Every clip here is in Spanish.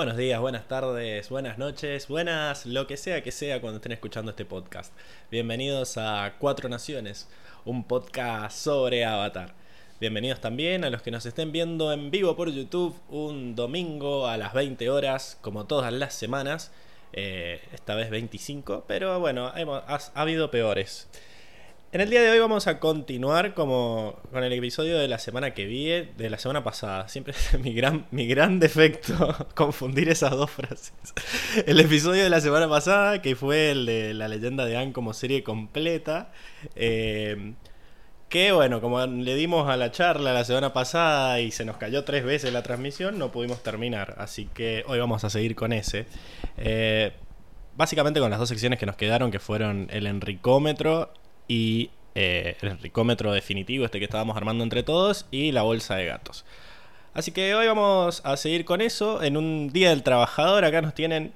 Buenos días, buenas tardes, buenas noches, buenas lo que sea que sea cuando estén escuchando este podcast. Bienvenidos a Cuatro Naciones, un podcast sobre Avatar. Bienvenidos también a los que nos estén viendo en vivo por YouTube un domingo a las 20 horas, como todas las semanas. Eh, esta vez 25, pero bueno, hemos- ha, ha habido peores. En el día de hoy vamos a continuar como con el episodio de la semana que vi, de la semana pasada. Siempre es mi gran, mi gran defecto confundir esas dos frases. El episodio de la semana pasada, que fue el de la leyenda de Anne como serie completa. eh, que bueno, como le dimos a la charla la semana pasada y se nos cayó tres veces la transmisión, no pudimos terminar. Así que hoy vamos a seguir con ese. Eh, básicamente con las dos secciones que nos quedaron, que fueron el enricómetro y eh, el enricómetro definitivo, este que estábamos armando entre todos, y la bolsa de gatos. Así que hoy vamos a seguir con eso. En un Día del Trabajador, acá nos tienen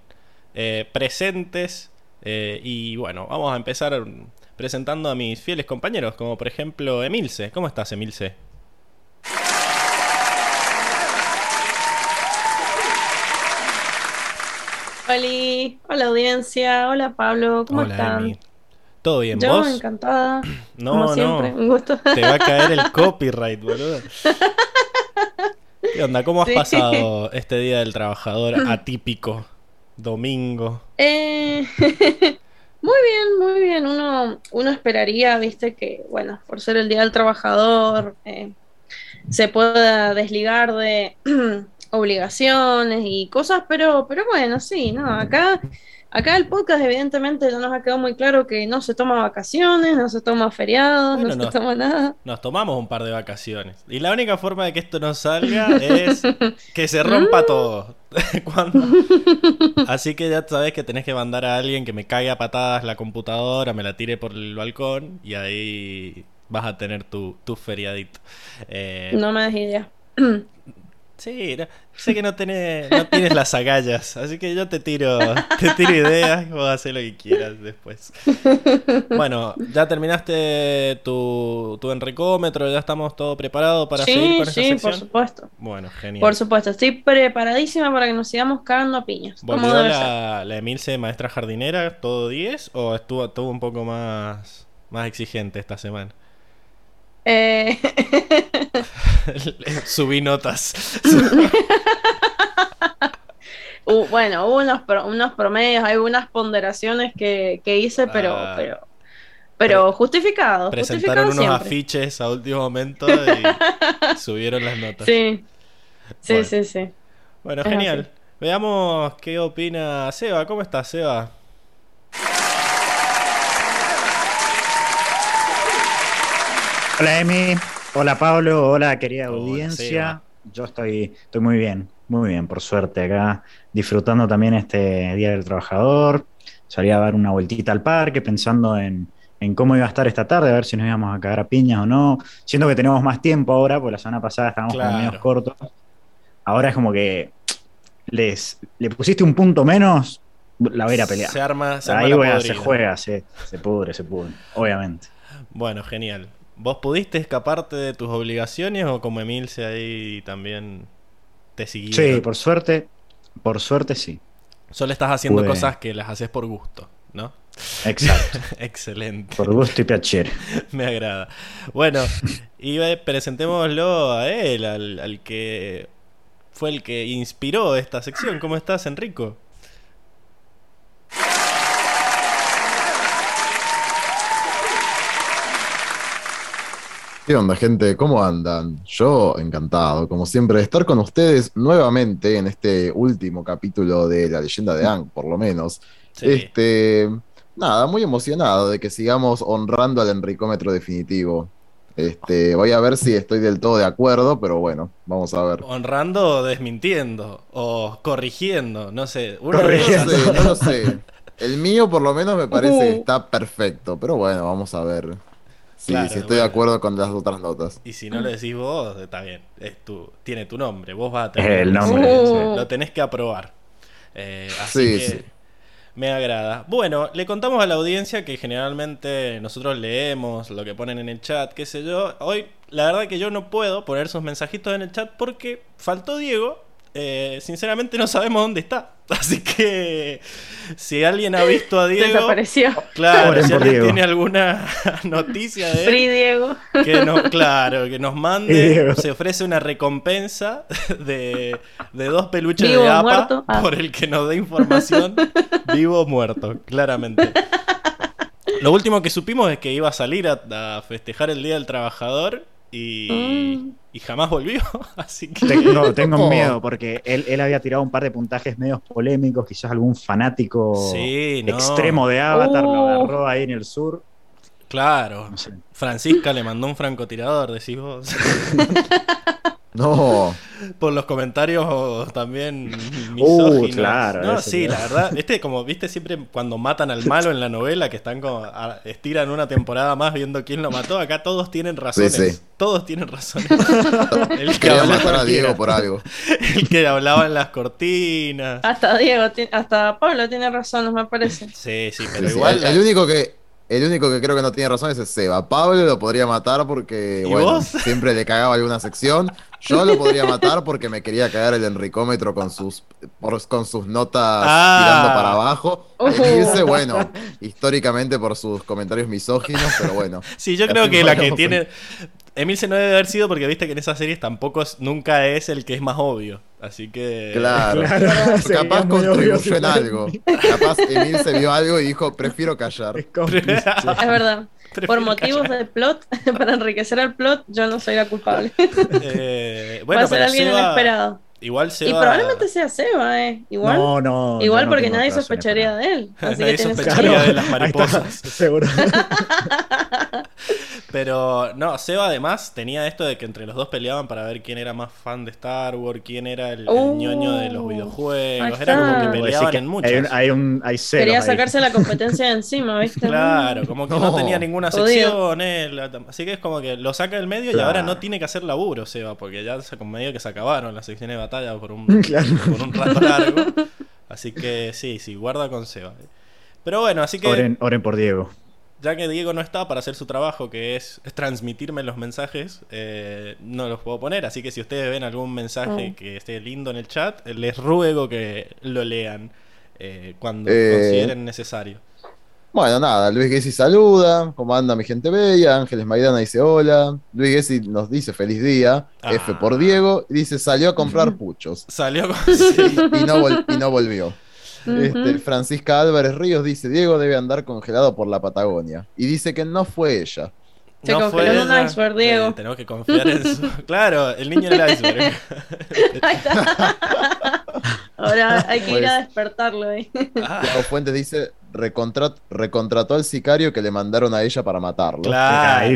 eh, presentes. eh, y bueno, vamos a empezar presentando a mis fieles compañeros, como por ejemplo Emilce. ¿Cómo estás, Emilce? Hola, hola audiencia, hola Pablo, ¿cómo Hola, están? Emi. ¿Todo bien? Yo ¿Vos? encantada, No, como siempre, no. un gusto. Te va a caer el copyright, boludo. ¿Qué onda? ¿Cómo has Sí. pasado este Día del Trabajador atípico? Domingo. Eh, muy bien, muy bien. Uno, uno esperaría, viste, que, bueno, por ser el Día del Trabajador, eh, se pueda desligar de obligaciones y cosas, pero, pero bueno, sí, no, acá, acá el podcast evidentemente ya nos ha quedado muy claro que no se toma vacaciones, no se toma feriados, Bueno, no no. se toma nada. Nos tomamos un par de vacaciones. Y la única forma de que esto no salga es que se rompa todo. Cuando- Así que ya sabes que tenés que mandar a alguien que me cague a patadas la computadora, me la tire por el balcón y ahí vas a tener tu, tu feriadito. Eh, No me das idea. Sí, no- sé que no tenés, no tienes las agallas, así que yo te tiro, te tiro ideas y vos haces lo que quieras después. Bueno, ya terminaste tu, tu enricómetro, ya estamos todo preparado para seguir Sí, con esta sí, por sección. supuesto. Bueno, genial. Por supuesto, estoy preparadísima para que nos sigamos cagando a piñas. ¿Volvió la, la Emilce maestra jardinera todo 10 o estuvo, estuvo un poco más, más exigente esta semana? Eh, Subí notas. hu- bueno, hubo unos, pro- unos promedios, hay unas ponderaciones que, que hice, pero, Ah. pero, pero justificado. Presentaron justificado unos siempre. afiches a último momento y subieron las notas. Sí, sí, Bueno. sí, sí. Bueno, Es genial. así. Veamos qué opina Seba. ¿Cómo estás, Seba? Hola Emi, hola Pablo, hola querida Hola, audiencia. Yo estoy, estoy muy bien, muy bien, por suerte acá, disfrutando también este Día del Trabajador. Salí a dar una vueltita al parque pensando en, en cómo iba a estar esta tarde, a ver si nos íbamos a cagar a piñas o no. Siento que tenemos más tiempo ahora, porque la semana pasada estábamos Claro. medio cortos. Ahora es como que les, le pusiste un punto menos, la voy a ir a pelear. Se arma, se arma Ahí la voy a- se juega, se, se pudre, se pudre, obviamente. Bueno, genial. ¿Vos pudiste escaparte de tus obligaciones o como Emilce ahí también te siguieron? Sí, por suerte, por suerte sí. Solo estás haciendo Pude. cosas que las haces por gusto, ¿no? Exacto. Excelente. Por gusto y piacere. Me agrada. Bueno, y eh, presentémoslo a él, al, al que fue el que inspiró esta sección. ¿Cómo estás, Enrico? ¿Qué onda, gente? ¿Cómo andan? Yo encantado, como siempre, de estar con ustedes nuevamente en este último capítulo de La leyenda de Ang, por lo menos. Sí. Este, nada, muy emocionado de que sigamos honrando al enricómetro definitivo. Este, voy a ver si estoy del todo de acuerdo, pero bueno, vamos a ver. Honrando o desmintiendo. O corrigiendo. No sé. Uno sé, no sé. El mío por lo menos me parece que Uh. está perfecto, pero bueno, vamos a ver Claro, si estoy de acuerdo con las otras notas. Y si no lo decís vos, está bien. Es tu, tiene tu nombre. Vos vas a tener El que nombre, hacer- sí. Lo tenés que aprobar. Eh, así Sí, que sí. me agrada. Bueno, le contamos a la audiencia que generalmente nosotros leemos lo que ponen en el chat, qué sé yo. Hoy, la verdad que yo no puedo poner sus mensajitos en el chat porque faltó Diego. Eh, sinceramente no sabemos dónde está. Así que si alguien ha visto a Diego, Desapareció. claro, si alguien Diego. tiene alguna noticia de él, Free Diego. que nos, claro, que nos mande, Diego. se ofrece una recompensa de, de dos peluches Vivo de APA. Ah. por el que nos dé información vivo o muerto, claramente. Lo último que supimos es que iba a salir a, a festejar el Día del Trabajador y, Mm. y jamás volvió, así que... Tengo, tengo Oh. miedo porque él, él había tirado un par de puntajes medios polémicos, quizás algún fanático Sí, no. extremo de Avatar lo Uh. agarró ahí en el sur. Claro, No sé. Francisca le mandó un francotirador, decís vos. No, Por los comentarios también misóginos. Uh, claro, No, sí, claro. la verdad. Este, como viste, siempre cuando matan al malo en la novela, que están como. a- estiran una temporada más viendo quién lo mató. Acá todos tienen razones. Sí, sí. Todos tienen razones. El que, quería hablaba, matar a Diego por algo. el que hablaba en las cortinas. Hasta Diego, hasta Pablo tiene razón, me parece. Sí, sí, pero Sí, sí, igual. el, el único que el único que creo que no tiene razón es el Seba. Pablo lo podría matar porque ¿Y bueno, siempre le cagaba alguna sección. Yo lo podría matar porque me quería cagar el enricómetro con sus por- con sus notas Ah. tirando para abajo. Uh. Irse, bueno, históricamente por sus comentarios misóginos, pero bueno. Sí, yo creo que la que tiene. Emil se no debe haber sido porque viste que en esas series tampoco es- nunca es el que es más obvio. Así que. Claro. Capaz contribuyó en algo. Capaz Emil se vio algo y dijo, prefiero callar. Es. Es verdad. Por motivos callar. de plot, para enriquecer el plot, yo no soy la culpable. Eh, Va bueno, a ser alguien Seba- inesperado. Igual Seba. Y probablemente sea Seba, ¿eh? Igual. No, no. Igual no porque nadie sospecharía para- de él. Así Nadie que sospecharía de las mariposas. seguro. Pero no, Seba además tenía esto de que entre los dos peleaban para ver quién era más fan de Star Wars, quién era el, el Uh, ñoño de los videojuegos. Era como que decir peleaban que en muchas. Hay un, hay un hay celos Quería ahí. sacarse la competencia de encima, ¿viste? Claro, como que no, No. tenía ninguna sección él. Así que es como que lo saca del medio y ahora no tiene que hacer laburo, Seba, porque ya se, como medio que se acabaron las secciones de batalla por un, Claro. por un rato largo. Así que sí, sí, guarda con Seba. Pero bueno, así que Oren, oren por Diego. ya que Diego no está para hacer su trabajo, que es, es transmitirme los mensajes, eh, no los puedo poner. Así que si ustedes ven algún mensaje Oh. que esté lindo en el chat, les ruego que lo lean eh, cuando Eh. consideren necesario. Bueno, nada, Luis Gessi saluda, ¿cómo anda mi gente bella? Ángeles Maidana dice hola. Luis Gessi nos dice feliz día, Ah. F por Diego, y dice salió a comprar puchos Salió con... sí. y no, y no volvió. Este, Francisca Álvarez Ríos dice Diego debe andar congelado por la Patagonia y dice que no fue ella. Se No congeló fue en un iceberg, Diego. Eh, tenemos que confiar en su... Claro, el niño en el iceberg. Ahí está. Ahora hay que ir a Pues- despertarlo ahí. Ah, Tiago Fuentes dice recontrat- recontrató al sicario que le mandaron a ella para matarlo. claro.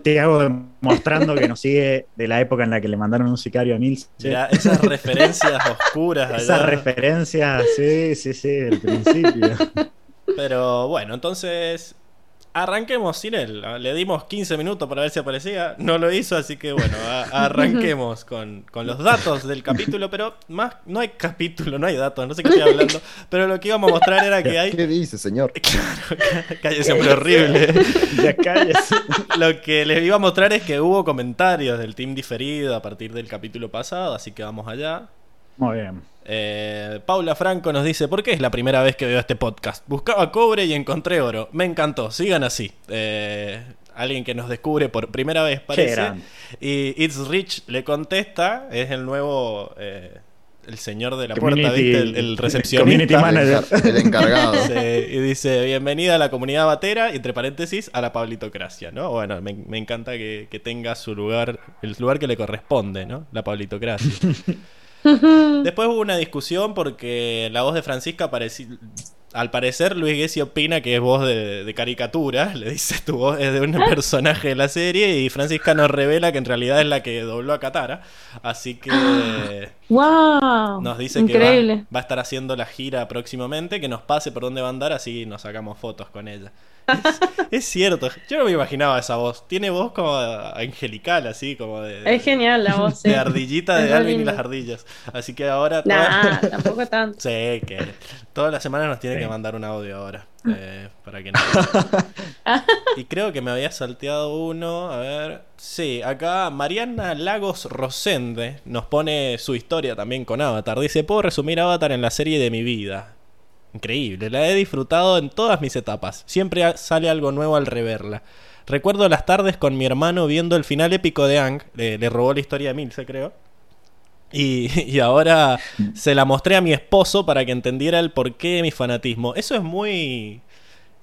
Te hago demostrando que nos sigue de la época en la que le mandaron un sicario a. Mirá, esas referencias oscuras Esa allá. referencia, sí, sí, sí, del principio. Pero bueno, entonces arranquemos sin él. Le dimos 15 minutos para ver si aparecía. No lo hizo, así que bueno, arranquemos con, con los datos del capítulo. Pero más, no hay capítulo, no hay datos, no sé qué estoy hablando. Pero lo que íbamos a mostrar era que hay. ¿Qué dice, señor? Claro, cállese, hombre horrible. Ya cállese. Lo que les iba a mostrar es que hubo comentarios del team diferido a partir del capítulo pasado, así que vamos allá. Muy bien. Eh, Paula Franco nos dice, ¿por qué es la primera vez que veo este podcast? Buscaba cobre y encontré oro. Me encantó, sigan así. Eh, alguien que nos descubre por primera vez, parece. Y It's Rich le contesta, es el nuevo... eh, el señor de la Community- puerta, ¿viste? El, el recepcionista. El, manager. el encargado. Sí, y dice, bienvenida a la comunidad batera, y entre paréntesis, a la pablitocracia, ¿no? Bueno, me, me encanta que, que tenga su lugar, el lugar que le corresponde, ¿no? La pablitocracia. Después hubo una discusión porque la voz de Francisca parecía... Al parecer, Luis Gessi opina que es voz de, de caricatura. Le dice tu voz es de un personaje de la serie. Y Francisca nos revela que en realidad es la que dobló a Katara. Así que ¡Wow! nos dice Increíble. que va, va a estar haciendo la gira próximamente. Que nos pase por dónde va a andar, así nos sacamos fotos con ella. Es, es cierto, yo no me imaginaba esa voz. Tiene voz como angelical, así como de, Es genial la voz. de sí. ardillita de Alvin y las ardillas. Así que ahora. toda- Nah, tampoco tanto. Sí, que todas las semanas nos tiene Sí. que mandar un audio ahora. Eh, para que no. y creo que me había salteado uno. A ver. Sí, acá Mariana Lagos Rosende nos pone su historia también con Avatar. Dice: Puedo resumir Avatar en la serie de mi vida. Increíble, la he disfrutado en todas mis etapas. Siempre sale algo nuevo al reverla. Recuerdo las tardes con mi hermano viendo el final épico de Ang. Le, le robó la historia a Milce, creo. Y, y ahora se la mostré a mi esposo para que entendiera el porqué de mi fanatismo. Eso es muy...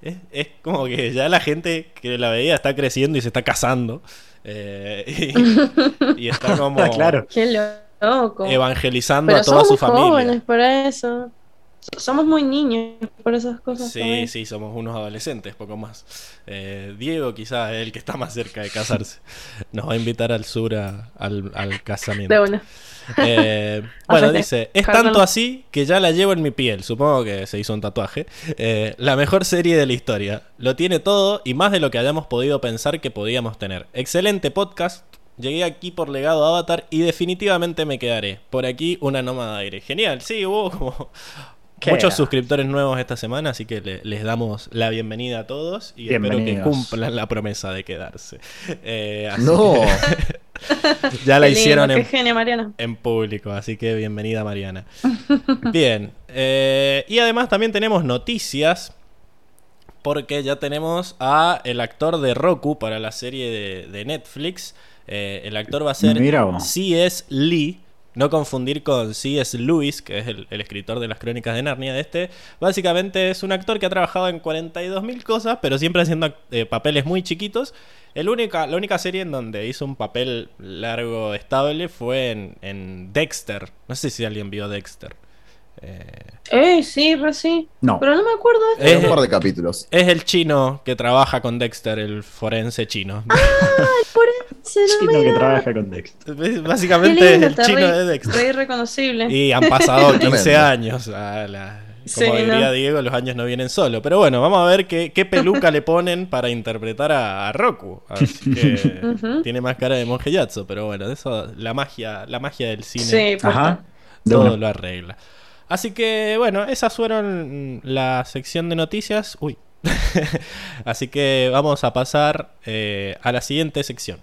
Es, es como que ya la gente que la veía está creciendo y se está casando. eh, y, y está como claro. Qué loco. evangelizando Pero a toda somos su familia. jóvenes para eso. So- Somos muy niños por esas cosas. Sí, también. sí, somos unos adolescentes, poco más. Eh, Diego quizás es el que está más cerca de casarse. Nos va a invitar al sur a- al, al casamiento. De una. Eh, bueno, dice, es tanto así que ya la llevo en mi piel. Supongo que se hizo un tatuaje. Eh, la mejor serie de la historia. Lo tiene todo y más de lo que hayamos podido pensar que podíamos tener. Excelente podcast. Llegué aquí por legado Avatar y definitivamente me quedaré. Por aquí una nómada aire. Genial, sí, hubo como muchos era. suscriptores nuevos esta semana, así que le- les damos la bienvenida a todos y espero que cumplan la promesa de quedarse. Eh, así No. que ya la hicieron en genia, Mariana. en público, así que bienvenida Mariana. Bien, eh, y además también tenemos noticias, porque ya tenemos a el actor de Roku para la serie de, de Netflix. Eh, el actor va a ser. C.S. Lee. No confundir con C.S. Lewis, que es el, el escritor de las crónicas de Narnia. Este básicamente es un actor que ha trabajado en 42.000 cosas, pero siempre haciendo eh, papeles muy chiquitos. El única, la única serie en donde hizo un papel largo estable fue en, en Dexter. No sé si alguien vio Dexter. Eh, Eh, sí, re sí. No. Pero no me acuerdo de Es- esto. un par de capítulos. es el chino que trabaja con Dexter, el forense chino. Chino que trabaja con Dexter. Básicamente es el chino re- de Dexter. re irreconocible. Y han pasado 15 Tremendo. años. a la- Sí, como diría ¿no? Diego, los años no vienen solo. Pero bueno, vamos a ver qué, qué peluca le ponen para interpretar a, a Roku. Así que tiene más cara de monje Yatso, pero bueno, eso, la magia, la magia del cine Sí. Ajá. Todo lo arregla. Así que bueno, esas fueron la sección de noticias. Uy. Así que vamos a pasar eh, a la siguiente sección.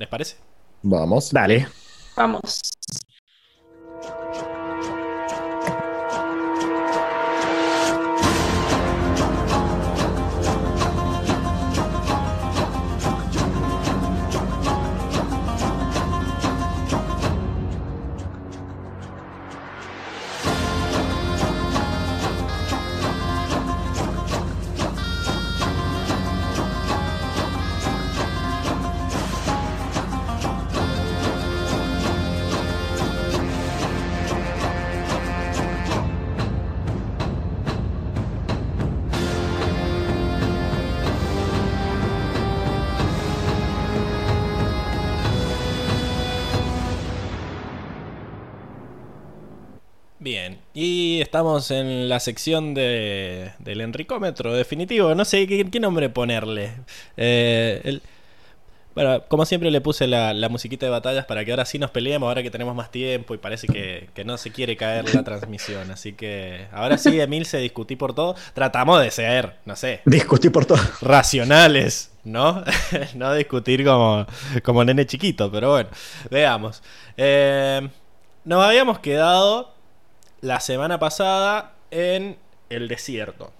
¿Les parece? Vamos. Dale. Vamos. Estamos en la sección de, del Enricómetro definitivo. No sé qué, qué nombre ponerle. Eh, el- bueno, como siempre le puse la, la musiquita de batallas para que ahora sí nos peleemos, ahora que tenemos más tiempo y parece que, que no se quiere caer la transmisión. Así que ahora sí, Emil, se discutí por todo. Tratamos de ser, no sé, Discutí por todo. racionales, ¿no? no discutir como, como nene chiquito, pero bueno, veamos. Eh, nos habíamos quedado la semana pasada en el desierto.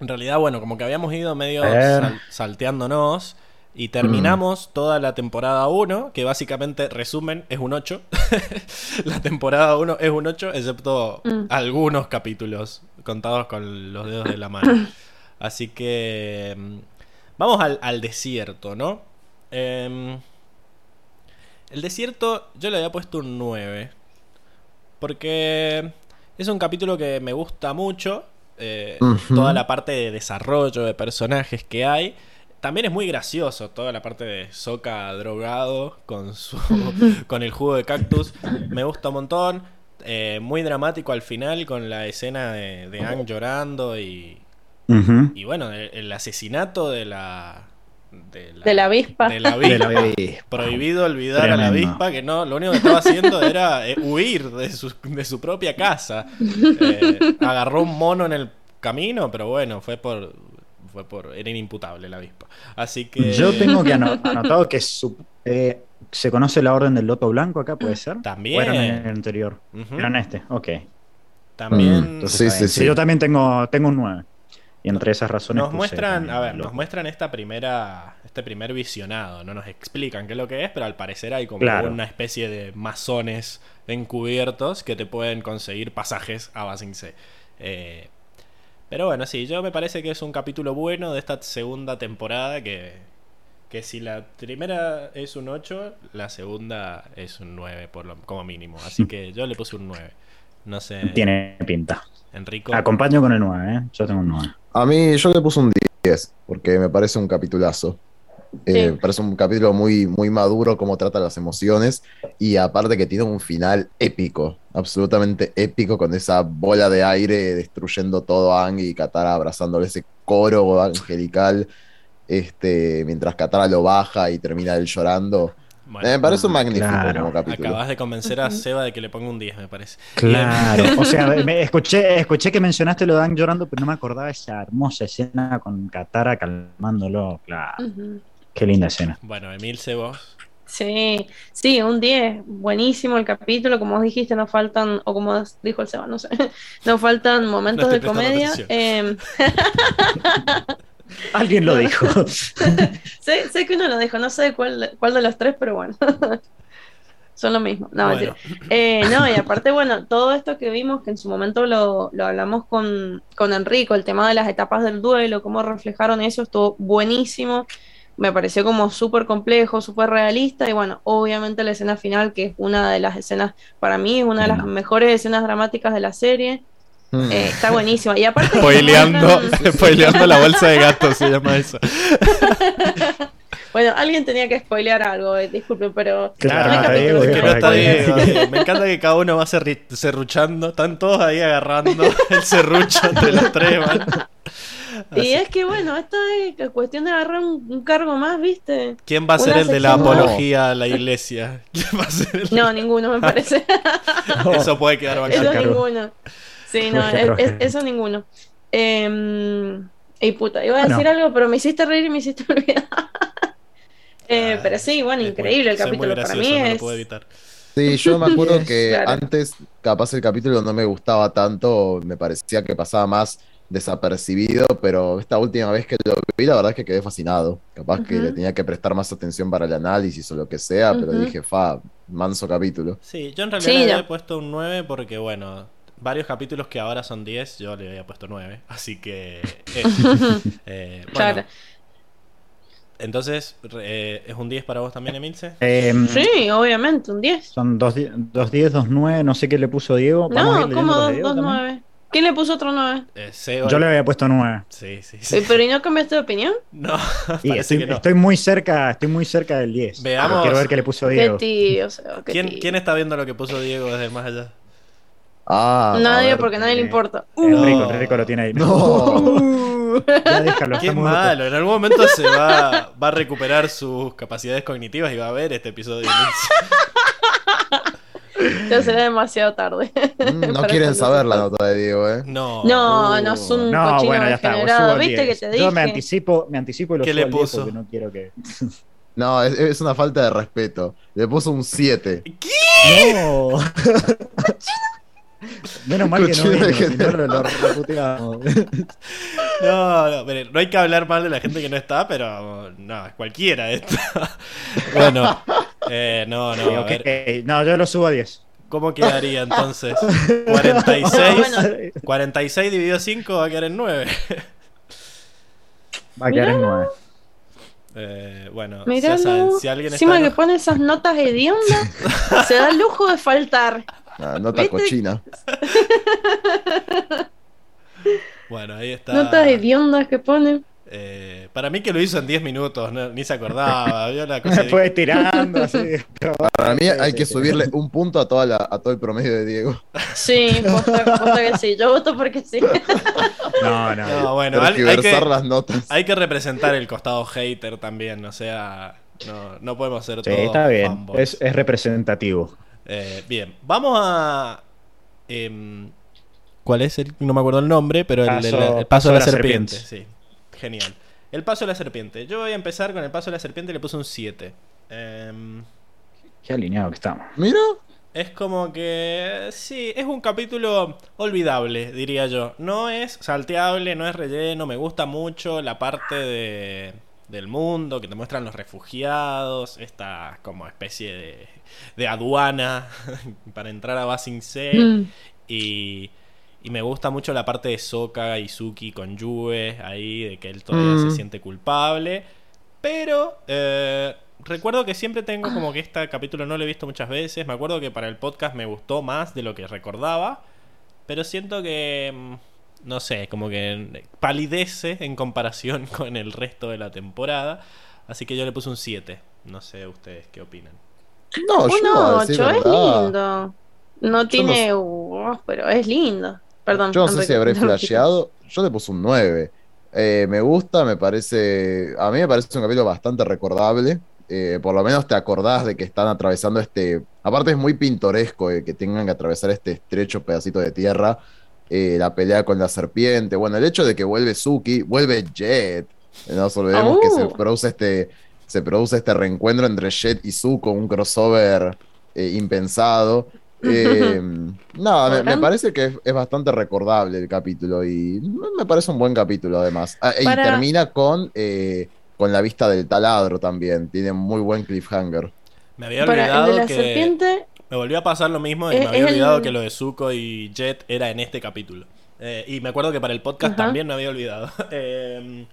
En realidad, bueno, como que habíamos ido medio sal- salteándonos Y terminamos toda la temporada 1, que básicamente, resumen, es un 8. la temporada 1 es un 8, excepto Mm. algunos capítulos contados con los dedos de la mano. Así que mm, vamos al, al desierto, ¿no? Em, el desierto yo le había puesto un 9. Porque es un capítulo que me gusta mucho. eh. Toda la parte de desarrollo de personajes que hay. También es muy gracioso toda la parte de Soka drogado con su con el jugo de cactus. Me gusta un montón. Eh, muy dramático al final con la escena de, de Aang llorando y, y bueno, el, el asesinato de la de De la avispa. de la De la avispa. Prohibido olvidar a la avispa que no, lo único que estaba haciendo era eh, huir de su, de su propia casa. Eh, agarró un mono en el camino, pero bueno, fue por fue por era inimputable la avispa. Así que Yo tengo que ano- anotado que su- eh, se conoce la orden del loto blanco acá, ¿puede ser? También. ¿O era en el anterior? Ujú. Era en este, ok. también Mm, Entonces, Sí, sí, sí. yo también tengo, tengo un 9. Y entre esas razones. nos muestran, a ver, nos muestran esta primera este primer visionado, no nos explican qué es lo que es, pero al parecer hay como Claro. una especie de masones encubiertos que te pueden conseguir pasajes a Basing C. Eh, pero bueno, sí, yo me parece que es un capítulo bueno de esta segunda temporada que, que si la primera es un 8, la segunda es un 9 por lo, como mínimo. Así que yo le puse un 9. No sé, Tiene pinta. Enrico. Acompaño con el 9, ¿eh? Yo tengo un 9. A mí yo le puse un 10, porque me parece un capitulazo. Eh, Sí. parece un capítulo muy, muy maduro, cómo trata las emociones, y aparte que tiene un final épico, absolutamente épico, con esa bola de aire destruyendo todo a Aang y Katara abrazándole ese coro angelical, este, mientras Katara lo baja y termina él llorando. Bueno, Eh, me parece un magnífico claro. como capítulo. acabas de convencer a. Seba de que le ponga un 10, me parece. Claro. O sea, me- escuché, escuché que mencionaste lo de Dan llorando, pero no me acordaba esa hermosa escena con Katara calmándolo. Claro. Qué linda escena. Bueno, Emilce, vos. Sí, sí, un 10, buenísimo el capítulo, como vos dijiste, nos faltan, o como dijo el Seba, no sé, nos faltan momentos No de comedia. atención. Alguien lo dijo. sé, sé que uno lo dijo, no sé cuál, cuál de los tres, pero bueno, son lo mismo. No, Bueno. Eh, no, y aparte, bueno, todo esto que vimos, que en su momento lo, lo hablamos con, con Enrico, el tema de las etapas del duelo, cómo reflejaron eso, estuvo buenísimo. Me pareció como súper complejo, súper realista. Y bueno, obviamente la escena final, que es una de las escenas, para mí, es una de las mejores escenas dramáticas de la serie. Mm. Eh, está buenísima. Y aparte. spoileando, muestran- spoileando la bolsa de gato se llama eso. Bueno, alguien tenía que spoilear algo, eh, disculpen, pero. Claro, Es que no está. Me encanta que cada uno va serruchando. Están todos ahí agarrando el serrucho entre los tres. man. Y Así- es que bueno, esta es cuestión de agarrar un, un cargo más, ¿viste? ¿Quién va a ser el de la más. apología a la iglesia? ¿Quién va a ser el- No, ninguno me parece. Eso puede quedar eso bacán. cargo. ninguno. Sí, no, es- es- eso ninguno. Eh, y puta, iba a Bueno. decir algo, pero me hiciste reír y me hiciste olvidar. Eh, Ah, pero sí, bueno, increíble el capítulo. Para mí gracioso, no lo es. puedo evitar. Sí, yo me acuerdo que Claro. antes, capaz el capítulo no me gustaba tanto, me parecía que pasaba más desapercibido, pero esta última vez que lo vi, la verdad es que quedé fascinado. Capaz que le tenía que prestar más atención para el análisis o lo que sea, pero dije, fa, manso capítulo. Sí, yo en realidad Sí, le había puesto un 9 porque, bueno, varios capítulos que ahora son 10, yo le había puesto 9. Así que. eh, eh, bueno, Claro. entonces, eh, ¿es un 10 para vos también, Emilce? Eh, Sí, obviamente, un 10. Son 2-10, 2-9, no sé qué le puso Diego. No, de 2 Diego también. 9. ¿Quién le puso otro 9? Eh, Seba- Yo le había puesto 9. Sí, sí, sí. Eh, ¿Pero y no cambiaste de opinión? No, Y parece estoy, que no. estoy muy cerca, estoy muy cerca del 10. Veamos. Quiero ver qué le puso Qué Diego. tío, o sea, qué ¿Quién, tío. quién está viendo lo que puso Diego desde más allá? Ah, Nadie, ver. porque a nadie le eh, importa. Enrico, No. Enrico lo tiene ahí. No. Uh. Ya déjalo, Qué muerto. malo, en algún momento se va, va a recuperar sus capacidades cognitivas y va a ver este episodio. Ya será demasiado tarde. Mm, No quieren saber la nota de Diego, ¿eh? No. No, no es un No, cochino bueno, ya está. el ¿Viste 10. que te Yo me dije? anticipo, me anticipo y lo ¿Qué subo le al 10 puso? porque no quiero que. No, es, es una falta de respeto. Le puso un 7. ¡No! Menos mal que no vino, si no degenerado. lo, lo. No, no, pero no hay que hablar mal de la gente que no está, pero no, es cualquiera esto. bueno, eh, no, no, Sí, a ok. ver, No, yo lo subo a 10. ¿cómo quedaría entonces? 46, Bueno. 46 dividido 5 va a quedar en 9. Va a quedar en 9. Eh, bueno, ya Miralo. saben, si alguien está... Encima que pone esas notas hediondas, se da el lujo de faltar. Ah, nota ¿Viste? cochina. Bueno, ahí está. Notas hediondas que pone. Eh, para mí que lo hizo en 10 minutos, no- ni se acordaba, vio la cosa Se de- fue tirando así. Para mí hay que subirle un punto a, toda la, a todo el promedio de Diego. Sí, posta, posta que sí. Yo voto porque sí. No, no. No, bueno, hay, hay que, las notas. hay que representar el costado hater también, o sea, no, no podemos ser Sí, todos está bien. Es, es representativo. Eh, bien, vamos a... em, ¿Cuál es el? No me acuerdo el nombre, pero el, Paso- el- el paso, Paso de la, de la serpiente. serpiente. Sí, genial. El paso de la serpiente. Yo voy a empezar con el paso de la serpiente y le puse un 7. Em, Qué alineado que estamos. Mira, Es como que. Sí, es un capítulo olvidable, diría yo. No es salteable, no es relleno. Me gusta mucho la parte de, del mundo que te muestran los refugiados. Esta como especie de, de aduana para entrar a Basing C. Mm. Y, y me gusta mucho la parte de Soka y Suki con Yue ahí, de que él todavía Mm. se siente culpable. Pero eh, recuerdo que siempre tengo como que este capítulo no lo he visto muchas veces. Me acuerdo que para el podcast me gustó más de lo que recordaba. Pero siento que, mm, no sé, como que palidece en comparación con el resto de la temporada. Así que yo le puse un 7. No sé ustedes qué opinan. no, Un a decir 8, es lindo. No tiene voz, pero es lindo. Perdón. Yo no sé si habré flasheado. Yo le puse un 9. Eh, me gusta, me parece. A mí me parece un capítulo bastante recordable. Eh, por lo menos te acordás de que están atravesando este. Aparte, es muy pintoresco eh, que tengan que atravesar este estrecho pedacito de tierra. Eh, la pelea con la serpiente. Bueno, el hecho de que vuelve Suki, vuelve Jet. No nos olvidemos que se Oh. produce este. Se produce este reencuentro entre Jet y Zuko, un crossover eh, impensado. Eh, nada, me, parece que es, es bastante recordable el capítulo y me parece un buen capítulo además. Ah, y termina con, eh, con la vista del taladro también, tiene muy buen cliffhanger. Me había Para el olvidado de la que. serpiente, Me volvió a pasar lo mismo y Es- me había el- olvidado que lo de Zuko y Jet era en este capítulo. Eh, y me acuerdo que para el podcast también me había olvidado. Eh,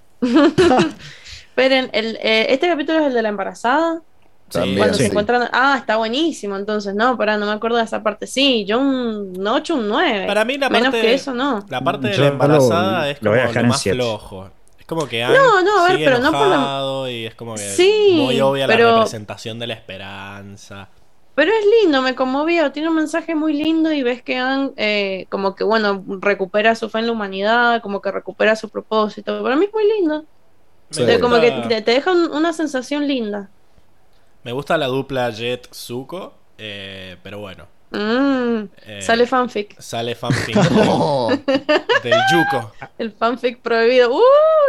esperen, el, eh, este capítulo es el de la embarazada. sí, Cuando sí. se encuentran. Ah, está buenísimo. Entonces, no, para, no me acuerdo de esa parte. Sí, yo un 8, un 9. Para mí la Menos parte, que eso, no. la parte de Yo la lo- embarazada es lo como voy a lo, más flojo. Es como que Aang No, no, a ver, sigue pero no por la- y es como que Sí, muy obvia la pero- representación de la esperanza. Pero es lindo, me conmovió. Tiene un mensaje muy lindo y ves que Aang, eh, como que, bueno, recupera su fe en la humanidad, como que recupera su propósito. Para mí es muy lindo. Como que te, te deja un- una sensación linda. me gusta la dupla Jet-Zuko, eh, pero bueno. Mm, eh, Sale fanfic. Sale fanfic Oh, del Yuko El fanfic prohibido. ¡Uh!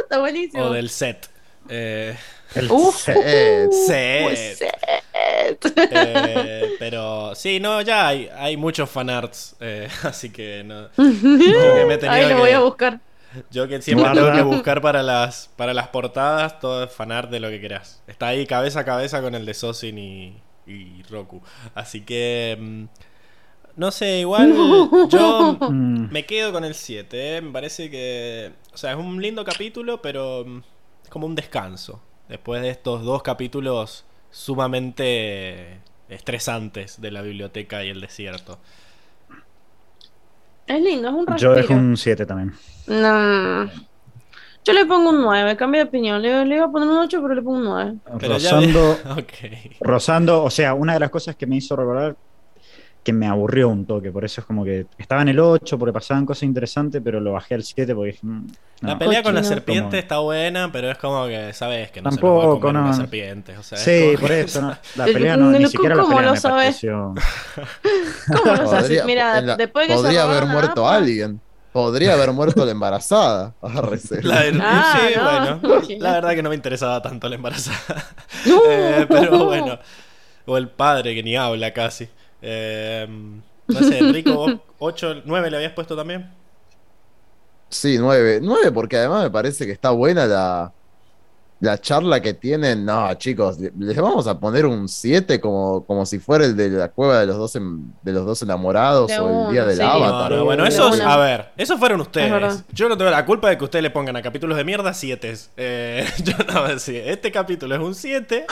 Está buenísimo. o del set. Eh, El Uf. set. eh, Pues, set. set. Eh, pero sí, no, ya hay, hay muchos fanarts, eh, así que no. que me tenido Ay, lo que- voy a buscar. Yo que siempre tengo que buscar para las, para las portadas todo es fanart de lo que quieras. Está ahí cabeza a cabeza con el de Sosin y, y Roku. Así que. mm, No sé, igual yo Mm, me quedo con el 7. Me parece que. O sea, es un lindo capítulo, pero mm, es como un descanso. Después de estos dos capítulos sumamente estresantes de la biblioteca y el desierto. Es lindo, es un Yo respiro. dejo un 7 también. No. Yo le pongo un 9, cambio de opinión. Le, le iba a poner un 8, pero le pongo un 9. Pero ya Rozando, Ok. rozando, o sea, una de las cosas que me hizo recordar que me aburrió un toque, por eso es como que estaba en el 8 porque pasaban cosas interesantes, pero lo bajé al 7 porque dije, mm, La no. pelea con la serpiente Como- está buena, pero es como que sabes que no se Tampoco, lo va a comer no. una serpiente. O sea, es Sí, como por que- eso, ¿no? La El- pelea no, ni siquiera la ¿cómo pelea lo me sabes? pareció. ¿Cómo lo sabes? podría, Mira, la- después que se podría haber la muerto APA, alguien. Podría haber muerto la embarazada. Agárrese. La, Ah, sí, no. bueno. La verdad que no me interesaba tanto la embarazada. No. Eh, pero bueno. O el padre que ni habla casi. Eh, No sé, vos 8, 9 le habías puesto también. Sí, nueve. Nueve porque además me parece que está buena la, la charla que tienen. No, chicos, le- les vamos a poner un 7 como, como si fuera el de la cueva de los dos, en- de los dos enamorados De o el uno, día del sí. No, avatar. no, bueno, De esos, a ver, esos fueron Es ustedes. Yo no tengo la culpa de que ustedes le pongan a capítulos de mierda 7. Eh, yo no voy a decir, este capítulo es un 7.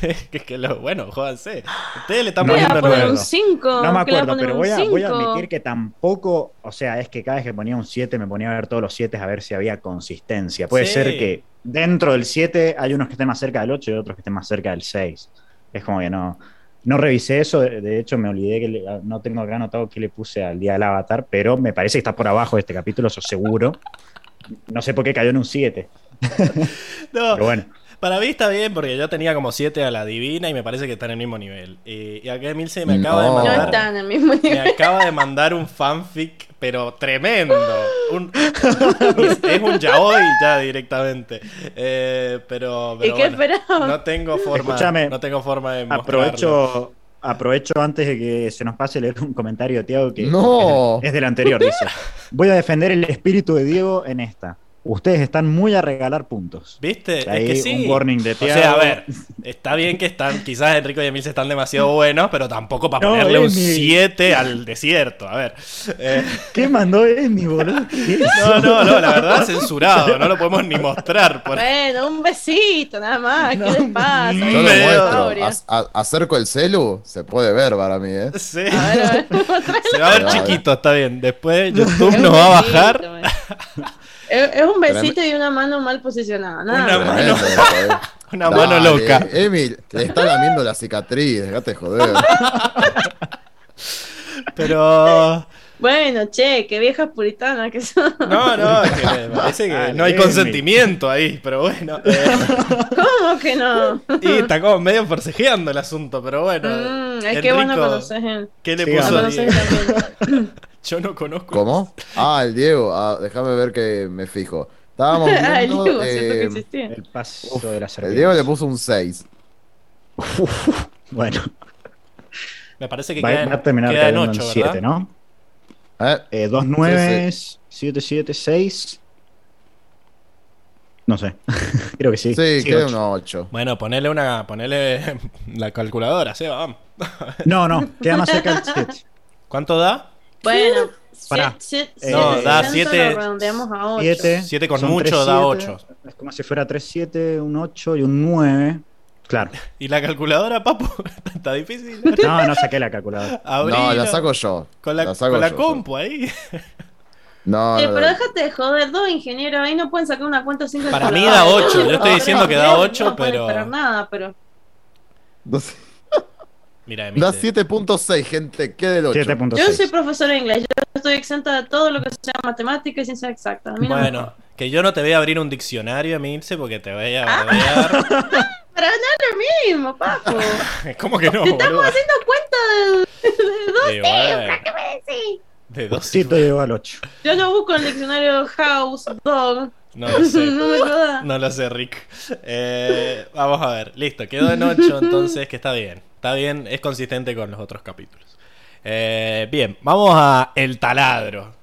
que, que lo, bueno, jódanse. Ustedes le están No Voy poniendo a poner un nueve. 5. No me acuerdo, pero voy a, voy a admitir que tampoco, o sea, es que cada vez que ponía un 7 me ponía a ver todos los 7 a ver si había consistencia. Puede Sí. ser que dentro del 7 hay unos que estén más cerca del 8 y otros que estén más cerca del 6. Es como que no, no revisé eso, de hecho me olvidé que le- no tengo acá anotado que le puse al día del avatar, pero me parece que está por abajo de este capítulo, eso seguro. No sé por qué cayó en un 7, No, pero bueno. para mí está bien porque yo tenía como 7 a la divina y me parece que está en el mismo nivel. Y, y acá Emilce me acaba No. de No mandar. en el mismo Me nivel. acaba de mandar un fanfic, pero tremendo. Un- es un yaoi ya directamente. Eh, pero, ¿Y qué bueno, no tengo forma, Escúchame, no tengo forma de mostrarlo. Aprovecho, aprovecho antes de que se nos pase leer un comentario de Tiago que No. es, es del anterior, dice. Voy a defender el espíritu de Diego en esta. Ustedes están muy a regalar puntos. ¿Viste? Ahí es que sí. un warning de O sea, a ver, está bien que están, quizás Enrico y Emilce están demasiado buenos, pero tampoco para No, ponerle un Emi. 7 al desierto. A ver. Eh, ¿Qué mandó Emi, boludo? ¿Qué es no, no, no, la verdad censurado, no lo podemos ni mostrar. Por... Bueno, un besito nada más. ¿Qué No, les pasa? Yo lo muestro. A- acerco el celu, se puede ver para mí, ¿eh? Sí. A ver, a ver. Se va a ver chiquito, está bien. Después YouTube nos va a bajar. Es, un besito y una mano mal posicionada. Nada Una más. mano. ¿eh? una mano loca. Emil, le está lamiendo la cicatriz, dejate de joder. Pero. Bueno, che, qué viejas puritanas que son. No, no, es que me parece que Dale, no hay consentimiento ahí, pero bueno. eh, ¿Cómo que no? y está como medio forcejeando el asunto, pero bueno. Mm, es que bueno conoces él. ¿Qué le Sí, puso Diego? Yo no conozco. ¿Cómo? Ah, el Diego. Ah, déjame ver que me fijo. Estábamos Ah, el viendo, Diego, cierto que eh, existía. El paso uf, de la el serpiente. Diego le puso un 6. Bueno, Me parece que va, queda, va a terminar queda en cayendo 8, en ¿verdad? 7, ¿no? ¿Eh? Eh, dos 9, 7, 7, 6. No sé. Creo que sí. Sí, Sí, queda un 8. Bueno, ponele una. Ponele la calculadora, Seba, vamos. No, no, queda más cerca del 7. ¿Cuánto da? Bueno, Pará. siete- Eh, No, siete- da tanto siete- lo redondeamos a ocho. 7. Siete con mucho da ocho. Es como si fuera 3, 7, un 8 y un 9. Claro. ¿Y la calculadora, papu? Está difícil. No, no saqué la calculadora. No, Abrilo. la saco yo. Con la, saco con la yo, compu ahí. No, Eh, no, pero no. déjate de joder, dos ingenieros ahí no pueden sacar una cuenta sin Para mí da ocho, yo estoy No, diciendo no, que da no, ocho, no pueden pero- esperar nada, pero No sé. Mira, Da Emilce. 7.6, gente. ¿Qué del 8? 7.6. yo soy profesora de inglés, yo estoy exenta de todo lo que sea matemática y ciencia exacta. A mí no me Bueno, que yo no te voy a abrir un diccionario, Emilce, porque te voy a bardear. Para no es lo mismo, papo. ¿Cómo que no, Estamos boludo? haciendo cuenta de, de dos bueno, cifras, ¿qué me decís? de dos Justito llegó al 8. Yo lo busco el diccionario house, dog. No lo sé. no me. No lo sé, Rick. Eh, vamos a ver. Listo, quedó en 8, entonces que está bien. Está bien, es consistente con los otros capítulos. Eh, bien, vamos a El Taladro.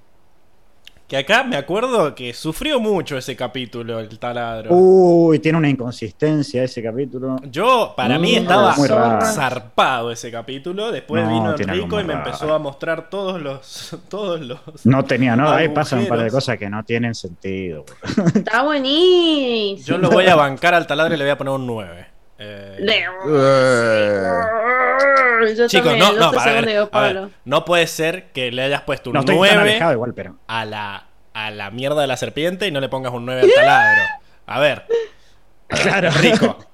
Que acá me acuerdo que sufrió mucho ese capítulo, El Taladro. Uy, tiene una inconsistencia ese capítulo. Yo, para mí, Mm, estaba zarpado ese capítulo. Después No, vino Enrico y me raro. empezó a mostrar todos los. Todos los. No tenía, no, ahí pasan un par de cosas que no tienen sentido. Está buenísimo. Yo lo voy a bancar al taladro y le voy a poner un 9. Eh, Yo Chicos, no, no, a ver, a no puede ser que le hayas puesto un No estoy tan 9 alejado igual, pero. a la, a la mierda de la serpiente y no le pongas un 9 al taladro. A ver, Claro. rico.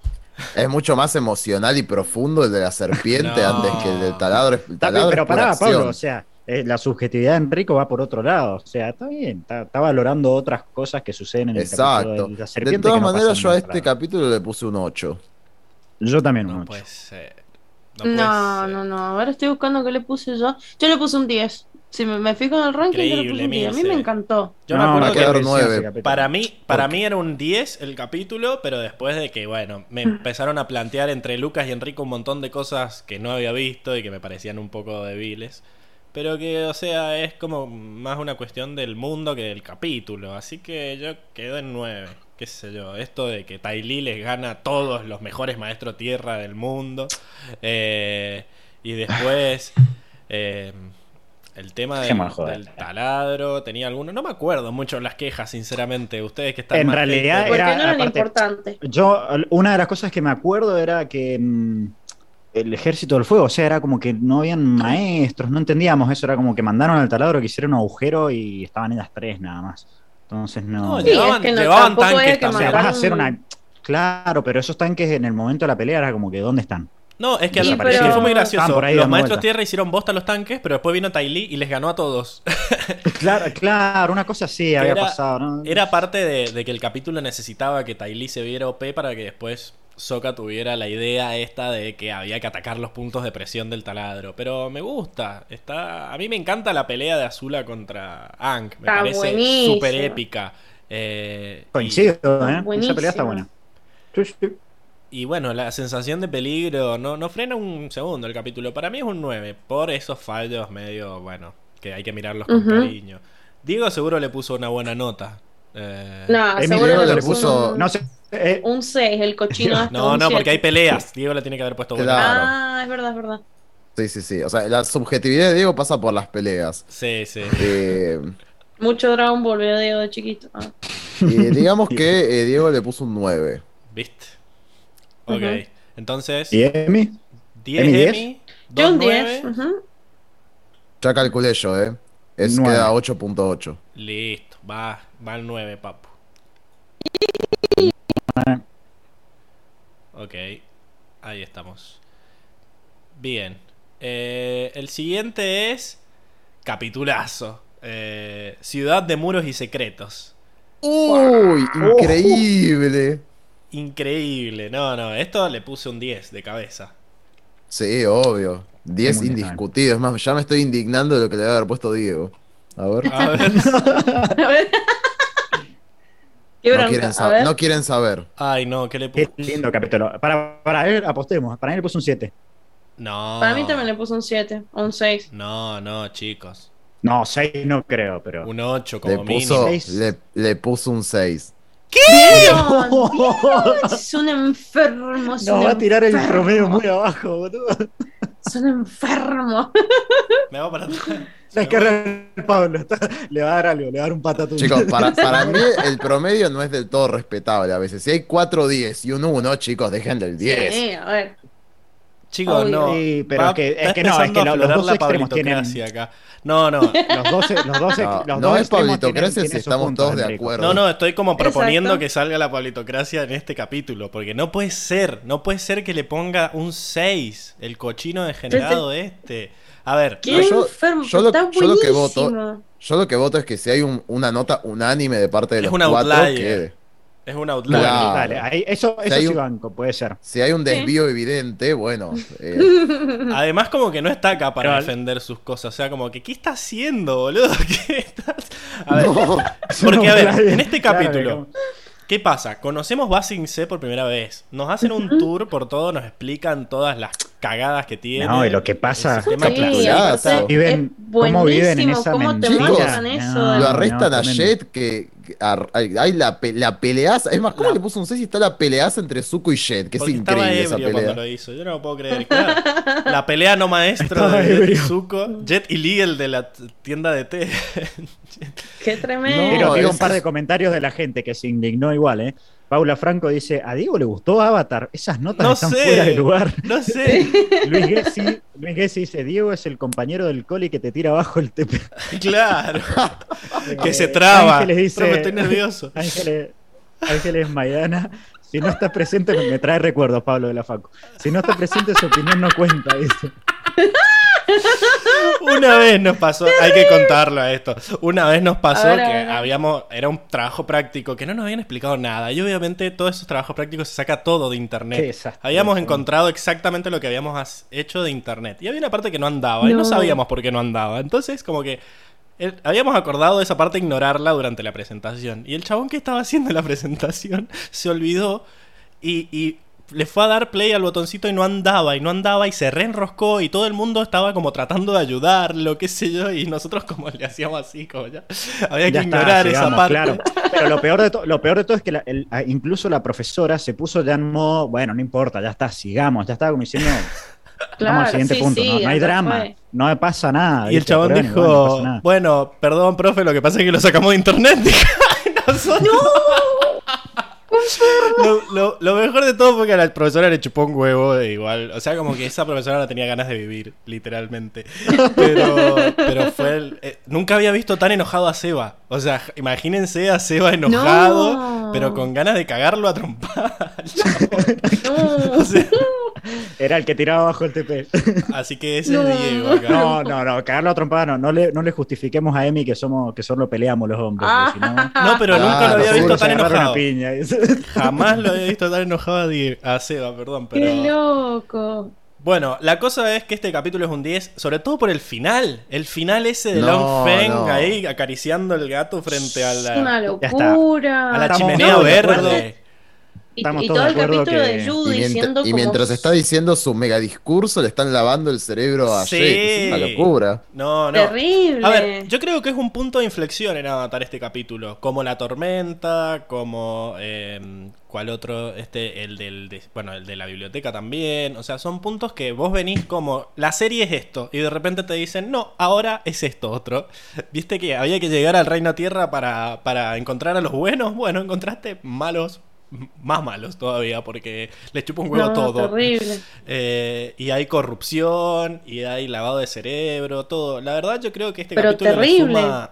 Es mucho más emocional y profundo el de la serpiente No. antes que el del taladro. El Está bien, taladro pero pará. Pablo, o sea, eh, la subjetividad de Enrico va por otro lado. O sea, está bien, está, está valorando otras cosas que suceden en el Exacto. capítulo de la De serpiente. todas que no maneras, yo a este capítulo le puse un 8. Yo también un No ocho. puede ser. No, puede No, ser. no, no. Ahora estoy buscando qué le puse yo. Yo le puse un 10. Si me, me fijo en el ranking, yo le Increíble, puse un 10. A mí me encantó. Yo No, me acuerdo que parecía nueve. ese capítulo. para mí, para mí era un 10 el capítulo, pero después de que, bueno, me empezaron a plantear entre Lucas y Enrico un montón de cosas que no había visto y que me parecían un poco débiles. pero que, o sea, es como más una cuestión del mundo que del capítulo. Así que yo quedo en 9. Qué sé yo, esto de que Tai Li les gana a todos los mejores maestros tierra del mundo. Eh, y después. eh, el tema del, taladro, tenía alguno, no me acuerdo mucho las quejas, sinceramente. Ustedes que están En más realidad, era- no eran aparte- importantes. Yo, una de las cosas que me acuerdo era que mm, el ejército del fuego, o sea, era como que no habían maestros, no entendíamos eso, era como que mandaron al taladro que hiciera un agujero y estaban ellas tres nada más. Entonces no. No, Sí, llevaban, es que no, llevaban tampoco tanques es que o sea, también. vas a hacer una. Claro, pero esos tanques en el momento de la pelea era como que ¿dónde están? No, es que al Sí, principio pero- fue muy gracioso. por ahí Los maestros vueltas. tierra hicieron bosta a los tanques, pero después vino Tai Li y les ganó a todos. Claro, claro, una cosa así había era- pasado, ¿no? Era parte de, de que el capítulo necesitaba que Tai Li se viera OP para que después Sokka tuviera la idea esta de que había que atacar los puntos de presión del taladro. Pero me gusta. Está... A mí me encanta la pelea de Azula contra Aang. Me Está parece súper épica. Eh, y- Coincido, ¿eh? Esa pelea está buena. Y bueno, la sensación de peligro no, no frena un segundo el capítulo. Para mí es un 9, por esos fallos medio, bueno, que hay que mirarlos con cariño. Diego seguro le puso una buena nota. Eh, No, seguro le le puso- puso un, No sé. Eh, un 6, el cochino. hasta no, un no, porque hay peleas. Diego le tiene que haber puesto Claro. Ah, es verdad, es verdad. Sí, sí, sí. O sea, la subjetividad de Diego pasa por las peleas. Sí, sí. Eh, Mucho Dragon Ball veo Diego de chiquito. Ah. y digamos que eh, Diego le puso un 9. ¿Viste? Ok. Ujú. Entonces, ¿Y Emi? 10 Emi, 10? Emi, Yo 2 un 9. 10. ujú. Ya calculé yo, ¿eh? Es, Nueve. queda 8.8. Listo, va, va al 9, papu. Ok, ahí estamos. Bien. Eh, el siguiente es capitulazo. Eh, Ciudad de muros y secretos. ¡Uy! ¡Increíble! Increíble. No, no, esto le puse un 10 de cabeza. Sí, obvio. 10 Muy bien, indiscutido. Es más, ya me estoy indignando de lo que le debe haber puesto Diego. A ver. A ver. A ver. Qué No quieren, a saber, ver. no quieren saber. Ay, no, ¿qué le Qué puse? lindo capítulo. Para, para él, apostemos. Para él le puso un 7. No. Para mí también le puso un 7 o un 6. No, no, chicos. No, 6 no creo, pero. Un 8 Le como puso, mínimo. Seis. le, le puso un 6. Dios, Dios, es un enfermo. es Nos un va a tirar el enfermo, promedio muy abajo, boludo. Es un enfermo. Me va para atrás. La cara de Pablo. está- le va a dar algo, le va a dar un patatón. Chicos, para, para mí el promedio no es del todo respetable a veces. Si hay 4 10 y un 1, chicos, dejen del 10. Sí, a ver. Chicos, Obvio. no. Sí, pero Va- es que- es está que no, es que los aflorar dos la extremos tienen- pablitocracia acá. No, no. Los 12, los 12, No, los no dos es pablitocracia si estamos puntos, todos de Enrico. acuerdo. No, no, estoy como proponiendo Exacto. que salga la pablitocracia en este capítulo. Porque no puede ser. No puede ser que le ponga un 6. El cochino degenerado este. A ver. Qué No, yo- enfermo. yo lo- está yo lo que voto-. Yo lo que voto es que si hay un- una nota unánime de parte de Es los un cuatro, outlier. quede. Es un outlier. Claro. Dale, ahí- eso, Si eso hay sí un- banco, puede ser. Si hay un desvío evidente, bueno. eh, Además, como que no está acá para Pero- defender sus cosas. O sea, como que, ¿qué está haciendo, boludo? ¿Qué estás...? A ver, no. Porque, a ver, Claro, en este capítulo. ¿Qué pasa? Conocemos Basing C por primera vez. Nos hacen un tour por todo, nos explican todas las cagadas que tiene. No, y lo que pasa- Sí, Viven- es cómo viven en buenísimo esa cómo te mentira. eso. No, de- Lo arrestan no, a tremendo. Jet, que, hay la, pe- la peleaza. Es más, ¿cómo La- le puso un 6 si está la peleaza entre Zuko y Jet? Que es Porque increíble esa pelea. lo hizo. Yo no lo puedo creer. Claro. La pelea no maestro Estaba de Jet y ebrio. Zuko. Jet y Lee, el de la tienda de té. Qué tremendo. Pero No, digo es- un par de comentarios de la gente que se indignó igual, ¿eh? Paula Franco dice, ¿a Diego le gustó Avatar? Esas notas No están sé. fuera de lugar. No sé. Luis Gessi, Luis Gessi dice, Diego es el compañero del coli que te tira abajo el TP. Claro. que se traba. Ángeles dice- Pero me estoy nervioso. Ángeles, Ángeles Maidana, si no está presente, me trae recuerdos Pablo de la Facu. Si no está presente, su opinión no cuenta, dice. Una vez nos pasó, hay que contarlo a esto. Una vez nos pasó ver, que habíamos, era un trabajo práctico que no nos habían explicado nada. Y obviamente todos esos trabajos prácticos se saca todo de internet. Habíamos encontrado exactamente lo que habíamos hecho de internet. Y había una parte que no andaba y no sabíamos por qué no andaba. Entonces, como que habíamos acordado de esa parte ignorarla durante la presentación. Y el chabón que estaba haciendo la presentación se olvidó y, y le fue a dar play al botoncito y no andaba, y no andaba, y se reenroscó, y todo el mundo estaba como tratando de ayudarlo, qué sé yo, y nosotros como le hacíamos así, como ya. Había que Ya está, ignorar esa parte. claro. Pero lo peor, de to- lo peor de todo es que la- el- a- incluso la profesora se puso ya en modo, bueno, no importa, ya está, sigamos, ya estaba como diciendo, vamos al siguiente sí, punto, sí, no, no hay drama, fue. no me pasa nada. Y el chabón bueno, no dijo, bueno, perdón, profe, lo que pasa es que lo sacamos de internet. Nosotros- lo, lo- mejor de todo fue que a la profesora le chupó un huevo igual. O sea, como que esa profesora no tenía ganas de vivir, literalmente. Pero, pero fue el- eh, nunca había visto tan enojado a Seba. O sea, imagínense a Seba enojado, No. pero con ganas de cagarlo a trompar. No. O sea, Era el que tiraba abajo el TP. así que ese No. es Diego acá. No, no, no, cagarlo a trompada no, no le, no le justifiquemos a Emi que somos, que solo peleamos los hombres, si no, pero nunca Ah, lo había seguro visto tan enojado. piña. Jamás lo había visto tan enojado a, Die- a Seba, perdón, Qué pero... loco. Bueno, la cosa es que este capítulo es un 10, sobre todo por el final. El final ese de No, Long Feng no. ahí acariciando el gato frente a Es una la, Ya está. locura. a la Estamos chimenea verde. Y, y todo el capítulo que- de Y, Judy mientras- diciendo y como... mientras está diciendo su mega discurso, le están lavando el cerebro a Sí. Jake. Es una locura. No, no. Terrible. A ver, yo creo que es un punto de inflexión en Avatar este capítulo. Como la tormenta, como. eh, ¿Cuál otro? Este, el del. de- bueno, el de la biblioteca también. O sea, son puntos que vos venís como. La serie es esto. Y de repente te dicen, no, ahora es esto otro. ¿Viste que había que llegar al Reino Tierra para, para encontrar a los buenos? Bueno, encontraste malos. Más malos todavía, porque les chupa un huevo no, todo. terrible. Eh, y hay corrupción, y hay lavado de cerebro, todo. La verdad, yo creo que este Pero capítulo le terrible. suma,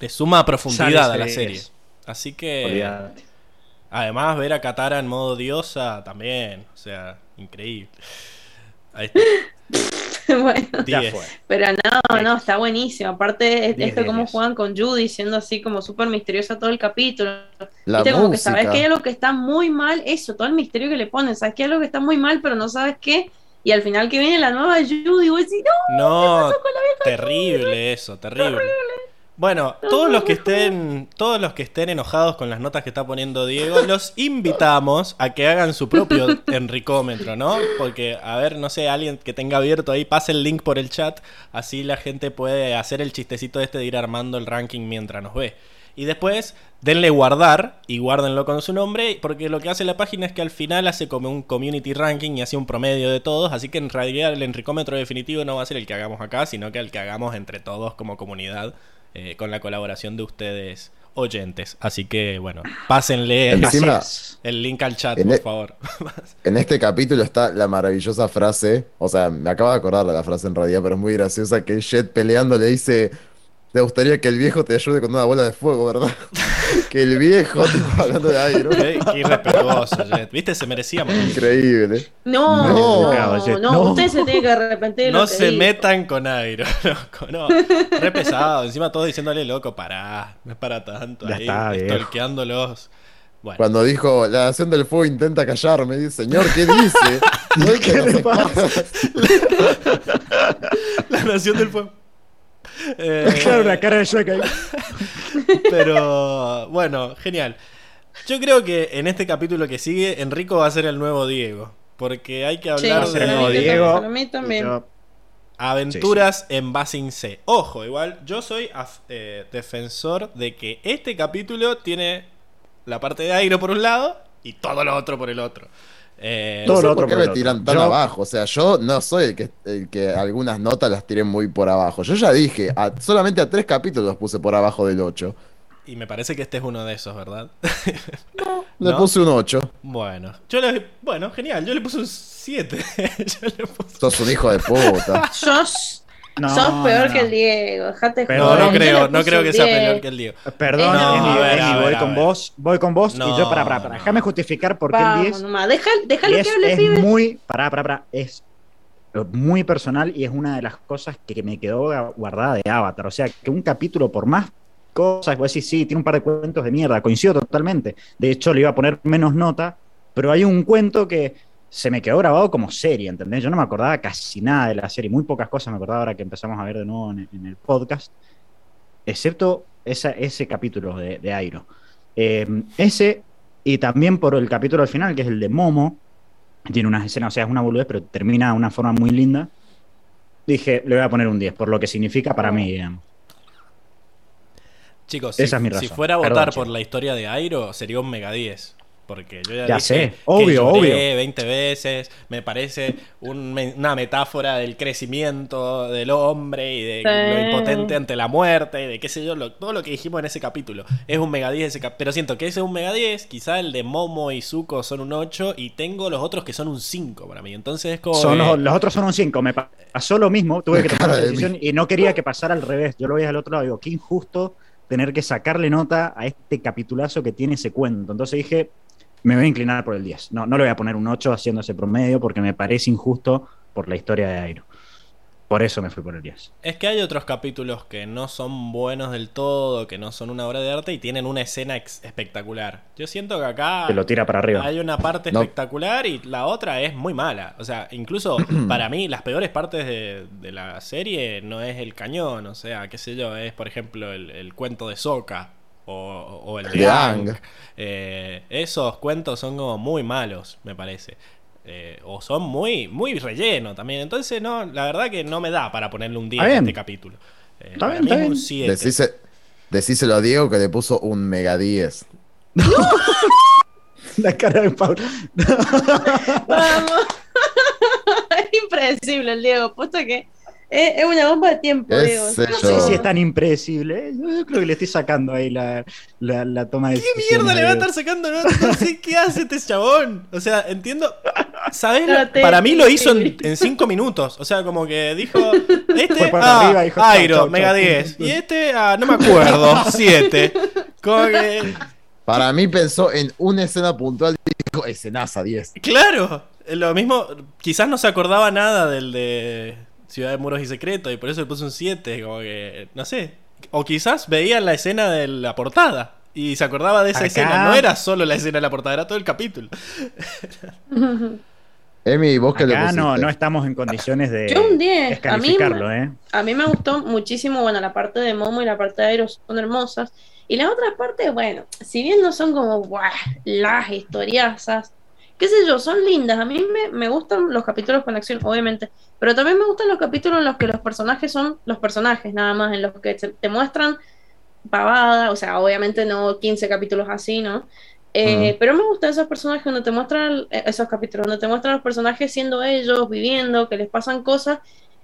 le suma profundidad a la serie. Así que, además, ver a Katara en modo diosa también. O sea, increíble. Ahí está. bueno, Ya 10. fue. pero no, no, está buenísimo. Aparte, es- Diez, esto diez, cómo diez. juegan con Judy, siendo así como súper misteriosa todo el capítulo. La Viste, como que sabes que hay algo que está muy mal, eso, todo el misterio que le ponen, sabes que hay algo que está muy mal, pero no sabes qué. Y al final que viene la nueva Judy, vos decís, no, No, terrible eso, terrible. Bueno, todos los que estén, todos los que estén enojados con las notas que está poniendo Diego, los invitamos a que hagan su propio enricómetro, ¿no? Porque, a ver, no sé, alguien que tenga abierto ahí, pase el link por el chat, así la gente puede hacer el chistecito este de ir armando el ranking mientras nos ve. Y después, denle guardar y guárdenlo con su nombre, porque lo que hace la página es que al final hace como un community ranking y hace un promedio de todos, así que en realidad el enricómetro definitivo no va a ser el que hagamos acá, sino que el que hagamos entre todos como comunidad, eh, con la colaboración de ustedes oyentes. Así que, bueno, pásenle El- Encima- el link al chat, por e- favor. En este capítulo está la maravillosa frase, o sea, me acabo de acordar de la frase en realidad, pero es muy graciosa, que Jet peleando le dice, te gustaría que el viejo te ayude con una bola de fuego, ¿verdad? que el viejo, tipo, hablando de aire, Qué, qué irrespetuoso, Jet. ¿Viste? Se merecía morir. increíble. no, No, no, no, no. usted se tiene que arrepentir de lo No que se dijo. metan con Airo, loco, no. Re pesado, encima todos diciéndole, loco, pará, no es para tanto. Ya ahí, está, viejo. stalkeándolos. Bueno, Cuando dijo, la nación del fuego intenta callarme, dice, señor, ¿qué dice? No es que ¿Qué no le pasa. la nación del fuego. Eh, Claro, una cara de ahí. Pero bueno, genial. Yo creo que en este capítulo que sigue, Enrico va a ser el nuevo Diego. Porque hay que Sí, hablar a ser el de nuevo Diego. Para mí también. Yo- aventuras en Basing C. Ojo, igual, yo soy eh, defensor de que este capítulo tiene la parte de Airo por un lado y todo lo otro por el otro. Eh, No sé lo por qué me tiran tan Yo- abajo. O sea, yo no soy el que, el que algunas notas las tiré muy por abajo. Yo ya dije, a- solamente a tres capítulos los puse por abajo del 8. y me parece que este es uno de esos, ¿verdad? Le ¿No? puse un 8. bueno, yo le, bueno, genial, yo le puse un 7. yo le puse... Sos un hijo de puta. Sos, No, sos peor no, que el Diego. Dejate Pero No, joder. no creo, no creo que sea 10. peor que el Diego. Perdón, No, Emi, a ver, a Emi, ver, voy con vos, voy con vos No, y yo para, para, para, déjame justificar por qué el Vamos 10 nomás, deja, déjalo es, que hable, es pibe. muy, pará, pará, pará, es muy personal y es una de las cosas que me quedó guardada de Avatar. O sea, que un capítulo por más cosas, vos decís, sí, tiene un par de cuentos de mierda, coincido totalmente. De hecho, le iba a poner menos nota, pero hay un cuento que se me quedó grabado como serie, ¿entendés? Yo no me acordaba casi nada de la serie, muy pocas cosas me acordaba ahora que empezamos a ver de nuevo en, en el podcast, excepto esa- ese capítulo de, de Airo. Eh, ese Y también por el capítulo al final, que es el de Momo. Tiene unas escenas, o sea, es una boludez, pero termina de una forma muy linda. Dije, le voy a poner un 10, por lo que significa para mí, digamos. Chicos, Esa si, es mi si razón. fuera a votar Perdón, por la historia de Airo, sería un mega 10. Porque yo ya, Ya dije sé, que obvio, lloré obvio. 20 veces. Me parece un una metáfora del crecimiento del hombre y de Sí. lo impotente ante la muerte y de qué sé yo, lo- todo lo que dijimos en ese capítulo. Es un mega 10 ese cap- Pero siento que ese es un mega 10. Quizá el de Momo y Zuko son un 8. Y tengo los otros que son un 5 para mí. Entonces es como. Son que- los, los otros son un 5. Me pa- pasó lo mismo, tuve que tomar la de decisión y no quería que pasara al revés. Yo lo veía al otro lado, digo, qué injusto tener que sacarle nota a este capitulazo que tiene ese cuento. Entonces dije, me voy a inclinar por el 10. No, no le voy a poner un 8 haciendo ese promedio porque me parece injusto por la historia de Airo. Por eso me fui por el 10. Es que hay otros capítulos que no son buenos del todo, que no son una obra de arte y tienen una escena ex- espectacular. Yo siento que acá Te lo tira para arriba. hay una parte No. espectacular y la otra es muy mala. O sea, incluso para mí las peores partes de, de la serie no es el cañón, o sea, qué sé yo, es por ejemplo el, el cuento de Soka o, o el de. Aang. Eh, esos cuentos son como muy malos, me parece. Eh, o son muy, muy relleno también. Entonces, no, la verdad que no me da para ponerle un 10 Está a este capítulo. Eh, Está bien, es un bien. 7. Decíse- decíselo a Diego que le puso un mega 10. La cara de Pablo. Vamos. es impredecible el Diego, puesto que es, es una bomba de tiempo, ¿Qué Diego. No sé si es tan impredecible. ¿eh? Yo creo que le estoy sacando ahí la, la, la toma de ¿Qué mierda le va a estar sacando? No, no sé qué hace este chabón. O sea, entiendo. ¿Sabes? lo- Para mí lo hizo en, en cinco minutos. O sea, como que dijo. Este, Fue para ah, arriba, dijo, Airo, chau, mega chau. 10. Y este, ah, no me acuerdo, 7. Como que. Para mí pensó en una escena puntual y dijo, escenaza 10. Claro, lo mismo. Quizás no se acordaba nada del de Ciudad de Muros y Secretos y por eso le puso un 7. Como que. No sé. O quizás veía la escena de la portada. Y se acordaba de esa Acá- escena. No era solo la escena de la portada, era todo el capítulo. Emi, ¿vos qué le pusiste? no, no estamos en condiciones de Yo un 10. A mí ¿eh? A mí me gustó muchísimo, bueno, la parte de Momo y la parte de Airo son hermosas. Y las otras partes, bueno, si bien no son como ¡buah! las historiasas, qué sé yo, son lindas. A mí me, me gustan los capítulos con acción, obviamente, pero también me gustan los capítulos en los que los personajes son los personajes, nada más, en los que te, te muestran pavada, o sea, obviamente no 15 capítulos así, ¿no? Eh, Mm. Pero me gustan esos personajes donde te muestran, eh, esos capítulos donde te muestran los personajes siendo ellos, viviendo, que les pasan cosas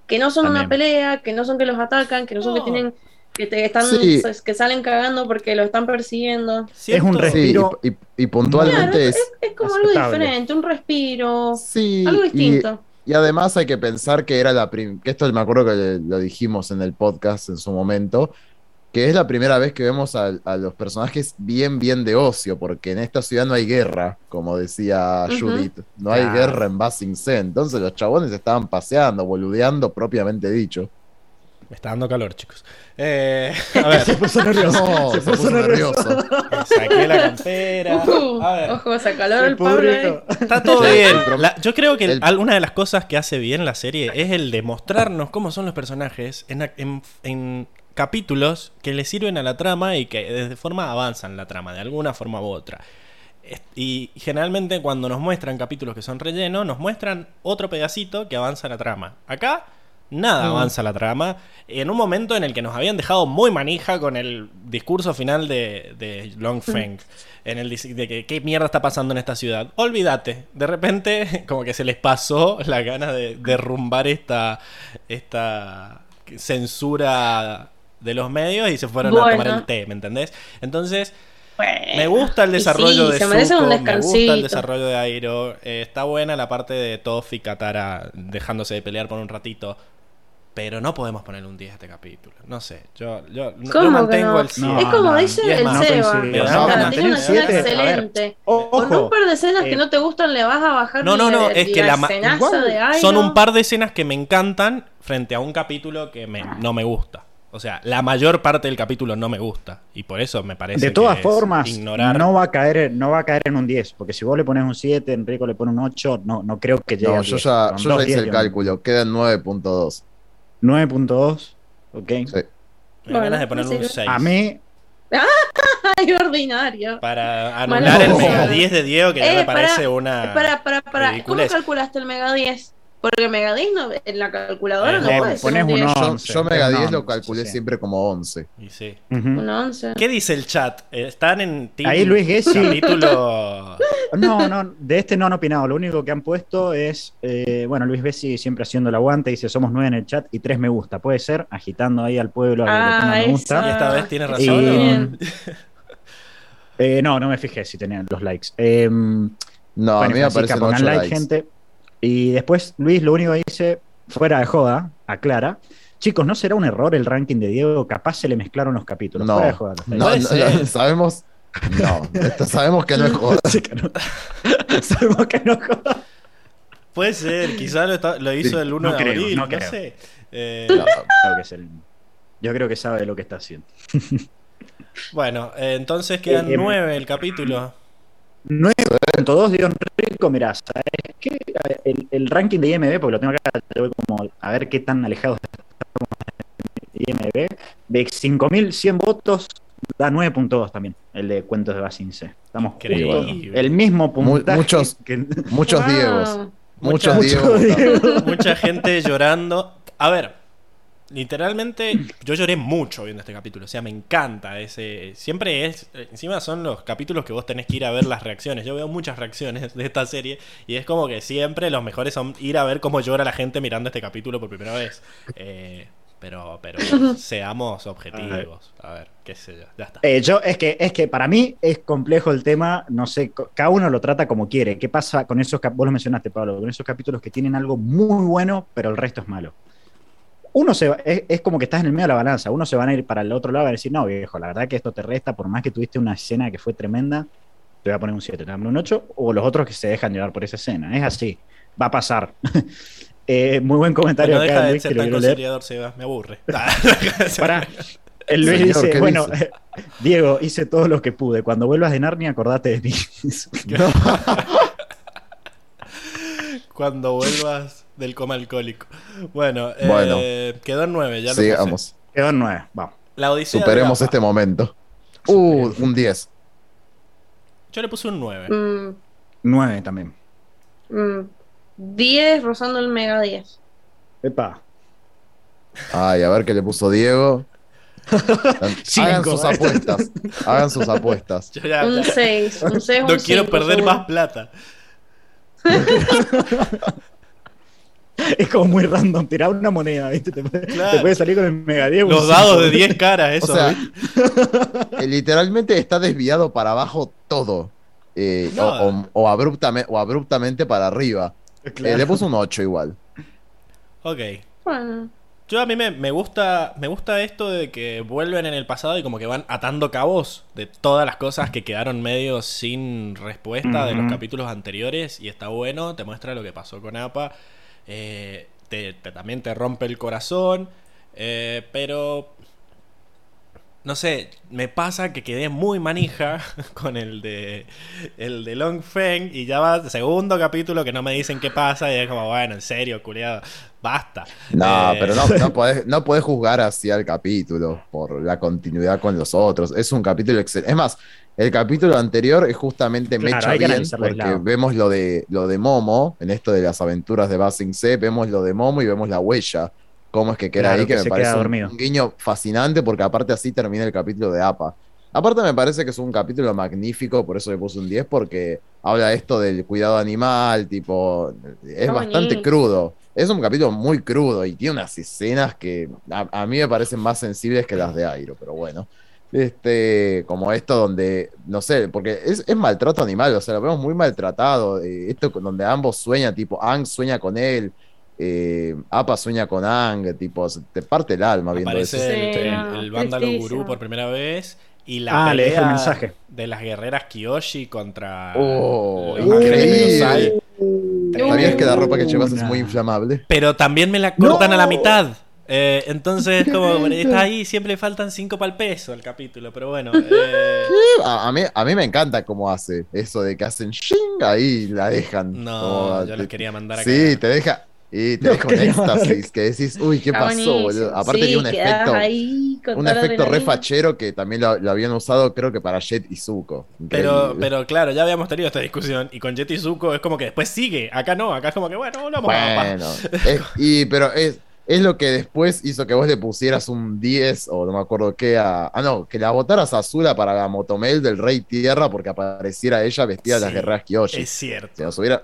que no son una pelea, que no son que los atacan, que no son que tienen, que te están, Sí. que salen cagando porque lo están persiguiendo. Es un Siento- res- Sí, Respiro. y, y- y puntualmente Claro, es... Es como algo diferente, un respiro, Sí, algo distinto. Y además hay que pensar que era la prim- que esto me acuerdo que lo dijimos en el podcast en su momento, que es la primera vez que vemos a, a los personajes bien, bien de ocio, porque en esta ciudad no hay guerra, como decía. Judith, no hay guerra en Basing C, entonces los chabones estaban paseando, boludeando propiamente dicho. Me está dando calor, chicos. Eh, a ver, Se puso nervioso. No, se, se puso puso nervioso. nervioso. saqué la campera. Uh, A ver, ojo, esa calor el pudrió. eh. está todo bien. La- yo creo que el- al- una de las cosas que hace bien la serie es el de mostrarnos cómo son los personajes en, en- en capítulos que le sirven a la trama y que de forma avanzan la trama, de alguna forma u otra. Y generalmente cuando nos muestran capítulos que son relleno, nos muestran otro pedacito que avanza la trama. Acá nada Mm. avanza la trama. En un momento en el que nos habían dejado muy manija con el discurso final de, de Long Feng. En el de que qué mierda está pasando en esta ciudad. Olvídate. De repente, como que se les pasó la gana de derrumbar esta, esta censura de los medios y se fueron a tomar el té, ¿me entendés? Entonces, Bueno. me gusta el desarrollo sí, de se merece Zuko, un me gusta el desarrollo de Airo. eh, está buena la parte de Toph y Katara dejándose de pelear por un ratito. Pero no podemos ponerle un 10 a este capítulo. No sé, yo, yo, yo ¿Cómo que mantengo no? el 100. No, es como no, dice el Seba. no coincido. o sea, No, tiene mantener una escena a excelente. Ojo, Con un par de escenas que eh, no te gustan, le vas a bajar No, no, no, la- es que la igual de Airo. Son un par de escenas que me encantan frente a un capítulo que me- no me gusta. O sea, la mayor parte del capítulo no me gusta. Y por eso me parece De todas que formas, ignorar. no va a caer, no va a caer en un 10, porque si vos le pones un 7, Enrico le pone un 8, no, no creo que llegue No, yo 10. ya, Con yo ya hice 10 el y un cálculo, quedan 9.2. 9.2, ok. Sí. Me dan ganas de Bueno, ponerle un sí. 6. A mí, Ay, ordinario. Para anular el Malo. Mega 10 de Diego, que ya Eh, me pará, parece una. Para, para, para. ¿Cómo calculaste el Mega 10? Porque Mega 10 no, en la calculadora Eh, no le puede ser pones un un 10. Yo, 11, yo Mega no, 10 lo calculé sí. siempre como 11. Y sí. Ujú. Un 11. ¿Qué dice el chat? Eh, ¿Están en team Ahí Luis Gessi. capítulo? No, no, de este no han opinado. Lo único que han puesto es, eh, bueno, Luis Bessi siempre haciendo el aguante, dice somos nueve en el chat y tres me gusta. Puede ser, agitando ahí al pueblo a que Ah, pongan me ¿Y gusta. esta vez tiene Y- razón? Eh, no, no me fijé si tenían los likes. Eh, No, a mí me Francisca, aparecen pongan 8 like, likes. gente. Y después Luis lo único que dice, fuera de joda, aclara. Chicos, ¿no será un error el ranking de Diego? Capaz se le mezclaron los capítulos. No. Fuera de joda. No, sabemos. No, esto sabemos que no es joda. Sí que no. Sabemos que no joda. Puede ser, quizás lo, está- lo hizo Sí, el 1 no de creo, abril, no no, creo. sé. Eh, No, creo que es el- Yo creo que sabe lo que está haciendo. Bueno, eh, entonces quedan Eh, em, 9 el capítulo. 9.2 Dios Rico, mirá, ¿sabes qué? El, el ranking de IMB, porque lo tengo acá, te voy como a ver qué tan alejados estamos de IMB, de 5.100 votos da 9.2 también, el de Cuentos de Basin C. Estamos Increíble. el mismo puntaje muchos- que... Muchos Wow. Diegos. Muchos Mucho Diegos. Diego. Mucha gente llorando. A ver, literalmente yo lloré mucho viendo este capítulo. O sea, me encanta ese. Siempre es. Encima son los capítulos que vos tenés que ir a ver las reacciones. Yo veo muchas reacciones de esta serie. Y es como que siempre los mejores son ir a ver cómo llora la gente mirando este capítulo por primera vez. Eh, pero, pero seamos objetivos. A ver, qué sé yo. Ya está. Eh, yo, es que, es que para mí es complejo el tema, no sé, cada uno lo trata como quiere. ¿Qué pasa con esos, vos lo mencionaste, Pablo, con esos capítulos que tienen algo muy bueno, pero el resto es malo? Uno se va- es, es como que estás en el medio de la balanza, uno se van a ir para el otro lado y decir, no, viejo, la verdad que esto te resta, por más que tuviste una escena que fue tremenda, te voy a poner un 7, te voy a poner un 8, o los otros que se dejan llevar por esa escena. Es así, va a pasar. Eh, muy buen comentario no acá, deja de Luis, ser tan conciliador, Seba. Me aburre. Pará. El Luis Señor, dice, ¿qué bueno, dice? Diego, hice todo lo que pude. Cuando vuelvas de Narnia, acordate de mí. Cuando vuelvas del coma alcohólico. Bueno, eh, Bueno. quedó en 9. Ya lo puse. Sigamos. Quedó en nueve, vamos. La Odisea Superemos este momento. Uh, un 10. Yo le puse un 9. Mm, Nueve también. mm. 10 rozando el Mega 10. Epa. Ay, a ver qué le puso Diego. Hagan Cinco, sus ¿eh? apuestas. Hagan sus apuestas. Yo ya- Un ya- 6. Un 6 no quiero perder más plata. Es como muy random, tirar una moneda, ¿viste? Te puede, Claro. te puede salir con el mega Diego. Los un dados de 10 caras, eso. O eh, literalmente está desviado para abajo todo. Eh, No. o, o- o abruptamente, o abruptamente para arriba. Claro. Eh, le puso un 8 igual. ok. Bueno, Yo a mí me, me gusta me gusta esto de que vuelven en el pasado y como que van atando cabos de todas las cosas que quedaron medio sin respuesta de los capítulos anteriores y está bueno, te muestra lo que pasó con APA, eh, te, también te rompe el corazón, eh, pero no sé, me pasa que quedé muy manija con el de el de Long Feng y ya va segundo capítulo que no me dicen qué pasa y es como, bueno, en serio, culiado, basta. No, Eh, pero no, no, podés, no podés juzgar así al capítulo por la continuidad con los otros. Es un capítulo excelente. Es más, el capítulo anterior es justamente Claro, que bien porque vemos lo de, lo de Momo, en esto de las aventuras de Basing C, vemos lo de Momo y vemos la huella. Cómo es que queda Claro, ahí, que, que me parece un, guiño fascinante porque aparte así termina el capítulo de APA. Aparte me parece que es un capítulo magnífico, por eso le puse un 10, porque habla esto del cuidado animal, tipo, es bastante crudo. Es un capítulo muy crudo y tiene unas escenas que a, a mí me parecen más sensibles que las de Airo, pero bueno. Este, como esto donde, no sé, porque es, es maltrato animal, o sea, lo vemos muy maltratado. eh, esto con- donde ambos sueñan, tipo, Ang sueña con él, eh, Apa sueña con Ang, tipo, se te parte el alma viendo eso. Aparece el, Sí, el- no, el vándalo gurú por primera vez y la Ah, le deja el mensaje. de las guerreras Kiyoshi contra Oh, increíble. ¿Sabías que la ropa que llevas es muy inflamable? Pero también me la cortan ¡No! a la mitad. Eh, entonces, como está ahí, siempre faltan 5 para el peso el capítulo. Pero bueno, eh, A, a mí, a mí me encanta cómo hace eso de que hacen shing ahí y la dejan. no, Como yo te- los quería mandar a Sí, te deja. Y te No deja un éxtasis que decís, uy, ¿qué Está pasó, boludo? Aparte Sí, tiene un efecto, ahí con un efecto re adrenalina. fachero que también lo, lo habían usado, creo que para Jet y Zuko. Pero, pero claro, ya habíamos tenido esta discusión. Y con Jet y Zuko es como que después sigue. Acá no, acá es como que bueno, volvamos a Bueno, es- y, pero es, es lo que después hizo que vos le pusieras un 10 o no me acuerdo qué a... Ah, no, que la votaras a Azula para la motomel del Rey Tierra porque apareciera ella vestida de las guerreras Kyoshi. Es cierto. Si nos hubiera...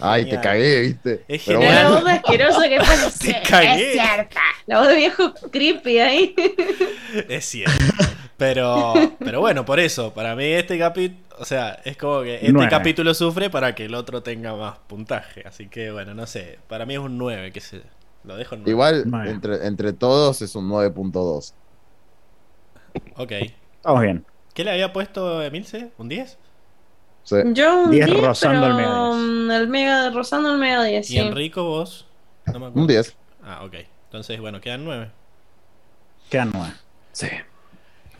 Ay, te cagué, ¿viste? Es Pero genial. Bueno, la voz de asqueroso que parece. Te cagué. Es cierta. La voz de viejo creepy ahí. Es cierto. Pero, pero bueno, por eso, para mí este capítulo, o sea, es como que este capítulo sufre para que el otro tenga más puntaje. Así que bueno, no sé, para mí es un 9, que se lo dejo en 9. igual, entre, entre todos es un 9.2. Ok. Estamos bien. ¿Qué le había puesto Emilce? ¿Un 10? Sí. Yo un 10 10, rozando pero, el mega 10. mm, el mega, rozando el mega 10, ¿Y sí. Enrico vos? No me. Un 10. Ah, ok. Entonces, bueno, quedan 9. Quedan nueve. Sí.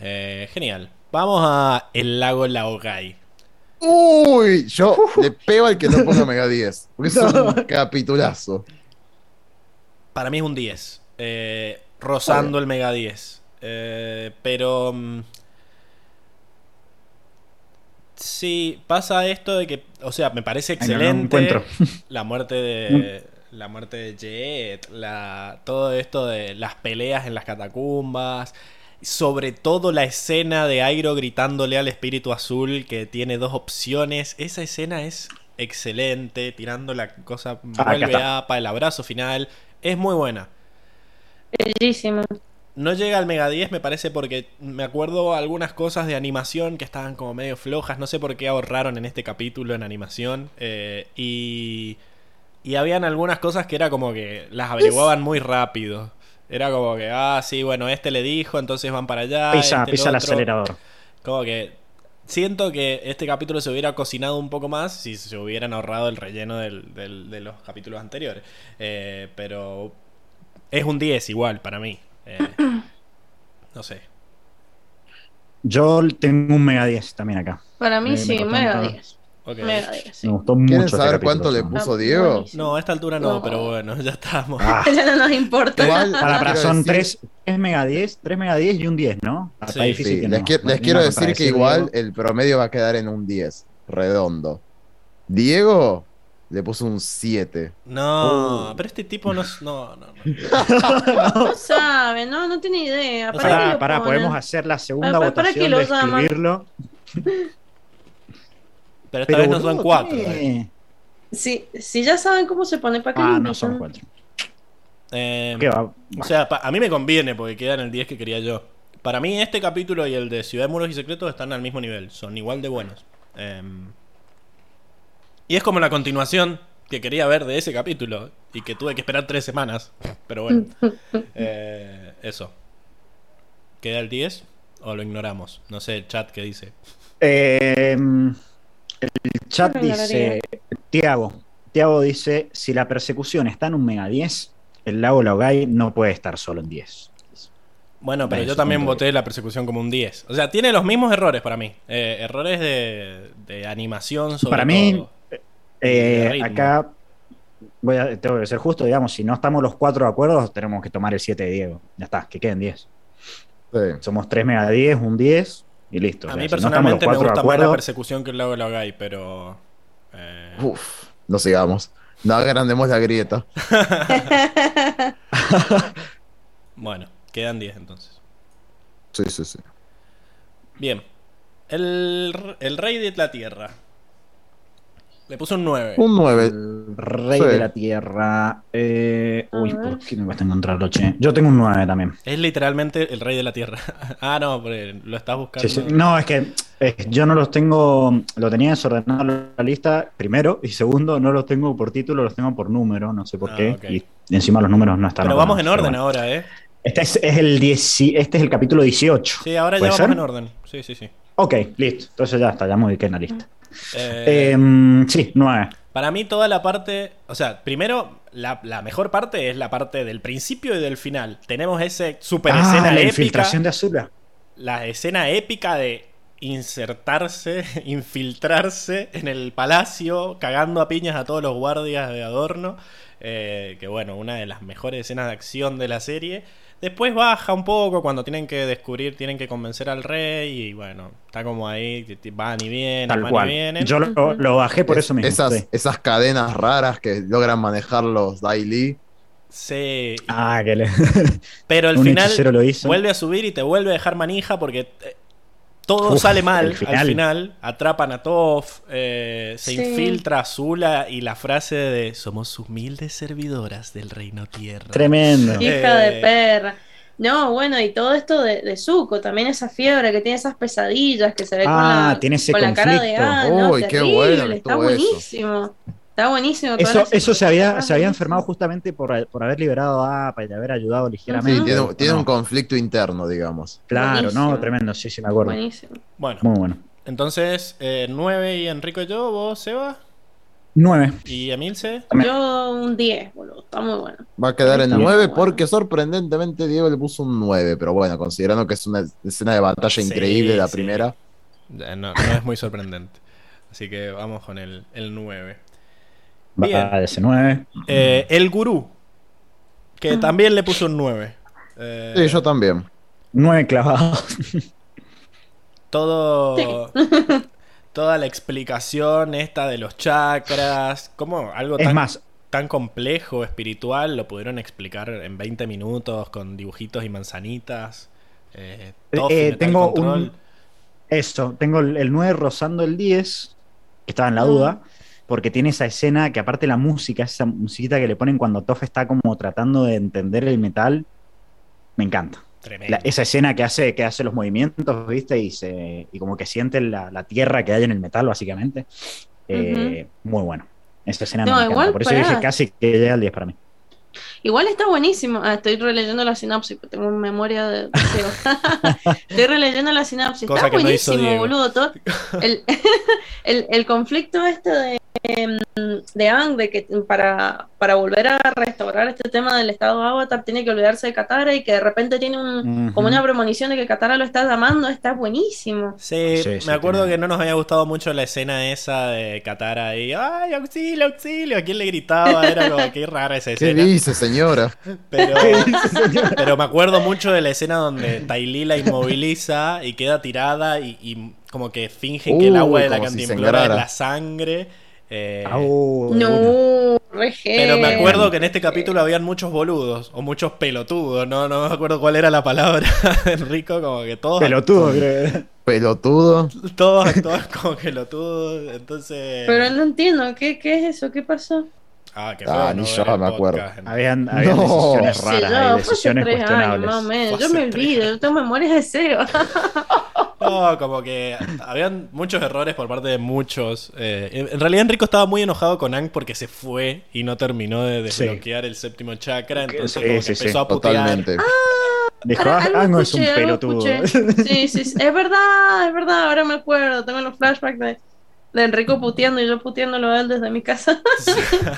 Eh, genial. Vamos a el lago Laogai. Uy, yo le pego al que no ponga Mega 10. Porque es un capitulazo. Para mí es un 10. Eh, rozando el Mega 10. Eh, pero... mm, sí, pasa esto de que... O sea, me parece Ay, no, no excelente encuentro. la muerte de... La muerte de Jet, la, todo esto de las peleas en las catacumbas, sobre todo la escena de Airo gritándole al espíritu azul que tiene dos opciones. Esa escena es excelente, tirando la cosa, Ah, vuelve a para el abrazo final. Es muy buena. Bellísimo. No llega al Mega 10, me parece, porque me acuerdo algunas cosas de animación que estaban como medio flojas. No sé por qué ahorraron en este capítulo en animación. eh, y. Y habían algunas cosas que era como que las averiguaban muy rápido. Era como que, ah, sí, bueno, este le dijo, entonces van para allá. Pisa, este pisa el acelerador. Como que siento que este capítulo se hubiera cocinado un poco más si se hubieran ahorrado el relleno del- del- de los capítulos anteriores. Eh, pero es un 10 igual para mí. Eh, no sé. Yo tengo un Mega 10 también acá. Para mí Me- me sí, costó mega un 10. Ok. Mega 10, sí. Me gustó mucho. ¿Quieren este saber capítulo, cuánto le puso Ah, Diego? buenísimo. No, a esta altura no, No. pero bueno, ya estamos. Ah, Ya no nos importa. Igual, para, para, son decir- 3, Mega 10, 3 Mega 10 y un 10, ¿no? Ah, Está Sí. difícil Sí, que les, no- quiero- no les quiero decir que igual Diego. el promedio va a quedar en un 10, redondo. Diego le puso un 7. No, Oh. pero este tipo no. es- No, no, no. No sabe, no, no tiene idea. ¿Para Pará, pará, podemos hacer la segunda ¿Para- para votación qué lo de escribirlo. Pero esta Pero, vez no son cuatro. eh. Si, si ya saben cómo se pone, ¿para qué Ah, no son? 4. Eh, ¿Qué va? O sea, pa- a mí me conviene porque queda en el 10 que quería yo. Para mí este capítulo y el de Ciudad de Muros y Secretos están al mismo nivel, son igual de buenos. Em, y es como la continuación que quería ver de ese capítulo y que tuve que esperar tres semanas. Pero bueno, Eh, eso. ¿Queda el 10 o lo ignoramos? No sé, el chat que dice. Eh, el chat dice, Tiago, Tiago dice, si la persecución está en un Mega 10, el lago Laogai no puede estar solo en 10. Bueno, pero yo también voté la persecución como un 10. O sea, tiene los mismos errores para mí. Eh, errores de, de animación sobre Para mí, todo. Eh, acá voy a, tengo que ser justo, digamos, si no estamos los cuatro de acuerdo, tenemos que tomar el 7 de Diego. Ya está, que queden 10. Sí. Somos 3 Mega 10, un 10 y listo. A O sea, mí si no estamos los personalmente me cuatro de gusta más la acuerdo, persecución que el lago de Lagai, pero... eh, Uf, no sigamos. No agrandemos la grieta. bueno, quedan 10 entonces. Sí, sí, sí. Bien. El, el rey de la tierra. Le puso un 9. Un 9. el rey Sí. de la tierra. eh, uy, ver. ¿por qué me cuesta encontrarlo, che? Yo tengo un 9 también. Es literalmente el rey de la tierra. ah, no, lo estás buscando. Sí, sí. No, es que eh, yo no los tengo, lo tenía desordenado la lista, primero, y segundo, no los tengo por título, los tengo por número, no sé por Ah, qué. Y, encima los números no están Pero vamos en orden bueno. ahora, ¿eh? Este es, es el 10 este es el capítulo 18. Sí, ahora ya ¿Puede vamos ser? en orden. Sí, sí, sí. Ok, listo. Entonces ya está, ya me ubiqué en la lista. Eh, Em, sí, 9. Para mí toda la parte, o sea, primero la, la mejor parte es la parte del principio y del final. Tenemos ese super Ah, escena la épica, infiltración de Azula. la escena épica de insertarse, infiltrarse en el palacio, cagando a piñas a todos los guardias de adorno. eh, que bueno, una de las mejores escenas de acción de la serie. Después baja un poco cuando tienen que descubrir, tienen que convencer al rey y bueno, está como ahí, van y vienen, Tal van cual. y vienen. Yo lo, lo bajé por Es- eso mismo. esas, sí. esas cadenas raras que logran manejar los Daily. Sí, Ah, que le... pero al final lo hizo. vuelve a subir y te vuelve a dejar manija porque eh, todo Uf, sale mal final. al final. Atrapan a Toph, eh, se Sí. infiltra Azula y la frase de somos humildes servidoras del reino tierra. Tremendo. Hija Eh. de perra. No, bueno, y todo esto de, de Zuko, también esa fiebre que tiene esas pesadillas que se ve con Ah, la, tiene ese con la cara de ah, no, Uy, qué terrible, bueno está eso. Está buenísimo. Eso, eso se había, se había buenísimo. enfermado justamente por, por haber liberado a APA y de haber ayudado ligeramente. Sí, tiene, Ujú. tiene No, un conflicto interno, digamos. Claro, Buenísimo. no, tremendo, sí, sí, me acuerdo. Buenísimo. Bueno, Muy bueno. entonces, eh, 9 y Enrico y yo, vos, Seba, Nueve. y Emilce. Yo un 10, boludo, está muy bueno. Va a quedar en Está muy 9 bueno. porque sorprendentemente Diego le puso un 9, pero bueno, considerando que es una escena de batalla Sí, increíble la sí. primera. No, no es muy sorprendente. Así que vamos con el, el 9. Va Bien. de ese nueve. Eh, el gurú, que también le puso un 9. Eh, Sí, yo también. Nueve clavados. todo toda la explicación esta de los chakras, como algo Es tan, más, tan complejo, espiritual, lo pudieron explicar en 20 minutos con dibujitos y manzanitas. Eh, Eh, Metal tengo Control. un- eso, tengo el, el 9 rozando el 10, que estaba en la Ah. duda, porque tiene esa escena que aparte la música, esa musiquita que le ponen cuando Toff está como tratando de entender el metal, me encanta. La- esa escena que hace, que hace los movimientos, ¿viste? Y, se, y como que siente la, la tierra que hay en el metal, básicamente. Eh, Muy bueno. Esa escena No, me encanta. igual, Por eso pará. dije casi que llega al 10 para mí. Igual está buenísimo. Ah, estoy releyendo la sinopsis, porque tengo memoria de. estoy releyendo la sinopsis. Cosa está no buenísimo, Diego. boludo. todo- el, el, el conflicto este de, em, de Aang, de que para, para volver a restaurar este tema del estado Avatar, tiene que olvidarse de Katara y que de repente tiene un, como una premonición de que Katara lo está llamando. Está buenísimo. Sí, Sí, me sí, acuerdo tiene- que no nos había gustado mucho la escena esa de Katara ahí, ¡ay, auxilio, auxilio! ¿A quién le gritaba? Era como, qué rara esa ¿Qué escena. dice, señora? Pero, pero me acuerdo mucho de la escena donde Tylee la inmoviliza y queda tirada y, y como que fingen que el agua de la si cantimplora es la sangre. Eh, una. No, re pero me acuerdo que en este capítulo habían muchos boludos o muchos pelotudos, no, no me acuerdo cuál era la palabra de Enrico, como que todos Pelotudo, creo. Pelotudo. todos actuaban como pelotudos, entonces... Pero no entiendo, ¿qué, qué es eso? ¿Qué pasó? Ah, qué Ah, ni no yo me acuerdo. Habían, habían No. decisiones Sí, raras, hace decisiones tres años, cuestionables. más o menos. Fue Yo me olvido, yo tengo memoria de Seba. No, como que habían muchos errores por parte de muchos. eh, en- realidad Enrico estaba muy enojado con Ang porque se fue y no terminó de Sí. desbloquear el séptimo chakra. Entonces Sí, como que sí, sí, empezó a putear. Totalmente. Dijo, Ahora, ah, Ango es un pelotudo. Sí, sí, sí, es verdad, es verdad, ahora me acuerdo, tengo los flashbacks de, de Enrico puteando y yo puteándolo a él desde mi casa.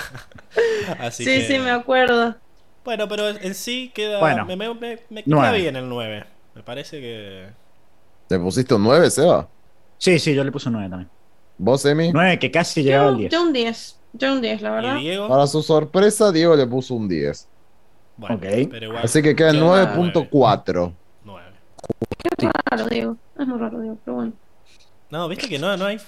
Así sí, que- sí, me acuerdo. Bueno, pero en sí queda. Bueno, me, me, me- me queda nueve. bien el 9. Me parece que. ¿Le pusiste un 9, Seba? Sí, sí, yo le puse un 9 también. ¿Vos, Emi? 9 que casi llegaba al Yo, 10. yo un 10, yo un 10, la verdad. ¿Y Diego? Para su sorpresa, Diego le puso un 10. Bueno, Ok. pero igual. Así que queda en Queda 9.4. 9. Qué raro, Diego, es muy raro, Diego, pero bueno. No, viste que no, no, hay,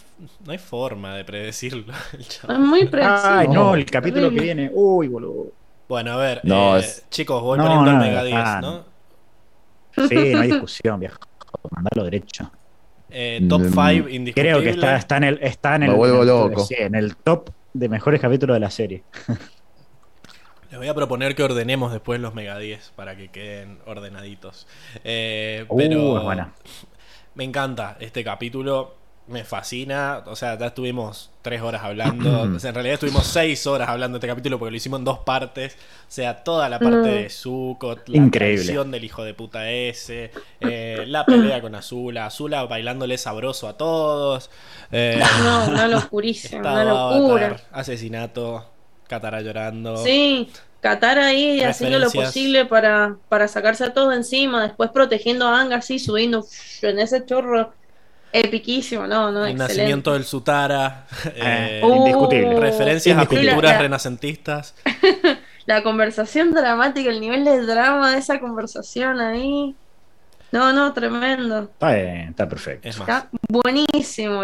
no hay forma de predecirlo. Es muy predecible. Ay, no, el capítulo que viene. Uy, boludo. Bueno, a ver, No, eh, es- chicos, voy No, poniendo no, el Mega 10, ah, ¿no? Sí, no hay discusión, viejo. Mandalo derecho. Eh, top Mm, 5 indiscutible. Creo que está, está en el, está en Me el, vuelvo loco. sí, en el top de mejores capítulos de la serie. Les voy a proponer que ordenemos después los Mega 10 para que queden ordenaditos. Eh, Uh, pero es buena. Me encanta este capítulo. Me fascina. O sea, ya estuvimos tres horas hablando. o sea, en realidad estuvimos seis horas hablando de este capítulo porque lo hicimos en dos partes. O sea, toda la parte Mm. de Zuko, la traición del hijo de puta ese, eh, la pelea con Azula, Azula bailándole sabroso a todos. eh, No, una locurísima, una locura. Asesinato, Katara llorando. Sí, Qatar ahí haciendo lo posible para, para sacarse a todos de encima, después protegiendo a Ang así, subiendo en ese chorro Epiquísimo, no, no, El excelente. nacimiento del Sutara. eh, Eh, indiscutible. referencias a culturas La- renacentistas. La conversación dramática, el nivel de drama de esa conversación ahí. No, no, tremendo. Está bien, está perfecto. Es más, Está buenísimo.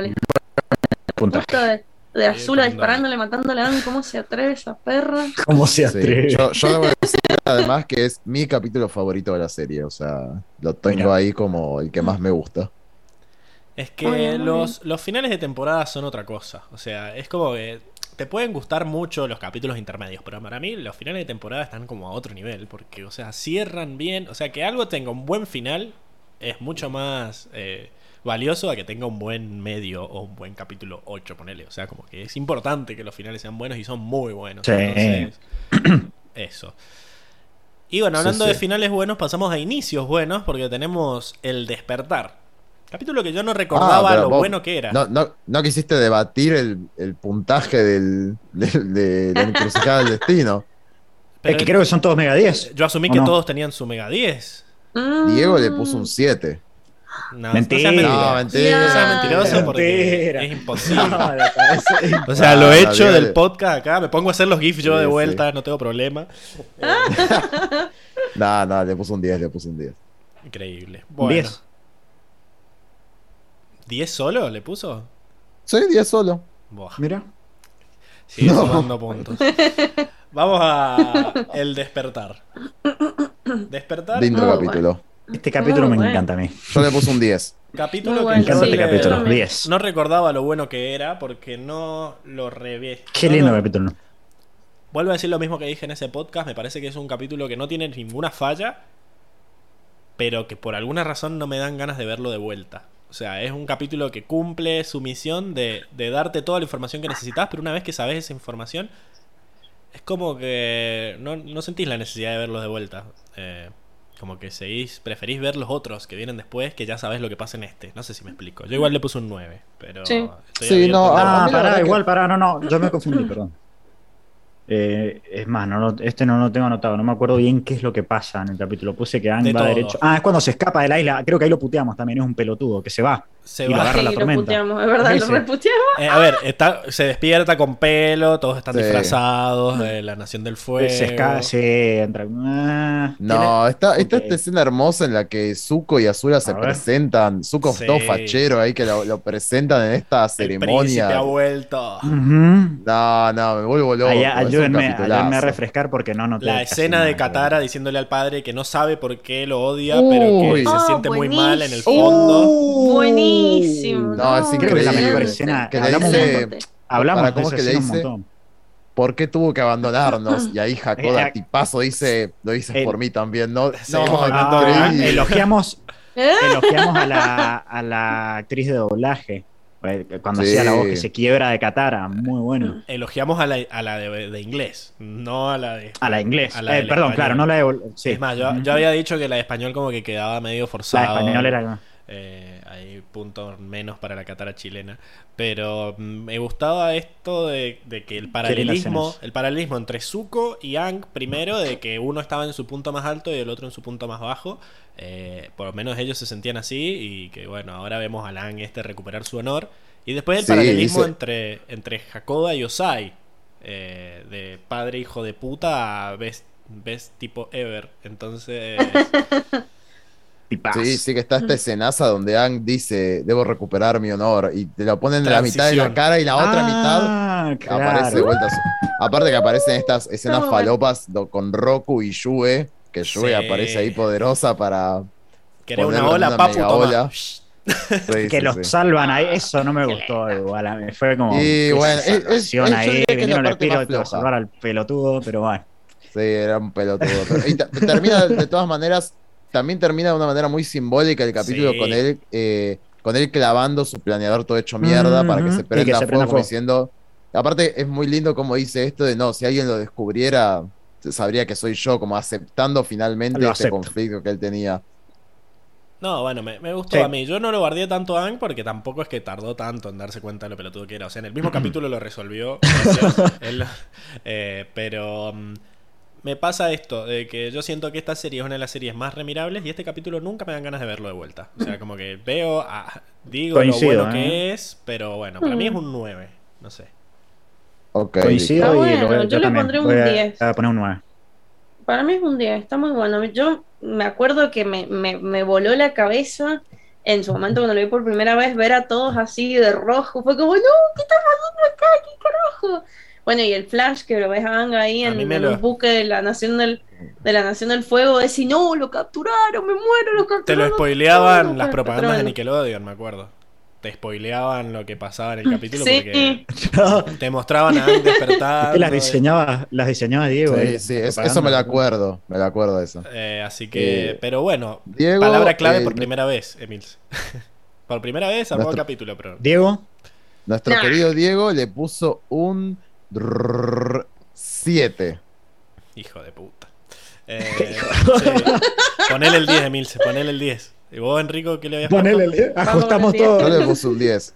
Puntaje. De, Azula disparándole, matándole a Anne. ¿Cómo se atreve esa perra? ¿Cómo se Sí, atreve? Yo, yo debo decir además que es mi capítulo favorito de la serie, o sea, lo tengo Mira. ahí como el que más me gusta. es que los, los finales de temporada son otra cosa. O sea, es como que te pueden gustar mucho los capítulos intermedios, pero para mí los finales de temporada están como a otro nivel. Porque, o sea, cierran bien. O sea, que algo tenga un buen final es mucho más eh, valioso a que tenga un buen medio o un buen capítulo 8, ponele. O sea, como que es importante que los finales sean buenos y son muy buenos. Sí. Entonces, eso. Y bueno, hablando sí. de finales buenos, pasamos a inicios buenos porque tenemos El Despertar. Capítulo que yo no recordaba Ah, lo bueno que era. No, no, no quisiste debatir el, el puntaje del, del- de la encrucijada del destino. Pero es que creo que son todos Mega 10. yo asumí ¿o que no? todos tenían su Mega 10. Mm. Diego le puso un 7. No, Mentira. No mentira. No mentiroso porque Mentira. es imposible. No, O sea, lo no, hecho Diego del podcast acá, me pongo a hacer los GIFs yo Sí, de sí. vuelta, no tengo problema. No, no, le puso un 10, le puso un 10. Increíble. Bueno, 10. 10 solo le puso? Sí, 10 solo. Buah, Mira. sigue No. sumando puntos. Vamos a El Despertar. Despertar. Lindo capítulo. Este capítulo Muy me bueno. encanta a mí. Yo le puse un 10. Capítulo Muy que Me encanta este sí, le- capítulo. también. 10. No recordaba lo bueno que era porque no lo revé. Qué no lindo lo- capítulo. Vuelvo a decir lo mismo que dije en ese podcast. Me parece que es un capítulo que no tiene ninguna falla, pero que por alguna razón no me dan ganas de verlo de vuelta. O sea, es un capítulo que cumple su misión de, de darte toda la información que necesitas, pero una vez que sabes esa información, es como que no, no sentís la necesidad de verlos de vuelta. Eh, como que seguís, preferís ver los otros que vienen después, que ya sabes lo que pasa en este. No sé si me explico. Yo igual le puse un 9, pero... Sí. estoy Sí, abierto no, Ah, pará, verdad que- igual, pará, no, no, yo me confundí, perdón. Eh, es más, no, lo- este no lo tengo anotado, no me acuerdo bien qué es lo que pasa en el capítulo. Puse que Ang De va todo. derecho. Ah, es cuando se escapa de la isla. Creo que ahí lo puteamos también, es un pelotudo, que se va. se y lo va. agarra Sí, la lo tormenta. puteamos, es verdad, lo reputeamos. Eh, a ver, está, se despierta con pelo, todos están Sí. disfrazados de la Nación del Fuego. Se escapa, se entra. ah, No, está, esta escena hermosa en la que Zuko y Azula se A ver. presentan. Zuko es Sí. todo fachero ahí que lo, lo presentan en esta El ceremonia. ha vuelto. No, no, me vuelvo loco. Ayúdenme, a refrescar porque no noté La escena de Katara diciéndole al padre que no sabe por qué lo odia, Uy. pero que se Oh, siente muy mal en el fondo. Buenísimo. No, es Creo que es la mejor increíble. escena. Que le Hablamos, dice- un- hablamos Para, de ¿cómo esa es que le escena un dice? montón. ¿Por qué tuvo que abandonarnos? Y ahí Hakoda Eh, tipazo dice, lo dices el- por mí también, ¿no? Seguimos No, hablando de- increíble. elogiamos, ¿Eh? elogiamos a la, a la actriz de doblaje. Eh, Cuando Sí. hacía la voz que se quiebra de Katara, muy bueno. Elogiamos a la, a la de, de inglés, no a la de. A la inglés. A la Eh, perdón, español. claro, no la de. sí. Es más, yo, yo había dicho que la de español como que quedaba medio La forzada. de español era. Eh, hay puntos menos para la Catara chilena. Pero mm, me gustaba esto de, de que el paralelismo, el paralelismo entre Zuko y Ang, primero, de que uno estaba en su punto más alto y el otro en su punto más bajo. Eh, por lo menos ellos se sentían así. Y que bueno, ahora vemos a Lang este recuperar su honor. Y después el Sí, paralelismo dice- entre, entre Hakoda y Osai. eh, de padre hijo de puta a best, best tipo ever. Entonces. Sí, sí que está esta escenaza donde Ang dice, debo recuperar mi honor, y te lo ponen en la mitad de la cara y la otra mitad Ah, aparece de vuelta. Aparte que aparecen estas escenas falopas do- con Roku y Yue, que Sí. aparece ahí poderosa para... ¿Querés una ola, una papu? ola. Sí, Que sí, los sí. salvan ahí, eso no me gustó igual. a mí Fue como. Y bueno, es- ahí, vinieron más espíritu a salvar al pelotudo, pero bueno. Sí, era un pelotudo. pero- y termina de todas maneras, también termina de una manera muy simbólica el capítulo Sí. con él, eh, con él clavando su planeador todo hecho mierda Mm, para que se prenda que se prenda fuego. diciendo. Aparte, es muy lindo como dice esto de no, si alguien lo descubriera, sabría que soy yo, como aceptando finalmente este conflicto que él tenía. No, bueno, me, me gustó Sí. a mí. Yo no lo guardé tanto a Ang porque tampoco es que tardó tanto en darse cuenta de lo pelotudo que era. O sea, en el mismo capítulo lo resolvió. Él, eh, pero mm, me pasa esto, de que yo siento que esta serie es una de las series más remirables y este capítulo nunca me dan ganas de verlo de vuelta. O sea, como que veo a... digo Coincido, lo bueno ¿eh? que es, pero bueno, para mí es Mm. un 9. No sé. Ok. Coincido Está y bueno, lo voy- yo yo le también. pondré un voy a- 10. a poner un 9. Para mí es un 10, está muy bueno. Yo me acuerdo que me, me, me voló la cabeza en su momento cuando lo vi por primera vez, ver a todos así de rojo. Fue como, no, ¿qué está pasando acá? ¿Qué carajo? Bueno, y el flash que lo ves a Ang ahí A en, en lo- un buque de la Nación del, de la Nación del Fuego, decir, no, lo capturaron, me muero, lo capturaron. Te lo spoileaban las propagandas de. Nickelodeon, me acuerdo. Te spoileaban lo que pasaba en el capítulo Sí. porque te mostraban a Ang despertando. las diseñaba, las diseñaba Diego. Sí, eh, sí, es- eso me lo acuerdo. Me lo acuerdo de eso. Eh, así que, Eh, pero bueno, Diego, palabra clave eh, por primera vez, Emil. por primera vez armó el Nuestro- capítulo, pero Diego, Nuestro Nah. querido Diego le puso un 7. hijo de puta. Eh, sí. Ponele el 10, Emilce, ponele el 10. ¿Y vos, Enrico, qué le habías ponele, puesto? ajustamos todo. Yo le puse un 10.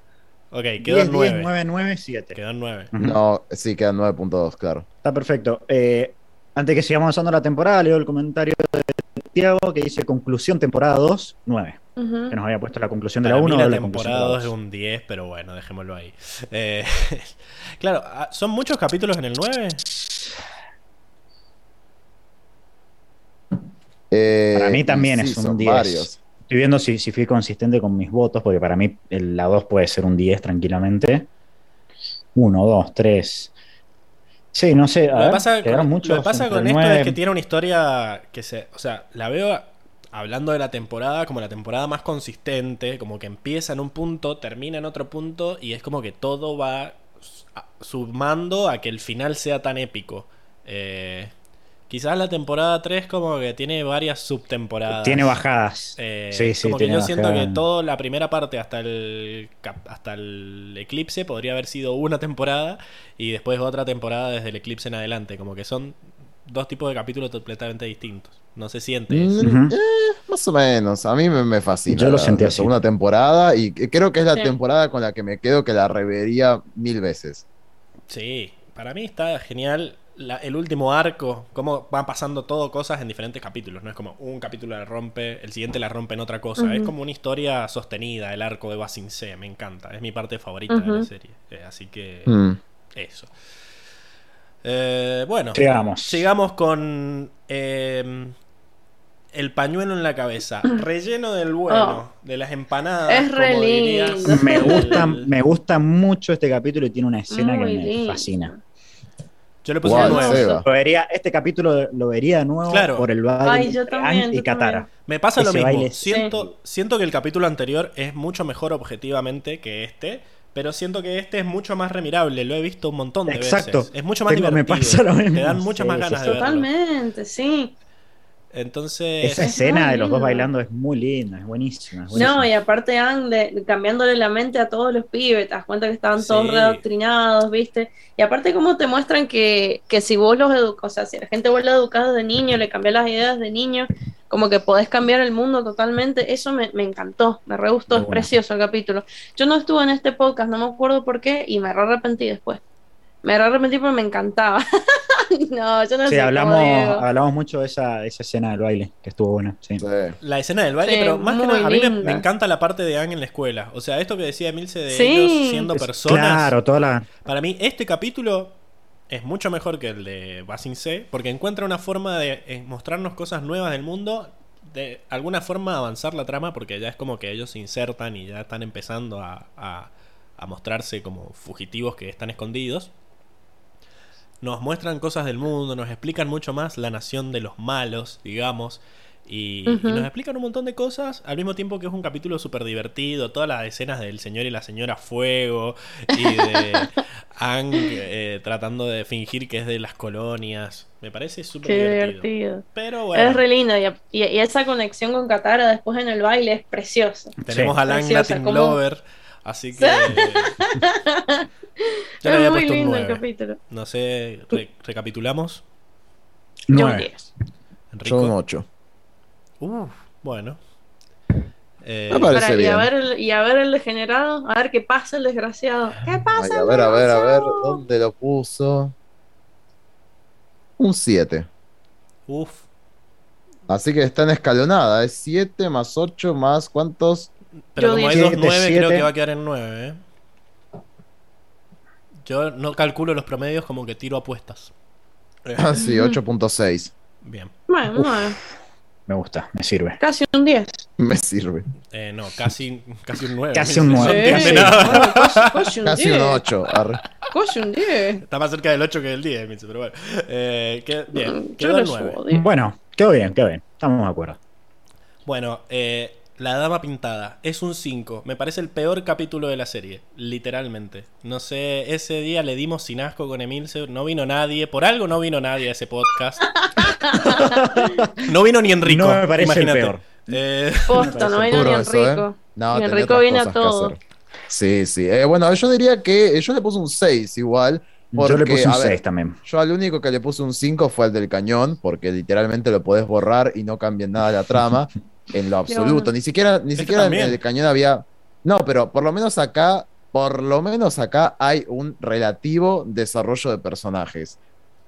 Ok, quedó 10, en 10, 9. 9, 9, 7. Quedó en 9. Ujú. No, sí, quedan 9.2, claro. Está perfecto. Eh, antes que sigamos avanzando la temporada, leo el comentario de Tiago que dice conclusión temporada 2, 9. Ujú. Que nos había puesto la conclusión de la mí 1 la la temporada la 2 es 2. un 10, pero bueno, dejémoslo ahí. Eh, claro, ah, ¿son muchos capítulos en el 9? Eh, Para mí también y es un son 10. varios. Estoy viendo si, si fui consistente con mis votos, porque para mí el- la 2 puede ser un 10 tranquilamente. 1, 2, 3. Sí, no sé. a Lo que pasa, con, muchos lo que pasa con esto 9. es que tiene una historia que se. O sea, la veo hablando de la temporada como la temporada más consistente, como que empieza en un punto, termina en otro punto y es como que todo va sumando a que el final sea tan épico. Eh, quizás la temporada 3 como que tiene varias subtemporadas. Tiene bajadas. Eh, sí, sí, como que yo siento que toda la primera parte hasta el hasta el eclipse podría haber sido una temporada y después otra temporada desde el eclipse en adelante, como que son dos tipos de capítulos completamente distintos. No se siente eso. Mm, Ujú. eh, más o menos. A mí me, me fascina. Yo lo sentí así. segunda temporada y creo que es la Sí. temporada con la que me quedo que la revería mil veces. Sí, para mí está genial la- el último arco, cómo van pasando todo cosas en diferentes capítulos. No es como un capítulo la rompe, el siguiente la rompe en otra cosa. Es como una historia sostenida, el arco de Basing C. Me encanta, es mi parte favorita de la serie. Eh, así que Mm. eso. Eh, bueno, Sigamos. sigamos con eh, el pañuelo en la cabeza, relleno del bueno, de las empanadas. Es re como dirías. lindo. Me gusta, El- me gusta mucho este capítulo y tiene una escena Muy que me lindo. fascina. Yo le puse 9. Seba. Lo vería, este capítulo lo vería de nuevo Claro. por el baile Ay, yo entre también, Aang y Katara. Me pasa lo mismo. Siento, siento que el capítulo anterior es mucho mejor objetivamente que este, pero siento que este es mucho más remirable. Lo he visto un montón de Exacto. veces. Es mucho más Tengo- me divertido. pasa lo mismo. Te dan muchas Sí, más sí, ganas sí. de verlo. Totalmente, sí. Entonces, Esa Es escena de los dos bailando es muy linda, es buenísima. es No, y aparte de, cambiándole la mente a todos los pibes, te das cuenta que estaban todos Sí. readoctrinados, ¿viste? Y aparte cómo te muestran que, que si vos los educas, o sea, si la gente vos la educás de niño, le cambiás las ideas de niño, como que podés cambiar el mundo totalmente, eso me, me encantó, me re gustó, Muy es bueno. precioso el capítulo. Yo no estuve en este podcast, no me acuerdo por qué, y me re arrepentí después. Me re arrepentí porque me encantaba. no, yo no Sí, sé hablamos, hablamos mucho de esa, esa escena del baile, que estuvo buena. Sí. Sí. la escena del baile, Sí, pero más que nada, a mí me, encanta la parte de Ang en la escuela. O sea, esto que decía Emilce de Sí. ellos siendo Es- personas. Claro, toda la. Para mí, este capítulo es mucho mejor que el de Basing C, porque encuentra una forma de eh, mostrarnos cosas nuevas del mundo, de alguna forma avanzar la trama, porque ya es como que ellos se insertan y ya están empezando a, a- a mostrarse como fugitivos que están escondidos. Nos muestran cosas del mundo, nos explican mucho más la nación de los malos, digamos. Y, nos explican un montón de cosas, al mismo tiempo que es un capítulo súper divertido, todas las escenas del señor y la señora Fuego, y de Ang eh, tratando de fingir que es de las colonias. Me parece súper divertido. divertido. Pero bueno, Es re lindo y, y- y esa conexión con Katara después en el baile es preciosa. tenemos Sí. a Lang Latin como- Lover, así que... Yo le es había muy puesto un lindo el 9. capítulo. No sé, re- recapitulamos. Yo un Nueve. 10. Enrico. Yo un 8. Uh, bueno. Eh, Me parece Para- y, a ver el, y a ver el degenerado, a ver qué pasa el desgraciado. ¿Qué Ay, pasa? a ver, a ver, a ver? ¿dónde lo puso? Un 7. uf. Así que está en escalonada, es 7 más 8 más ¿cuántos? Pero Yo como hay diez. dos 9, Siete, creo que va a quedar en 9, ¿eh? Yo no calculo los promedios como que tiro apuestas. Ah, sí, 8.6. Bien. Bueno, bueno, Me gusta, me sirve. casi un 10. Me sirve. Eh, no, casi, casi un 9. Casi un nueve. No entiende Sí. nada. bueno, casi, casi un Casi 10. un 8. arre. Casi un 10. Está más cerca del 8 que del 10, Mitsu, pero bueno. Eh, que- bien, Mm, quedó el 9. subo 10. Bueno, quedó bien, quedó bien. Estamos de acuerdo. Bueno, eh, La Dama Pintada es un 5. Me parece el peor capítulo de la serie, literalmente. No sé, ese día le dimos sin asco con Emilce, no vino nadie, por algo no vino nadie a ese podcast. no vino ni Enrico. No me parece el peor. Eh, no viene ni eso, ¿eh? Enrico. No, Ni Enrico viene a todo. Sí, sí. Eh, bueno, yo diría que yo le puse un 6 igual. Yo le puse un a ver, 6 también. Yo al único que le puse un 5 fue al del cañón, porque literalmente lo podés borrar y no cambia nada la trama, en lo absoluto. bueno. Ni siquiera, ni Este siquiera en el cañón había. No, pero por lo menos acá, por lo menos acá hay un relativo desarrollo de personajes.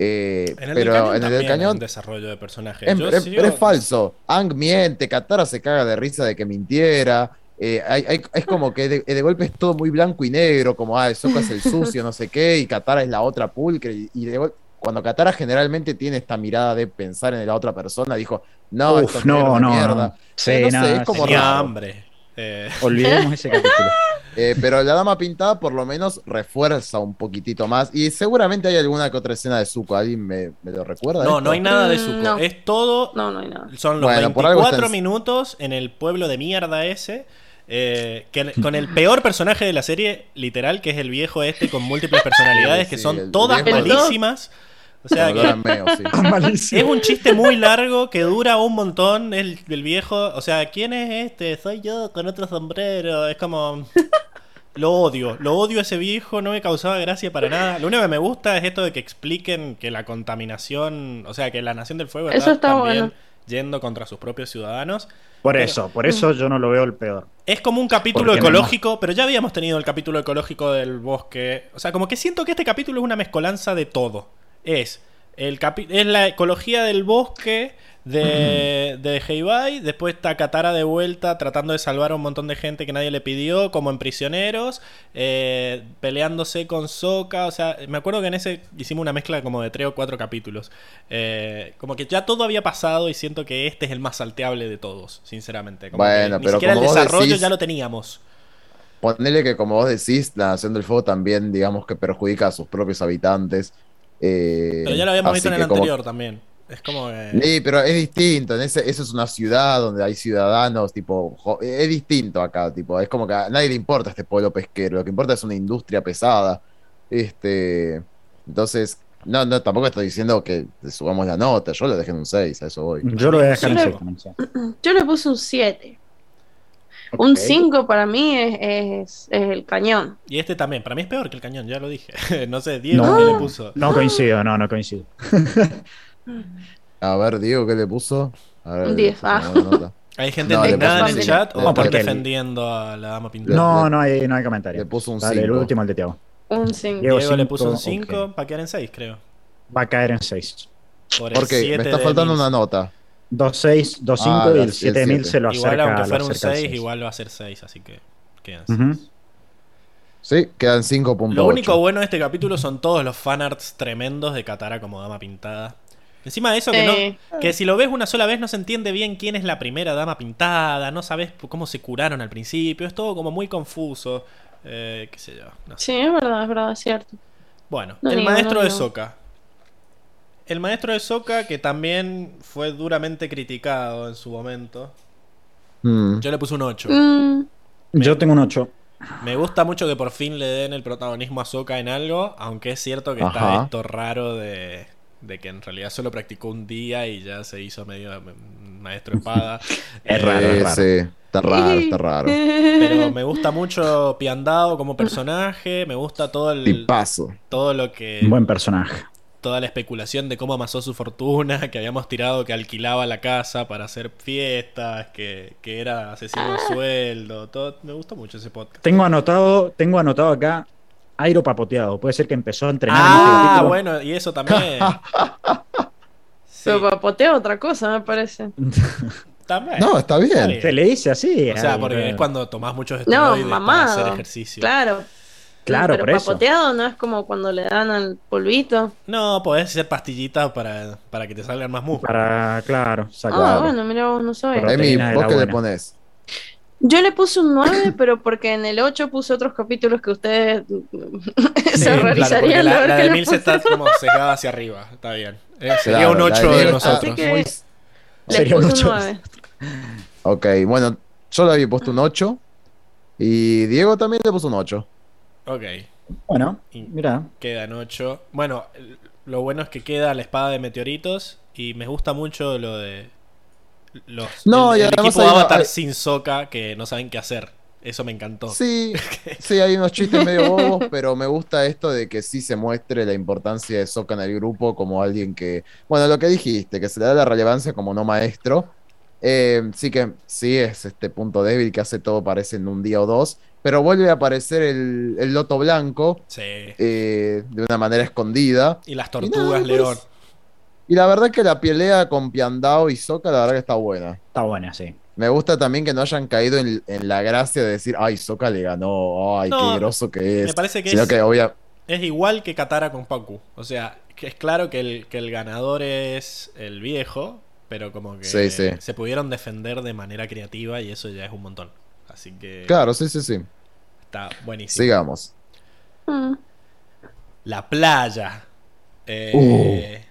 Eh, en el pero del cañón en el del también hay cañón un desarrollo de personajes. Yo sigo- pero es falso. Ang miente, Katara se caga de risa de que mintiera. eh, hay- hay- es como que de, de golpe es todo muy blanco y negro, como, ah, Sokka es el sucio, no sé qué, y Katara es la otra pulcre. Y, y de gol- cuando Katara generalmente tiene esta mirada de pensar en la otra persona, dijo, no, Uf, no, no, mierda. no. Sí, Eh, no sé, nada, es como sí. tenía raro. hambre. Eh, Olvidemos ese capítulo. Eh, pero la dama pintada por lo menos refuerza un poquitito más. Y seguramente hay alguna que otra escena de Zuko. ¿Alguien me, me lo recuerda? no, esto? no hay nada de Mm, Zuko. no. Es todo No, no hay nada. Son los Bueno, por algo 24 está en- minutos en el pueblo de mierda ese. eh, que, con el peor personaje de la serie, literal, que es el viejo este con múltiples personalidades, Sí, que son el todas viejo- malísimas. O sea, Con olor a que meo, sí. es un chiste muy largo que dura un montón el, el viejo. O sea, ¿quién es este? Soy yo con otro sombrero. Es como. Lo odio, lo odio a ese viejo, no me causaba gracia para nada. Lo único que me gusta es esto de que expliquen que la contaminación, o sea, que la Nación del Fuego Eso está también bueno. yendo contra sus propios ciudadanos. Por Pero- eso, por eso yo no lo veo el peor. Es como un capítulo ecológico, pero ya habíamos tenido el capítulo ecológico del bosque. O sea, como que siento que este capítulo es una mezcolanza de todo. Es, el capi- es la ecología del bosque de, de Heibai. Después está Katara de vuelta tratando de salvar a un montón de gente que nadie le pidió, como en prisioneros. eh, peleándose con Sokka. O sea, me acuerdo que en ese hicimos una mezcla como de tres o cuatro capítulos. Eh, como que ya todo había pasado y siento que este es el más salteable de todos, sinceramente. Como Bueno, ni pero siquiera el como vos desarrollo decís- ya lo teníamos. Ponele que, como vos decís, la Nación del Fuego también, digamos que perjudica a sus propios habitantes. Eh, Pero ya lo habíamos visto en el como- anterior también. Es como que... Sí, pero es distinto. En ese, eso es una ciudad donde hay ciudadanos, tipo, jo- es distinto acá, tipo, es como que a nadie le importa este pueblo pesquero, lo que importa es una industria pesada. Este, entonces, no, no, tampoco estoy diciendo que le subamos la nota, yo lo dejé en un 6, a eso voy. Yo lo voy a dejar en Sí. 6 también. sí. Yo le puse un 7. Un Ok. 5 para mí es, es- es el cañón. Y este también, para mí es peor que el cañón, ya lo dije. no sé, Diego No. ¿qué le puso. No coincido, no, no coincido. A ver, Diego, ¿qué le puso? A ver, Un 10, déjame ah. Hay gente No, indignada en el un chat cinco. o están defendiendo a la dama pintada. No, no hay, no hay comentario. Le puso un Dale, el 5. último el de Tiago. Un 5. Diego, Diego le cinco, puso un ok. 5 para quedar en 6, creo. Va a caer en 6. Por Porque me está faltando una nota. 2-6, 2-5 Ah, y el el 7000 siete. se lo acerca. Igual aunque lo fuera un acerca al 6, seis. igual va a ser 6, así que quedan Ujú. seis. Sí, quedan 5.8. Lo único bueno de este capítulo son todos los fanarts tremendos de Katara como dama pintada. Encima de eso, que, Eh. no, que si lo ves una sola vez no se entiende bien quién es la primera dama pintada, no sabes cómo se curaron al principio, es todo como muy confuso. Eh, qué sé yo. no sé. Sí, es verdad, es verdad, es cierto. Bueno, No el niego, maestro no de niego. El maestro de Sokka, que también fue duramente criticado en su momento. Mm. Yo le puse un 8. Mm, Yo tengo un 8. Me gusta mucho que por fin le den el protagonismo a Sokka en algo, aunque es cierto que está esto raro de, de que en realidad solo practicó un día y ya se hizo medio mm, maestro espada. Es Eh, raro, es Eh, raro. sí, está raro, está raro. Pero me gusta mucho Piandao como personaje, me gusta todo el Tipazo. todo lo que Un buen personaje. Toda la especulación de cómo amasó su fortuna, que habíamos tirado que alquilaba la casa para hacer fiestas, que, que era asesino a sueldo, todo, me gustó mucho ese podcast. Tengo anotado, tengo anotado acá Airo papoteado. Puede ser que empezó a entrenar en Ah, este capítulo. bueno, y eso también. Sí. Pero papoteo otra cosa, me parece. También. No, está bien. Se le dice así. O sea, al- porque es cuando tomás muchos No, esteroides para mamado. hacer ejercicio. Claro. Claro, pero por eso. papoteado no es como cuando le dan al polvito. No, podés hacer pastillitas para, para que te salgan más músculos. Para, claro. Ah, Claro. bueno, mira, vos no. Pero- Emi, ¿vos qué le pones? Yo le puse un 9, pero porque en el 8 puse otros capítulos que ustedes Sí, se claro, porque horrorizarían de la, la de le Milce está como sesgada hacia arriba. Está bien. Eh, sería Claro, un la 8 de de nosotros. Muy- Sería un mucho. 9. Ok, bueno, yo le había puesto un 8. Y Diego también le puso un 8. Ok, Bueno, mira. quedan 8. Bueno, lo bueno es que queda la espada de meteoritos. Y me gusta mucho lo de. Los, No, el, y el equipo Avatar hay- sin soca que no saben qué hacer. Eso me encantó. Sí, sí, hay unos chistes medio bobos, pero me gusta esto de que sí se muestre la importancia de Sokka en el grupo como alguien que, bueno, lo que dijiste, que se le da la relevancia como no maestro. Eh, sí que sí es este punto débil que hace todo parece en un día o dos, pero vuelve a aparecer el, el loto blanco Sí. eh, de una manera escondida. Y las Y tortugas nada, león. pues, Y la verdad que la pelea con Piandao y Sokka, la verdad que está buena. Está buena, sí. Me gusta también que no hayan caído en, en la gracia de decir, ay, Sokka le ganó, ay, No, qué groso que es. Me parece que Sino es, que obvia, es igual que Katara con Paku. O sea, que es claro que el, que el ganador es el viejo, pero como que Sí, sí. se pudieron defender de manera creativa y eso ya es un montón. Así que Claro, sí, sí, sí. está buenísimo. Sigamos. Mm. La playa. Eh,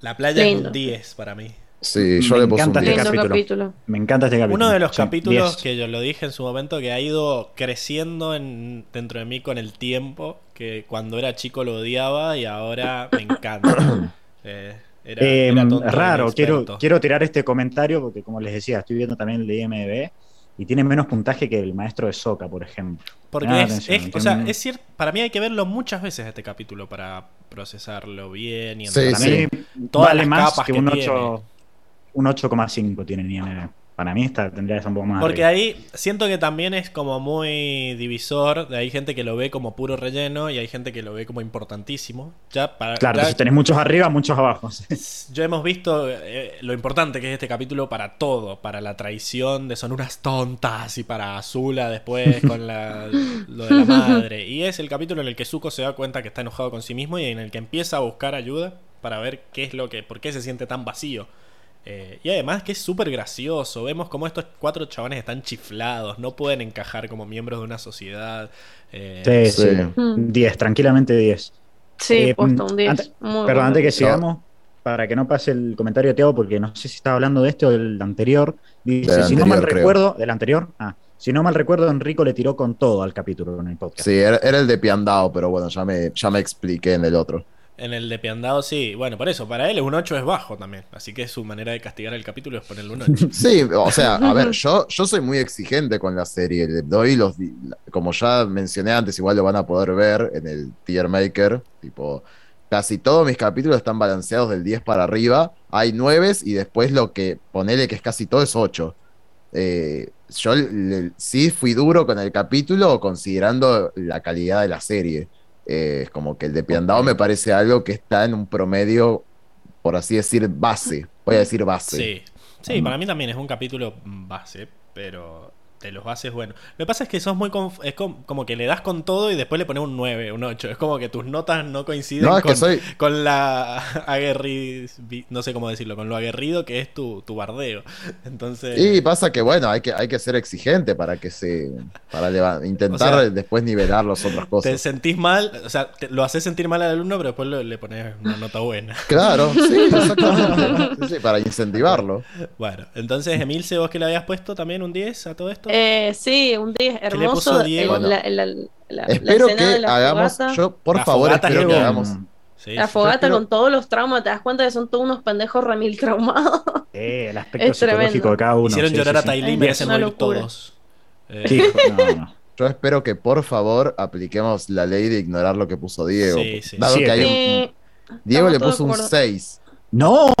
La playa es un 10 para mí. Sí, yo Me le puse un encanta este 10. Lindo capítulo. capítulo. Me encanta este capítulo. Uno de los Sí, capítulos 10. que yo lo dije en su momento que ha ido creciendo en, dentro de mí con el tiempo, que cuando era chico lo odiaba y ahora me encanta. Eh, era, Eh, era tonto, raro, quiero, quiero tirar este comentario porque como les decía, estoy viendo también el de IMDb y tiene menos puntaje que el maestro de Soca, por ejemplo. Porque es, atención, es- tiene o sea, un- es cierto, para mí hay que verlo muchas veces este capítulo para procesarlo bien y Sí, entender. Para sí. mí Todas vale las más capas que que un tiene. 8 un 8,5 tiene en IMDb. Para mí esta tendría que ser un poco más Porque arriba. ahí siento que también es como muy divisor. Hay gente que lo ve como puro relleno y hay gente que lo ve como importantísimo. Ya para, Claro, ya- entonces tenés muchos arriba, muchos abajo. Ya hemos visto eh, lo importante que es este capítulo para todo, para la traición de son unas tontas y para Azula después con la, lo de la madre. Y es el capítulo en el que Zuko se da cuenta que está enojado con sí mismo y en el que empieza a buscar ayuda para ver qué es lo que, por qué se siente tan vacío. Eh, y además que es súper gracioso. Vemos como estos cuatro chabones están chiflados, no pueden encajar como miembros de una sociedad. Eh, Sí, Sí. sí. Mm. 10, tranquilamente 10. Sí, Eh, posta, un 10. antes- Muy Perdón, bueno. antes que sigamos, para que no pase el comentario de Teo, porque no sé si estaba hablando de este o del anterior. Dice, Del si no mal creo. recuerdo, del anterior, ah, si no mal recuerdo, Enrico le tiró con todo al capítulo en el podcast. Sí, era, era el de Piandao, pero bueno, ya me, ya me expliqué en el otro. En el de Piandado sí. Bueno, por eso, para él un 8 es bajo también. Así que su manera de castigar el capítulo es ponerle un 8. Sí, o sea, a ver, yo, yo soy muy exigente con la serie. Le doy los. Como ya mencioné antes, igual lo van a poder ver en el Tier Maker. Tipo, casi todos mis capítulos están balanceados del 10 para arriba. Hay 9 y después lo que ponele que es casi todo es 8. Eh, yo le- sí fui duro con el capítulo considerando la calidad de la serie. Eh, es como que el de Piandao me parece algo que está en un promedio, por así decir, base. Voy a decir base. Sí. Sí, para mí también es un capítulo base, pero de los bases, bueno. Lo que pasa es que sos muy. Es com- como que le das con todo y después le pones un 9, un 8. Es como que tus notas no coinciden No, es con, que soy, con la aguerrido. No sé cómo decirlo, con lo aguerrido que es tu, tu bardeo. Entonces. Y pasa que, bueno, hay que, hay que ser exigente para que se. para intentar O sea, después nivelar las otras Te cosas. sentís mal, o sea, te- lo haces sentir mal al alumno, pero después lo- le pones una nota buena. Claro, sí, exactamente. Sí, sí, para incentivarlo. Bueno, entonces, Emilce, vos que le habías puesto también un 10 a todo esto. Eh, sí, un 10 le hermoso. puso Diego? la, la- la- la Espero de que la hagamos. fogata. Yo, por La favor, espero lo que que- hagamos. Sí, La sí. fogata espero- con todos los traumas, te das cuenta que son todos unos pendejos remil traumados. Eh, el aspecto Es tremendo. psicológico de cada uno. Hicieron sí, llorar sí, a sí. Tailí, Es merecen una morir locura. todos. Eh, Sí, no, no. Yo espero que, por favor, apliquemos la ley de ignorar lo que puso Diego. Sí, sí. Dado que hay un- Sí, Diego le puso un todos de acuerdo. 6. ¡No!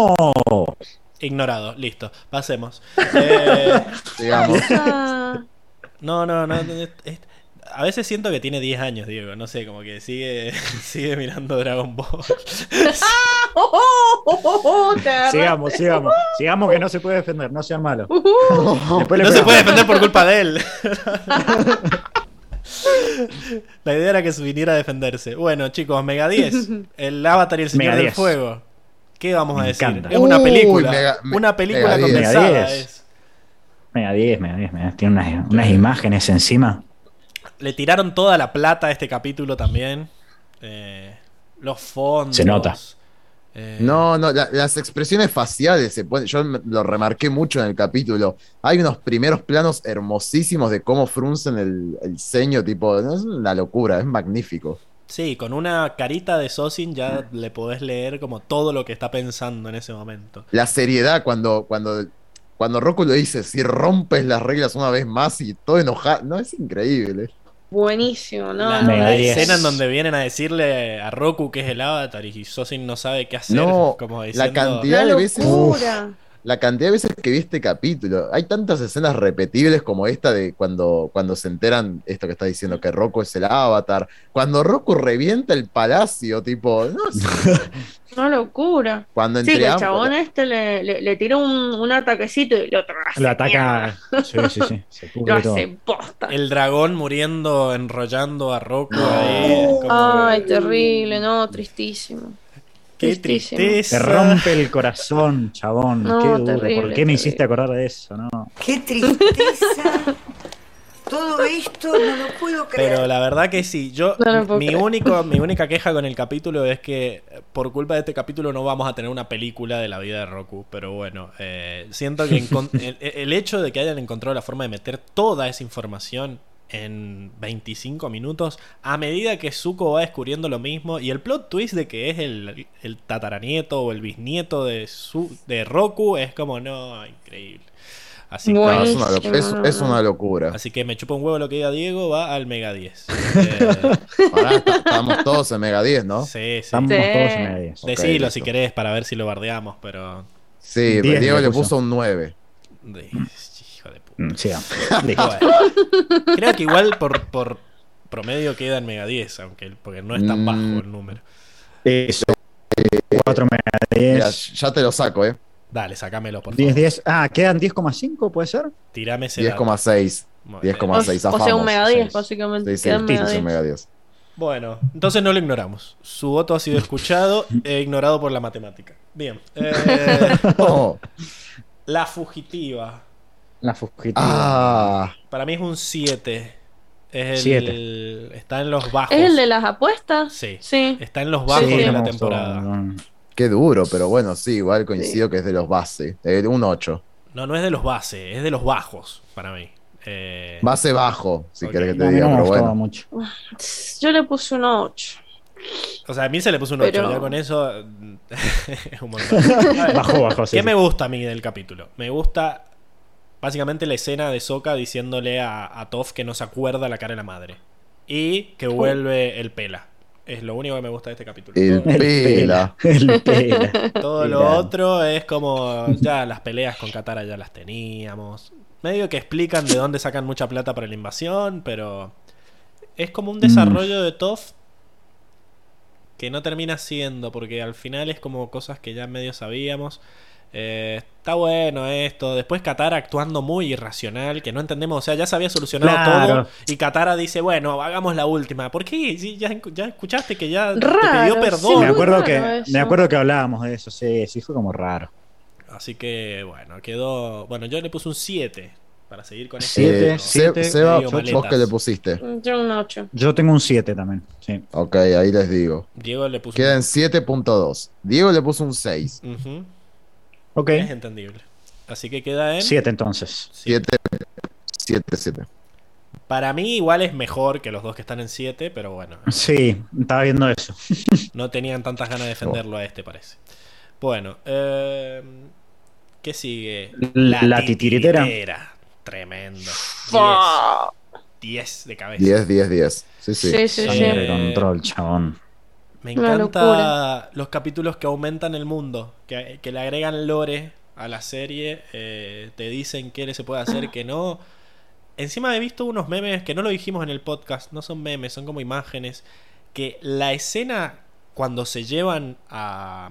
Ignorado, listo, pasemos. Eh, Digamos. No, no, no. es- es- A veces siento que tiene 10 años, Diego. No sé, como que sigue, sigue mirando Dragon Ball. Sigamos, sigamos. Sigamos que no se puede defender, no sean malos. Después No se puede defender por culpa de él. La idea era que se viniera a defenderse. Bueno, chicos, Mega 10. El Avatar y el Señor Mega del 10. Fuego. ¿Qué vamos a decir? encanta. Es una Uy, película. Mega- me- una película Mega 10. condensada. Mega 10. es. Mega 10, mega 10, mega 10. Tiene unas, unas imágenes encima. Le tiraron toda la plata a este capítulo también. Eh, los fondos. Se nota. Eh, No, no, la- las expresiones faciales se pueden, yo lo remarqué mucho en el capítulo. Hay unos primeros planos hermosísimos de cómo fruncen el, el ceño, tipo, es una locura, es magnífico. Sí, con una carita de Sosin ya le podés leer como todo lo que está pensando en ese momento. La seriedad cuando, cuando, cuando Roku lo dice, si rompes las reglas una vez más y todo enojado, no, es increíble. Buenísimo, ¿no? la, no, Mega la es- 10. escena en donde vienen a decirle a Roku que es el avatar y Sosin no sabe qué hacer. No, como la diciendo, cantidad Una de veces, locura. La cantidad de veces que vi este capítulo, hay tantas escenas repetibles como esta de cuando, cuando se enteran esto que está diciendo, que Roku es el avatar, cuando Roku revienta el palacio, tipo, no, es- Una locura. cuando Sí, que el ambos- chabón este le, le, le tira un, un ataquecito y el otro hace Lo ataca. mierda. Sí, sí, sí. Se Lo hace posta. El dragón muriendo, enrollando a Roku ahí. es como- Ay, terrible, no, tristísimo. Qué tristísimo. tristeza. Te rompe el corazón, chabón. No, Qué duro. terrible, ¿Por qué me hiciste acordar de eso? No. ¡Qué tristeza! Todo esto no lo puedo creer. Pero la verdad que sí, yo No mi único mi única queja con el capítulo es que por culpa de este capítulo no vamos a tener una película de la vida de Roku, pero bueno, eh, siento que el hecho de que hayan encontrado la forma de meter toda esa información en 25 minutos a medida que Zuko va descubriendo lo mismo y el plot twist de que es el, el tataranieto o el bisnieto de su, de Roku es como no, increíble. Así que, No, es, una, lo- Buenísimo. es- es una locura. así que me chupa un huevo lo que diga Diego, va al Mega 10. Eh, Ahora estamos todos en Mega 10, ¿no? Sí, sí. Estamos Sí. todos en Mega 10. Ok, Decilo listo. si querés para ver si lo bardeamos, pero. Sí, 10 Diego le puso. puso un 9. de- Puta. Mm, creo que igual por, por promedio queda en Mega 10, aunque porque no es tan bajo Mm. el número. Eso. 4 Mega Mira, 10. ya te lo saco, ¿eh? Dale, sacámelo, por 10, favor. 10. Ah, quedan 10,5, ¿puede ser? Tirame ese dato. 10,6. Bueno, 10,6. O, seis, o sea, un mega 10, seis. básicamente. Sí, sí, mega sí, 10. Mega 10. Bueno, entonces no lo ignoramos. Su voto ha sido escuchado e ignorado por la matemática. Bien. eh, Oh, la fugitiva. La fugitiva. ah, Para mí es un 7. Es el, Siete. Está en los bajos. ¿Es el de las apuestas? Sí. Sí. Está en los bajos Sí, de la temporada. qué duro, pero bueno, sí, igual coincido que es de los base. Eh, un 8. No, no es de los bases, es de los bajos para mí. Eh, Base bajo, si Ok. querés que te diga, no pero bueno. mucho. Yo le puse un 8. o sea, a mí se le puso un 8. Pero- Ya con eso. es un montón. Bajó, bajó, sí. ¿Qué sí. me gusta a mí del capítulo? Me gusta básicamente la escena de Sokka diciéndole a, a Toph que no se acuerda la cara de la madre. Y que vuelve el pela. Es lo único que me gusta de este capítulo. El Todo- El Pela. El pela. Todo lo otro es como ya las peleas con Katara ya las teníamos. Medio que explican de dónde sacan mucha plata para la invasión, pero es como un desarrollo de Toph que no termina siendo, porque al final es como cosas que ya medio sabíamos. Eh, está bueno esto. Después Katara actuando muy irracional, que no entendemos. O sea, ya se había solucionado Claro. todo. Y Katara dice, bueno, hagamos la última. ¿Por qué? Si ya, ya escuchaste que ya te pidió sí, perdón. Me acuerdo, que, eso. me acuerdo que hablábamos de eso, sí, sí, fue como raro. Así que bueno, quedó. Bueno, yo le puse un 7 para seguir con este. Siete, Eh, siete, Seba, ¿vos qué le pusiste? Yo un 8. Yo tengo un 7 también, sí. Ok, ahí les digo. Diego le puso. Queda en 7.2. Diego le puso un 6. un- Ujú, Ok. Es entendible. Así que queda en. 7 entonces. 7. 7, 7, 7. Para mí, igual es mejor que los dos que están en 7, pero bueno, Sí, estaba viendo eso. no tenían tantas ganas de defenderlo a este, parece. Bueno, eh, ¿qué sigue? La titiritera. Tremendo. Fuck. 10 de cabeza. 10, 10, 10. Sí, sí. Sí, sí, sí. Eh, control, chabón. Me encanta los capítulos que aumentan el mundo, que, que le agregan lore a la serie, eh, te dicen qué se puede hacer, qué no. encima he visto unos memes que no lo dijimos en el podcast, no son memes, son como imágenes. Que la escena cuando se llevan a.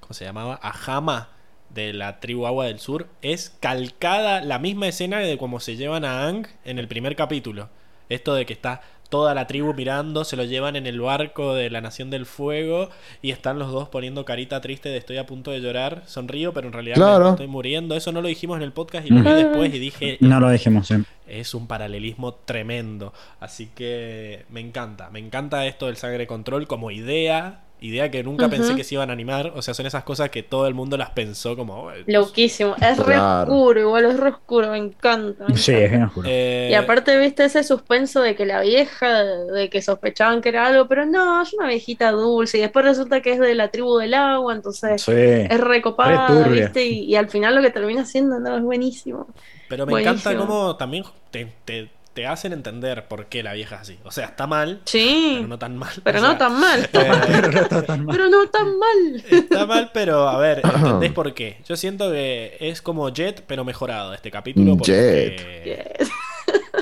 ¿Cómo se llamaba? A Hama de la tribu Agua del Sur es calcada la misma escena de cómo se llevan a Ang en el primer capítulo. Esto de que está toda la tribu mirando, se lo llevan en el barco de la Nación del Fuego y están los dos poniendo carita triste de estoy a punto de llorar, sonrío, pero en realidad me estoy muriendo. Eso no lo dijimos en el podcast y lo vi después y dije, No lo dijimos, sí. es un paralelismo tremendo. Así que me encanta. Me encanta esto del sangre control como idea. Idea que nunca pensé que se iban a animar. O sea, son esas cosas que todo el mundo las pensó como. "Oh, Loquísimo. Es re Claro. oscuro, igual es re oscuro, me encanta. me Sí, encanta. es bien oscuro. eh, Y aparte, viste ese suspenso de que la vieja, de que sospechaban que era algo, pero no, es una viejita dulce. Y después resulta que es de la tribu del agua, entonces Sí. es recopada, Re. ¿viste? Y, y al final lo que termina siendo, no, es buenísimo. Pero me encanta cómo también te, te- te hacen entender por qué la vieja es así. O sea, está mal, Sí, pero no tan mal. pero O no tan mal. eh, Pero no está tan mal. Pero no tan mal. Está mal, pero a ver, ¿entendés por qué? Yo siento que es como Jet, pero mejorado este capítulo. Porque, Yes.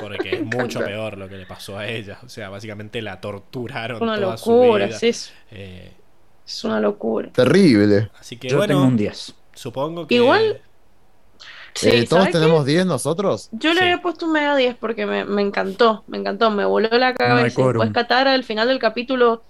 porque es mucho peor lo que le pasó a ella. O sea, básicamente la torturaron Una toda locura, su vida. sí, es, Eh, es una locura. Terrible. así que Yo bueno, tengo un 10. supongo que. Igual- Sí, Eh, ¿Todos ¿sabes qué? tenemos 10 nosotros? Yo le Sí. había puesto un mega 10 porque me, me encantó, me encantó, me voló la cabeza. Después Katara al final del capítulo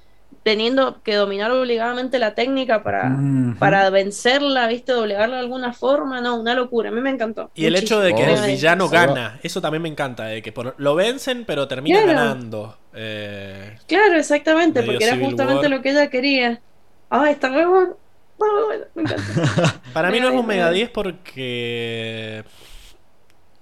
teniendo que dominar obligadamente la técnica para, para vencerla, ¿viste? Doblegarla de alguna forma, no, una locura, a mí me encantó. Y el hecho de que el villano 10. gana, eso también me encanta, de que por- lo vencen pero termina Claro. ganando. Eh, Claro, exactamente, porque era justamente War. lo que ella quería. Ay, está muy bueno. Muy bueno, me encanta. para mí no es un Mega mega 10. 10 porque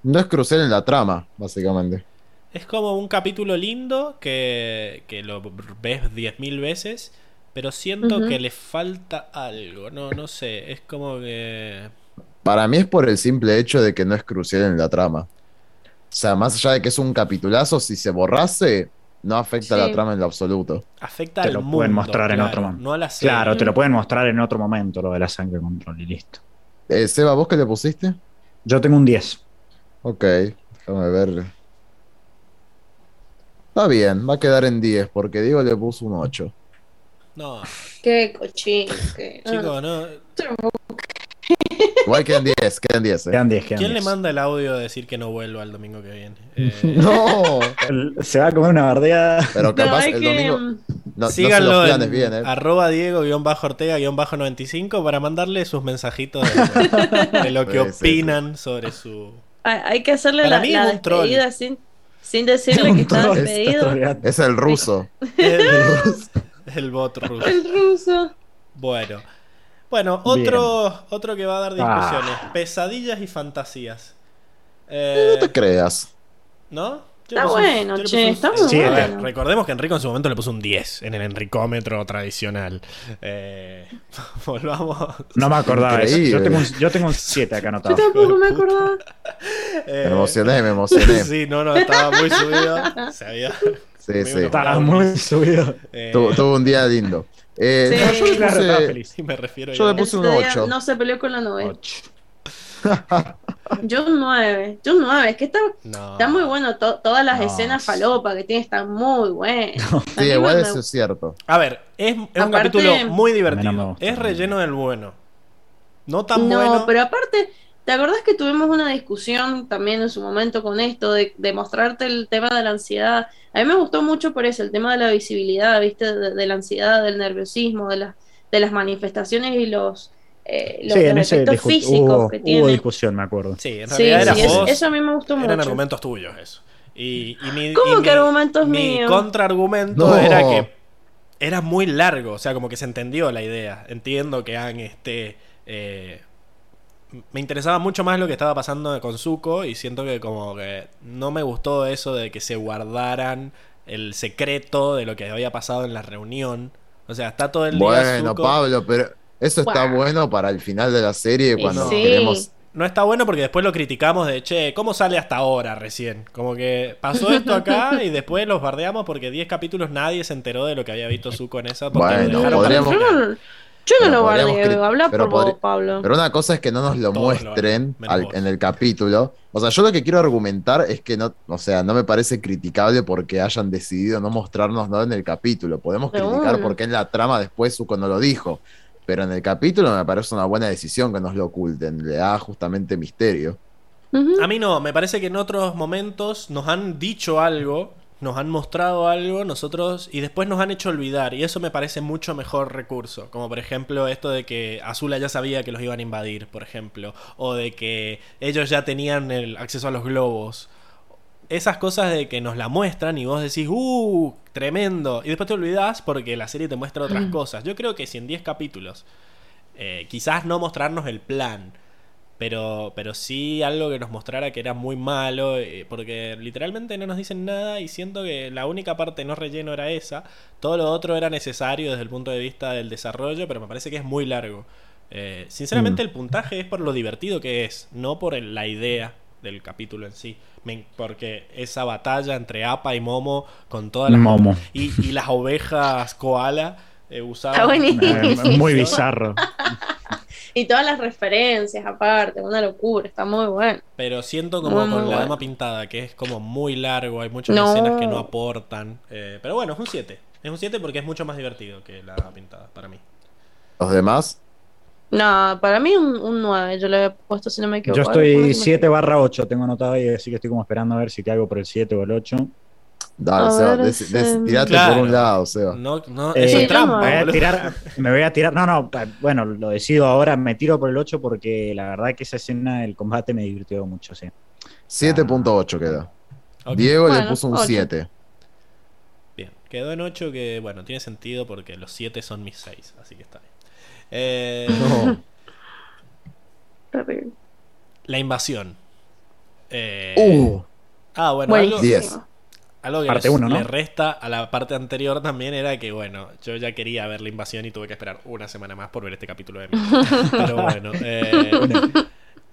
No es crucial en la trama, básicamente. es como un capítulo lindo que, que lo ves 10.000 veces, pero siento que le falta algo, no, no sé, es como que... Para mí es por el simple hecho de que no es crucial en la trama. O sea, más allá de que es un capitulazo, si se borrase, no afecta a Sí. la trama en lo absoluto. Afecta Te al lo mundo. pueden mostrar en otro momento. No a la serie. Claro, te lo pueden mostrar en otro momento lo de la sangre control y listo. Eh, Seba, ¿vos qué le pusiste? Yo tengo un 10. Ok, déjame ver. Está bien, va a quedar en 10, porque Diego le puso un 8. No, Qué cochino. Qué... chicos, no. Igual quedan 10, quedan 10. eh. Quedan 10, quedan ¿Quién le 10. manda el audio de decir que no vuelva el domingo que viene? Eh, No, El- Se va a comer una bardeada. pero No, capaz hay el que... domingo. mm, No, no Síganlo planes en bien, ¿eh? arroba Diego-Ortega-95 para mandarle sus mensajitos de, de lo que Sí, sí, sí. opinan sobre su... Hay, que hacerle Para la, mí la despedida sin, sin decirle que está despedido. Es el ruso. El, el bot ruso. El ruso. Bueno. Bueno, otro, otro que va a dar discusiones. Pesadillas y fantasías. Eh, No te creas. ¿No? Yo Está bueno, yo che, está muy bueno. recordemos que Enrico en su momento le puso un 10 en el Enricómetro tradicional. Eh, volvamos. No me acordaba de eso. Yo tengo un, yo tengo un 7 acá Yo anotado. tampoco me acordaba. Eh, Me emocioné, me emocioné. Sí, no, no, estaba muy subido. Se había. Sí, sí. Estaba muy subido. eh, Tuvo, tuvo un día lindo. Eh, Sí. no, yo le Claro, puse, feliz. sí, me refiero Yo yo. le puse un Ese día 8. No se peleó con la novela. Ocho. Yo un 9. Yo un 9. Es que está, No. está muy bueno. to- todas las No, escenas falopa que tiene están muy buenas. Sí, igual eso es cierto. A ver, es, es un Aparte- capítulo muy divertido. no gusta. es relleno del bueno. No tan No, bueno. pero aparte, ¿te acordás que tuvimos una discusión también en su momento con esto de, de mostrarte el tema de la ansiedad? A mí me gustó mucho por eso, el tema de la visibilidad, ¿viste? De, de la ansiedad, del nerviosismo, de, las de las manifestaciones y los, eh, los, Sí, en los ese efectos físicos hubo, que hubo tiene. discusión, me acuerdo. Sí, en Sí, realidad sí, era eso, vos. eso a mí me gustó Eran mucho. argumentos tuyos eso. Y, y mi, ¿Cómo y que mi- argumentos mi míos? contraargumento No. era que era muy largo, o sea, como que se entendió la idea. Entiendo que Ang esté... eh, me interesaba mucho más lo que estaba pasando con Zuko y siento que como que no me gustó eso de que se guardaran el secreto de lo que había pasado en la reunión. O sea, está todo el día Bueno, Zuko- Pablo, pero eso está bueno para el final de la serie cuando sí. queremos. No está bueno porque después lo criticamos de, che, ¿cómo sale hasta ahora recién? Como que pasó esto acá y después los bardeamos porque 10 capítulos nadie se enteró de lo que había visto Zuko en esa. Porque Bueno, podríamos-. Yo, no lo cri- habla pero por vos, Pablo. Pero una cosa es que no nos lo Todos muestren al- en el capítulo. O sea, yo lo que quiero argumentar es que no, o sea, no me parece criticable porque hayan decidido no mostrarnos nada en el capítulo. Podemos De criticar porque en la trama después Zuko no lo dijo. Pero en el capítulo me parece una buena decisión que nos lo oculten. Le da justamente misterio. A mí no, me parece que en otros momentos nos han dicho algo, nos han mostrado algo, nosotros, y después nos han hecho olvidar, y eso me parece mucho mejor recurso. Como por ejemplo esto de que Azula ya sabía que los iban a invadir, por ejemplo, o de que ellos ya tenían el acceso a los globos. Esas cosas de que nos la muestran y vos decís, ¡uh! Tremendo. Y después te olvidás porque la serie te muestra otras cosas. Yo creo que si en 10 capítulos, eh, quizás no mostrarnos el plan, pero, pero sí algo que nos mostrara que era muy malo, eh, porque literalmente no nos dicen nada y siento que la única parte no relleno era esa, todo lo otro era necesario desde el punto de vista del desarrollo, pero me parece que es muy largo. Eh, sinceramente Mm. el puntaje es por lo divertido que es, no por el- la idea del capítulo en sí, Me- porque esa batalla entre Apa y Momo con todas las Momo. y, y las ovejas koala eh, usadas Está buenísimo. Eh, muy bizarro. Y todas las referencias aparte, una locura, está muy bueno. Pero siento como Muy, muy con la bueno. dama pintada, que es como muy largo, hay muchas No. escenas que no aportan. eh, pero bueno, es un 7. Es un 7 porque es mucho más divertido que la dama pintada, para mí. Los demás, No, para mí un, un 9, yo le había puesto si no me equivoco. Yo Ahora, ¿cómo estoy se me- 7 barra 8, tengo anotado ahí, así que estoy como esperando a ver si caigo por el 7 o el 8. Dale, Seba, des- des- ese- tirate Claro. por un lado, Seba. No, no, Eh, eso es trampa, no, Me voy a boludo. tirar, me voy a tirar, no, no, bueno, lo decido ahora, me tiro por el 8 porque la verdad que esa escena del combate me divirtió mucho, sí. 7.8 queda. Ok, Diego le Bueno, puso un ocho. 7. Bien, quedó en 8 que, bueno, tiene sentido porque los 7 son mis 6, así que está bien. Eh, No. Terrible. La invasión. Eh, Uh, ah, bueno, algo, Buenísimo. Diez. Algo que Parte uno, ¿no? le resta a la parte anterior también era que, bueno, yo ya quería ver la invasión y tuve que esperar una semana más por ver este capítulo de mí. Pero bueno, eh,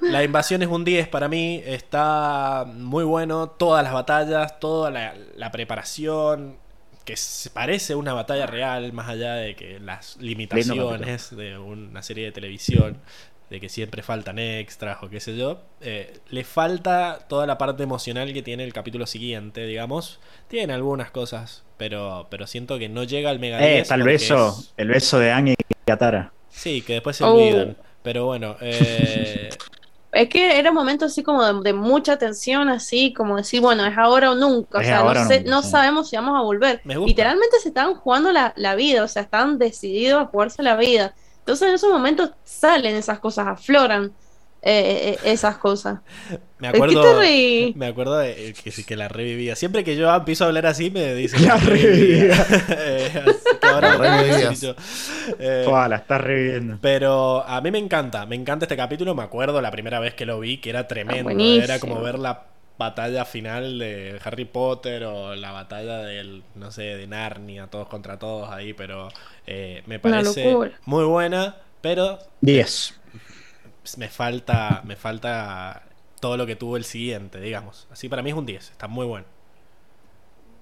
la invasión es un 10 para mí, está muy bueno, todas las batallas, toda la, la preparación, que se parece una batalla real, más allá de que las limitaciones de una serie de televisión, de que siempre faltan extras o qué sé yo, eh, le falta toda la parte emocional que tiene el capítulo siguiente, digamos. Tiene algunas cosas, pero, pero siento que no llega al mega Eh, 10 está el porque beso, es- el beso de Angie y Katara. Sí, que después se Oh. olvidan. Pero bueno, eh, Es que era un momento así como de, de mucha tensión, así como decir, bueno, es ahora o nunca. O sea, ahora no, sé- nunca, no sabemos si vamos a volver. Literalmente se estaban jugando la, la vida, o sea, estaban decididos a jugarse la vida. Entonces en esos momentos salen esas cosas, afloran eh, eh, esas cosas. me ¿De qué acuerdo. te reí? Me acuerdo de eh, que, sí, que la revivía. Siempre que yo empiezo a hablar así, me dicen La revivía. Eh, así que ahora La. Eh, la estás reviviendo. pero a mí me encanta, me encanta este capítulo. Me acuerdo la primera vez que lo vi, que era tremendo. buenísimo. Era como ver la batalla final de Harry Potter o la batalla del, no sé, de Narnia, todos contra todos ahí. Pero eh, me parece muy buena, pero 10. me falta, me falta todo lo que tuvo el siguiente, digamos. Así para mí es un 10, está muy bueno.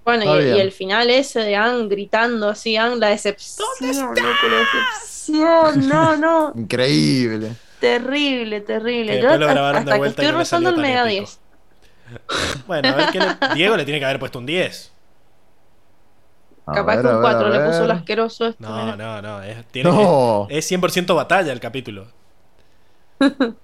Bueno, y, el final ese de Anne gritando así, Anne, la decepción. loco, la decepción. No, no, increíble. terrible, terrible. Yo después lo hasta, grabaron de hasta que vuelta y estoy rozando el mega épico. 10. Bueno, a ver qué le- Diego le tiene que haber puesto un 10. A Capaz ver, que un ver, 4 a le puso el ver. asqueroso esto. No, mira. no, no. Es, tiene- No. es, es 100% batalla el capítulo.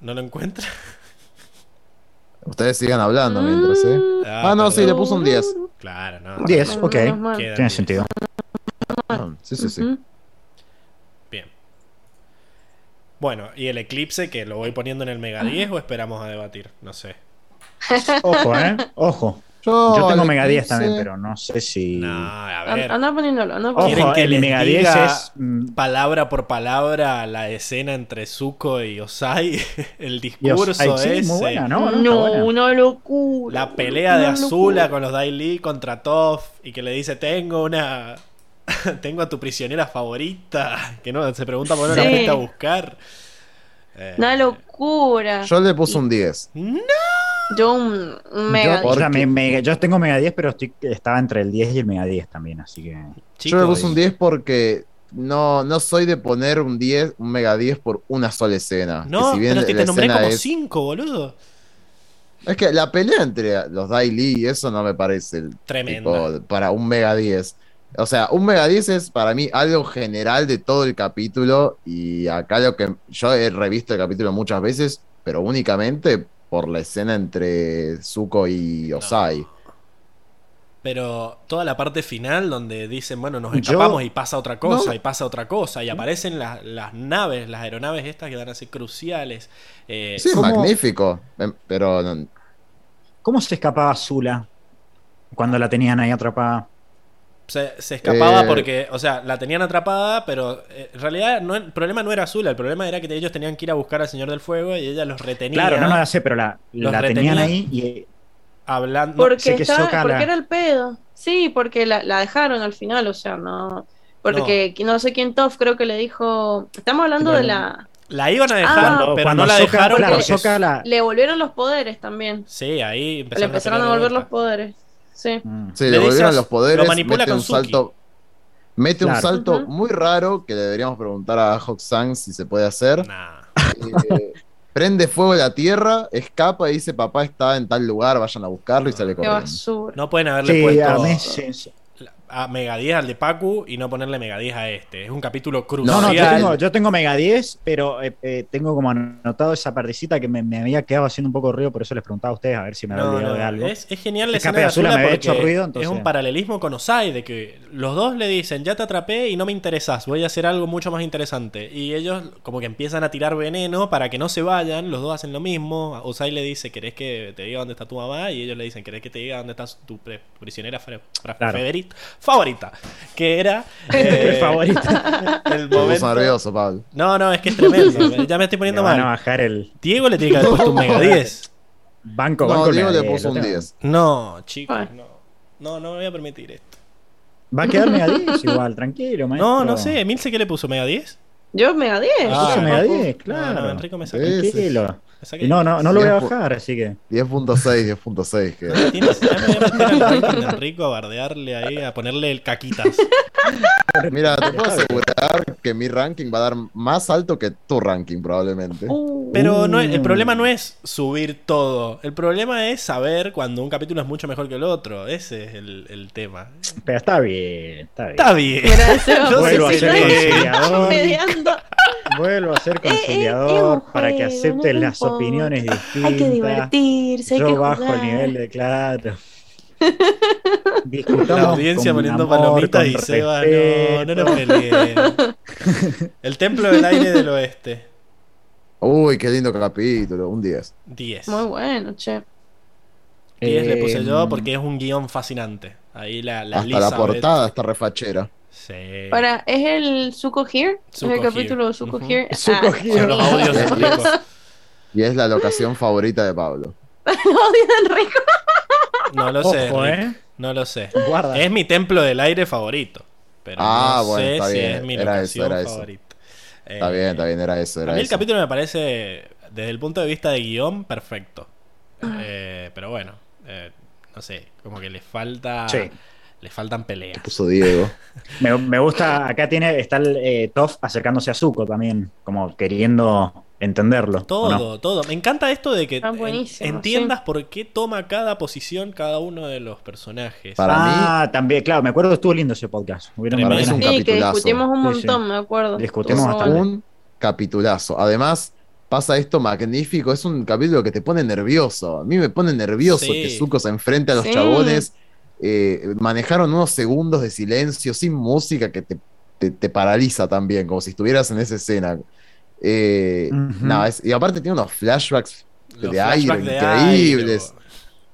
¿No lo encuentra? Ustedes sigan hablando mientras, ¿eh? Mm, Ah, no, sí, le puso un 10. Claro, no. 10, ok. Tiene 10. sentido. Ah, Sí, sí, sí. Ujú. Bien. Bueno, ¿y el eclipse que lo voy poniendo en el Mega 10 o esperamos a debatir? No sé. Ojo, ¿eh? Ojo. Yo, Yo tengo Mega 10 eclipse- también, pero no sé si. No, a ver. Anda poniéndolo, anda poniéndolo. ¿Quieren Ojo, que el les Mega 10 diga es. mm, palabra por palabra la escena entre Zuko y Osai? El discurso sí, ese. muy buena, ¿no? No, no, buena. una locura. La pelea de Azula locura. con los Dai Li contra Toph y que le dice, tengo una... tengo a tu prisionera favorita. Que no, se pregunta por qué no la Sí. fuiste a buscar. Eh, Una locura. Yo le puse un 10. no. Yo un, un mega. Yo, o sea, Porque- me- me- yo tengo Mega 10, pero estoy, estaba entre el 10 y el Mega 10 también, así que. Chico, Yo le puse un y- 10 porque no, no soy de poner un 10, un mega 10 por una sola escena. Que No, si bien pero si la te nombré como es- 5, boludo. Es que la pelea entre los Dai Li y eso no me parece el Tremenda. tipo para un Mega 10. O sea, un Mega 10 es para mí algo general de todo el capítulo y acá lo que yo he revisto el capítulo muchas veces, pero únicamente por la escena entre Zuko y Osai. Pero toda la parte final donde dicen, bueno, nos Yo- escapamos y pasa otra cosa, No. y pasa otra cosa, y aparecen las, las naves, las aeronaves estas que van a ser cruciales. Eh, Sí, magnífico, em, pero no- ¿Cómo se escapaba Zula cuando la tenían ahí atrapada? Se, se escapaba Eh, porque, o sea, la tenían atrapada, pero eh, en realidad no, el problema no era Azul, el problema era que ellos tenían que ir a buscar al Señor del Fuego y ella los retenía Claro, no, no la sé, pero la, Los la retenía. tenían ahí y hablando. Porque, sé que estaba- Sokka porque la- era el pedo. Sí, porque la, la dejaron al final, o sea, no. Porque no, sé quién Toff creo que le dijo. Estamos hablando Pero de no- la. La iban a dejar, Ah. pero cuando no la dejaron claro, la- Le volvieron los poderes también. Sí, ahí Le empezaron, empezaron a de volver los poderes. Sí. Mm. Sí, Le volvieron los poderes. lo manipula mete con un Suki. salto. Mete un salto muy raro que le deberíamos preguntar a Hoxang si se puede hacer. Nah. Eh, prende fuego la tierra, escapa y dice papá está en tal lugar, vayan a buscarlo y sale Qué corriendo. No pueden haberle Sí, puesto a Mega 10 al de Pacu y no ponerle Mega 10 a este. Es un capítulo No, crucial. no, yo Social. tengo, yo tengo Mega 10, pero eh, eh, tengo como anotado esa partecita que me, me había quedado haciendo un poco de ruido, por eso les preguntaba a ustedes a ver si me había No, olvidado no, de algo. Es, es genial la escena de Azula Azula me había porque hecho ruido, es un paralelismo con Osai de que los dos le dicen ya te atrapé y no me interesas, voy a hacer algo mucho más interesante y ellos como que empiezan a tirar veneno para que no se vayan, los dos hacen lo mismo, Osai le dice querés que te diga dónde está tu mamá y ellos le dicen querés que te diga dónde está tu pre- prisionera fre- fra- Claro. favorit- favorita, que era eh, favorita. el Me momento... nervioso, Pablo. No, no, es que es tremendo, ya me estoy Me poniendo van a mal. bajar el Diego le tiene que haber puesto un Mega 10. banco. No, banco Diego le 10, puso un tengo. 10. No, chicos, no. No, no me voy a permitir esto. Va a quedar Mega 10 igual, tranquilo, maestro. No, no sé. ¿Emilce qué le puso? ¿Mega 10? Yo Mega 10. Ah, Puso Mega Papu. 10, No, claro. no, Enrico me sí. Tranquilo. Y no, no, no lo voy a bajar, así que. 10.6, 10.6. que- me voy a meter a bardearle ahí, a ponerle el caquitas. Mira, te puedo asegurar que mi ranking va a dar más alto que tu ranking, probablemente. Uh, Pero no es- el problema no es subir todo. El problema es saber cuando un capítulo es mucho mejor que el otro. Ese es el, el tema. Pero está bien, está bien. Está bien. No sé Vuelvo a si ser no es- conciliador. Vuelvo a ser conciliador para que no las. Opiniones distintas. Hay que divertirse, hay que Yo bajo jugar. el nivel de claro. Discutamos La audiencia con poniendo palomitas y Seba, no, respeto. no nos peleen. El templo del aire del oeste. Uy, qué lindo capítulo, un 10. 10. Muy bueno, che. 10 le puse yo porque es un guion fascinante. Ahí la, la Hasta la portada está refachera. Sí. Para, ¿es el Zuko Here? Zuko ¿Es el capítulo de Zuko Ujú. Here? Zuko Ah, Here. Con los audios de Enrico. Y es la locación favorita de Pablo. Odio de Enrico. No lo sé. Ojo, eh. No lo sé. Guarda. Es mi templo del aire favorito. Pero Ah, no bueno, sé está si bien. es mi Era eso, locación era eso. Está Eh, bien, está bien, era eso, A era mí el eso. capítulo me parece, desde el punto de vista de guion, perfecto. Ah. Eh, pero bueno, eh, no sé, como que le falta. Sí. Le faltan Que peleas. puso Diego. Me, me gusta, acá tiene, está el eh, Toff acercándose a Zuko también, como queriendo entenderlo. ¿o Todo, no? todo. Me encanta esto de que entiendas por qué toma cada posición cada uno de los personajes. Para ah, también, claro, me acuerdo que estuvo lindo ese podcast. Hubieron Es un Sí, que capitulazo. discutimos un Sí, sí. montón, me acuerdo. Discutimos bueno. Un capitulazo. Además, pasa esto magnífico. Es un capítulo que te pone nervioso. A mí me pone nervioso Sí. que Zuko se enfrente a los Sí. chabones. Eh, manejaron unos segundos de silencio sin música que te, te- te paraliza también, como si estuvieras en esa escena. Eh, Ujú. no, es- y aparte tiene unos flashbacks Los de aire de increíbles. aire,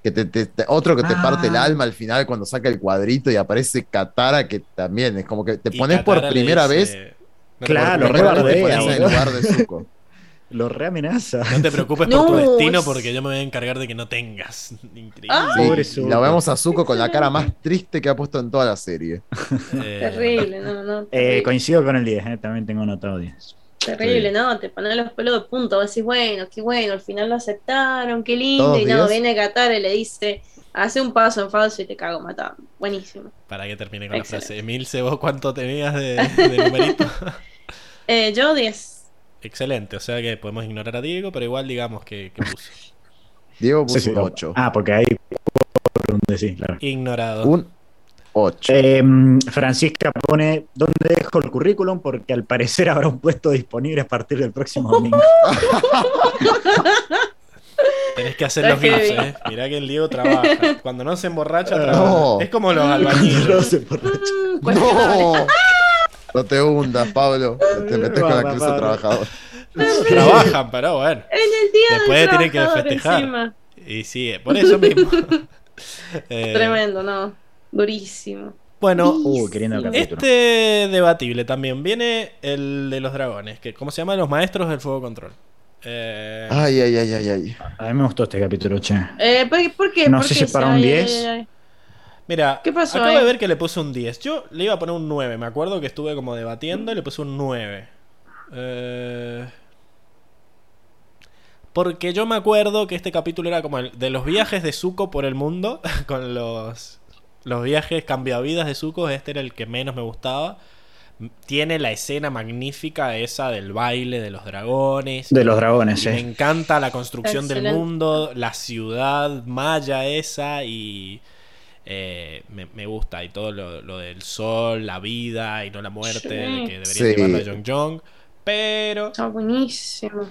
Que te- te- te- otro que te Ah. parte el alma al final cuando saca el cuadrito y aparece Katara, que también es como que te y pones por Katara primera dice, vez. "No te Claro, re por te destino, en lugar de Zuko. Lo reamenaza. No te preocupes por tu No, destino es- porque yo me voy a encargar de que no tengas. Increíble. Ah. Sí, la vemos a Zuko con la cara más triste que ha puesto en toda la serie. Eh, Terrible, no, no. Eh, Terrible, coincido con el 10, eh, también tengo anotado 10. Terrible, sí. no, te pones los pelos de punta, vos decís, bueno, qué bueno, al final lo aceptaron, qué lindo, ¿Todos y no, viene Qatar y le dice, Hace un paso en falso y te cago matando. Buenísimo. Para que termine con Excelente. la frase. Emilce, ¿vos cuánto tenías de, de numerito? Eh, yo 10. Excelente, o sea que podemos ignorar a Diego, pero igual digamos que, que puso. Diego puso Sí, sí, un 8. Ah, porque hay por un sí, claro. Ignorado. Un 8. Eh, Francisca pone dónde dejo el currículum porque al parecer habrá un puesto disponible a partir del próximo domingo. Tenés que hacer los gifs, eh. Mirá que el Diego trabaja. Cuando no se emborracha, No. trabaja. Es como los No albañiles. se borracha. Mm, cuestionable. No. No te hundas, Pablo. Te metes con la clase Pablo. trabajador. Trabajan, pero bueno. En el día Después tienen que festejar. encima. Y sí, por eso mismo. Eh, Tremendo, ¿no? Durísimo. Bueno, Uh, este debatible también. Viene el de los dragones, que ¿cómo se llama? Los maestros del fuego control. Eh, Ay, ay, ay, ay, ay. A mí me gustó este capítulo, che. Eh, ¿por, por qué? No ¿Por sé qué si para un ay, 10. ay, ay. Mira, ¿Qué pasó acabo ahí? de ver que le puse un 10. Yo le iba a poner un 9. Me acuerdo que estuve como debatiendo y le puse un 9. Eh, Porque yo me acuerdo que este capítulo era como el de los viajes de Zuko por el mundo. Con los, los viajes cambiavidas de Zuko. Este era el que menos me gustaba. Tiene la escena magnífica esa del baile de los dragones. De los dragones, Y me encanta la construcción del mundo, la ciudad maya esa y eh, me, me gusta. Y todo lo, lo del sol, la vida y no la muerte, Sí. que debería Sí. llevarlo a Jong Jong. Pero, Está buenísimo.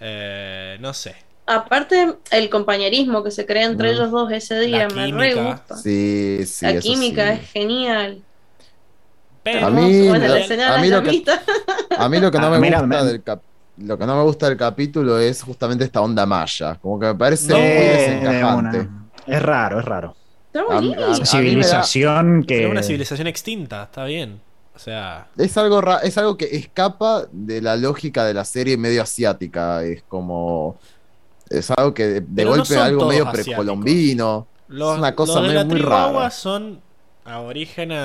eh, no sé. Aparte, el compañerismo que se crea entre Mm. ellos dos ese día La me re química. gusta. Sí, sí. la química sí. es genial. Pero, A mí- bueno, la- a mí lo que-. A mí lo que no Ah, me mira, gusta del cap- lo que no me gusta del capítulo es justamente esta onda maya. Como que me parece No. muy desencajante. una- Es raro, es raro. Está A mí- buenísimo. a- a mí me da- Civilización que. es una civilización extinta, está bien. O sea, Es algo, ra- es algo que escapa de la lógica de la serie medio asiática. Es como. Es algo que de, no golpe son algo medio precolombino. los, una cosa los de muy- la muy rara. son aborígenes.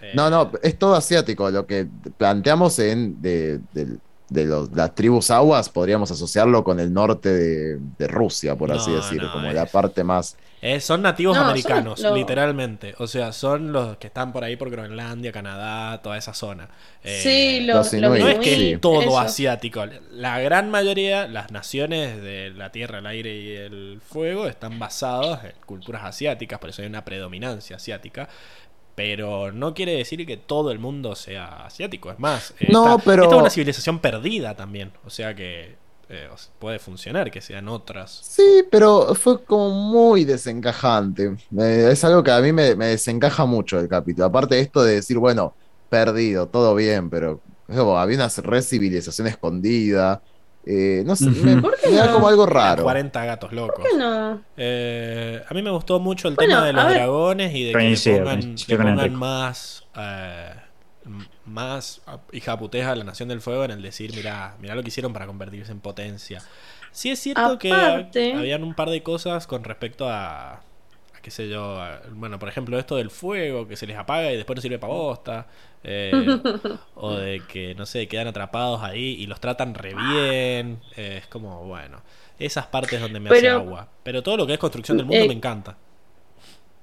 eh, No, no, es todo asiático. Lo que planteamos en de, de- de los- las tribus aguas podríamos asociarlo con el norte de, de Rusia, por así No, decir, no, como es- la parte más. Eh, son nativos No, son americanos, los- literalmente. O sea, son los que están por ahí por Groenlandia, Canadá, toda esa zona. Eh, sí, los los, inuit, no es que sí. es todo eso. asiático. La gran mayoría, las naciones de la tierra, el aire y el fuego están basadas en culturas asiáticas, por eso hay una predominancia asiática. Pero no quiere decir que todo el mundo sea asiático. Es más, eh, No, esta, pero- esta es una civilización perdida también. O sea que eh, puede funcionar que sean otras. Sí, pero fue como muy desencajante. Eh, es algo que a mí me, me desencaja mucho el capítulo. Aparte de esto de decir, bueno, perdido, todo bien, pero como, había una re civilización escondida. Eh, no sé, me, ¿Por qué me da como algo raro. 40 gatos locos. ¿Por qué no? Eh, a mí me gustó mucho el Bueno, tema de los dragones y de que le Coincido, pongan, coincido le pongan más, eh, más ah, hija puteja a la Nación del Fuego en el decir, mira, mira lo que hicieron para convertirse en potencia. Sí es cierto que Aparte- habían un par de cosas con respecto a, a qué sé yo, a- bueno, por ejemplo, esto del fuego, que se les apaga y después no sirve para bosta. Eh, o de que, no sé, quedan atrapados ahí y los tratan re bien. eh, es como, bueno, esas partes donde me Pero- hace agua. Pero todo lo que es construcción del mundo Eh, me encanta.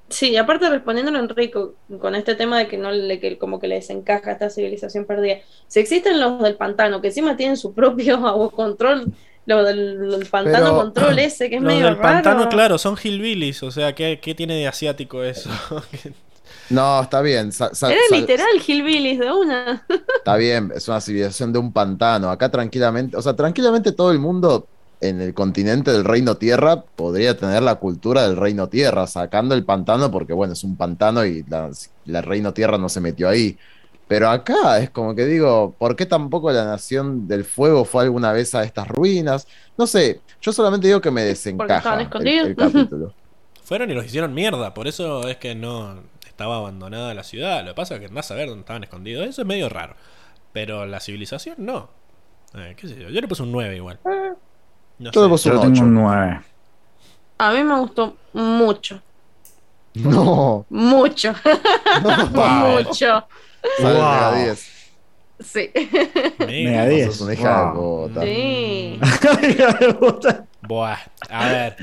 Sí, aparte respondiéndolo a Enrico, con este tema de que no le, que como que le desencaja esta civilización perdida. Si existen los del pantano, que encima tienen su propio agua control, lo del, del pantano Pero- control ese, que es medio del raro. pantano, claro, son hillbillies. O sea, ¿qué, qué tiene de asiático eso? No, está bien. sa- sa- Era literal Hillbillies de una. Está bien, es una civilización de un pantano. Acá tranquilamente, o sea, tranquilamente todo el mundo en el continente del Reino Tierra podría tener la cultura del Reino Tierra, sacando el pantano porque, bueno, es un pantano y la, la Reino Tierra no se metió ahí. Pero acá es como que digo, ¿por qué tampoco la Nación del Fuego fue alguna vez a estas ruinas? No sé, yo solamente digo que me desencaja estaban el, escondidos. el capítulo. Fueron y los hicieron mierda. Por eso es que no estaba abandonada la ciudad. Lo que pasa es que andás a ver dónde estaban escondidos. Eso es medio raro. Pero la civilización no. Eh, ¿Qué sé yo? Yo le puse un 9 igual. No Yo le sé. puse Yo un tengo 8. un 9. A mí me gustó mucho, No, mucho, Wow. mucho. Wow. Mega 10. Sí. Mega Mega. 10. Sos una hija Wow. de puta. Sí. Buah. A ver.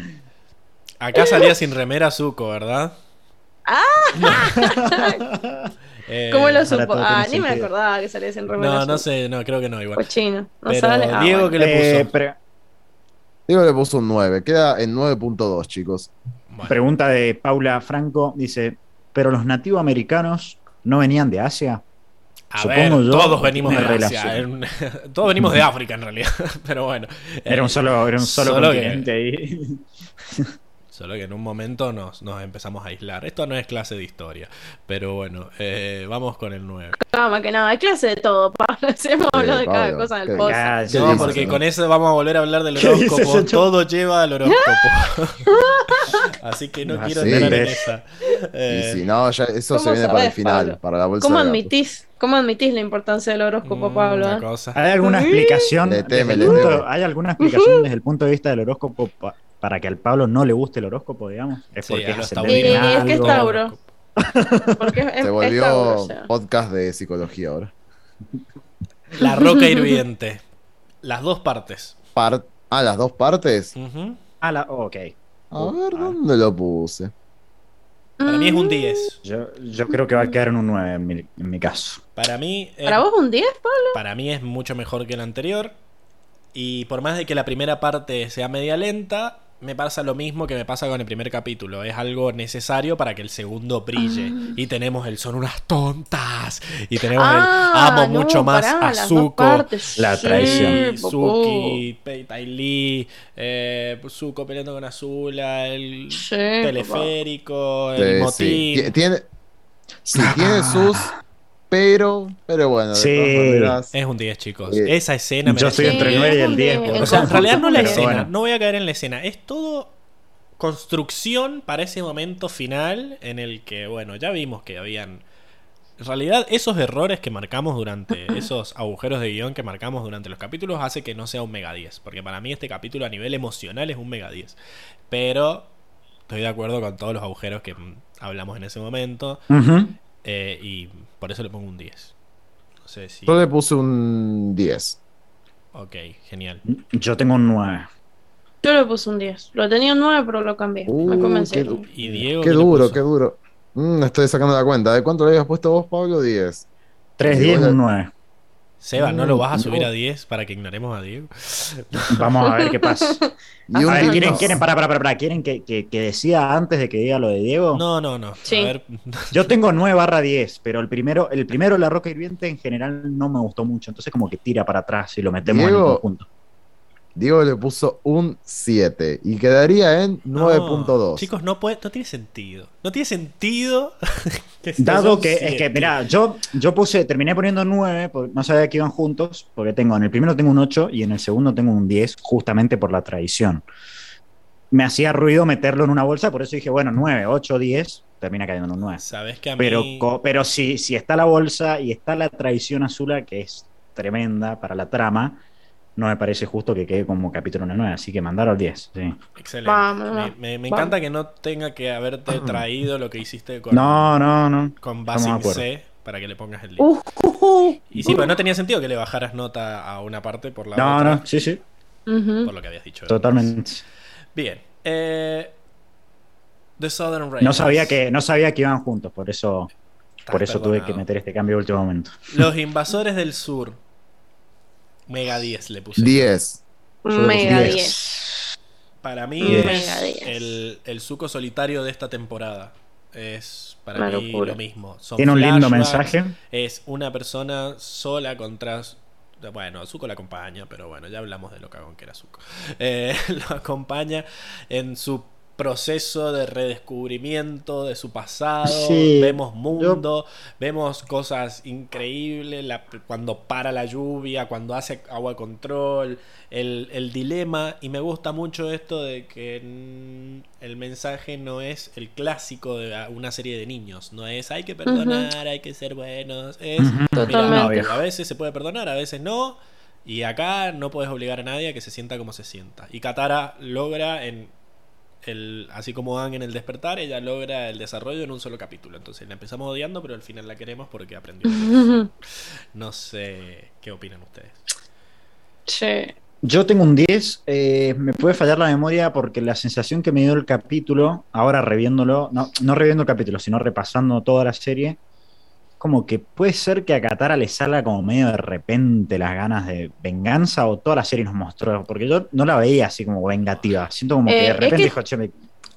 Acá salía sin remera Zuko, ¿verdad? ¡Ah! Eh, ¿Cómo lo supo? Ah, ni me acordaba que salías en remera. No, no sé, no, creo que no igual. Cochino. No Pero sale. Ah, Diego, bueno. ¿qué le Eh, puso? pre- Diego le puso un 9. Queda en 9.2, chicos. Bueno, pregunta de Paula Franco. Dice, ¿pero los nativos americanos no venían de Asia? a supongo ver, yo todos que venimos de Asia. en- todos venimos de África en realidad. Pero bueno. Era un solo, era un solo, solo que- ahí. Solo que en un momento nos, nos empezamos a aislar. Esto no es clase de historia. Pero bueno, eh, vamos con el 9. No, más que nada, hay clase de todo, Pablo. Hemos hablado de cada cosa en qué el podcast. Ya, ¿Qué No, porque con eso vamos a volver a hablar del ¿Qué dices, horóscopo. Todo lleva al horóscopo. Así que no Ah, quiero sí. entrar en Sí. esa. Y Eh, si no, ya eso se ¿cómo viene para el final, Pablo? para la bolsa ¿Cómo admitís, ¿Cómo admitís la importancia del horóscopo, mm, Pablo? eh? ¿Hay alguna explicación? Le teme, desde el le punto- teme. ¿Hay alguna explicación desde el punto de vista del horóscopo para que al Pablo no le guste el horóscopo, digamos? Es Sí, porque es ascendente en es que es. Tauro. Porque es, es- Se es volvió Tauro, o sea. podcast de psicología ahora. La roca hirviente. Las dos partes. Par- ah, las dos partes. Ujú. Ah, la- ok. A ver, ¿dónde lo puse? Para mí es un Mm. 10. Yo, yo creo que va a quedar en un 9 en mi, en mi caso. Para mí, es, ¿Para vos un 10, Pablo? para mí es mucho mejor que el anterior. Y por más de que la primera parte sea media lenta, me pasa lo mismo que me pasa con el primer capítulo. Es algo necesario para que el segundo brille. Ah. Y tenemos el son unas tontas. Y tenemos Ah, el amo no, mucho más pará, a Zuko. La traición. Suki, Pei Tai Li, eh, Zuko peleando con Azula, el Sí, teleférico, el sí. motín. Ti- Tiene, sí, tiene sus, pero, pero bueno, de Sí. maneras, Es un 10, chicos. Eh, Esa escena Yo estoy entre el un 10. 9 y el es un 10. diez. por O sea, en realidad no la escena, bueno. no voy a caer en la escena. Es todo construcción para ese momento final en el que, bueno, ya vimos que habían... En realidad, esos errores que marcamos durante, esos agujeros de guion que marcamos durante los capítulos, hace que no sea un mega 10. Porque para mí este capítulo a nivel emocional es un mega 10. Pero estoy de acuerdo con todos los agujeros que mm, hablamos en ese momento. Eh, y por eso le pongo un 10. No sé si... yo le puse un 10. Ok, genial. Yo tengo un 9. Yo le puse un 10. Lo tenía un 9, pero lo cambié. Uh, Me qué convencieron. du- Y Diego... Qué ¿qué duro, qué duro. Mm, estoy sacando la cuenta. ¿De cuánto le habías puesto vos, Pablo? 10. 3, Sí, 10, bueno. un 9. Seba, ¿no lo vas a subir no. a 10 para que ignoremos a Diego? Vamos a ver qué pasa. A ver, ¿quieren, 10. quieren, para, para, para, para, ¿quieren que, que, que decida antes de que diga lo de Diego? No, no, no. Sí. A ver, Yo tengo 9 barra 10, pero el primero, el primero, La Roca Hirviente, en general no me gustó mucho. Entonces, como que tira para atrás y lo metemos en el conjunto. Diego le puso un 7 y quedaría en no, 9.2. Chicos, no puede, no tiene sentido. No tiene sentido. que sea Dado que, es siete. que, mira, yo, yo puse, terminé poniendo 9, porque no sabía que iban juntos, porque tengo, en el primero tengo un 8 y en el segundo tengo un 10, justamente por la tradición. Me hacía ruido meterlo en una bolsa, por eso dije, bueno, 9, 8, 10, termina cayendo en un 9. Sabes que a mí. Pero, pero si, si está la bolsa y está la traición azul, que es tremenda para la trama, no me parece justo que quede como capítulo en el 9, así que mandaron al 10. Sí. Excelente. Me encanta que no tenga que haberte traído lo que hiciste con, No, no, no. con estamos de Basin acuerdo. C para que le pongas el 10. Uh, uh, uh. y sí, pero no tenía sentido que le bajaras nota a una parte por la No, otra. no, sí, sí, Ujú. Por lo que habías dicho. totalmente. Bien. Eh, The Southern Raiders. No sabía que, no sabía que iban juntos, por eso, por eso tuve que meter este cambio de último momento. Los invasores del sur. Mega 10 le puse. 10. Mega 10. 10. Para mí Diez. es Mega 10. el, el suco solitario de esta temporada. Es para Una mí locura. lo mismo. Son Tiene un lindo mensaje. Es una persona sola contra. Bueno, Zuko la acompaña, pero bueno, ya hablamos de lo cagón que era Zuko. Eh, lo acompaña en su proceso de redescubrimiento de su pasado. Sí, vemos mundo, vemos cosas increíbles. la- cuando para la lluvia, cuando hace agua control, el, el dilema. Y me gusta mucho esto de que el mensaje no es el clásico de una serie de niños. No es hay que perdonar, hay que ser buenos. Es. Mira. No, viejo. a veces se puede perdonar, a veces no. Y acá no puedes obligar a nadie a que se sienta como se sienta. Y Katara logra en el, así como Aang en el despertar, ella logra el desarrollo en un solo capítulo. Entonces la empezamos odiando, pero al final la queremos porque aprendió. No sé qué opinan ustedes. Sí. Yo tengo un 10, eh, me puede fallar la memoria porque la sensación que me dio el capítulo, ahora reviéndolo, no, no reviendo el capítulo, sino repasando toda la serie, como que puede ser que a Katara le salga como medio de repente las ganas de venganza o toda la serie nos mostró, porque yo no la veía así como vengativa, siento como que Eh, de es repente que- dijo, che, me-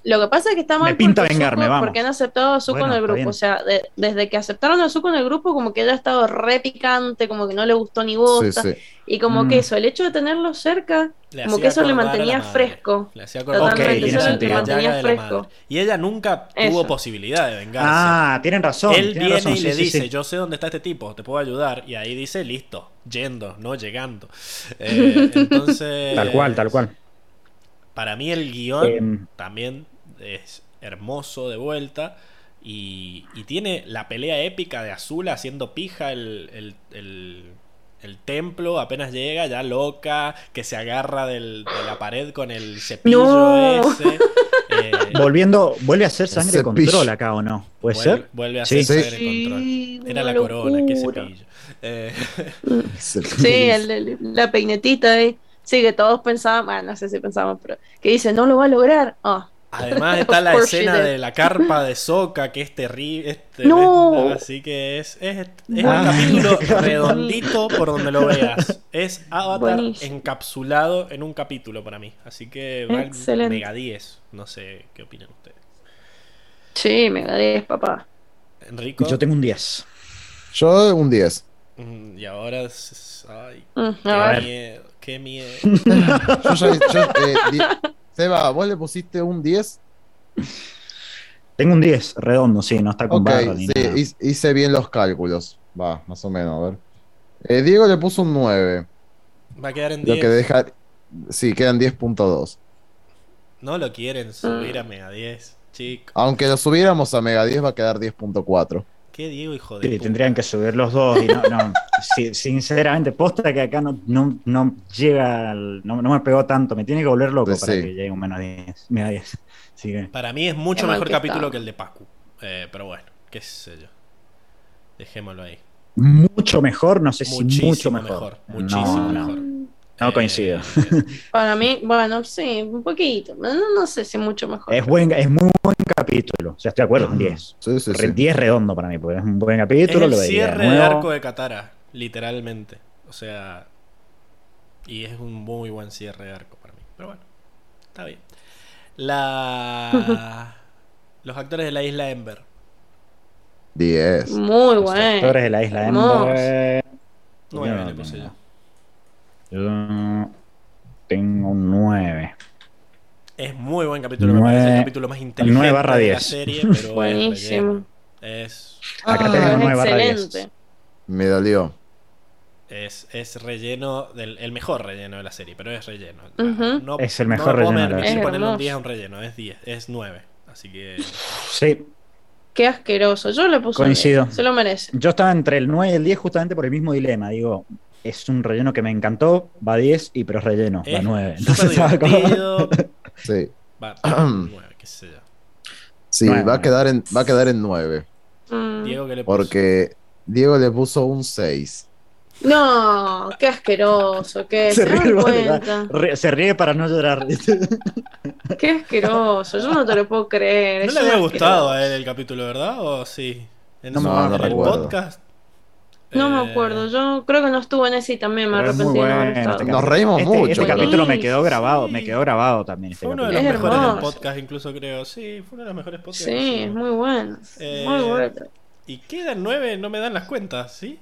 Lo que pasa es que está mal Me pinta porque vengarme, Zuko- vamos. porque han aceptado a Zuko Bueno, en el grupo. O sea, de- desde que aceptaron a Zuko en el grupo, como que ella ha estado re picante, como que no le gustó ni Sí, sí. Y como Mm. que eso, el hecho de tenerlo cerca, Le como que eso le mantenía fresco. Le hacía la tiene sentido. Mantenía madre. fresco. Y ella nunca tuvo posibilidad de vengarse. ah, tienen razón. Él tienen viene razón, y sí, le sí, dice, sí. yo sé dónde está este tipo, te puedo ayudar. Y ahí dice, listo, yendo, no llegando. Eh, entonces... Tal cual, tal cual. Para mí el guion Em, también es hermoso de vuelta. Y, y tiene la pelea épica de Azul haciendo pija el, el- el- el templo. Apenas llega, ya loca, que se agarra del- de la pared con el cepillo No. ese. Eh, volviendo, vuelve a ser sangre de Cepillo. control acá o no, puede vuelve, ser. vuelve a ser Sí. sangre control. Sí, Era la corona, cepillo. Eh, Se- Sí, el- el- la peinetita ahí. Sí, que todos pensaban, bueno, no sé si pensaban, pero que dice, no lo va a lograr. Ah, Además está la escena de la carpa de Soca, que es terrible. es No. Así que es, es, es un Ah. capítulo redondito por donde lo veas. Es Avatar Buenísimo. encapsulado en un capítulo para mí. Así que va Excelente. mega 10. No sé qué opinan ustedes. sí, me da 10, papá. Enrico. Yo tengo un 10. Yo un 10. Mm, Y ahora. es- Ay, Mm, qué miedo. Qué miedo. Yo ya- yo, eh, Seba, ¿vos le pusiste un 10? Tengo un 10 redondo, sí, no está con Ok, barra ni sí, nada. hice- hice bien los cálculos. Va, más o menos, a ver. Eh, Diego le puso un 9. Va a quedar en Lo 10. que deja. Sí, quedan 10.2. No lo quieren subir a mega 10. Chicos. Aunque lo subiéramos a Mega 10, va a quedar 10.4. Qué Diego, hijo de Sí, puta. tendrían que subir los dos y no, no, sí, sinceramente, posta que acá no, no, no llega, al- no, no me pegó tanto, me tiene que volver loco Pues para sí. que llegue un menos 10, menos 10. Así que, Para mí es mucho mejor que capítulo está. que el de Pacu. Eh, pero bueno, qué sé yo. Dejémoslo ahí. mucho mejor, no sé si mucho mejor. mejor. Muchísimo no, no, mejor. No Eh, coincido. Para mí, bueno, sí, un poquito. No, no sé si mucho mejor. Es, buen, es muy buen capítulo, o sea, estoy de acuerdo con 10. Sí, sí, Re- sí. 10 redondo para mí, porque es un buen es capítulo. el lo cierre de nuevo. arco de Katara, literalmente. O sea, y es un muy buen cierre de arco para mí. Pero bueno, está bien. La... Los actores de la isla Ember. 10. Muy Los bueno. actores de la isla. Ember. Nueve Yo le puse yo. Yo tengo un 9. Es muy buen capítulo, me Nueve- parece el capítulo más inteligente nueve barra de la 10. serie, pero es Buenísimo. relleno. Es, Acá Ah, tenemos es 9 barra 10. excelente. Me dolió. es, es relleno, del, el mejor relleno de la serie, pero es relleno. Ujú. No- Es el no mejor me puedo relleno de la permitir serie. ponerle un Es 10 a un relleno, es 10, es 9. Así que Sí, Qué asqueroso. Yo le puse. un Coincido. 10. Se lo merece. yo estaba entre el 9 y el 10 justamente por el mismo dilema. Digo, es un relleno que me encantó, va a 10, y pero es relleno, va a es 9. súper Entonces estaba como-. Sí. Va, 9, qué sé yo. Sí, Nueve, va a nueve. quedar en, va a quedar en 9. Mm. Diego, ¿qué le puso? Porque Diego le puso un 6. No, qué asqueroso. ¿Qué? Se ¿Se dan ríe, cuenta? Re- se ríe para no llorar. Qué asqueroso. Yo no te lo puedo creer. ¿No le había gustado a él el capítulo, verdad? ¿O sí? En, No su- No, no el recuerdo. podcast. No me Eh, acuerdo. Yo creo que no estuvo en ese y también me arrepentí de no haber bueno estado. este Nos reímos Este, mucho. este capítulo me quedó Sí. grabado, me quedó grabado también. Este Fue uno de los. Es mejores del podcast, incluso creo. Sí, fue uno de los mejores podcasts. Sí, que es muy bueno. Eh, Muy bueno. Y quedan 9, no me dan las cuentas, ¿sí?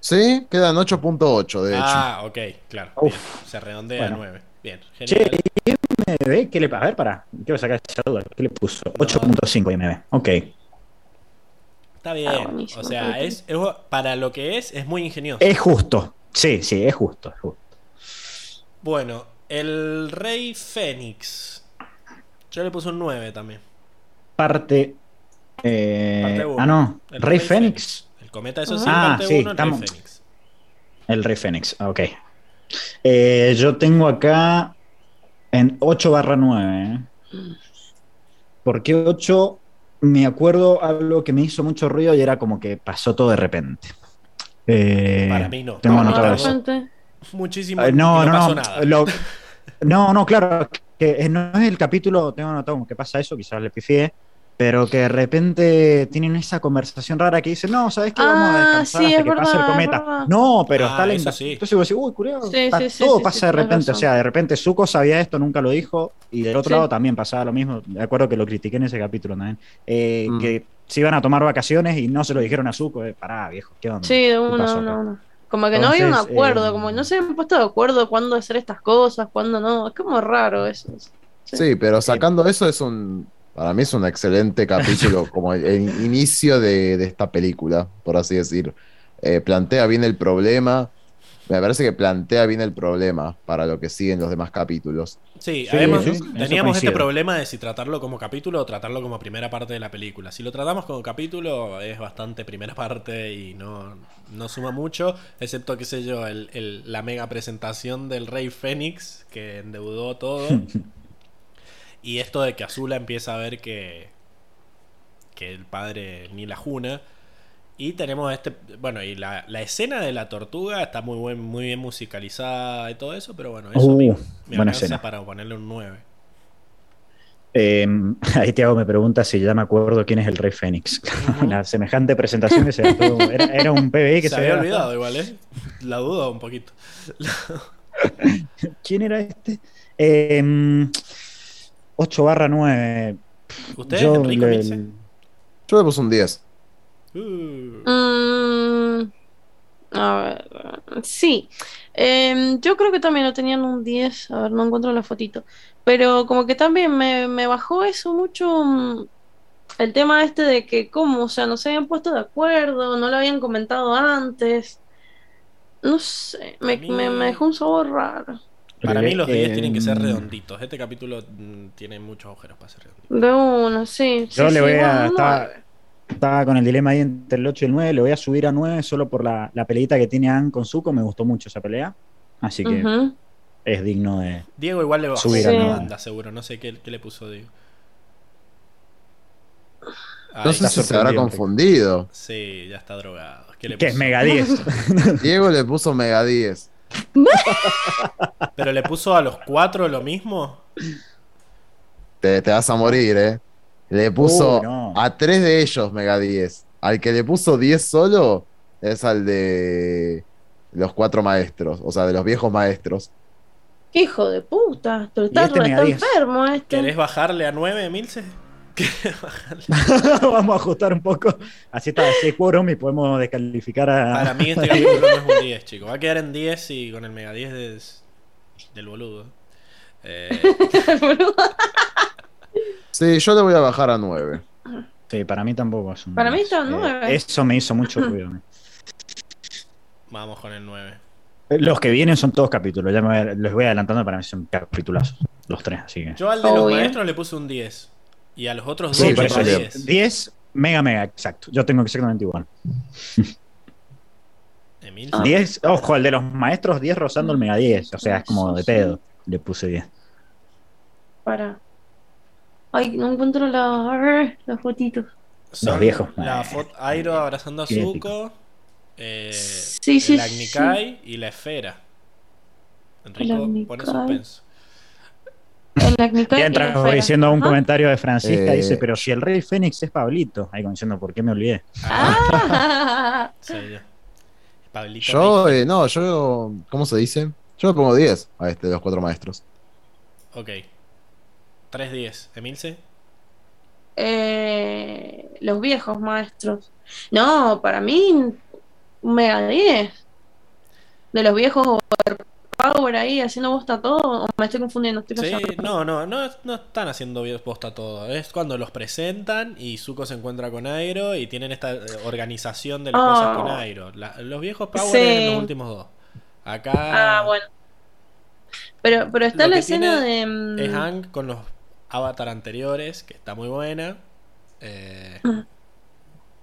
Sí, quedan 8.8 de hecho. Ah, ok, claro. Bien. Se redondea Bueno. a 9. Bien, Che, genial. IMDb, ¿qué le A ver, para. Quiero sacar esa duda. ¿Qué le puso? 8.5 IMDb. Ok. Está bien. Ah, buenísimo, o sea, es, es- para lo que es, es muy ingenioso. Es justo. Sí, sí, es justo. es justo. Bueno, el Rey Fénix. Yo le puse un 9 también. Parte. eh, Parte uno. ah, no. El Rey Fénix. El cometa, eso sí, Ah, parte sí, 1, el estamos- Rey Fénix. El Rey Fénix. Ok. Eh, yo tengo acá en 8 barra 9. ¿eh? ¿Por qué 8? Me acuerdo algo que me hizo mucho ruido y era como que pasó todo de repente. Eh, Para mí no. Tengo No, anotado de eso. muchísimo. Eh, no, no, pasó no. nada. lo- no, no, claro. Que no es el capítulo, tengo anotado como que pasa eso, quizás le pifié, pero que de repente tienen esa conversación rara que dicen, no, ¿sabes qué? Vamos a Ah, descansar sí, hasta es que pase el cometa. No, pero Ah, está lenta. sí. Entonces vos decís, uy, curioso, Sí, está- sí, sí, todo sí, pasa sí, de repente. O sea, de repente Zuko sabía esto, nunca lo dijo, y del otro Sí. lado también pasaba lo mismo. Me acuerdo que lo critiqué en ese capítulo también. Eh, Mm. Que se iban a tomar vacaciones y no se lo dijeron a Zuko. Eh, pará, viejo, ¿qué onda? Sí, de ¿Qué uno, acá? uno. Como que no había un acuerdo, eh, como que no se habían puesto de acuerdo cuándo hacer estas cosas, cuándo no. Es como raro eso. Sí. Sí, pero sacando eso es un. Para mí es un excelente capítulo, como el, el inicio de, de esta película, por así decir. Eh, plantea bien el problema. Me parece que plantea bien el problema para lo que siguen los demás capítulos. Sí, Sí, además sí, en eso teníamos este problema de si tratarlo como capítulo o tratarlo como primera parte de la película. Si lo tratamos como capítulo es bastante primera parte y no, no suma mucho, excepto, qué sé yo, el, el- la mega presentación del Rey Fénix que endeudó todo. y esto de que Azula empieza a ver que, que el padre ni la juna. Y tenemos este, bueno, y la, la escena de la tortuga está muy buen, muy bien musicalizada y todo eso, pero bueno, eso Uh, me, me buena escena. para ponerle un 9. Eh, ahí Tiago me pregunta si ya me acuerdo quién es el Rey Fénix. La semejante presentación que se. Era, era un PBI que se, se, había olvidado igual, ¿eh? La dudo un poquito. ¿Quién era este? Eh, 8 barra 9. ¿Ustedes, Yo Enrico, le- Milce? Yo le puse un 10. Uh, Mm, a ver, sí. Em, yo creo que también lo tenían un 10. A ver, no encuentro la fotito. Pero como que también me, me bajó eso mucho. mm, El tema este de que, ¿cómo? O sea, no se habían puesto de acuerdo, no lo habían comentado antes. No sé, me, A mí- me, me dejó un sabor raro. Para mí los 10 Eh, tienen que ser redonditos. Este capítulo mm, tiene muchos agujeros para ser redonditos. De uno, sí. Yo sí, le sí, voy a- estaba- con el dilema ahí entre el 8 y el 9. Le voy a subir a 9 solo por la, la peleita que tiene Ann con Zuko. Me gustó mucho esa pelea. Así que es digno de. Diego igual le bajó Subir a una nueve. banda, seguro. No sé qué, qué le puso Diego. Ahí No sé si se habrá confundido. Sí, ya está drogado. ¿Qué le es? Mega 10. Diego le puso Mega 10. ¿Pero le puso a los cuatro lo mismo? Te, te vas a morir, ¿eh? Le puso no. a tres de ellos Mega 10. Al que le puso 10 solo es al de los cuatro maestros, o sea, de los viejos maestros. Qué hijo de puta. Pero está, este está enfermo este. ¿Querés bajarle a 9, Milce? Vamos a ajustar un poco. Así está, así hay quórum y podemos descalificar a. Para mí este capítulo no es un 10, chicos. Va a quedar en 10 y con el mega 10 des- del boludo. Eh, Sí, yo le voy a bajar a 9. Sí, para mí tampoco es un. Para mí está eh, nueve. Eso me hizo mucho ruido. vamos con el 9. Los que vienen son todos capítulos. Ya me voy- los voy adelantando para mí son capitulazos. Los tres, así que. Yo al de los Obvio. maestros le puse un 10. Y a los otros dos Sí, por eso. yo 10. 10, mega, mega, exacto. Yo tengo exactamente igual. Emil. Ah. 10, ojo, el de los maestros 10 rozando el mega 10. O sea, es como de pedo. Le puse 10. Para. Ay, no encuentro la, las fotitos. Son viejos. La foto Airo abrazando a Zuko. Eh, Sí, sí, el Agnikai y la esfera. Enrico pone suspenso. Ya y entra diciendo un Ajá. comentario de Francisca. Eh, dice: Pero si el rey Fénix es Pablito. Ahí como diciendo, ¿por qué me olvidé? Ah, Sí, ya. Pablito Yo, eh, no, yo, ¿cómo se dice? Yo le pongo 10 a este de los cuatro maestros. Ok. 3-10. ¿Emilce? eh, los viejos maestros. No, para mí, un mega 10. De los viejos Power ahí haciendo bosta todo. ¿O me estoy confundiendo? Estoy Sí, no, no, no, no están haciendo bien posta todo. Es cuando los presentan y Zuko se encuentra con Airo y tienen esta eh, organización de las Oh. cosas con Airo. La- los viejos Power Sí. en los últimos dos. Acá Ah, bueno. Pero, pero está la escena de. mm, es Hank con los avatar anteriores, que está muy buena. Eh, Ah.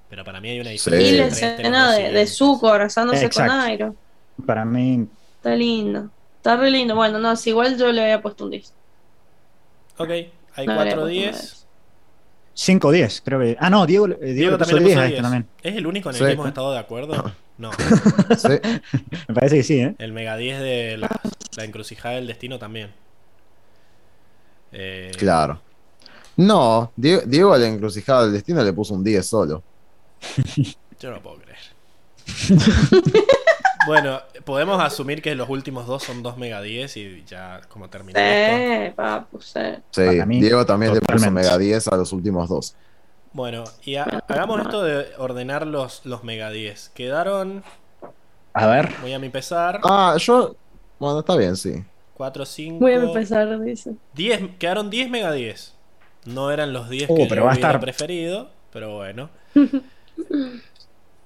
pero para mí hay una Sí. diferencia. Y la escena de, de. Zuko abrazándose Exacto. con Airo. Para mí, Está lindo. Está re lindo. Bueno, no, si igual yo le había puesto un 10. Ok, hay No le había 4 puesto un 10. 5-10, creo que. Ah, no, Diego, eh, Diego, Diego también le 10 puso a 10. este también. Es el único en el Sí. que hemos estado de acuerdo. No, Sí. Me parece que sí, ¿eh? el Mega 10 de la, la encrucijada del destino también. Eh, Claro. No, Diego, Diego a la encrucijada del destino le puso un 10 solo. Yo no lo puedo creer. bueno, podemos asumir que los últimos dos son dos Mega 10 y ya como terminó esto. Sí, papu, sí. Sí, Diego también le puso. Mega 10 a los últimos dos. Bueno, y ha- hagamos esto de ordenar los, los Mega 10. Quedaron, A ver. voy a mi pesar, Ah, yo. Bueno, está bien, sí. 4, 5, Voy a empezar, dice. 10, quedaron 10 Mega 10. No eran los 10 Uh, que pero yo va a hubiera estar- preferido, pero bueno.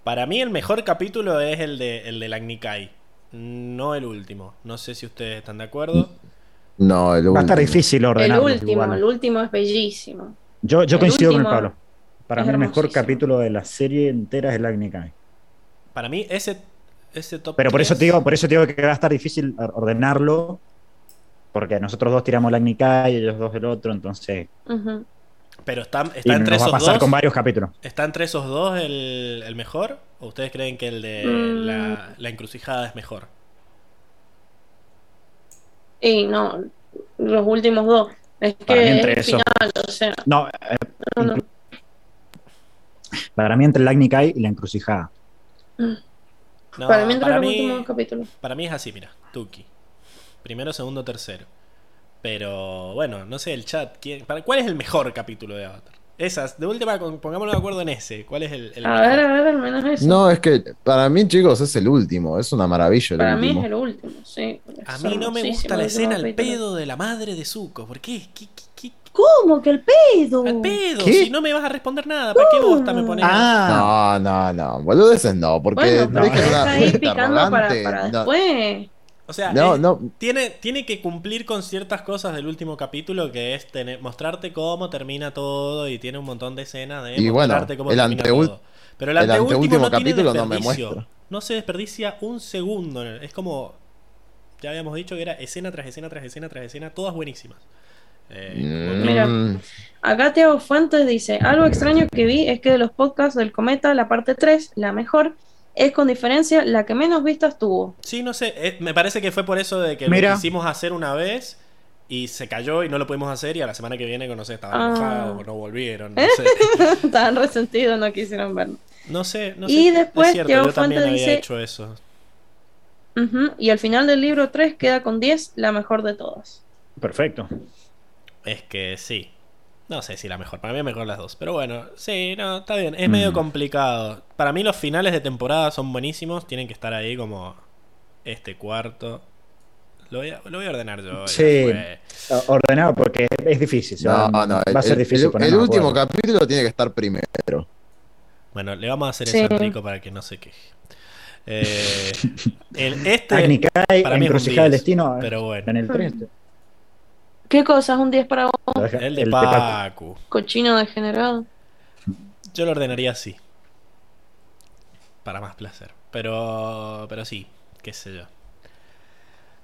Para mí el mejor capítulo es el de el del Agnikai, no el último. No sé si ustedes están de acuerdo. No, el Va a estar último. difícil El ordenarlo. último, igual. el último es bellísimo. Yo, yo el coincido con último el Pablo. Para mí el mejor capítulo de la serie entera es el Agni Kai. Para mí ese ese top Pero por eso 3 te digo, por eso te digo que va a estar difícil or- ordenarlo. Porque nosotros dos tiramos el Agni Kai, ellos dos el otro, entonces. Ujú. Pero está, Y está entre nos va a esos pasar dos. con varios capítulos. ¿Está entre esos dos el, el mejor? ¿O ustedes creen que el de Mm. la, la encrucijada es mejor? Y no, los últimos dos. Es Para mí que entre es el esos. final, o sea, No, eh, no, no. para mí entre el Agni Kai y la encrucijada. No, para mí entre para los mí- últimos capítulos. Para mí es así, mira, Tuki. Primero, segundo, tercero. Pero bueno, no sé, el chat. ¿quién- para- ¿Cuál es el mejor capítulo de Avatar? Esas, de última, pongámonos de acuerdo en ese. ¿Cuál es el, el A mejor? ver, a ver, al menos eso. No, es que para mí, chicos, es el último. Es una maravilla el Para mí último. es el último, sí. A mí no me gusta la escena al pedo de la madre de Zuko. ¿Por qué? ¿Qué, qué, qué- ¿Cómo que el pedo? Al pedo, ¿Qué? si no me vas a responder nada, ¿para qué bosta me pones? Ah, No, no, no. Boludeces no, porque Bueno, pero tenés que ahí picando para, para No, después. O sea, No, es- no. Tiene, tiene que cumplir con ciertas cosas del último capítulo, que es tener, mostrarte cómo termina todo y tiene un montón de escenas de Y bueno, mostrarte cómo el termina todo. Pero el, el anteúltimo anteúltimo no tiene capítulo no me desperdicio. muestra. No se desperdicia un segundo. Es como, ya habíamos dicho que era escena tras escena tras escena tras escena, todas buenísimas. Eh, que- Mira. Mm, Acá Teo Fuentes dice, algo extraño que vi es que de los podcasts del Cometa, la parte 3, la mejor, es con diferencia la que menos vistas tuvo. Sí, no sé, eh, me parece que fue por eso de que Mira. lo quisimos hacer una vez y se cayó y no lo pudimos hacer y a la semana que viene, no sé, estaban Ah. enojados o no volvieron, no ¿Eh? sé. Estaban resentidos, no quisieron verlo. No sé, no Y sé. después es cierto, yo también había dice- hecho eso. Y al final del libro 3 queda con 10, la mejor de todas. perfecto. Es que sí. No sé si la mejor, para mí es mejor las dos. Pero bueno, sí, no, está bien. Es Mm. medio complicado. Para mí los finales de temporada son buenísimos. Tienen que estar ahí como este cuarto. Lo voy a, lo voy a ordenar yo. Sí. Ordenado porque es difícil. No, no, el, va a ser el- difícil el- el último acuerdo. capítulo tiene que estar primero. Bueno, le vamos a hacer Sí. eso a Enrico para que no se queje. Eh, el, este, Agni Kai, para mí es un del 10, destino. pero bueno. En el 3. ¿Qué cosa? ¿Es un 10 para vos, el de Pacu. cochino degenerado? Yo lo ordenaría así. Para más placer. Pero, pero sí, qué sé yo.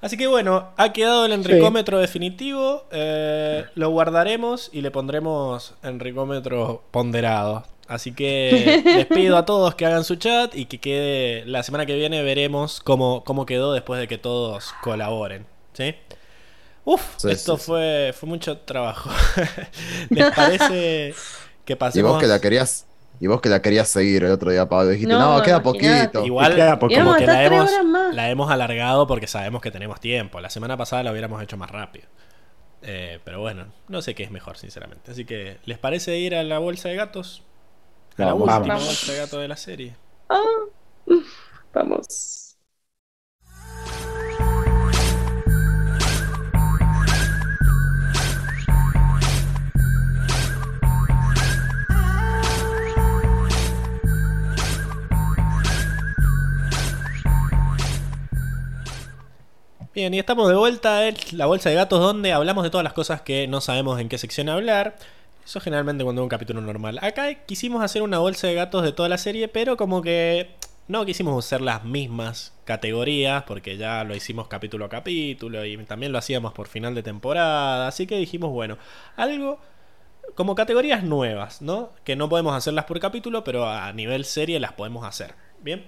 Así que bueno, ha quedado el enricómetro definitivo. eh, lo guardaremos y le pondremos enricómetro ponderado. Así que les pido a todos que hagan su chat y que quede. La semana que viene veremos cómo, cómo quedó después de que todos colaboren. ¿Sí? Uf, Sí, esto sí, sí. fue, fue mucho trabajo. ¿Les parece que Y pasemos? vos que la querías, y vos que la querías seguir el otro día, Pablo, dijiste, No, no, queda poquito. Igual, queda poco. como que la hemos, la hemos alargado porque sabemos que tenemos tiempo. La semana pasada la hubiéramos hecho más rápido. Eh, pero bueno, no sé qué es mejor, sinceramente. Así que, ¿les parece ir a la bolsa de gatos? A la Vamos. última Vamos. bolsa de gatos de la serie. Ah, vamos. Bien, y estamos de vuelta en la bolsa de gatos donde hablamos de todas las cosas que no sabemos en qué sección hablar. Eso generalmente cuando es un capítulo normal. Acá quisimos hacer una bolsa de gatos de toda la serie, pero como que no quisimos usar las mismas categorías porque ya lo hicimos capítulo a capítulo y también lo hacíamos por final de temporada. Así que dijimos, bueno, algo como categorías nuevas, ¿no? Que no podemos hacerlas por capítulo, pero a nivel serie las podemos hacer. Bien.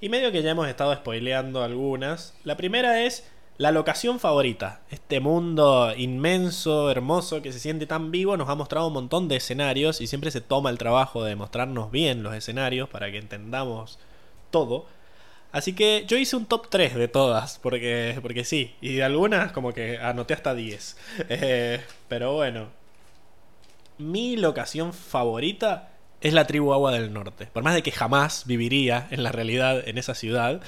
Y medio que ya hemos estado spoileando algunas. La primera es la locación favorita. Este mundo inmenso, hermoso, que se siente tan vivo, nos ha mostrado un montón de escenarios y siempre se toma el trabajo de mostrarnos bien los escenarios para que entendamos todo. Así que yo hice un top 3 de todas, porque, porque sí, y de algunas como que anoté hasta 10. Eh, pero bueno, mi locación favorita es la tribu Agua del Norte. Por más de que jamás viviría en la realidad en esa ciudad,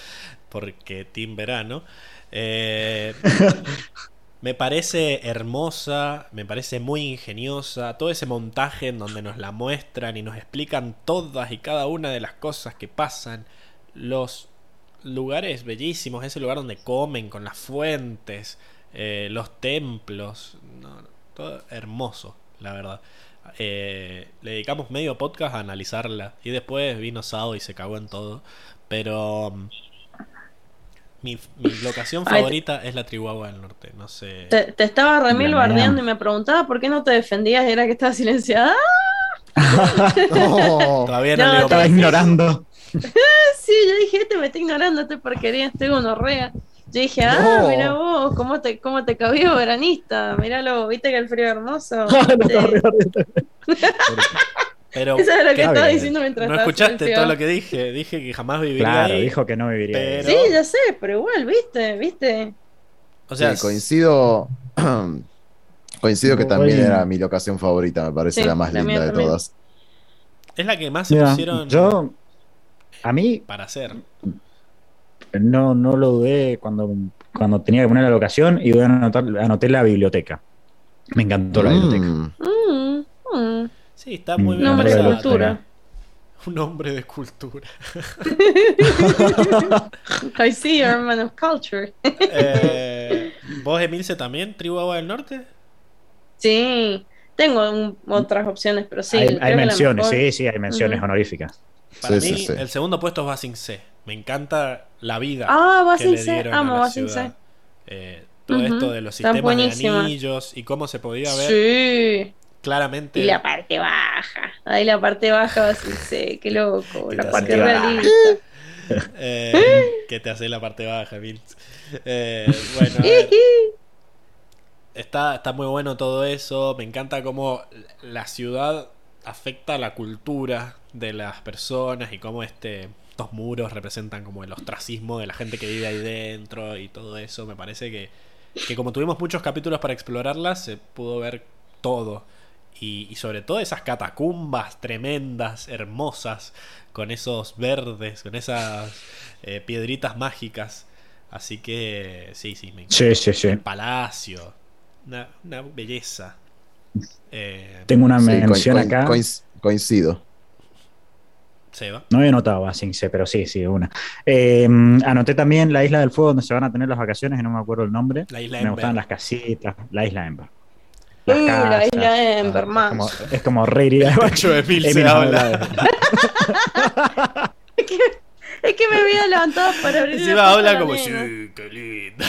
porque Team Verano, eh, me parece hermosa, me parece muy ingeniosa, todo ese montaje en donde nos la muestran y nos explican todas y cada una de las cosas que pasan, los lugares bellísimos, ese lugar donde comen con las fuentes, eh, los templos, todo hermoso, la verdad. Eh, le dedicamos medio podcast a analizarla y después vino Sao y se cagó en todo, pero mm, mi, mi locación Ay, favorita es la tribu Agua del Norte, no sé. Te, te estaba remil bardeando y me preguntaba por qué no te defendías y era que estabas silenciada. No. Todavía no, No, le digo Estaba ignorando. Sí, yo dije, este me está ignorando, este porquería, este gonorrea. Yo dije, ah, No. mira vos, cómo te, cómo te cabió veranista, míralo, viste que el frío es hermoso. No, Este, horrible. Pero Eso es lo que estaba bien. diciendo mientras no escuchaste todo lo que dije. Dije que jamás viviría Claro, ahí. dijo que no viviría. Pero- Sí, ya sé, pero igual, viste, viste. O sea, Sí, coincido. coincido que también era mi locación favorita, me parece Sí, la más la linda de también. todas. es la que más se Mira, pusieron yo, a mí, para hacer. no, no lo dudé cuando, cuando tenía que poner la locación y anotar, anoté la biblioteca. Me encantó la biblioteca. Mm. Mm, mm. Sí, está muy bien. Nombre de cultura. Un hombre de cultura. I see you're a man of culture. Eh, ¿Vos, Emilce, también? ¿Tribu Agua del Norte? Sí, tengo un- otras opciones, pero sí. hay menciones, sí, sí, hay menciones honoríficas. Para Sí, mí, sí, sí. el segundo puesto es Basing C. Me encanta la vida Ah, Basing C, amo Basing. C. Eh, todo esto de los sistemas de anillos y cómo se podía ver Sí. Claramente. Y la parte baja. Ahí la parte baja C, qué loco. La te parte realista. eh, que te hace la parte baja, Vince. Eh, bueno, a ver, está, está muy bueno todo eso. Me encanta cómo la ciudad afecta la cultura de las personas y cómo este, estos muros representan como el ostracismo de la gente que vive ahí dentro y todo eso. Me parece que, que como tuvimos muchos capítulos para explorarlas, se pudo ver todo. Y, y sobre todo esas catacumbas tremendas, hermosas, con esos verdes, con esas eh, piedritas mágicas. Así que sí, sí, me encanta. Sí, sí, sí. El palacio, una, una belleza. Eh, Tengo una mención coin- acá. coinc- coincido. Seba. No había anotado a Sin C, pero sí, sí, una. Eh, anoté también la isla del fuego donde se van a tener las vacaciones, que no me acuerdo el nombre. La isla me gustaban Ember. las casitas, la isla Ember. Uh, la isla Ember, es como, es como re iría de de Emi se habla. de- Es que me había levantado para abrir la Encima puerta a habla la como, sí, qué lindo.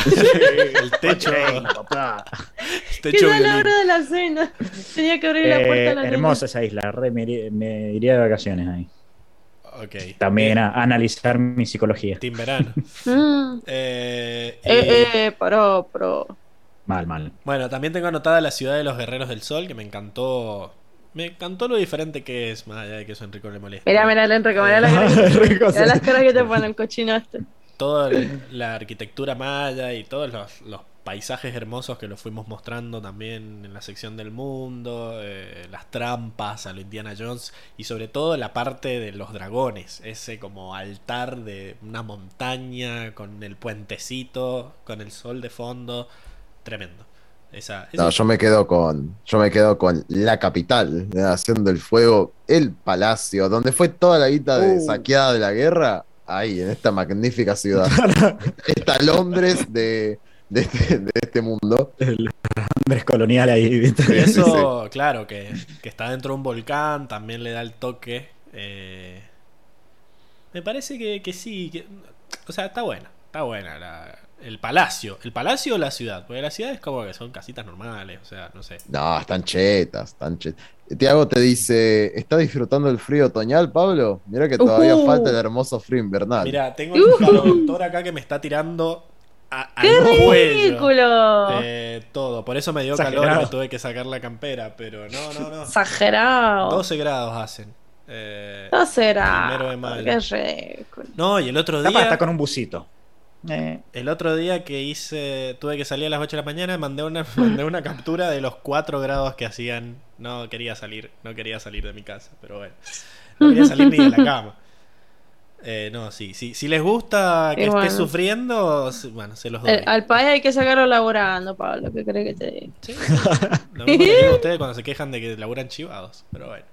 el techo, papá. el Que techo es la hora de la cena. Tenía que abrir la puerta a Eh, la nena. hermosa esa isla, re me, iría- me iría de vacaciones ahí. Ok. También Eh, a, a analizar mi psicología. Team Verano. Mm. Eh, Eh, eh. Mal, mal. Bueno, también tengo anotada la ciudad de los guerreros del sol, que me encantó. Me encantó lo diferente que es, más allá de que eso a Enrico le molesta. Mira, mira, Enrique, mira la mira las caras que te pone el cochino este. Toda la arquitectura maya y todos los, los paisajes hermosos que los fuimos mostrando también en la sección del mundo, eh, las trampas a lo Indiana Jones y sobre todo la parte de los dragones, ese como altar de una montaña con el puentecito, con el sol de fondo, tremendo. Esa, esa- No, yo me quedo con. Yo me quedo con la capital, de la Nación del Fuego, el palacio, donde fue toda la guita de, Uh. saqueada de la guerra, ahí, en esta magnífica ciudad. Esta Londres de, de, este, de este mundo. El Andrés colonial ahí, ¿viste? Y eso, claro, que, que está dentro de un volcán, también le da el toque. eh, me parece que, que sí, que, o sea, está buena, está buena. la- el palacio. ¿El palacio o la ciudad? Porque la ciudad es como que son casitas normales, o sea, no sé. No, están chetas, están chetas. Tiago te dice, ¿está disfrutando el frío otoñal, Pablo? Mira que todavía falta el hermoso frío invernal. Mira, tengo el calor acá que me está tirando a, al ¡Qué ridículo! Eh, todo. Por eso me dio Exagerado. calor y me tuve que sacar la campera, pero no, no, no. Exagerado. 12 grados hacen. Eh, No será. Primero de mayo. Qué ridículo. no, y el otro Capaz está día, con un busito. Eh, el otro día que hice, tuve que salir a las 8 de la mañana, mandé una, mandé una captura de los 4 grados que hacían. No quería salir, no quería salir de mi casa, pero bueno. No quería salir ni de la cama. Eh, no, sí, sí. Si les gusta que Y esté bueno. sufriendo, bueno, se los doy. El- al país hay que sacarlo laborando, Pablo. ¿Qué crees que te diga? Sí, Lo mismo que digo ustedes cuando se quejan de que laburan chivados, pero bueno.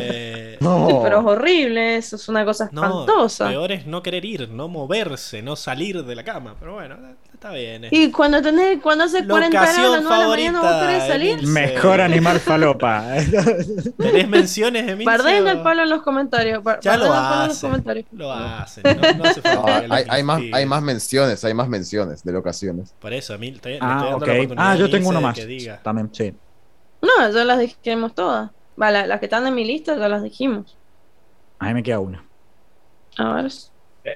Eh, No. Pero es horrible, eso es una cosa no, espantosa. peor es no querer ir, no moverse, no salir de la cama, pero bueno, está bien. eh. Y cuando tenés, cuando hace 40 grados a las Locación 9 de la mañana, ¿vos querés salir? Mejor animal falopa. ¿Tenés menciones, Emilio? Barden al palo en los comentarios. bar- Ya lo barden al palo en los hacen, comentarios. lo hacen, no, no hace falta hay, hay más, hay más menciones, hay más menciones de locaciones. Por eso, Emil, le ah, estoy dando ok. la oportunidad Ah, yo Emilce tengo uno más. También, sí. No, ya las dijimos todas. Va, la- las que están en mi lista ya las dijimos. A mí me queda una. A ver.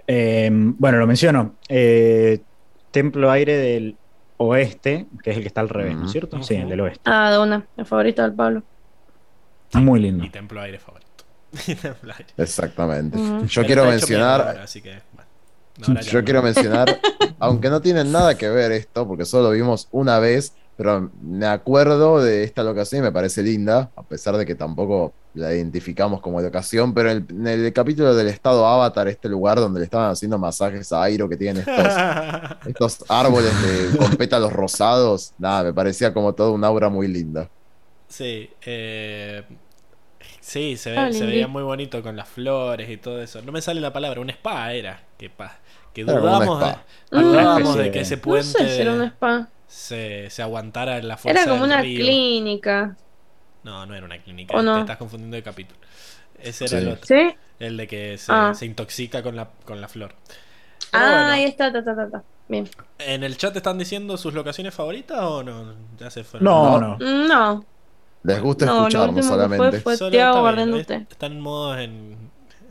Eh, bueno, lo menciono. Eh, Templo Aire del Oeste, que es el que está al revés, ¿no es cierto? Sí, el del Oeste. Ah, de una. El favorito del Pablo. Muy lindo. Mi templo aire favorito. Mi templo aire. Exactamente. Yo Pero quiero mencionar, ahora, así que, bueno, no habrá que yo quiero mencionar, aunque no tiene nada que ver esto, porque solo lo vimos una vez, pero me acuerdo de esta locación y me parece linda, a pesar de que tampoco la identificamos como locación, pero en el, en el capítulo del estado Avatar, este lugar donde le estaban haciendo masajes a Airo, que tienen estos, estos árboles de, con pétalos rosados, nada, me parecía como todo un aura muy linda. Sí, eh, sí, se, ve- Ah, se veía muy bonito con las flores y todo eso. No me sale la palabra, un spa era. Que, pa- que de, dudábamos Una especie de que de- ese No puente sé si era un spa. Se, se aguantara en la fuerza Era como del una río. clínica. No, no era una clínica, ¿O no? te estás confundiendo de capítulo. Ese era Sí. el otro, ¿Sí? el de que se, Ah. se intoxica con la, con la flor. Pero Ah, bueno, ahí está, ta, ta, ta, ta. Bien. ¿En el chat están diciendo sus locaciones favoritas o no? Ya se fueron. No, No. no. No, Les gusta no, escucharnos solamente. fue fue Solo está bien. Están en modo en,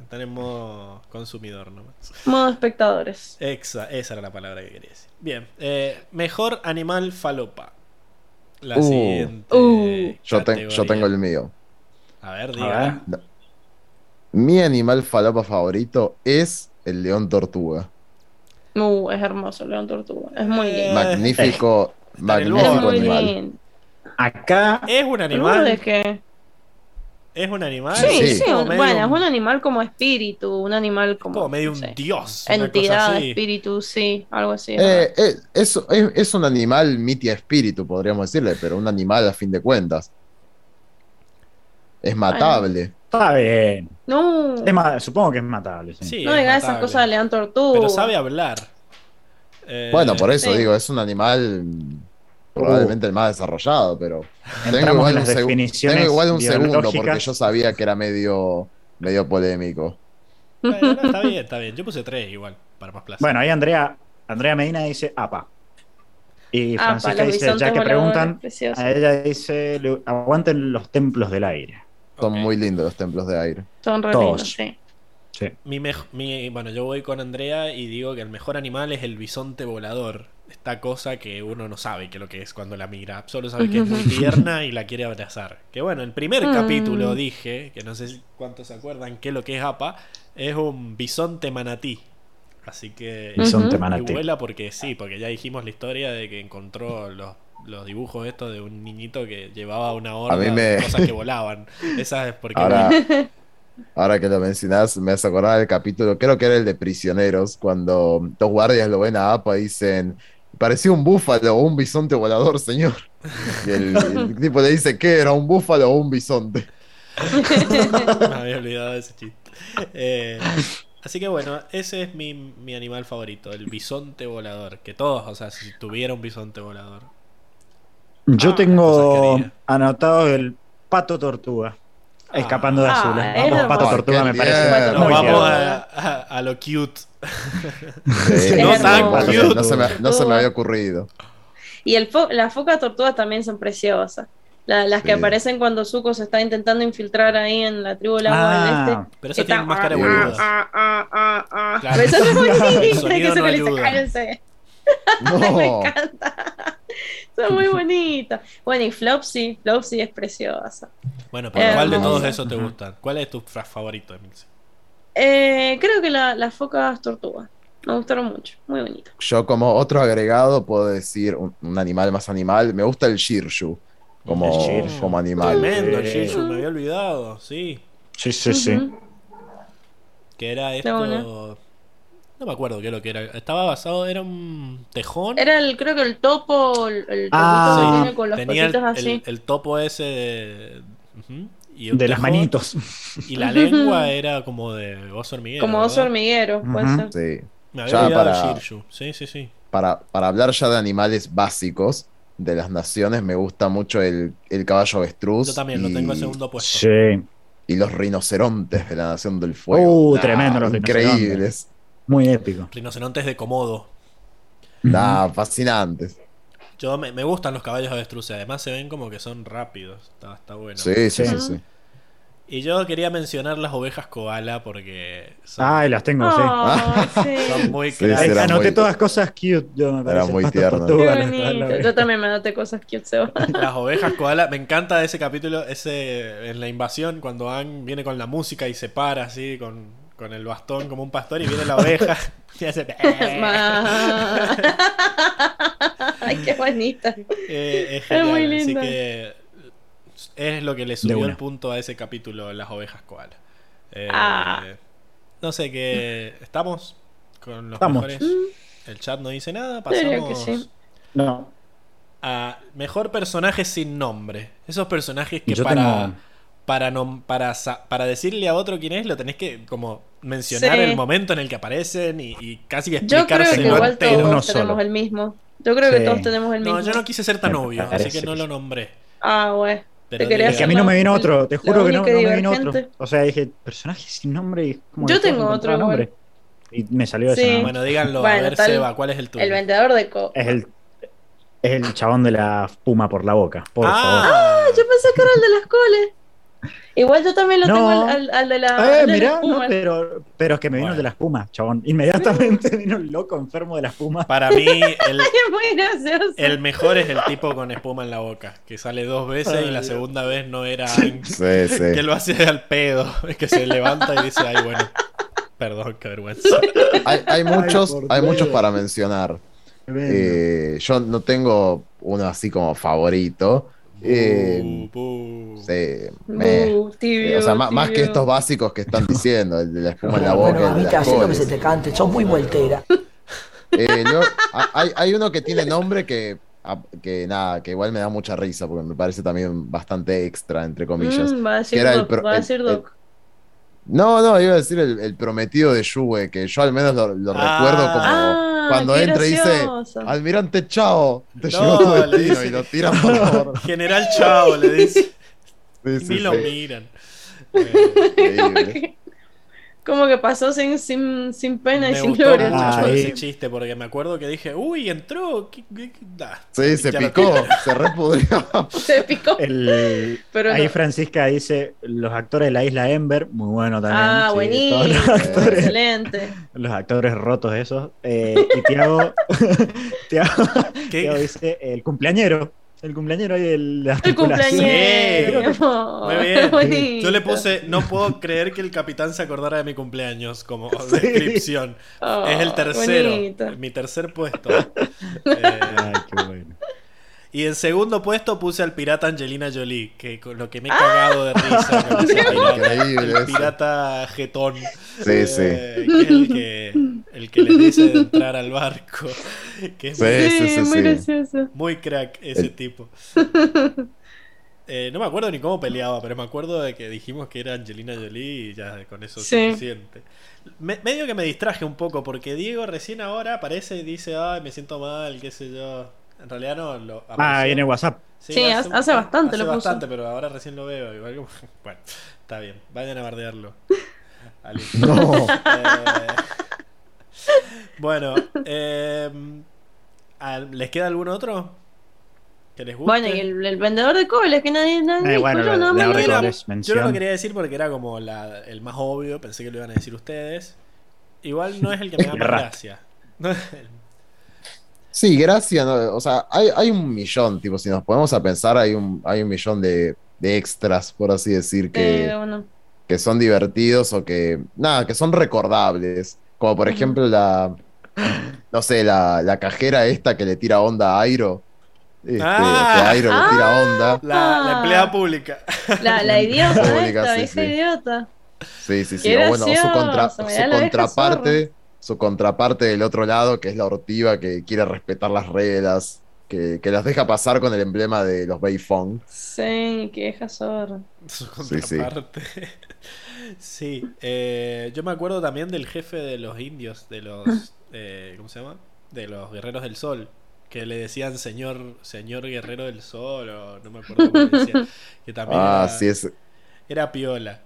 están en modo consumidor nomás. Modo espectadores. Exa, esa era la palabra que quería decir. Bien, eh, mejor animal falopa. La Uh. siguiente. Uh. Yo, ten- yo tengo el mío. A ver, A diga. ver. Mi animal falopa favorito es el león tortuga. Uh, es hermoso, León Tortuga. Es muy Eh, lindo. Magnífico, el magnífico es muy animal. lindo. Acá, ¿Es un ¿Seguro animal? de qué? ¿Es un animal? Sí, Sí. un- medio bueno, es un- animal como espíritu, un animal como, como medio no un sé, dios. una entidad, cosa así. espíritu, sí, algo así. es Eh, eh, es, es- es un animal mitia espíritu, podríamos decirle, pero un animal a fin de cuentas. Es matable. está bien. no, Es ma- supongo que es matable. Sí. Sí, no es digas esas cosas de León Tortuga. Pero sabe hablar. Eh, Bueno, por eso sí. digo, es un animal probablemente el más desarrollado, pero tengo igual, en las definiciones tengo igual un segundo porque yo sabía que era medio, medio polémico. Bueno, no, está bien, está bien. Yo puse tres igual, para más placer. Bueno, ahí Andrea, Andrea Medina dice APA. Y Francisca dice, ya que preguntan, a ella dice, "Le- aguanten los templos del aire. Son muy lindos los templos de aire. Son re todos. lindos, sí. Sí. Mi mi- bueno, yo voy con Andrea y digo que el mejor animal es el bisonte volador. Esta cosa que uno no sabe qué es lo que es cuando la mira. Solo sabe que es muy tierna y la quiere abrazar. Que bueno, el primer Mm. capítulo dije, que no sé cuántos se acuerdan qué es lo que es APA, es un bisonte manatí. Así que... Bisonte Ujú. manatí. Y vuela porque sí, porque ya dijimos la historia de que encontró los, los dibujos estos de un niñito que llevaba una horda de me- cosas que volaban. Esa es porque... Ahora, ahora que lo mencionás, me hace acordar del capítulo, creo que era el de prisioneros, cuando dos guardias lo ven a Apa y dicen, parecía un búfalo o un bisonte volador, señor. Y el, el tipo le dice, ¿qué era? ¿Un búfalo o un bisonte? Me había olvidado de ese chiste. Eh, así que bueno, ese es mi, mi animal favorito, el bisonte volador. Que todos, o sea, si tuviera un bisonte volador. Yo Ah, tengo anotado el pato tortuga. Escapando de Ah, azul. Vamos, pato tortuga me parece. Nos vamos tierno. a, a- a lo cute. Sí, No tan cute. se me, no se me había ocurrido. Y el fo- las focas tortugas también son preciosas. La- las que Sí. aparecen cuando Zuko se está intentando infiltrar ahí en la tribu del agua del Ah, este. Pero Está- tiene máscara de ah, boluda. ah, ah, ah, ah. Claro. Pero eso es muy que eso no que le dice, cállense. Me encanta. Son muy bonitas. Bueno, y Flopsy, Flopsy es preciosa. Bueno, pero ¿cuál de todos esos te gustan? ¿Cuál es tu favorito, Emilce? Eh, creo que la- las focas tortugas. Me gustaron mucho. Muy bonito. Yo como otro agregado puedo decir un, un animal más animal. Me gusta el Shirshu como, El Shirshu. como animal. Tremendo, el Eh. Shinshu, me había olvidado, sí. Sí, sí. Que era esto. No me acuerdo qué es lo que era. Estaba basado, era un tejón. Era el, creo que el topo, el, el Ah, que sí. tiene con los Tenía el, así. el topo ese de. ujú, y De las manitos. Y la lengua era como de oso hormiguero. Como oso ¿verdad? hormiguero, puede ser. Sí. Me había Ya olvidado para-. Sí, sí, sí. Para, para hablar ya de animales básicos de las naciones, me gusta mucho el, el caballo avestruz. Yo también lo tengo en segundo puesto. Sí. y los rinocerontes de la Nación del Fuego. Uh, Nah, tremendo los rinocerontes. Increíbles. Muy épico. Rinocerontes de Komodo. Nah, fascinantes. Yo me, me gustan los caballos avestruces. Además se ven como que son rápidos. Está, está bueno. Sí, sí, sí, Sí. Y yo quería mencionar las ovejas koala porque son, Ay, las tengo, sí. Oh, sí. son muy Sí, era Anoté muy- todas cosas cute. Yo me parece. muy tierno. Yo también me anoté cosas cute, Seba. Las ovejas koala, me encanta ese capítulo, ese en la invasión, cuando Aang viene con la música y se para así con, con el bastón como un pastor y viene la oveja y hace... Ay, qué bonita. Eh, es Es genial, muy así linda. que es lo que le subió el punto a ese capítulo, las ovejas koala. Eh, Ah. No sé, que estamos con los Estamos. mejores... El chat no dice nada, que pasamos sí. No, a mejor personaje sin nombre. Esos personajes que yo para... tengo. Para nom- para para decirle a otro quién es lo tenés que como mencionar Sí. el momento en el que aparecen y, y casi Yo creo que explicárselo igual todos Uno tenemos solo. el mismo. Yo creo que todos tenemos el mismo. No, yo no quise ser tan obvio, así que no lo nombré. Ah, güey. Pero Te Es que a mí no me vino otro, te juro que no, me vino otro. O sea, dije, personaje sin nombre y como Yo tengo otro nombre. Y me salió Sí. ese nombre. Bueno, díganlo, a ver, tal- Seba, ¿cuál es el tuyo? El vendedor de co. Es el, es el chabón de la espuma por la boca, por favor. ah, Yo pensé que era el de las coles. Igual yo también lo No. tengo al, al- al de la. Eh, de mirá, no, pero, pero es que me vino Bueno. el de la espuma, chabón. Inmediatamente vino el loco enfermo de la espuma. para mí el, Es muy gracioso. el mejor es el tipo con espuma en la boca, que sale dos veces y la segunda vez no era Sí, sí. que lo hace al pedo, es que se levanta y dice, ay, bueno, perdón, qué vergüenza. Hay, hay muchos, hay Dios. muchos para mencionar. Eh, yo no tengo uno así como favorito. Eh, Bu, bu. sí, me- Uh, tibio, o sea, más, que estos básicos que están diciendo, el de la espuma en la Bueno, boca, el de mamita, lo que se te cante, sos muy voltera. Eh, a- hay, hay uno que tiene nombre que, que nada, que igual me da mucha risa porque me parece también bastante extra, entre comillas. Mm, va a decir que era el Doc, va a el- decir el- Doc. No, no, iba a decir el, el prometido de Yue, que yo al menos lo, lo Ah. recuerdo como Ah, cuando entra y dice. Almirante Chao, te No, llegó tu destino dice- y lo tiran por favor. General Chao, le dice. Sí, sí, Ni lo sí. miran. Eh, Increíble. Como que pasó sin, sin, sin pena y me sin gustó gloria. mucho ese chiste porque me acuerdo que dije, uy, entró. ¿qué- qué- qué- da". Sí, se picó, se repudrió. Se picó. El, Pero ahí no. Francisca dice, los actores de la isla Ember, muy bueno también. Ah, sí, buenísimo. todos los actores, Excelente. los actores rotos esos. Eh, y Tiago, Tiago, ¿Qué? Tiago dice, el cumpleañero. El cumpleañero ahí del la El articulación. cumpleaños. Muy bien. Bonito. Yo le puse, no puedo creer que el capitán se acordara de mi cumpleaños como Sí. descripción. Oh, es el tercero, bonito. mi tercer puesto. Eh, Ay, qué bueno. Y en segundo puesto puse al pirata Angelina Jolie, que con lo que me he cagado de risa con ese pirata. Increíble El pirata jetón. Sí, sí. Eh, que es el que, el que le dice de entrar al barco. Que es Sí, muy- sí, sí, muy sí. gracioso. Muy crack ese El- tipo. Eh, no me acuerdo ni cómo peleaba, pero me acuerdo de que dijimos que era Angelina Jolie y ya con eso es Sí. suficiente. Me- medio que me distraje un poco porque Diego recién ahora aparece y dice, ay, me siento mal, qué sé yo. En realidad no. Lo, Ah, viene WhatsApp. Sí, hace- hace bastante hace lo puso. bastante, pero ahora recién lo veo. Igual como- Bueno, está bien, vayan a bardearlo. No. Eh, Bueno, eh, ¿al- ¿les queda algún otro? ¿Que les guste? Bueno, y el, el vendedor de cobles que nadie, nadie Eh, bueno, escuchó, Yo Cobles, lo quería decir porque era como la- el más obvio, pensé que lo iban a decir ustedes. Igual no es el que me da más gracia. Sí, gracias. no, O sea, hay, hay un millón, tipo, si nos ponemos a pensar, hay un, hay un millón de, de extras, por así decir, que, Eh, bueno, que son divertidos o que, nada, que son recordables. Como por ejemplo la, no sé, la, la cajera esta que le tira onda a Airo. Este, Ah. que Airo le tira onda. La, la empleada pública. la, la idiota Pública, esta, sí, sí. idiota. Sí, sí, sí. O bueno, su, contra- contraparte, su contraparte del otro lado, que es la ortiva que quiere respetar las reglas, que, que las deja pasar con el emblema de los Beifong. Sí, qué vieja zorra. Su Sí, sí. contraparte. Sí, eh, yo me acuerdo también del jefe de los indios, de los, eh, ¿cómo se llama? De los guerreros del sol, que le decían señor, señor guerrero del sol, o no me acuerdo cómo le decían, que también Ah, era, sí, es. era piola.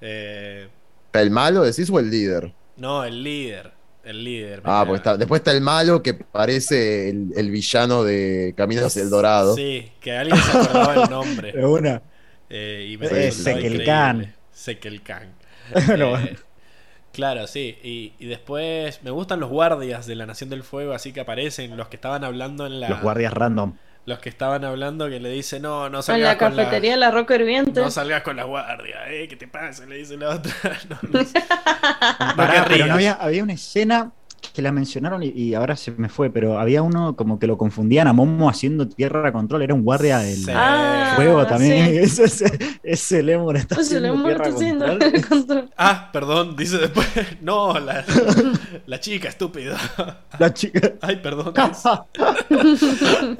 Eh, ¿El malo decís o el líder? No, el líder, el líder. Ah, pues está, después está el malo que parece el, el villano de Camino hacia el Dorado. Sí, que alguien se acordaba el nombre. Pero una. Eh, y me Sí, resultaba Sekel increíble. Khan. Sekel Khan. Bueno, Eh. Claro, sí. Y, y después me gustan los guardias de la Nación del Fuego, así que aparecen los que estaban hablando en la. Los guardias random. Los que estaban hablando que le dicen, no, no En salgas la con cafetería la. de la Roca Hirviente. No salgas con la guardia, eh, ¿qué te pasa? Le dice la otra. No. Pará, pero no había, había una escena que la mencionaron y, y ahora se me fue, pero había uno como que lo confundían a Momo haciendo tierra control, era un guardia del Sí. Ah, también. sí. Ese, Lemur está Pues haciendo muerto tierra haciendo control. control. Ah, perdón, dice después. No, la, la chica estúpida. La chica. Ay, perdón.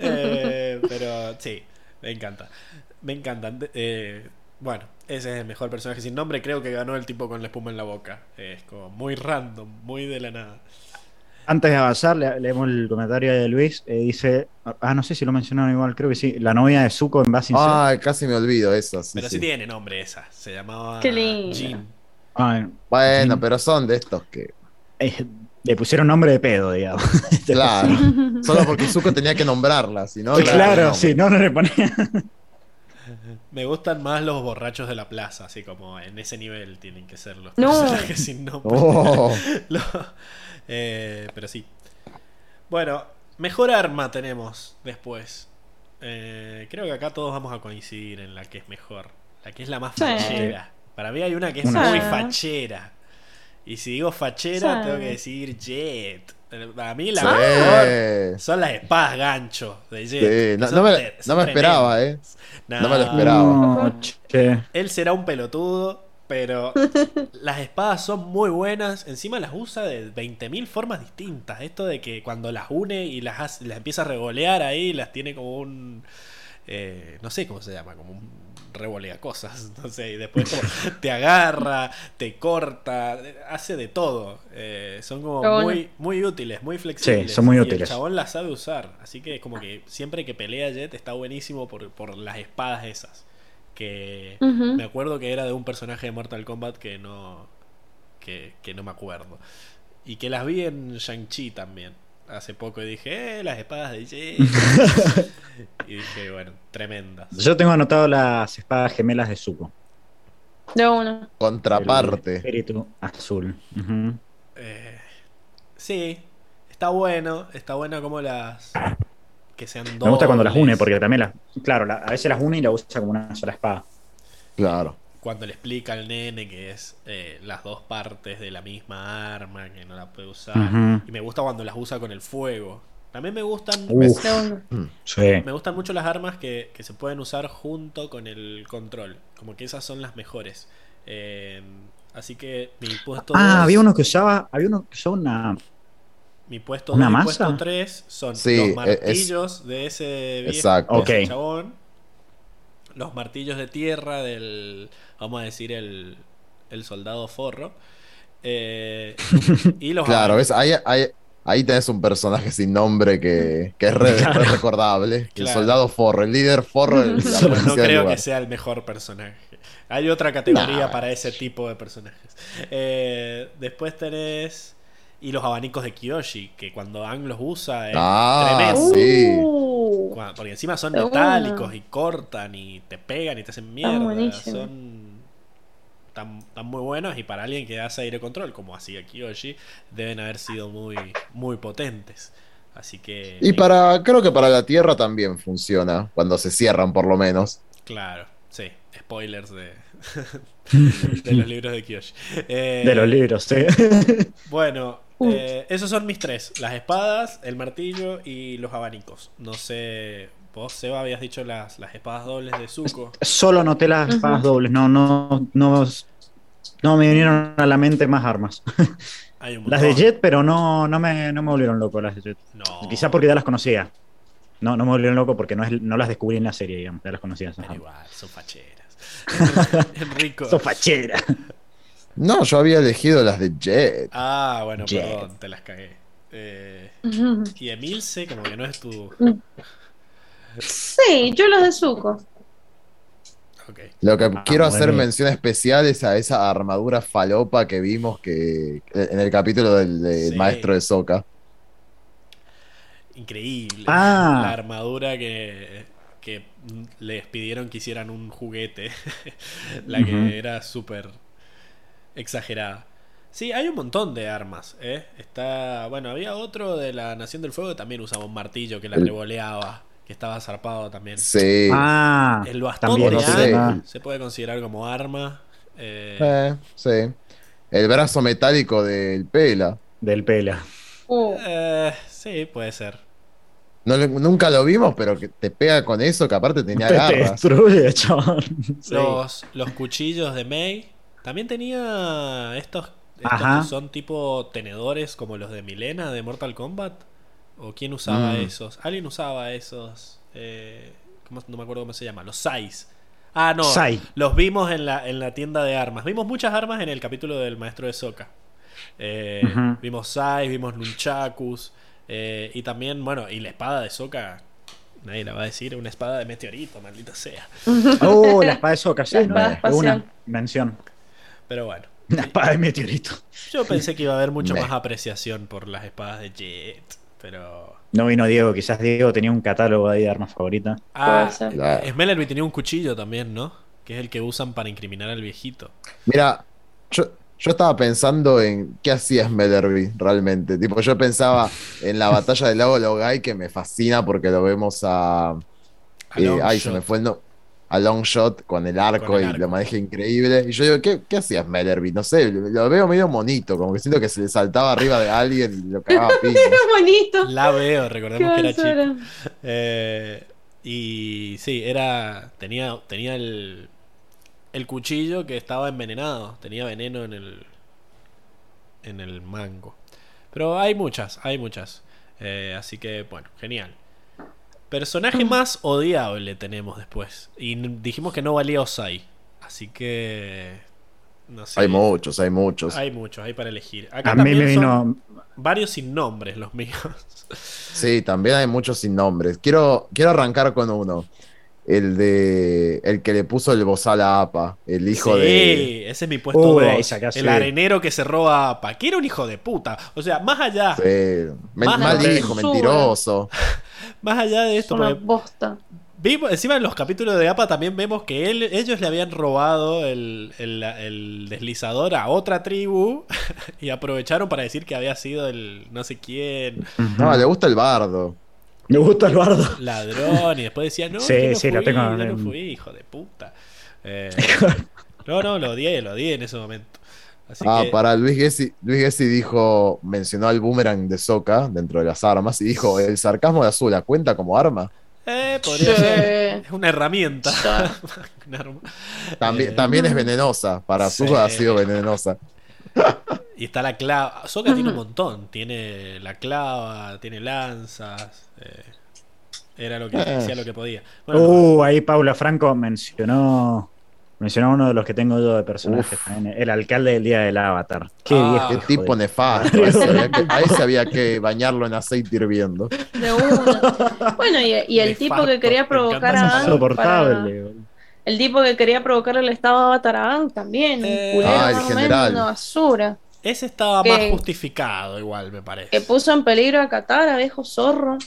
Eh, pero sí, me encanta. Me encantan. Eh, bueno, ese es el mejor personaje sin nombre. Creo que ganó el tipo con la espuma en la boca. Es como muy random, muy de la nada. Antes de avanzar, le- leemos el comentario de Luis. eh, dice: Ah, no sé si lo mencionaron igual, creo que sí. La novia de Zuko en Basin Ah, casi me olvido eso. sí, Pero sí, sí. tiene nombre esa. Se llamaba Qué. Jean. Ah, Bueno, pero son de estos que. eh, le pusieron nombre de pedo, digamos. Claro. Solo porque Zuko tenía que nombrarla, si no. claro, sí, no, no le ponía. Me gustan más los borrachos de la plaza, así como en ese nivel tienen que ser los No. personajes sin nombre. Oh, Lo- eh, pero sí. Bueno, mejor arma tenemos después. Eh, creo que acá todos vamos a coincidir en la que es mejor. La que es la más Sí. fachera. Para mí hay una que es Una. muy fachera. Y si digo fachera, Sí. tengo que decir Jet. Para mí la sí. mejor son las espadas gancho de Jet. Sí, No, me, tre- no me esperaba, eh. No me lo esperaba. Che. Él será un pelotudo, pero las espadas son muy buenas. Encima las usa de 20.000 formas distintas. Esto de que cuando las une y las, hace- las empieza a revolear ahí, las tiene como un. eh, no sé cómo se llama, como un revolea cosas. No sé, y después como te agarra, te corta, hace de todo. Eh, son como bueno. muy, muy útiles, muy flexibles. son muy y útiles. El chabón las sabe usar. Así que es como que siempre que pelea Jet está buenísimo por, por las espadas esas. Que me acuerdo que era de un personaje de Mortal Kombat que no. que, que no me acuerdo. Y que las vi en Shang-Chi también. Hace poco y dije, eh, las espadas de Jet. y dije, bueno, tremendas. Yo tengo anotado las espadas gemelas de Zuko. De una. El Contraparte. espíritu azul. Eh, sí, está bueno. Está bueno como las. que sean Me gusta cuando las une, porque también las. Claro, la- a veces las une y la usa como una sola espada. Claro. Cuando le explica al nene que es eh, las dos partes de la misma arma, que no la puede usar. Y me gusta cuando las usa con el fuego. También me gustan. De sí. Me gustan mucho las armas que, que se pueden usar junto con el control. Como que esas son las mejores. Eh, así que mi puesto Ah, dos- había uno que usaba. Había uno que usaba una. mi puesto ¿una 2 y masa? puesto 3 son Sí, los es- martillos de ese viejo Exacto. Ok. ese chabón. Los martillos de tierra del. Vamos a decir el. El soldado forro. eh, y los Claro. ¿ves? Ahí, ahí, ahí tenés un personaje sin nombre que, que es re, re recordable. El soldado forro, el líder forro de la No creo lugar. que sea el mejor personaje. Hay otra categoría Nah. para ese tipo de personajes. Eh, después tenés. Y los abanicos de Kiyoshi, que cuando Ang los usa es Ah, tremendo. sí. Uh, Porque encima son metálicos y cortan y te pegan y te hacen mierda. Son tan, tan muy buenos y para alguien que hace aire control, como hacía Kiyoshi, deben haber sido muy, muy potentes. Así que. Y para, creo que para la Tierra también funciona, cuando se cierran por lo menos. Claro, sí. Spoilers de, de los libros de Kiyoshi. Eh, De los libros, sí. Bueno, Uh. eh, esos son mis tres: las espadas, el martillo y los abanicos. No sé. Vos, Seba, habías dicho las, las espadas dobles de Zuko. Solo noté las espadas dobles, no, no, no, no me vinieron a la mente más armas. Hay un Las de. Jet, pero no, no, me, no me volvieron loco las de Jet. No. Quizá porque ya las conocía. No, no me volvieron loco porque no, es, no las descubrí en la serie, digamos, ya las conocía. Pero igual, son facheras. Enrico. Sos fachera. No, yo había elegido las de Jet. Ah, bueno, Jet. perdón, te las cagué. Eh, y Emilce, como que no es tu. Sí, yo los de Zuko. Ok. Lo que Ah, quiero hacer bueno. mención especial es a esa armadura falopa que vimos que en el capítulo del, del Sí. maestro de Soca. Increíble. Ah. La armadura que, que les pidieron que hicieran un juguete. la que era súper exagerada. Sí, hay un montón de armas, ¿eh? Está, bueno, había otro de la Nación del Fuego que también usaba un martillo que la revoleaba, que estaba zarpado también. Sí. Ah, El bastón también de no sé. Se puede considerar como arma. eh, Eh, sí. El brazo metálico del Pela. del pela. Uh, eh, sí, puede ser. No, nunca lo vimos, pero que te pega con eso, que aparte tenía Te, te garras. destruye. Sí. Los, los cuchillos de May. También tenía estos, estos que son tipo tenedores como los de Milena de Mortal Kombat. ¿O quién usaba Mm. esos? Alguien usaba esos. eh, ¿cómo- no me acuerdo cómo se llama. Los Sais. Ah, no. Sai. Los vimos en la, en la tienda de armas. Vimos muchas armas en el capítulo del maestro de Soka. Eh. Vimos Sais, vimos Nunchakus. eh, y también, bueno, y la espada de Soka. Nadie la va a decir, una espada de meteorito, maldita sea. Oh, la espada de Soca, sí, una mención. Pero bueno. La espada de meteorito. Yo pensé que iba a haber mucho más apreciación por las espadas de Jet. Pero. No vino Diego, quizás Diego tenía un catálogo ahí de armas favoritas. Ah, ser. Claro. Smellerby tenía un cuchillo también, ¿no? Que es el que usan para incriminar al viejito. Mira, yo, yo estaba pensando en qué hacía Smellerby realmente. Tipo, yo pensaba en la batalla del lago Logai, que me fascina porque lo vemos a. Eh, ay, se me fue el no. A long shot con el arco Con el y arco. lo maneja increíble. Y yo digo, ¿qué, qué hacía Smellerby? No sé, lo, lo veo medio monito, como que siento que se le saltaba arriba de alguien y lo cagaba bonito. La veo, Qué recordemos que era chico. Eh, y sí, era. Tenía, tenía el. El cuchillo que estaba envenenado. Tenía veneno en el. En el mango. Pero hay muchas, hay muchas. Eh, así que, bueno, genial. Personaje más odiable tenemos después. Y dijimos que no valía Osai. Así que. No sé. Hay muchos, hay muchos. Hay muchos, hay para elegir. Acá A mí también me vino. varios sin nombres los míos. Sí, también hay muchos sin nombres. Quiero, quiero arrancar con uno. El de. El que le puso el bozal a APA. El hijo sí, de. ese es mi puesto Uy, ahí 2. sacaste. El arenero que se roba a Pa. Que era un hijo de puta. O sea, más allá, Sí, men- Más mal hijo, mentiroso. más allá de Es esto, una porque bosta. vimos- encima en los capítulos de APA también vemos que él, ellos le habían robado el, el- el deslizador a otra tribu y aprovecharon para decir que había sido el no sé quién No, le gusta el bardo. Me gusta el bardo. ladrón y después decía, no, Sí, no sí, lo fui, tengo yo no en- fui, hijo de puta. Eh, no, no, lo odié, lo odié en ese momento. Así Ah, que, para Luis Gessi, Luis Gessi dijo, mencionó al boomerang de Soca dentro de las armas y dijo, el sarcasmo de Azula cuenta como arma. eh, podría Sí. ser. Es una herramienta. Sí. Un arma. También, Eh, también es venenosa, para Sí. Azula ha sido venenosa. Y está la clava. Soka tiene un montón. Tiene la clava, tiene lanzas. eh, era lo que hacía lo que podía. Bueno, Uh, ahí Paula Franco mencionó. Mencionó uno de los que tengo yo de personajes también, el alcalde del día del Avatar. Qué Ah. viejo. Qué tipo de- nefasto. A ese, había que, a ese había que bañarlo en aceite hirviendo. De una. Bueno, y, y el tipo que quería provocar a Insoportable. para-. El tipo que quería provocar el estado de Avatar a Aang también. Eh, Ah, el general. Una basura. Ese estaba Que- más justificado, igual, me parece. Que puso en peligro a Katara, viejo zorro.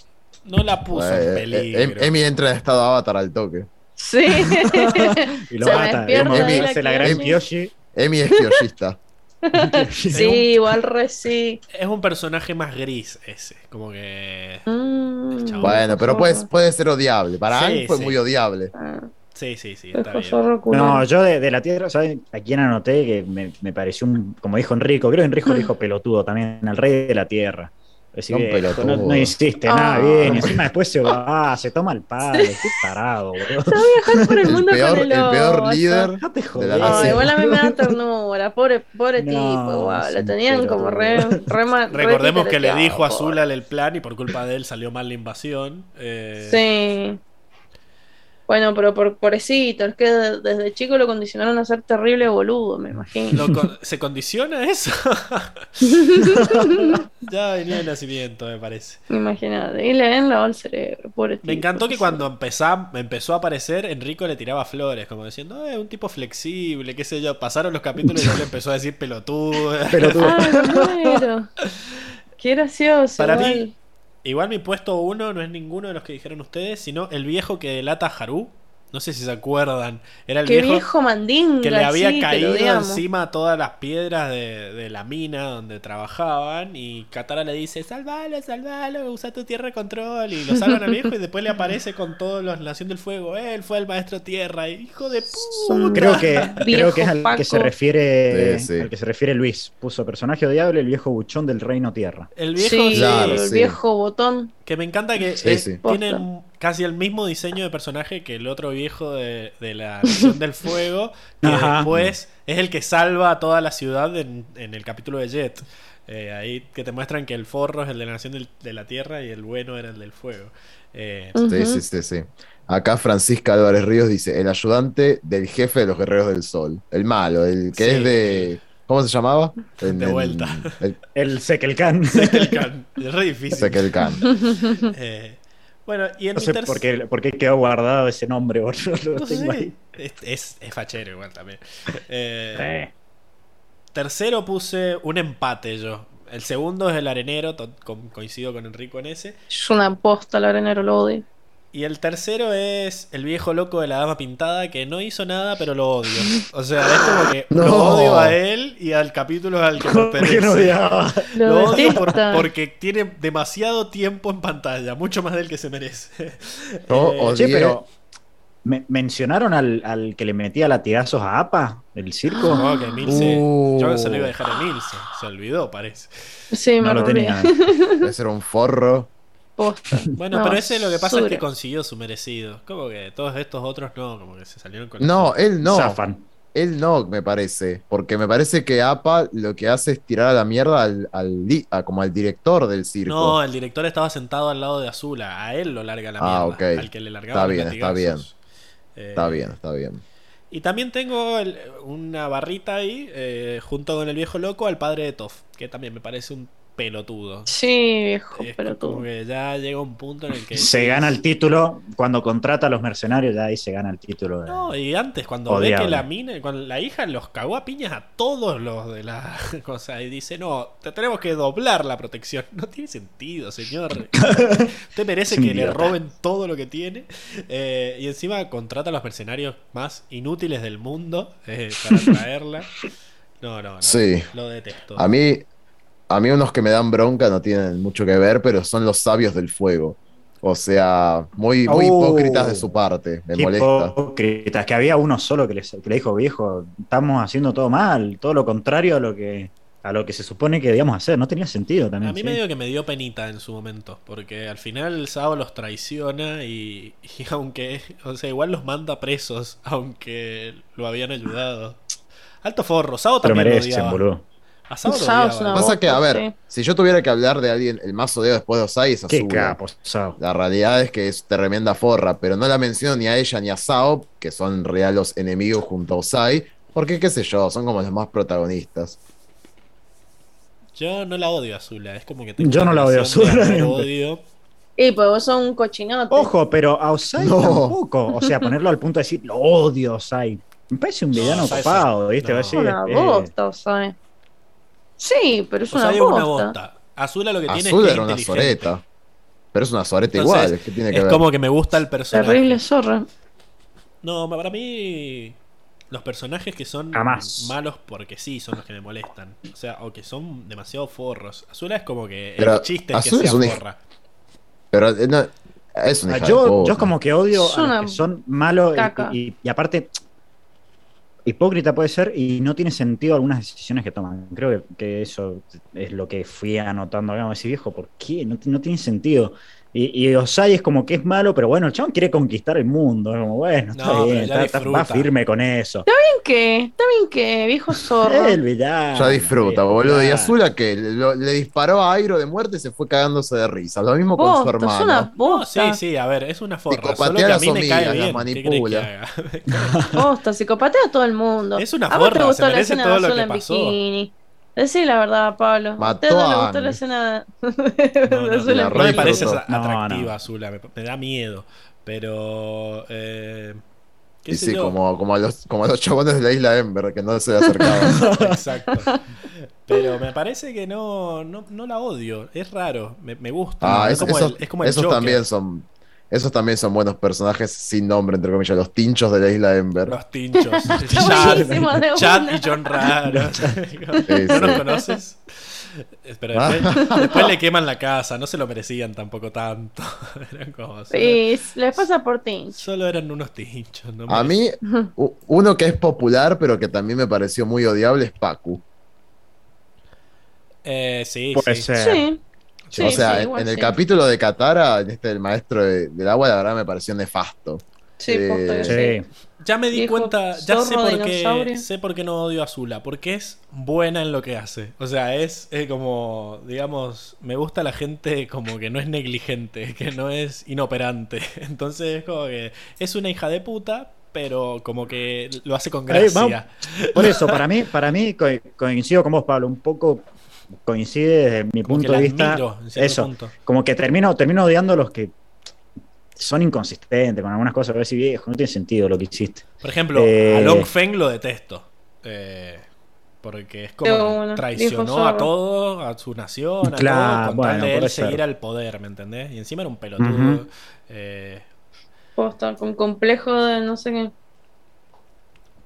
No la puso Eh, en eh, peligro. Em- Emi entra en estado avatar al toque. Sí. Y lo Se mata. Emi hace la gran Kyoshi. Emi es kioshista. sí, igual re sí. Es un personaje más gris ese. Como que. Mm. Bueno, pero puede, puede ser odiable. Para Sí, Aang fue sí. muy odiable. Ah, Sí, sí, sí, está bien. No, yo de, de la Tierra, ¿sabes a quién anoté? Que me, me pareció un, como dijo Enrico, creo que Enrico le dijo pelotudo también, al rey de la Tierra. Así Un que, pelotudo. no, no hiciste Ah. nada bien, y encima después se va, se toma el palo, qué tarado, boludo. Se va a viajar por el El mundo peor, con el el peor líder. No te jodas. No, nación. igual a mí me da ternura, pobre, pobre No, tipo, guau, es lo tenían como re, re Recordemos que le dijo a. Zulal el plan y por culpa de él salió mal la invasión. Eh, Sí. Bueno, pero por pobrecito, es que de- desde chico lo condicionaron a ser terrible boludo, me imagino. con- ¿Se condiciona eso? ya venía el nacimiento, me parece. Imagínate, y le han lavado el cerebro, pobre Me tipo, encantó que sí. cuando empezá- empezó a aparecer, Enrico le tiraba flores, como diciendo, es un tipo flexible, qué sé yo. Pasaron los capítulos y él empezó a decir pelotudo. Pelotudo. Ah, me muero. Qué gracioso. Para igual. mí, igual mi puesto uno no es ninguno de los que dijeron ustedes, sino el viejo que delata a Haru. No sé si se acuerdan. Era el Qué viejo, viejo, mandinga. que le había sí, caído encima todas las piedras de, de la mina donde trabajaban. Y Katara le dice: Salvalo, salvalo, usa tu tierra de control. Y lo salvan al viejo y después le aparece con todos los Nación del Fuego. Él fue el maestro tierra. Hijo de puta. Creo que, creo que es al Paco. que se refiere Sí, sí. al que se refiere Luis. Puso personaje odiable, el viejo buchón del reino tierra. El viejo Sí, Claro, el sí. viejo botón. Que me encanta que Sí, es- tiene casi el mismo diseño de personaje que el otro viejo de, de la Nación del Fuego, que Ajá. después es el que salva a toda la ciudad en, en el capítulo de Jet. Eh, ahí que te muestran que el forro es el de la Nación del- de la Tierra y el bueno era el del Fuego. Eh, Sí, sí, sí, sí. Acá Francisca Álvarez Ríos dice, el ayudante del jefe de los guerreros del sol. El malo, el que Sí. es de... ¿Cómo se llamaba? En- De en- vuelta. El El Sekelkan. el can- es re difícil. Sekel Khan. Eh, bueno, y en No sé por qué, por qué quedó guardado ese nombre, boludo. Lo no tengo sé, ahí. es, es, es fachero igual también. Eh, Eh, Tercero puse un empate yo. El segundo es el arenero, to- co- coincido con Enrico en ese. Es una posta, el arenero lo odio. Y el tercero es el viejo loco de la dama pintada que no hizo nada, pero lo odio. O sea, es como que No. lo odio a él y al capítulo al que ¿Por qué pertenece. no? Lo, Lo odio por- porque tiene demasiado tiempo en pantalla, mucho más del que se merece. No, Eh, o- Che, Odié. pero ¿me- ¿mencionaron al, al que le metía latigazos a APA del circo? no, que Milce, Uh. yo se lo iba a dejar a Milce, se olvidó, parece. Sí, me no lo rompí. tenía. Ese era un forro. Posta. Bueno, No, pero ese lo que pasa es que consiguió su merecido. Como que todos estos otros no, como que se salieron con No, él no. Zafan. Él no, me parece. Porque me parece que APA lo que hace es tirar a la mierda al, al di- a- como al director del circo. No, el director estaba sentado al lado de Azula. A él lo larga la mierda. Ah, ok. Al que le largaba Está bien, está latigazos. Eh, Está bien, está bien. Y también tengo el- una barrita ahí, eh, junto con el viejo loco, al padre de Toff, que también me parece un pelotudo. Sí, viejo, Es pero como que ya llega un punto en el que. Se gana el título cuando contrata a los mercenarios, ya ahí se gana el título. de- No, y antes, cuando ve que la mina, cuando la hija los cagó a piñas a todos los de la cosa y dice, no, te tenemos que doblar la protección. No tiene sentido, señor. Usted merece que le roben todo lo que tiene. Eh, y encima contrata a los mercenarios más inútiles del mundo eh, para traerla. No, no, no. Sí. Lo detesto. A mí, a mí unos que me dan bronca no tienen mucho que ver, pero son los sabios del fuego. O sea, muy, muy Oh. hipócritas de su parte. Me molesta. Hipócritas, que había uno solo que, les- que le dijo, viejo, estamos haciendo todo mal, todo lo contrario a lo que a lo que se supone que debíamos hacer. No tenía sentido también. A mí sí. medio que me dio penita en su momento, porque al final el Sao los traiciona y, y aunque, o sea, igual los manda presos, aunque lo habían ayudado. Alto forro, Sao Lo también lo merecen, odiaba. boludo. A Sao lo Sao es odiaba. una Pasa que, a ver, sí. si yo tuviera que hablar de alguien, el más odiado después de Osai es Qué Azula. capo, Sao. La realidad es que es tremenda forra, pero no la menciono ni a ella ni a Sao, que son realidad los enemigos junto a Osai, porque qué sé yo, son como los más protagonistas. Yo no la odio a Azula, es como que tengo Yo no la odio a Azula. Y pues vos sos un cochinote. Ojo, pero a Osai No. tampoco. O sea, ponerlo al punto de decir, lo odio, Osai. Me parece un No, villano Osai copado. ¿viste? No. Va a decir, una eh. Sí, pero es O sea, una una bosta. bosta. Azula lo que tiene Azul es que era es una soreta. Pero es una soreta Entonces, igual. ¿Qué tiene que es ver? como que me gusta el personaje. Terrible zorra. No, para mí los personajes que son Jamás. malos porque sí son los que me molestan. O sea, o que son demasiado forros. Azula es como que Pero el chiste es que Azula sea es un hij- forra. Pero eh, no, es una Ah, hija yo, yo es como que odio a una los que son malos y- caca. y, y aparte hipócrita puede ser y no tiene sentido algunas decisiones que toman. Creo que, eso es lo que fui anotando. Digamos, ese viejo, ¿por qué? No tiene sentido. Y, y Osai es como que es malo, pero bueno, el chabón quiere conquistar el mundo. Es como, bueno, está No, bien, está- está- va firme con eso. Bien que, está bien que, viejo zorro. El villano. Ya disfruta, el boludo. Y. Azula que le, le disparó a Airo de muerte y se fue cagándose de risa. Lo mismo con su Bosta, es hermano. una No, sí, sí, a ver, es una forra. Psicopatea Solo que a las mí me cae hormigas, bien. las ¿Qué querés que manipula. psicopatea a todo el mundo. Es una ¿A vos te forra, gustó se la merece escena todo de lo que en pasó. bikini? Decí la verdad, Pablo. ¿A Mató usted no le gustó la escena No, me re parece atractiva no. Azula, me, me da miedo. Pero. Eh, ¿qué Y sé sí, yo? como, como, a los, como a los chabones de la isla Ember que no se le acercaban. Exacto. Pero me parece que no, no, no la odio. Es raro. Me, me gusta. Ah, es, es- como esos, el, es como el esos Joker. también son. Esos también son buenos personajes sin nombre, entre comillas, los tinchos de la isla Ember. Los tinchos. Chad, y John Raro. ¿No sí. los conoces? Pero después, después le queman la casa. No se lo merecían tampoco tanto. Eran como. Solo, Sí, les pasa por ti. solo eran unos tinchos. no A mí, uno que es popular, pero que también me pareció muy odiable es Pacu. Eh, sí, Puede sí. ser. Sí. Sí, o sea, sí, en- igual en el sí. capítulo de Katara, en este el maestro de- del agua, la verdad me pareció nefasto. Sí, Eh. Ya me di Viejo cuenta, ya sé por, qué, sé por qué no odio a Azula, porque es buena en lo que hace. O sea, es, es como, digamos, me gusta la gente como que no es negligente, que no es inoperante. Entonces es como que es una hija de puta, pero como que lo hace con gracia. Por eso, para mí, para mí co- coincido con vos, Pablo, un poco coincide desde mi Como punto de vista. admiro eso, punto. como que termino, termino odiando a los que son inconsistentes con algunas cosas. A ver si viejo, no tiene sentido lo que hiciste. Por ejemplo, Eh, a Long Feng lo detesto. Eh, porque es como traicionó a todo, a su nación, a Claro, todo, con bueno, tal de él seguir al poder, ¿me entendés? Y encima era un pelotudo. Ujú. eh, Posta, con complejo de no sé qué.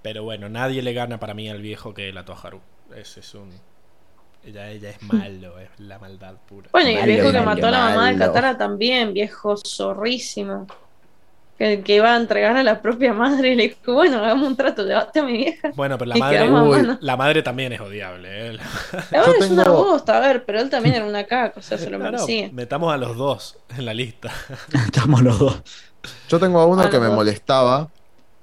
pero bueno, nadie le gana para mí al viejo que la Haru. Ese es un. Ella, ella es malo, es la maldad pura. Bueno, y el Malo, viejo que malo, mató a la mamá de. Katara también, viejo zorrísimo. Que, que iba a entregar a la propia madre y le dijo, bueno, hagamos un trato, llevaste a mi vieja. Bueno, pero la Y madre, Uy. la madre también es odiable. ¿eh? La madre es una bosta, a ver, pero él también era una caca, o sea, se lo Claro, merecía. metamos a los dos en la lista. Estamos los dos. Yo tengo a uno que me molestaba,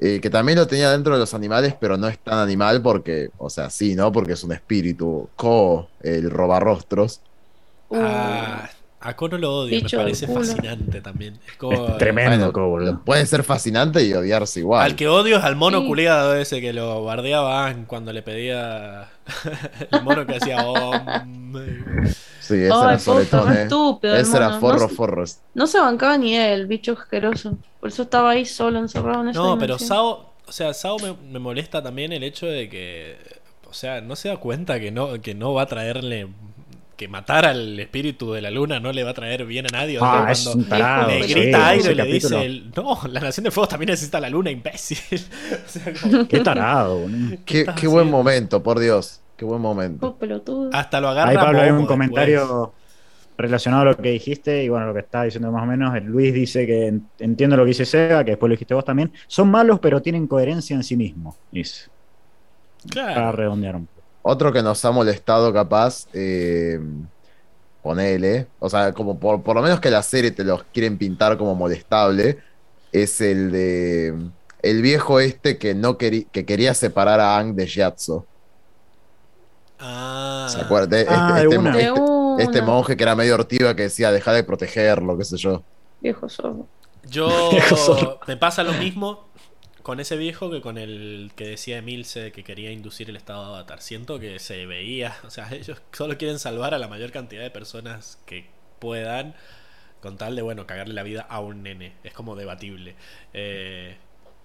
eh, que también lo tenía dentro de los animales, pero no es tan animal porque, o sea, sí, ¿no? Porque es un espíritu. Ko, el robarrostros. Uh, Ah, a Kono lo odio, Bicho me parece fascinante también. Es como, Es tremendo, Bueno, Ko, boludo. puede ser fascinante y odiarse igual. Al que odio es al mono Sí. culiado ese que lo bardeaba cuando le pedía el mono que hacía om. Sí, ese era eh. estúpido. Ese era forro, no, forros. no se bancaba ni él, bicho asqueroso. Por eso estaba ahí solo, encerrado en esa No, pero. Sao, o sea, Sao me, me molesta también el hecho de que, o sea, no se da cuenta que no, que no va a traerle, que matar al espíritu de la luna no le va a traer bien a nadie. Ah, es un tarado. le sí, grita a Airo y le dice, capítulo. no, la Nación de Fuego también necesita la luna, imbécil. O sea, como, Qué tarado. Qué, qué buen momento, por Dios. Qué buen momento. Oh, pelotudo. hasta lo agarra Ahí, Pablo, hay un después. comentario relacionado a lo que dijiste y bueno, lo que estaba diciendo más o menos. El Luis dice que en- entiendo lo que dice Sega, que después lo dijiste vos también. Son malos, pero tienen coherencia en sí mismos. Dice. Para Claro. redondear un poco. Otro que nos ha molestado, capaz, eh, ponele, o sea, como por, por lo menos que la serie te los quieren pintar como molestable, es el de el viejo este que no quería que quería separar a Ang de Gyatso. Ah, ¿Se acuerdan? Este, Ah, este- este- este monje que era medio ortiva que decía deja de protegerlo, qué sé yo. Viejo zorro. Yo Viejo zorro. me pasa lo mismo con ese viejo que con el que decía Emilce que quería inducir el estado de avatar. Siento que se veía, o sea, ellos solo quieren salvar a la mayor cantidad de personas que puedan con tal de, bueno, cagarle la vida a un nene. Es como debatible. Eh,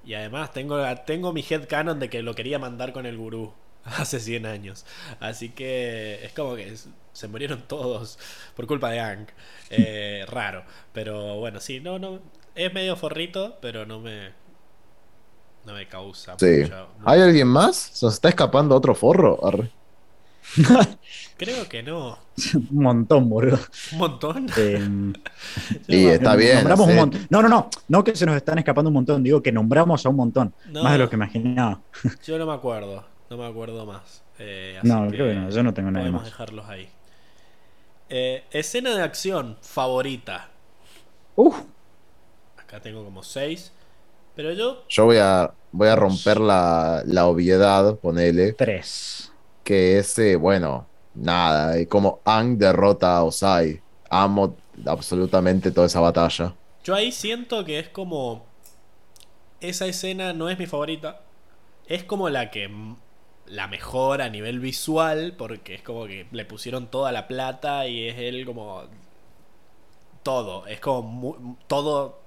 y además tengo, tengo mi headcanon de que lo quería mandar con el gurú. hace 100 años. Así que es como que se murieron todos por culpa de Ang. Eh, raro. Pero bueno, sí, no, no. Es medio forrito, pero no me. No me causa Sí. mucho- ¿Hay alguien más? ¿Se nos está escapando otro forro? Arre. Creo que no. un montón, boludo. Un montón. Eh, Y está bien. Nombramos sí. un montón. No, no, no. No que se nos están escapando un montón. Digo que nombramos a un montón. No. Más de lo que imaginaba. Yo no me acuerdo. No me acuerdo más. Eh, así No, creo que no. Yo no tengo nada podemos más. dejarlos ahí. Eh, escena de acción favorita. Uf. Acá tengo como 6. Pero yo Yo voy a, voy a romper la, la obviedad, ponele, Tres. que ese, bueno, nada, y como Ang derrota a Osai. Amo absolutamente toda esa batalla. Yo ahí siento que es como. Esa escena no es mi favorita. Es como la que. La mejor a nivel visual. Porque es como que le pusieron toda la plata y es él como. Todo. Es como. mu- todo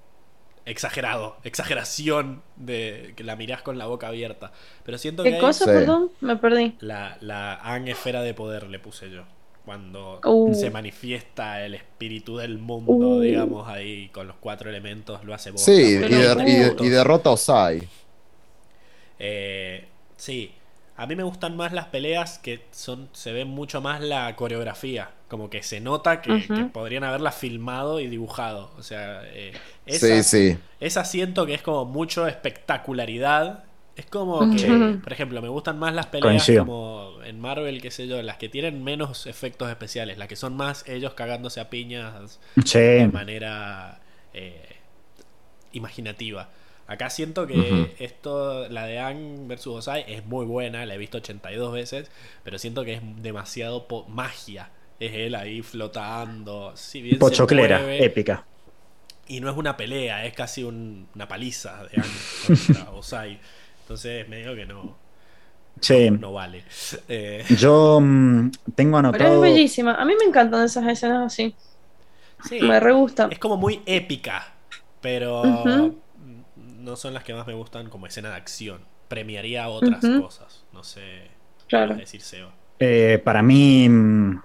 exagerado. Exageración de que la mirás con la boca abierta. Pero siento que ¿Qué cosa, Sí. perdón? Me perdí. la, la Ang esfera de poder le puse yo. Cuando Uh. se manifiesta el espíritu del mundo, Uh. digamos, ahí con los cuatro elementos, lo hace bosta, Sí, y, de- derrota a Osai. Eh, sí, a mí me gustan más las peleas que son se ve mucho más la coreografía, como que se nota que, podrían haberla filmado y dibujado. O sea, eh, esa, sí. esa siento que es como mucho espectacularidad. Es como que, por ejemplo, me gustan más las peleas Coincido. como en Marvel, qué sé yo, las que tienen menos efectos especiales, las que son más ellos cagándose a piñas Sí. de manera eh, imaginativa. Acá siento que esto, la de Ang vs Osai, es muy buena, la he visto 82 veces, pero siento que es demasiado po- magia. Es él ahí flotando, si bien se Pochoclera. mueve, Épica. y no es una pelea, es casi un- una paliza de Ang contra Osai. Entonces medio que no, Sí. no vale. Eh, Yo mm, tengo Pero anotado. es bellísima. A mí me encantan esas escenas así. sí, Me re gusta. es como muy épica, pero. No son las que más me gustan como escena de acción. Premiaría otras cosas, no sé Claro. decir Seba. Eh, para mí, mm,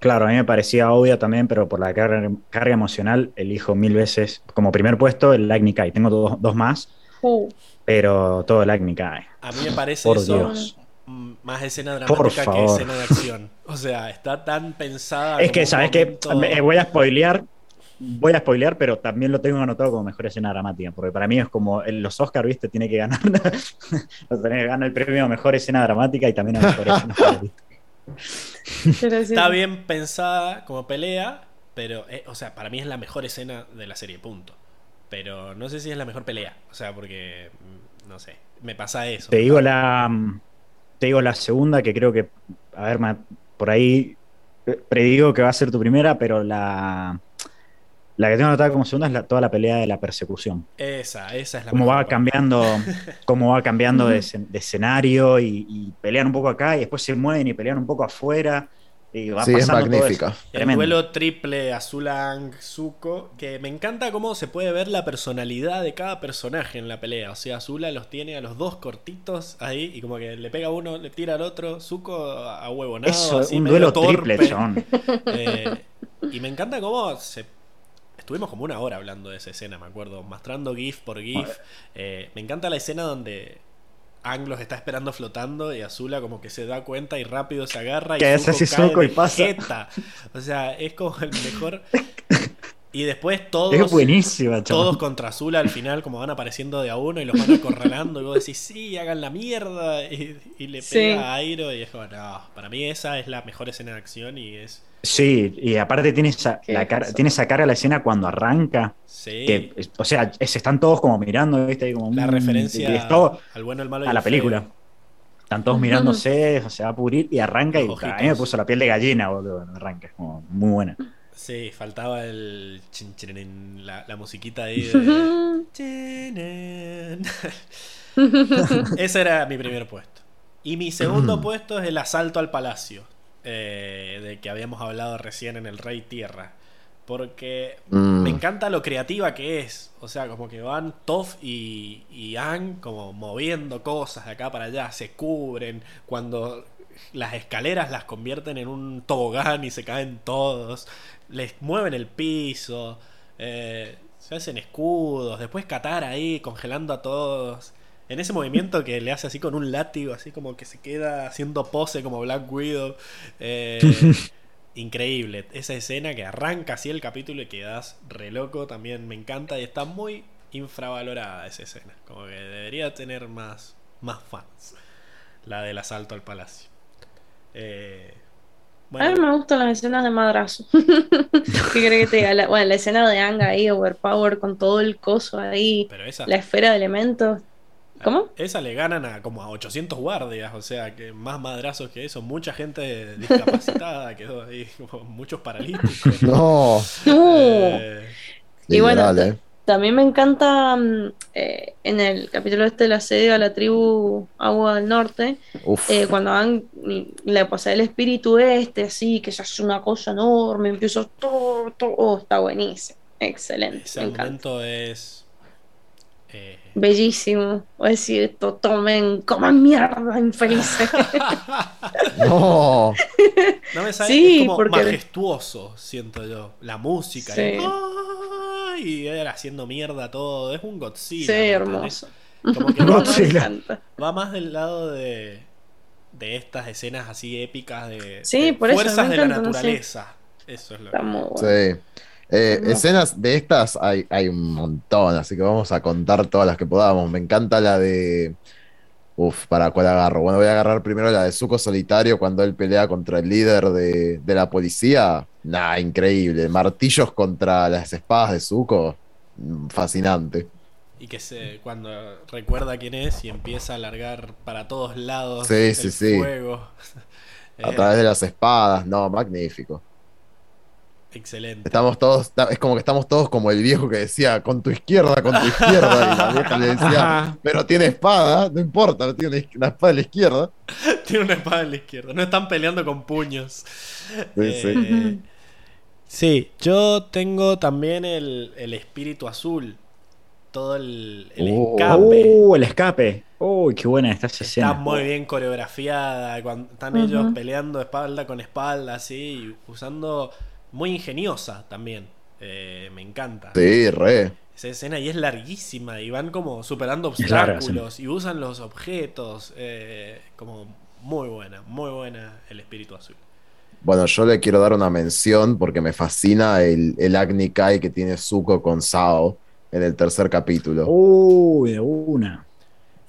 claro, a mí me parecía obvio también, pero por la carga, carga emocional elijo mil veces como primer puesto el Agni Kai. Tengo dos, dos más, Uh, pero todo el Agni Kai. A mí me parece Por eso Dios. mm, más escena dramática que escena de acción. O sea, está tan pensada. Es que, ¿sabes qué? momento- Me- Voy a spoilear. Voy a spoilear, pero también lo tengo anotado como mejor escena dramática. Porque para mí es como los Oscars, ¿viste? Tiene que ganar. o sea, tiene que ganar el premio a mejor escena dramática y también a mejor escena Está bien pensada como pelea, pero, eh, o sea, para mí es la mejor escena de la serie, punto. Pero no sé si es la mejor pelea. O sea, porque, mm, no sé, me pasa eso. Te digo la. Te digo la segunda, que creo que. A ver, ma- por ahí eh, predigo que va a ser tu primera, pero la. La que tengo anotada como segunda es la- toda la pelea de la persecución. Esa, esa es la Cómo va cambiando, cómo va cambiando de, escen- de escenario y, y pelean un poco acá y después se mueven y pelean un poco afuera. Y va Sí, es pasando todo magnífica. eso. El Tremendo. duelo triple Azulang Zuko, que me encanta cómo se puede ver la personalidad de cada personaje en la pelea. O sea, Azula los tiene a los dos cortitos ahí y como que le pega a uno, le tira al otro, Zuko a huevo nada. Eso, un duelo triple, John. Eh, y me encanta cómo se. Estuvimos como una hora hablando de esa escena, me acuerdo, mostrando GIF por GIF. Eh, me encanta la escena donde Ang los está esperando flotando y Azula como que se da cuenta y rápido se agarra y Que hace así cae Zuko y pasa. jeta. O sea, es como el mejor. Y después todos. Es buenísima, Todos contra Azula al final, como van apareciendo de a uno y los van acorralando. Y vos decís, sí, hagan la mierda. Y, y le Sí. pega a Airo. Y es como, no, para mí esa es la mejor escena de acción y es. Sí, y aparte tiene esa, la cara- tiene esa cara la escena cuando arranca. Sí. Que, o sea, es- están todos como mirando, ¿viste? Ahí como, la mm, referencia y es todo al bueno, el malo y a la feo. película. Están todos mirándose, se va a pudrir y arranca. Y Los a mí me ojitos. puso la piel de gallina, boludo. cuando Arranca, es como muy buena. Sí, faltaba el. chin, la, la musiquita ahí de. Ese era mi primer puesto. Y mi segundo puesto es el asalto al palacio. eh, de que habíamos hablado recién en el Rey Tierra. Porque Mm. me encanta lo creativa que es. O sea, como que van Toph y, y como moviendo cosas de acá para allá, se cubren. Cuando las escaleras las convierten en un tobogán y se caen todos. Les mueven el piso. eh, se hacen escudos. Después Qatar ahí congelando a todos. En ese movimiento que le hace así con un látigo, así como que se queda haciendo pose como Black Widow. Eh, increíble. Esa escena que arranca así el capítulo y quedas re loco también me encanta y está muy infravalorada esa escena. Como que debería tener más, más fans. La del asalto al palacio. Eh, A mí me gustan las escenas de madrazo. ¿Qué crees que te diga? La- bueno, la escena de Anga ahí, Overpower, con todo el coso ahí, pero esa, la esfera de elementos. ¿Cómo? esa le ganan a como a 800 guardias, o sea, que más madrazos que eso. Mucha gente discapacitada quedó ahí, como muchos paralíticos. No, ¡No! Eh, Y bueno. También me encanta mm, eh, en el capítulo este del asedio a la tribu Agua del Norte, eh, cuando van, le posee el espíritu este, así, que se hace una cosa enorme, empieza todo, todo, oh, está buenísimo, excelente, ese me encanta. momento es. eh, Bellísimo, voy a decir esto, tomen, coman mierda, infelices. No. No me sale, Sí, es como porque- majestuoso, siento yo. La música. Sí. Y, ¡ay! y él haciendo mierda todo. Es un Godzilla. sí, ¿me hermoso. Como que va más, va del lado de, de estas escenas así épicas de, Sí, de por eso, fuerzas de la encanta, no sé. naturaleza. Eso es lo Está que... muy bueno. Sí. Eh, escenas de estas hay, hay un montón, así que vamos a contar todas las que podamos. Me encanta la de. Uf, ¿para cuál agarro? Bueno, voy a agarrar primero la de Zuko solitario cuando él pelea contra el líder de, de la policía. Nah, increíble. Martillos contra las espadas de Zuko. Mm, Fascinante. Y que se, cuando recuerda quién es y empieza a largar para todos lados Sí, el sí, sí. fuego. A través de las espadas. No, magnífico. Excelente. Estamos todos, es como que estamos todos como el viejo que decía, con tu izquierda, con tu izquierda. Y la vieja le decía, Ajá. pero tiene espada, no importa, tiene una espada de la izquierda. Tiene una espada en la izquierda. No están peleando con puños. Sí, sí. Eh, sí, yo tengo también el, el espíritu azul. Todo el, el Oh. escape. Uh, el escape. Uy, qué buena está esa Está escena. muy bien coreografiada. Cuando están ellos peleando espalda con espalda, así, usando. Muy ingeniosa también. Eh, me encanta. Sí, re. Esa escena y es larguísima y van como superando larga, obstáculos y usan los objetos. eh, como muy buena, muy buena el espíritu azul. Bueno, yo le quiero dar una mención porque me fascina el, el Agni Kai que tiene Zuko con Sao en el tercer capítulo. Uy, de una.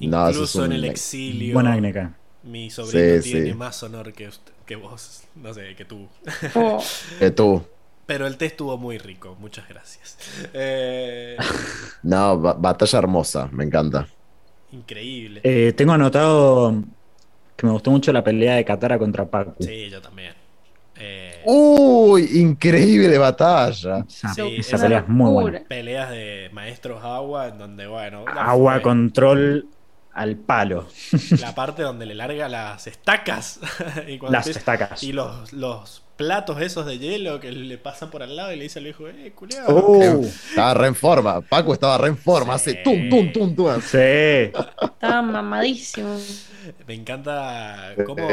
No, Incluso en el exilio. Buena Agneca. Mi sobrino Sí, tiene sí. más honor que, usted- que vos, no sé, que tú. Oh, Que tú. Pero el té estuvo muy rico, muchas gracias. Eh, No, ba- batalla hermosa, me encanta. increíble. Eh, tengo anotado que me gustó mucho la pelea de Katara contra Pacu. Sí, yo también. Eh, Uy, increíble batalla. Esa, Sí, esa pelea es muy buena. peleas de maestros agua, en donde, bueno. Agua fue. control al palo. La parte donde le larga las estacas. y Las empieza- estacas. Y los, los platos esos de hielo que le pasan por al lado y le dice al viejo, eh, culiao. Oh, Estaba re en forma. Paco estaba re en forma. Sí. Hace tum, tum, tum, tum. sí. Estaba mamadísimo. Me encanta cómo,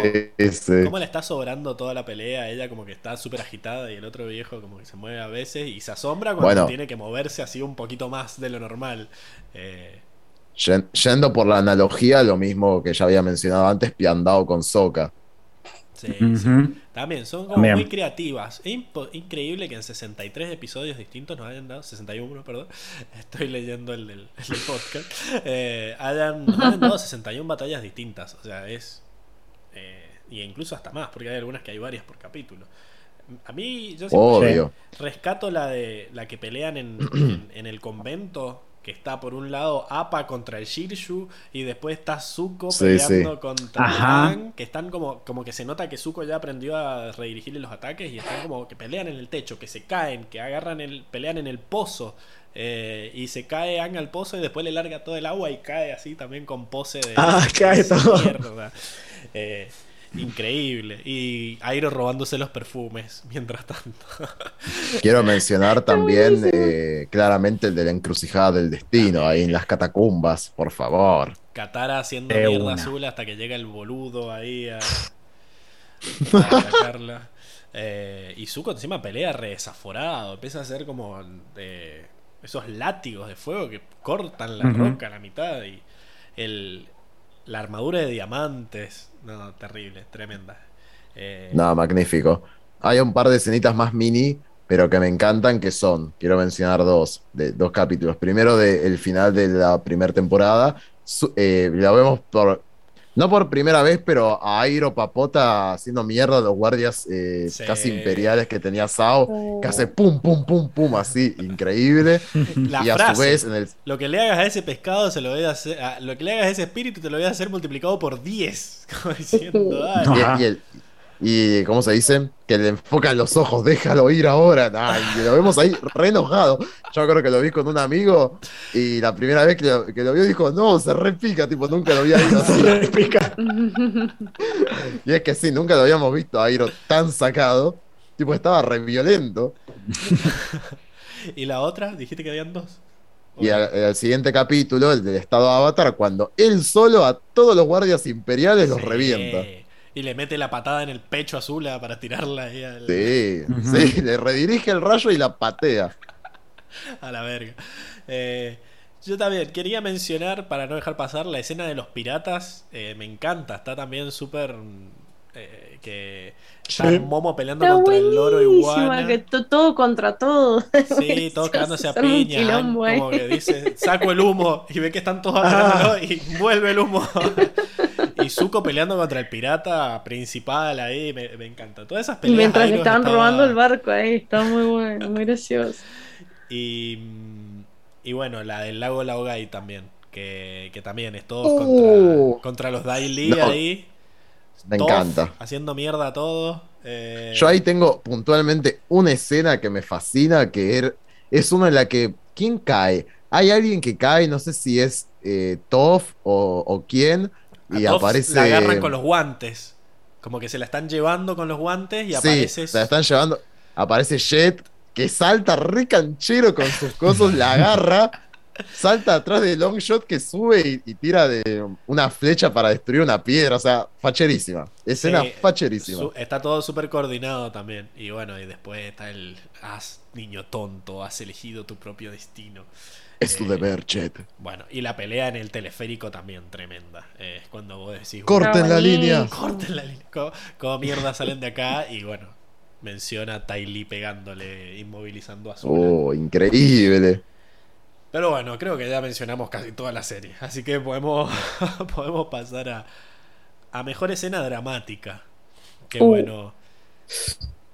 cómo le está sobrando toda la pelea. Ella como que está súper agitada y el otro viejo como que se mueve a veces y se asombra cuando Bueno. tiene que moverse así un poquito más de lo normal. Eh, Yendo por la analogía, lo mismo que ya había mencionado antes, Piandao con Soca. sí, sí. También son como muy creativas. Es increíble que en 63 episodios distintos nos hayan dado, 61, perdón, estoy leyendo el del, el podcast, eh, hayan, nos hayan dado 61 batallas distintas. O sea, es. Eh, y incluso hasta más, porque hay algunas que hay varias por capítulo. A mí, yo siempre Obvio. rescato la de la que pelean en, en- en el convento. Que está por un lado Apa contra el Shirshu y después está Zuko Sí, peleando sí. contra. Aang, que están como, como que se nota que Zuko ya aprendió a redirigirle los ataques y están como que pelean en el techo, que se caen, que agarran el, pelean en el pozo eh, y se cae Aang al pozo y después le larga todo el agua y cae así también con pose de, Ah, de cae todo. mierda. Eh, Increíble. Y Airo robándose los perfumes mientras tanto. Quiero mencionar también eh, claramente el de la encrucijada del destino, ahí en las catacumbas, por favor. Katara haciendo De mierda una. azul hasta que llega el boludo ahí a, a atacarla. Eh, y Zuko encima pelea re desaforado. Empieza a hacer como eh, esos látigos de fuego que cortan la roca a la mitad. Y el, la armadura de diamantes. No, terrible, tremenda. Eh, No, magnífico. Hay un par de escenitas más mini, pero que me encantan, que son, quiero mencionar dos, de, dos capítulos. Primero del final de la primera temporada, su- eh, la vemos por, no por primera vez, pero a Airo Papota haciendo mierda a los guardias eh, Sí. casi imperiales que tenía Sao, Oh. que hace pum, pum, pum, pum, así, increíble. la y a frase. su vez, en el, Lo que le hagas a ese pescado se lo voy a hacer. a- lo que le hagas a ese espíritu te lo voy a hacer multiplicado por 10. Como diciendo, dale. Y el- y, ¿cómo se dice? Que le enfocan los ojos, déjalo ir ahora. Ay, y lo vemos ahí re enojado. Yo creo que lo vi con un amigo y la primera vez que lo, que lo vio dijo, no, se repica, tipo, nunca lo había ido así. Explica. Y es que sí, nunca lo habíamos visto a Airo tan sacado. Tipo, estaba re violento. ¿Y la otra? Dijiste que habían dos. Y al, al siguiente capítulo, el del estado Avatar, cuando él solo a todos los guardias imperiales los Sí. revienta. Y le mete la patada en el pecho a Zula para tirarla ahí al- Sí, sí, le redirige el rayo y la patea. a la verga. Eh, yo también quería mencionar, para no dejar pasar, la escena de los piratas. Eh, me encanta, está también súper. eh, que está Sí. Momo peleando Está contra el loro que to- todo contra todo. Sí, todos cagándose a piña. quilombo. Como que dice, saco el humo. Y ve que están todos agarrándolo y vuelve el humo. y Zuko peleando contra el pirata principal ahí. Me, me encanta. Todas esas Y peleas. mientras le Iroh estaban estaba- robando el barco ahí, está muy bueno, muy gracioso. Y, y bueno, la del lago Laogai también. Que, que también es todos Uh. contra, contra los Daily No. ahí. Me encanta. Haciendo mierda a todos. Eh, Yo ahí tengo puntualmente una escena que me fascina, que er- es una en la que, ¿quién cae? Hay alguien que cae, no sé si es eh, Toph o, o quién, a y Toph aparece... La agarran con los guantes. Como que se la están llevando con los guantes y aparece. se la están llevando, aparece Jet, que salta re canchero con sus cosas, la agarra, salta atrás de Longshot que sube y, y tira de una flecha para destruir una piedra, o sea, facherísima, escena Sí, facherísima. Su- está todo súper coordinado también. Y bueno, y después está el. Has, niño tonto, has elegido tu propio destino. es tu eh, deber, Jet. Bueno, y la pelea en el teleférico también tremenda. Eh, es cuando vos decís. Corten la línea. Corten la línea. ¿Cómo, cómo mierda salen de acá? Y bueno, menciona a Ty Lee pegándole, inmovilizando a Zula. Oh, increíble. Pero bueno, creo que ya mencionamos casi toda la serie. Así que podemos, podemos pasar a, a mejor escena dramática. Que Uh. bueno.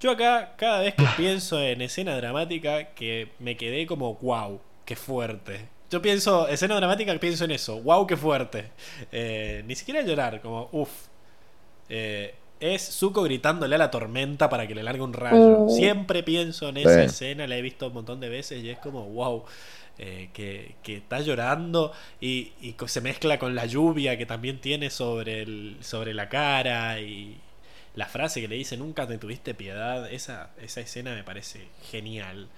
Yo acá, cada vez que pienso en escena dramática, que me quedé como, wow, qué fuerte. Yo pienso, escena dramática, pienso en eso, wow, qué fuerte. Eh, ni siquiera llorar, como, uff. es Zuko gritándole a la tormenta para que le largue un rayo. Oh. Siempre pienso en esa Sí. escena, la he visto un montón de veces y es como, wow. Eh, que, que está llorando y, se mezcla con la lluvia que también tiene sobre, el, sobre la cara y la frase que le dice nunca te tuviste piedad, esa, esa escena me parece genial.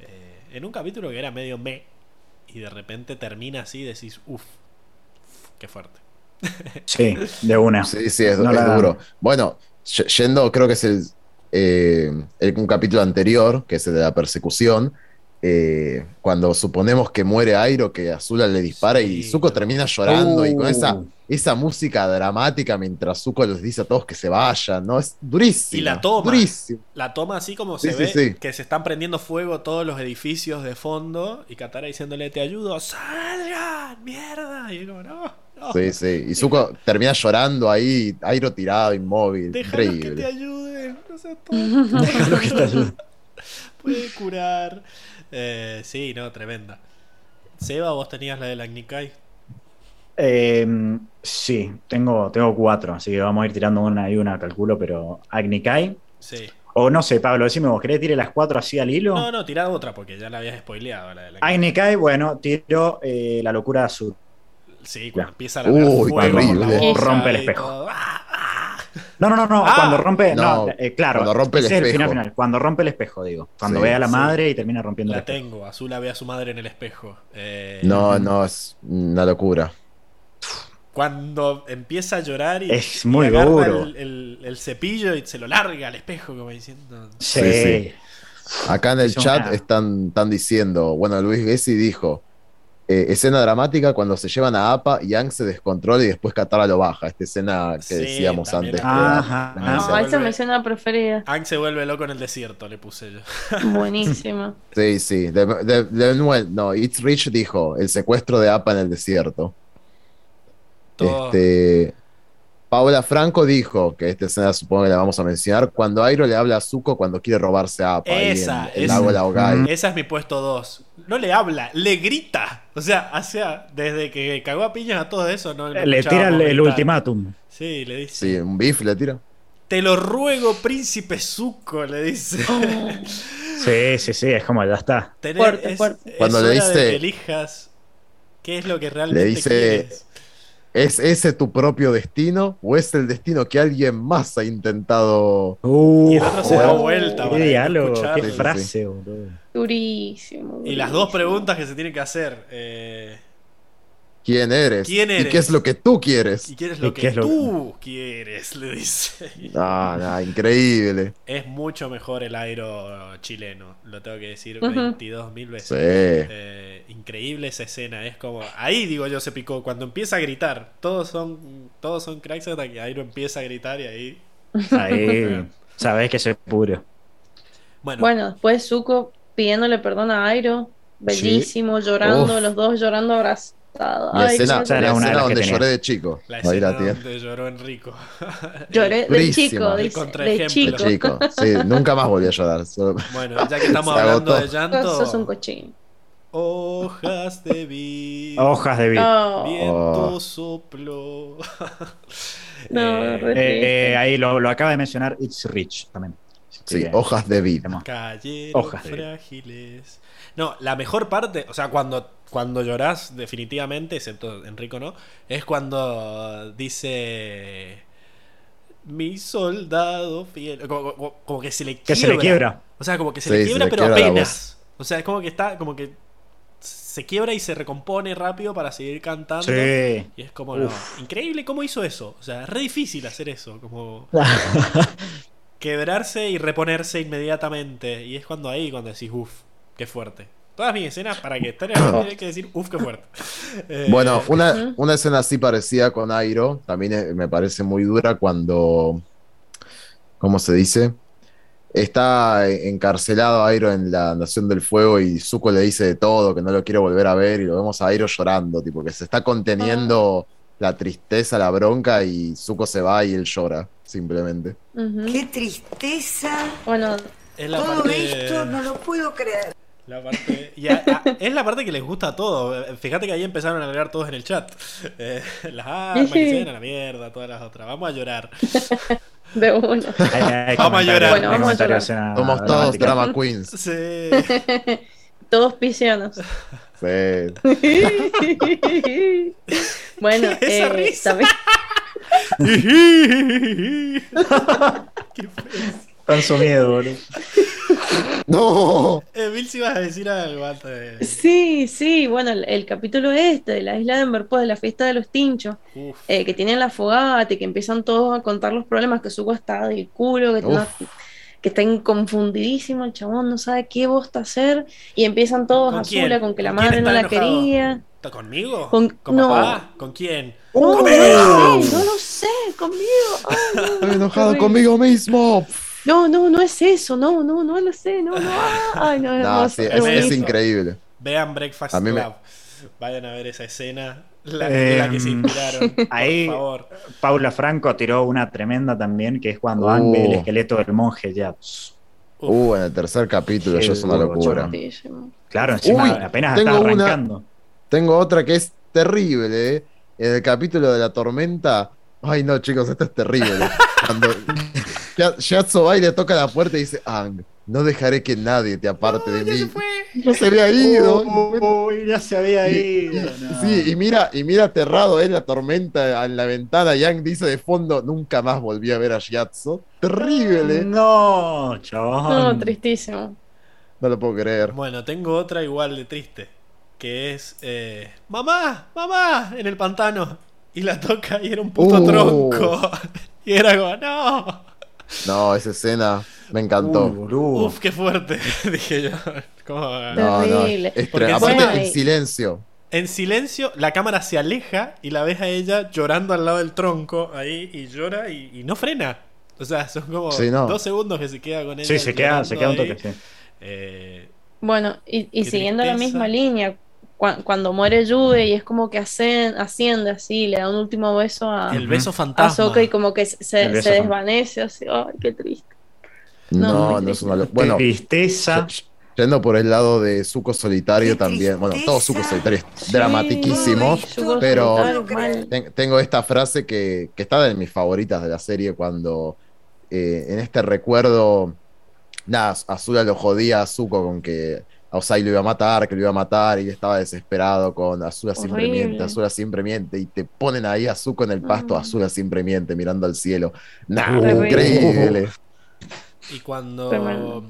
Eh, en un capítulo que era medio me y de repente termina así y decís, uff, qué fuerte. Sí, de una. Sí, sí, es, No es la- duro. Bueno, yendo, creo que es el, eh, el- un capítulo anterior, que es el de la persecución, eh, cuando suponemos que muere Airo, que Azula le dispara y Zuko termina llorando y con esa, Uh. esa música dramática mientras Zuko les dice a todos que se vayan, ¿no? Es durísimo. Y la toma. Durísimo. La toma así como se sí, ve sí. que se están prendiendo fuego todos los edificios de fondo y Katara diciéndole te ayudo, salgan, mierda. Y es como, no, no. Sí, sí. Y Zuko termina llorando ahí, Airo tirado, inmóvil. Déjalos que te Increíble. ayuden, no seas tonto. Déjalo que te ayude. Puede curar. Eh, sí, no, tremenda. Seba, vos tenías la de la Nikai. Eh, sí, tengo, tengo cuatro, así que vamos a ir tirando una y una, calculo, pero Agni Kai. Sí. O no sé, Pablo, decime vos, ¿querés tire las cuatro así al hilo? No, no, tirá otra porque ya la habías spoileado. La de la Agni Kai, bueno, tiro eh, la locura azul. Sí, cuando empieza a largar Uy, fuego la Rompe el espejo. todo. ¡Ah, ah! No, no, no, no. Ah, cuando rompe. No, no, eh, claro. cuando rompe el espejo. final, final. Cuando rompe el espejo, digo. Cuando Sí, ve a la sí. madre y termina rompiendo el La espejo. tengo. Azula ve a su madre en el espejo. Eh, No, no, es una locura. Cuando empieza a llorar y, Es y muy agarra duro. El, el- el cepillo y se lo larga al espejo, como diciendo. Sí. Sí, sí. Acá en el Es una- chat están, están diciendo, bueno, Luis Gessi dijo, eh, escena dramática cuando se llevan a APA y Ang se descontrola y después Katara lo baja. Esta escena que Sí, decíamos también. antes. Ajá. Ah, No, esa es mi escena preferida. Ang se vuelve loco en el desierto, le puse yo. Buenísima. Sí, sí. De, de- de nuevo, no, It's Rich dijo, el secuestro de APA en el desierto. Todo- Este, Paola Franco dijo, que esta escena supongo que la vamos a mencionar, cuando Airo le habla a Zuko cuando quiere robarse a APA ahí Esa, en el esa. lago Laogai. Esa es mi puesto 2. No le habla, le grita. O sea, hacia, desde que cagó a piñas a todo eso, no, no Le tira el, el ultimátum. Sí, le dice. Sí, un beef le tira. Te lo ruego, príncipe Zuko, le dice. Sí, sí, sí. Es como ya está. Tener- Fuerte, es, fuerte. es Cuando le hora de dice- que elijas qué es lo que realmente Le dice- quieres. ¿Es ese tu propio destino o es el destino que alguien más ha intentado? Uh, Y el otro se da vuelta Qué diálogo, escucharlo. qué Sí, sí, frase, boludo. Durísimo. Y las dos preguntas que se tienen que hacer. eh, ¿Quién eres? ¿Quién ¿Y eres? qué es lo que tú quieres? ¿Y qué es ¿Y lo qué que es lo- tú quieres? Le dice. Ah, no, increíble. Es mucho mejor el airo chileno, lo tengo que decir Ujú. 22 mil veces. Sí. Eh, increíble esa escena, es como ahí digo yo se picó cuando empieza a gritar, todos son todos son cracks hasta que Airo empieza a gritar y ahí Ahí sabes que se pudrió. bueno, Bueno, después Zuko pidiéndole perdón a Airo. Bellísimo, llorando, Uf. los dos llorando abrazados. La Ay, escena, la era una escena donde tenía. lloré de chico. la escena donde lloró Enrico. Lloré de chico. De. De chico. chico. Sí, nunca más volví a llorar. Solo- Bueno, ya que estamos hablando agotó. de llanto, Sos un cochín. Hojas de vida, Hojas de vida. No, viento Oh. soplo. No, Eh, Eh, eh, ahí lo, lo acaba de mencionar It's Rich también. Sí, hojas de Cayeron Hojas frágiles. No, la mejor parte, o sea, cuando, cuando llorás, definitivamente, excepto Enrico no, es cuando dice. Mi soldado fiel. Como, como- como que se le quiebra. Que se le quiebra. O sea, como que se Sí, le se quiebra, le pero quiebra apenas. O sea, es como que está. Como que se quiebra y se recompone rápido para seguir cantando. Sí. Y es como, no, increíble cómo hizo eso. O sea, es re difícil hacer eso. Como quebrarse y reponerse inmediatamente. Y es cuando ahí, cuando decís, uff, qué fuerte. Todas mis escenas, para que estén ahí, tienen que decir, uff, qué fuerte. Eh, Bueno, una, Ujú. una escena así parecida con Airo, también eh, me parece muy dura cuando, ¿cómo se dice? Está encarcelado Airo en la Nación del Fuego y Zuko le dice de todo, que no lo quiere volver a ver y lo vemos a Airo llorando, tipo que se está conteniendo la tristeza, la bronca y Zuko se va y él llora, simplemente. ¡Qué tristeza! Bueno, es la Todo parte, esto no lo puedo creer. la parte- y a- a- es la parte que les gusta a todos. Fíjate que ahí empezaron a agregar todos en el chat. Eh, las armas, que se ven a la mierda, todas las otras. Vamos a llorar. de uno. Hay- hay Vamos a llorar. Bueno, vamos a Somos todos drama queens. Sí. Todos piscianos. Sí. bueno, Esa eh, risa. ¿sabes? Qué feo. Tanto miedo, boludo. No. Bill, si vas a decir algo antes de... Sí, sí, bueno, el, el capítulo este de la isla de Emberpo, de la fiesta de los tinchos, eh, que tienen la fogata y que empiezan todos a contar los problemas, que Zuko está del culo, que, no- que está confundidísimo, el chabón no sabe qué bosta hacer, y empiezan todos ¿Con a? Zula con que la ¿Con quién madre no la enojado? quería. ¿Está conmigo? Con- ¿Con no. papá? ¿Con quién? No, no lo sé, no lo sé, conmigo. Ay, no, Estoy no, enojado conmigo mismo. No, no, no es eso, no, no, no lo sé, no, no. Ay, no, No, sí, es es, increíble. Vean Breakfast me- Club. Vayan a ver esa escena. La, Eh, la que se inspiraron. ahí- Por favor. Paula Franco tiró una tremenda también, que es cuando Uh. Ang ve el esqueleto del monje ya. Uf. Uh, en el tercer capítulo ya es una locura. Claro, encima Uy, apenas tengo está una- arrancando. Tengo otra que es terrible, ¿eh? En el capítulo de la tormenta. Ay, no, chicos, esto es terrible. Cuando Ya- Yatso va y le toca la puerta y dice, Ang, no dejaré que nadie te aparte de mí. No se había ido. Uy, ya se había ido. no. Sí, y mira, y mira aterrado en la tormenta en la ventana. Yang dice de fondo, nunca más volví a ver a Shiatsu. Terrible. No, chabón. No, tristísimo. No lo puedo creer. Bueno, tengo otra igual de triste. Que es. eh, ¡Mamá! ¡Mamá! En el pantano. Y la toca y era un puto Uh. tronco. Y era como, ¡No! No, esa escena me encantó. Uf, qué fuerte. Dije yo. Como- No, no, es Porque aparte bueno, en silencio. En silencio, la cámara se aleja y la ves a ella llorando al lado del tronco ahí y llora y, y no frena. O sea, son como Sí, no. dos segundos que se queda con ella. Sí, se queda, se queda un toque, sí. Eh, Bueno, y, siguiendo la misma línea, cua- cuando muere Yude y es como que ascen- asciende así, le da un último beso a, el beso a fantasma. Ahsoka y como que se, desvanece así. Ay, qué triste. No, No, es una Bueno, Tristeza. yendo por el lado de Zuko solitario también. Bueno, todo Zuko tristeza. solitario es dramatiquísimo. Sí, Yugo pero- solitario, mal. Ten- Tengo esta frase que, que está de mis favoritas de la serie cuando eh, en este recuerdo, nada, Azula lo jodía a Zuko con que a Osai lo iba a matar, que lo iba a matar y estaba desesperado con Azula siempre Horrible. miente, Azula siempre miente y te ponen ahí a Zuko en el pasto, Mm. Azula siempre miente mirando al cielo. Nah, increíble. Y cuando, Tremendo.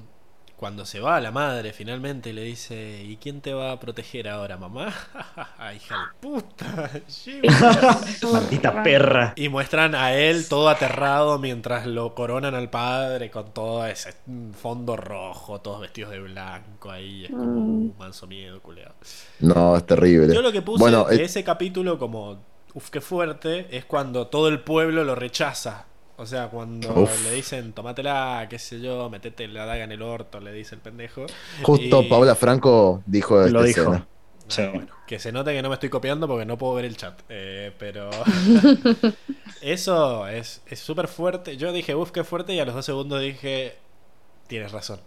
Cuando se va la madre finalmente le dice, ¿y quién te va a proteger ahora, mamá? Hija de puta. Maldita perra. Y muestran a él todo aterrado mientras lo coronan al padre con todo ese fondo rojo, todos vestidos de blanco ahí. Es como Mm. un manso miedo, culeado. No, es terrible. Yo lo que puse Bueno, de el- ese capítulo como, uf, qué fuerte, es cuando todo el pueblo lo rechaza. O sea, cuando Uf. le dicen, tomátela, qué sé yo, metete la daga en el orto, le dice el pendejo. Justo Y- Paula Franco dijo esta Lo dijo. escena. Ah, Sí. bueno, que se note que no me estoy copiando porque no puedo ver el chat. Eh, pero eso es es súper fuerte. Yo dije, uff, qué fuerte, y a los dos segundos dije, tienes razón.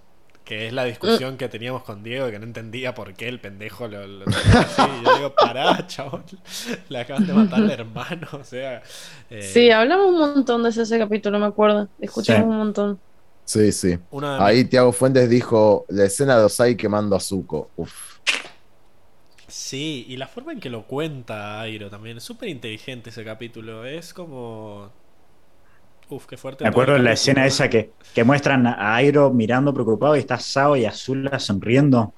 Que es la discusión que teníamos con Diego, que no entendía por qué el pendejo lo... lo- así. Y yo digo, pará, chabón. Le acaban de matar al hermano, o sea... eh, Sí, hablamos un montón de ese, ese capítulo, me acuerdo. Escuchamos Sí. un montón. Sí, sí. Ahí Tiago Fuentes dijo la escena de Osai quemando a Zuko. Uf. Sí, y la forma en que lo cuenta Airo también. Es súper inteligente ese capítulo. Es como... Uf, qué fuerte. Me acuerdo de la escena esa que, que muestran a Airo mirando preocupado y está Sao y Azula sonriendo.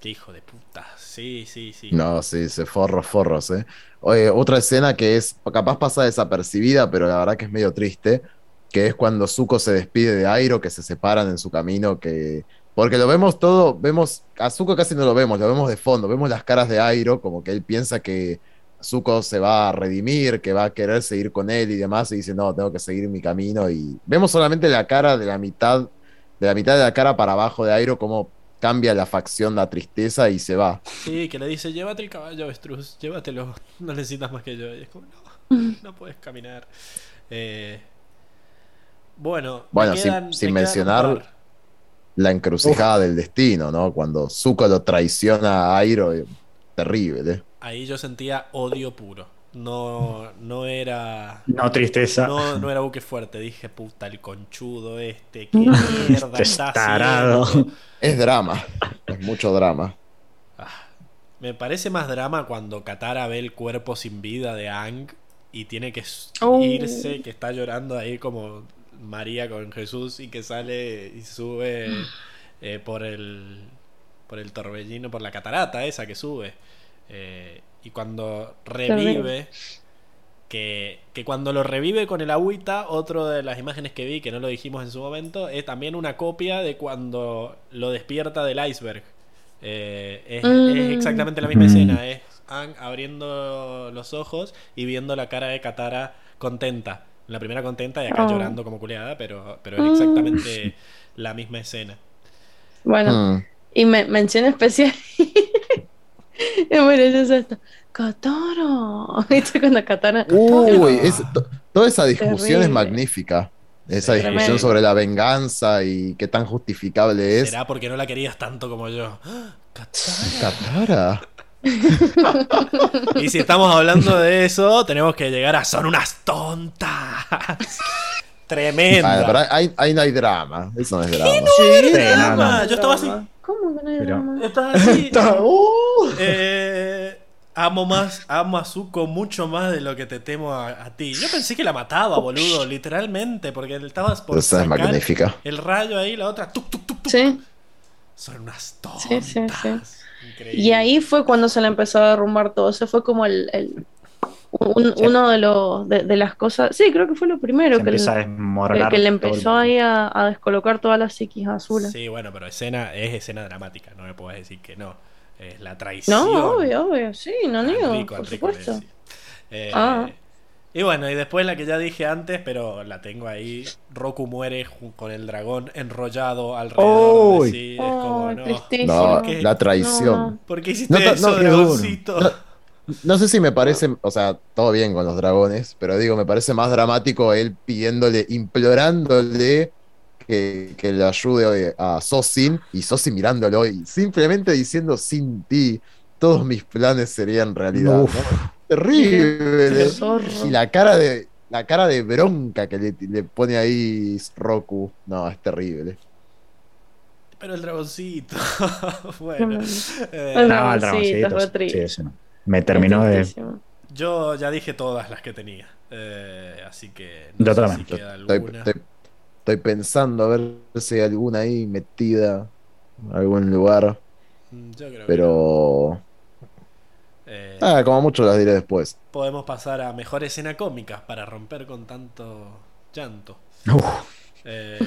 Qué hijo de puta. Sí, sí, sí. No, sí, se forros, forros, eh. Oye, otra escena que es, capaz pasa desapercibida, pero la verdad que es medio triste, que es cuando Zuko se despide de Airo, que se separan en su camino, que... Porque lo vemos todo, vemos, a Zuko casi no lo vemos, lo vemos de fondo, vemos las caras de Airo, como que él piensa que Zuko se va a redimir, que va a querer seguir con él y demás, y dice, no, tengo que seguir mi camino, y vemos solamente la cara de la mitad, de la mitad de la cara para abajo de Airo, como cambia la facción, la tristeza y se va. Sí, que le dice, llévate el caballo, avestruz, llévatelo, no necesitas más que yo. Y es como, no, no puedes caminar. Eh, bueno, Bueno, sin- quedan- sin me mencionar- la encrucijada del destino, ¿no? Cuando Zuko lo traiciona a Airo, eh, terrible. ¿eh? Ahí yo sentía odio puro. No, no era... No tristeza. No, no era buque fuerte, dije, puta, el conchudo este, qué mierda Este está tarado. haciendo. Es drama, es mucho drama. Ah, me parece más drama cuando Katara ve el cuerpo sin vida de Ang y tiene que Oh. irse, que está llorando ahí como María con Jesús y que sale y sube eh, por el por el torbellino, por la catarata esa que sube. Eh, y cuando revive, que, que cuando lo revive con el agüita, otro de las imágenes que vi, que no lo dijimos en su momento, es también una copia de cuando lo despierta del iceberg. Eh, es, Mm. es exactamente la misma Mm. escena, es Aang abriendo los ojos y viendo la cara de Katara contenta. La primera contenta y acá Oh. llorando como culeada, pero, pero es Mm. exactamente la misma escena. Bueno, Mm. y me, mención especial. es bueno, es esto. Katara. ¿Viste cuando Katara? Uy, es- to- toda esa discusión es Terrible. magnífica. Esa Sí. discusión Tremendo. sobre la venganza y qué tan justificable es. ¿Será porque no la querías tanto como yo? Katara. Katara. Y si estamos hablando de eso, tenemos que llegar a son unas tontas. Tremenda. Ah, pero ahí, ahí no hay drama. Eso no es drama. Sí, Sí, no, drama. no. Yo estaba así. ¿Cómo que no hay Pero- drama? Estaba así. Está- ¡Uh! Eh, amo más, amo a Zuko mucho más de lo que te temo a, a ti. Yo pensé que la mataba, boludo, literalmente, porque estabas por Esa es sacar magnífica. el rayo ahí, la otra, tuc, tuc, tuc, tuc. Sí. Son unas tontas. Sí, sí, sí. Increíble. Y ahí fue cuando se le empezó a derrumbar todo. Ese fue como el, el- un- Sí. uno de los de, de las cosas. Sí, creo que fue lo primero que, le- que, que le el empezó ahí a, a descolocar todas las psiquis azules. Sí, bueno, pero escena es escena dramática, no me puedes decir que no. Es la traición. No, obvio, obvio, sí, no niego, por Enrico supuesto. Eh, Ah. Y bueno, y después la que ya dije antes, pero la tengo ahí. Roku muere con el dragón enrollado alrededor de sí. Es como, no. No, la traición. No, no. ¿Por qué hiciste No, eso, dragoncito? No, sé si me parece, o sea, todo bien con los dragones, pero digo, me parece más dramático él pidiéndole, implorándole que, que le ayude a Sosin y Sosin mirándolo y simplemente diciendo sin ti, todos mis planes serían realidad. Uf. ¿no? Terrible. Y la cara de la cara de bronca que le, le pone ahí Roku, no, es terrible. Pero el dragoncito. Bueno. eh, El No, el dragoncito, Sí, ese no. Me terminó de. Yo ya dije todas las que tenía. Eh, así que Yo no sé también. si queda Estoy, alguna. estoy- estoy pensando a ver si hay alguna ahí metida en algún lugar, Mm, Yo creo que no. pero Eh, ah, como mucho las diré después. podemos pasar a mejor escena cómica para romper con tanto llanto. Uf, Eh,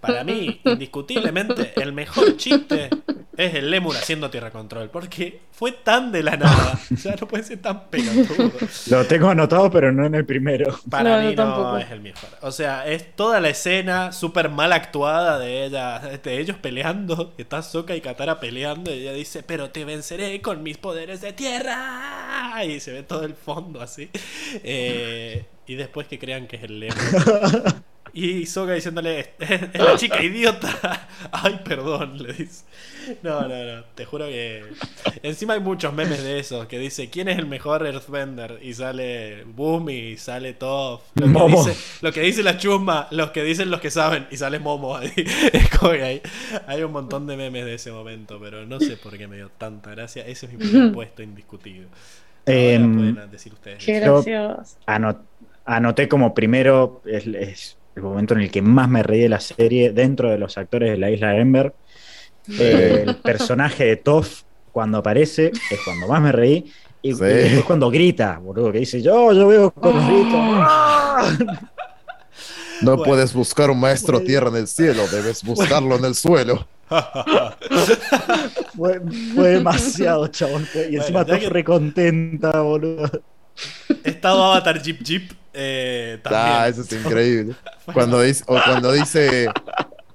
para mí, indiscutiblemente, el mejor chiste es el Lemur haciendo tierra control. Porque fue tan de la nada. O sea, no puede ser tan pelotudo. lo tengo anotado, pero no en el primero. Para No, mí no tampoco. es el mejor. O sea, es toda la escena súper mal actuada de ella, de ellos peleando. Está Soka y Katara peleando y ella dice, pero te venceré con mis poderes de tierra. Y se ve todo el fondo así. Eh, y después que crean que es el Lemur. Y Soka diciéndole, es la chica idiota. Ay, perdón, le dice. No, no, no, te juro que... Encima hay muchos memes de esos que dice, ¿quién es el mejor Earthbender? Y sale Boom y sale Toph. Lo que, Momo. dice, lo que dice la chusma, los que dicen los que saben, y sale Momo ahí. Es como que hay, hay un montón de memes de ese momento, pero no sé por qué me dio tanta gracia. Ese es mi primer puesto indiscutido. Pueden decir ustedes. Qué gracioso. Ano- anoté como primero, es, es el momento en el que más me reí de la serie dentro de los actores de la isla de Ember. Eh, el personaje de Toph, cuando aparece, es cuando más me reí. Y, Sí. y después cuando grita, boludo, que dice, yo, yo veo con. ¡Ah! No Bueno. puedes buscar un maestro tierra en el cielo, debes buscarlo en el suelo. Fue, fue demasiado, chabón. Y encima Bueno, que- recontenta, boludo. Estado Avatar Jeep Jeep. Eh, también. Ah, eso es increíble. Cuando dice, o cuando dice,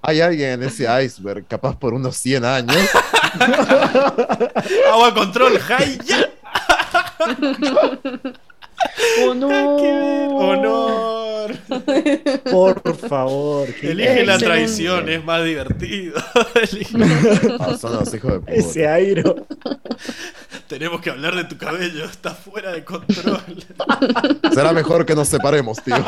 hay alguien en ese iceberg, capaz por unos 100 años. Agua control, high ya. ¡Oh, no! ¡Qué ver- honor! Por favor. Elige la traición, es más divertido. Elige- Ah, son los hijos de puta. Ese airo. Tenemos que hablar de tu cabello, está fuera de control. Será mejor que nos separemos, tío.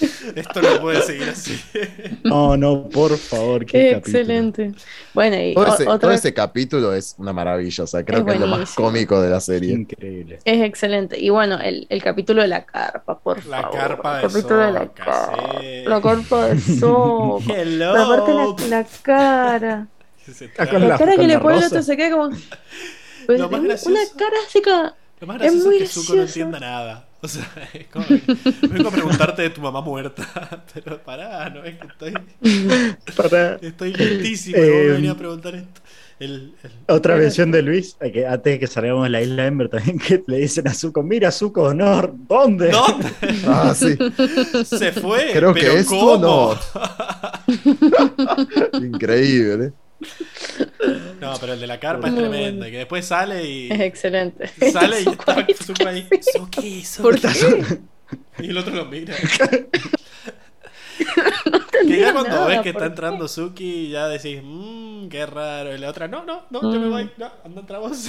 Esto no puede seguir así. No, no, por favor. Qué capítulo. Excelente. Bueno, y Todo ese, otra todo ese capítulo es una maravilla. O sea, creo Es que es lo más buenísimo. cómico de la serie. Increíble. es excelente. Y bueno, el, el capítulo de la carpa, por La favor. carpa el de capítulo de la carpa. sí. La carpa de Soca. Hello. Pero aparte la, la cara. Con La, la- cara que con le pone el otro se queda como. Pues, Lo más una gracioso- cara así como. Lo más Es gracioso es, muy que Zuko no gracioso. entienda nada. O sea, es como que vengo a preguntarte de tu mamá muerta. Pero pará, no es que estoy, estoy listísimo. Eh, ¿Cómo me venía a preguntar esto? El, el- otra versión de Luis, eh, que antes de que salgamos de la isla de Ember también, que le dicen a Zuko, mira Zuko, honor, ¿dónde? ¿Dónde? Ah, sí. Se fue. Creo pero que es ¿cómo? honor. Increíble. No, pero el de la carpa es tremendo. Y que después sale y. Es excelente. Sale y está. Zuko ahí. Suki, ¿Por Suki. Y el otro lo mira. No Que ya cuando nada, ves que ¿por está entrando Suki, ya decís, mmm, qué raro. Y la otra, no, no, no, yo me Mm. voy, no, anda entra vos.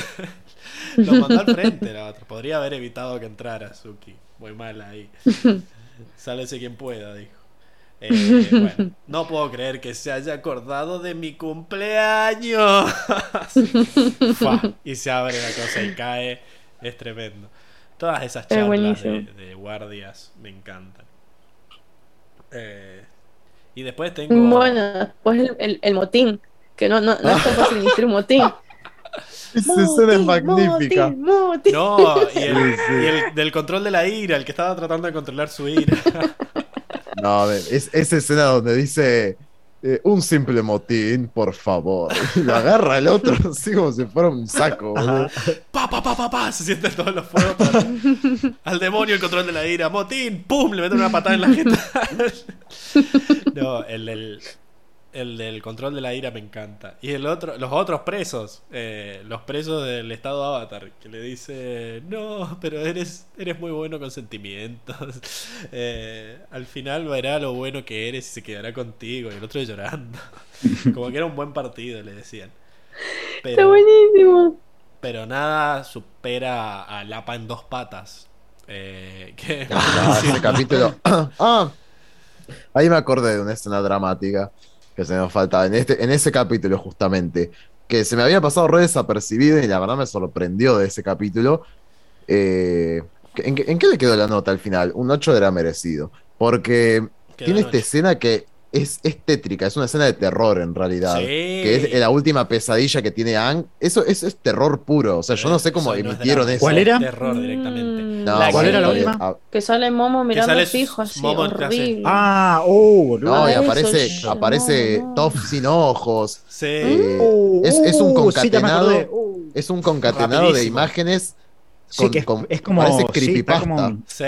lo mandó al frente la otra. Podría haber evitado que entrara Suki. Muy mal ahí. Sálese quien pueda, dijo. Eh, bueno, no puedo creer que se haya acordado de mi cumpleaños. Y se abre la cosa y cae. Es tremendo. Todas esas Es charlas de, de guardias me encantan. Eh, y después tengo. Bueno, después el, el- el motín, que no, no, no es tan fácil decir motín. Esa es magnífica. Motín, motín. No, y el, Sí, sí. y el del control de la ira, el que estaba tratando de controlar su ira. No, a ver, es esa escena donde dice eh, un simple motín, por favor. Y lo agarra el otro así como si fuera un saco. Pa, pa, pa, pa, pa, se sienten todos los fuegos. para- Al demonio el control de la ira. Motín, pum, le meten una patada en la jeta. No, el del, el del control de la ira me encanta. Y el otro, los otros presos, eh, los presos del estado Avatar, que le dice, no, pero eres, eres muy bueno con sentimientos. Eh, al final verá lo bueno que eres y se quedará contigo. Y el otro llorando. Como que era un buen partido, le decían. Está Pero, buenísimo. pero nada supera a Lapa en dos patas. Eh, que Ah, ese capítulo. Ah, ahí me acordé de una escena dramática que se nos faltaba. En, este, en ese capítulo, justamente. Que se me había pasado re desapercibido y la verdad me sorprendió de ese capítulo. Eh, ¿en, qué- en qué le quedó la nota al final? Un 8 era merecido. Porque tiene en esta escena que es, es tétrica, es una escena de terror en realidad. Sí. Que es la última pesadilla que tiene Ang. Eso, eso es terror puro. O sea, yo no sé cómo Eso no es emitieron eso. ¿Cuál era? Terror directamente. Mm, No, ¿Cuál que- era la última? ah, Que sale Momo mirando sale fijo así, Momo horrible. Ah, oh, boludo. No, y aparece, aparece no, no. Toph sin ojos. Sí. Eh, Oh, es, es un sí, me concatenado. Oh. es un concatenado de imágenes. Sí, con- que es, con- es como. parece sí, creepypasta. como- Sí.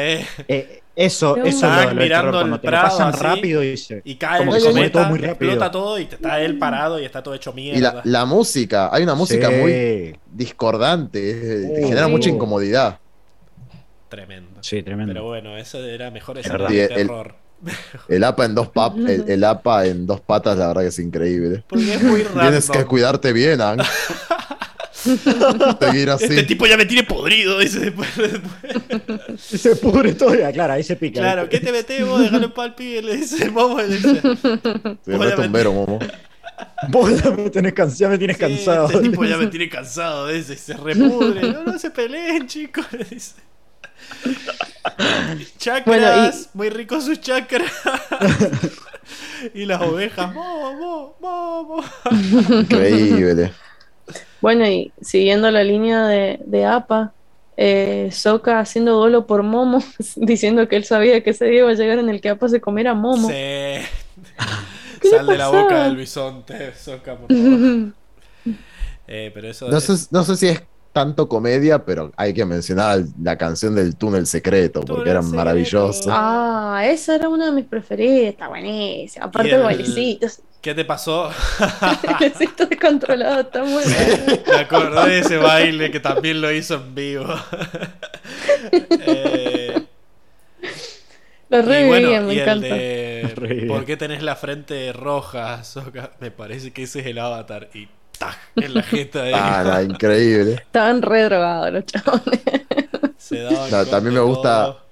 eh, eso, No. eso Están lo, mirando terror, cuando el te lo prado pasan así, rápido y se. Y cae Como el que cometa, todo muy rápido. explota todo y está él parado y está todo hecho Y la, mierda. la música, hay una música Sí. muy discordante, te Oh, genera sí. mucha incomodidad. Tremendo. Sí, tremendo. Pero bueno, eso era mejor Es ese Sí, el- terror. El APA en dos pap, el, el APA en dos patas, la verdad que es increíble. Porque es muy Tienes que cuidarte bien, Ang. Seguir así. Este tipo ya me tiene podrido, dice después. después. Se pudre todo, ya, claro, ahí se pica. Claro, ¿qué te metés vos? Déjalo en pal pibe, le dice el momo. Le dice, tumbero, momo. Vos ya me tenés cansado, ya me tienes "Sí, cansado. Este tipo ya me tiene cansado, dice, se repudre. No, no se peleen, chicos, le dice. Chakras, Bueno, muy ricos sus chakras. y las ovejas, mo, mo, mo, mo. Increíble. Bueno, y siguiendo la línea de, de APA, eh, Sokka haciendo dolo por Momo, diciendo que él sabía que ese día iba a llegar en el que APA se comiera a Momo. Sí. ¿Qué le Sal de la boca del bisonte, Soca, por favor. Eh, pero eso No es- sé, no sé si es tanto comedia, pero hay que mencionar la canción del túnel secreto, porque era secreto. maravilloso. Ah, esa era una de mis preferidas, está buenísima. Aparte el el- bailecito, ¿Qué te pasó? el bailecito descontrolado, está muy bueno. Me acordé de ese baile que también lo hizo en vivo. Eh, Lo y bueno, y me el encanta. de Re bien. ¿Por qué tenés la frente roja, Sokka? Me parece que ese es el avatar. Y ¡tac! en la jeta de Ah, no, increíble. Estaban re drogados los chabones. Se daban No, también me gusta- todo.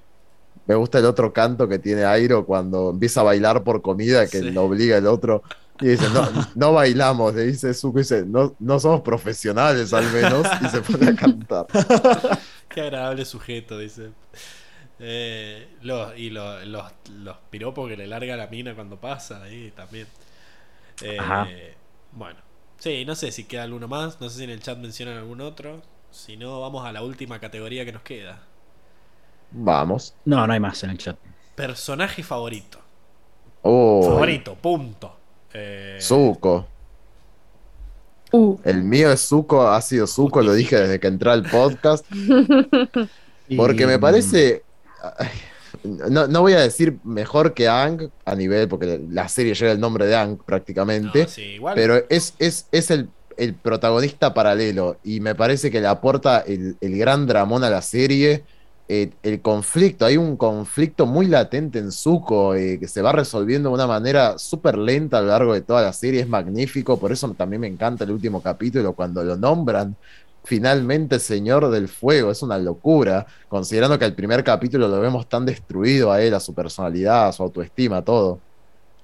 Me gusta el otro canto que tiene Airo cuando empieza a bailar por comida, que Sí. lo obliga el otro. Y dice, no, no bailamos, le dice Zuko, dice, no, no somos profesionales al menos, y se pone a cantar. Qué agradable sujeto, dice. Eh, los- y lo- los, los piropos que le larga la mina cuando pasa ahí también. Eh, Ajá. Bueno, sí, no sé si queda alguno más. No sé si en el chat mencionan algún otro. Si no, vamos a la última categoría que nos queda. Vamos. No, no hay más en el chat. Personaje favorito. Oh, Favorito, punto. Eh, Zuko. Uh, El mío es Zuko, ha sido Zuko, lo dije desde que entré al podcast. Porque Y- me parece. No, no voy a decir mejor que Ang a nivel, porque la serie lleva el nombre de Ang prácticamente. no, sí, igual. Pero es, es, es el, el protagonista paralelo. Y me parece que le aporta el, el gran dramón a la serie. Eh, el conflicto, hay un conflicto muy latente en Zuko eh, que se va resolviendo de una manera súper lenta a lo largo de toda la serie. Es magnífico. Por eso también me encanta el último capítulo cuando lo nombran finalmente Señor del Fuego. Es una locura, considerando que el primer capítulo lo vemos tan destruido a él, a su personalidad, a su autoestima, todo.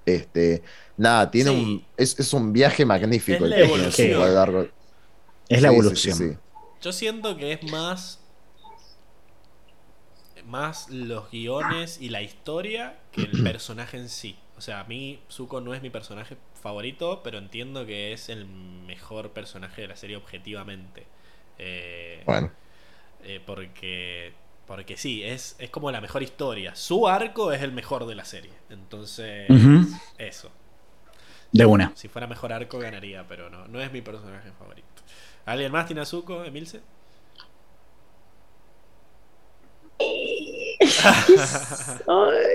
Este, nada, tiene Sí. un. Es, es un viaje magnífico Es el la que tiene evolución. Zuko a lo largo. Es la sí, evolución. sí, sí. Yo siento que es más. Más los guiones y la historia que el personaje en sí. O sea, a mí Zuko no es mi personaje favorito, pero entiendo que es el mejor personaje de la serie objetivamente. Eh, Bueno, eh, porque porque sí, es, es como la mejor historia. Su arco es el mejor de la serie. Entonces, eso. De una. Si fuera mejor arco ganaría, pero no, no es mi personaje favorito. ¿Alguien más tiene a Zuko, Emilce? Ay,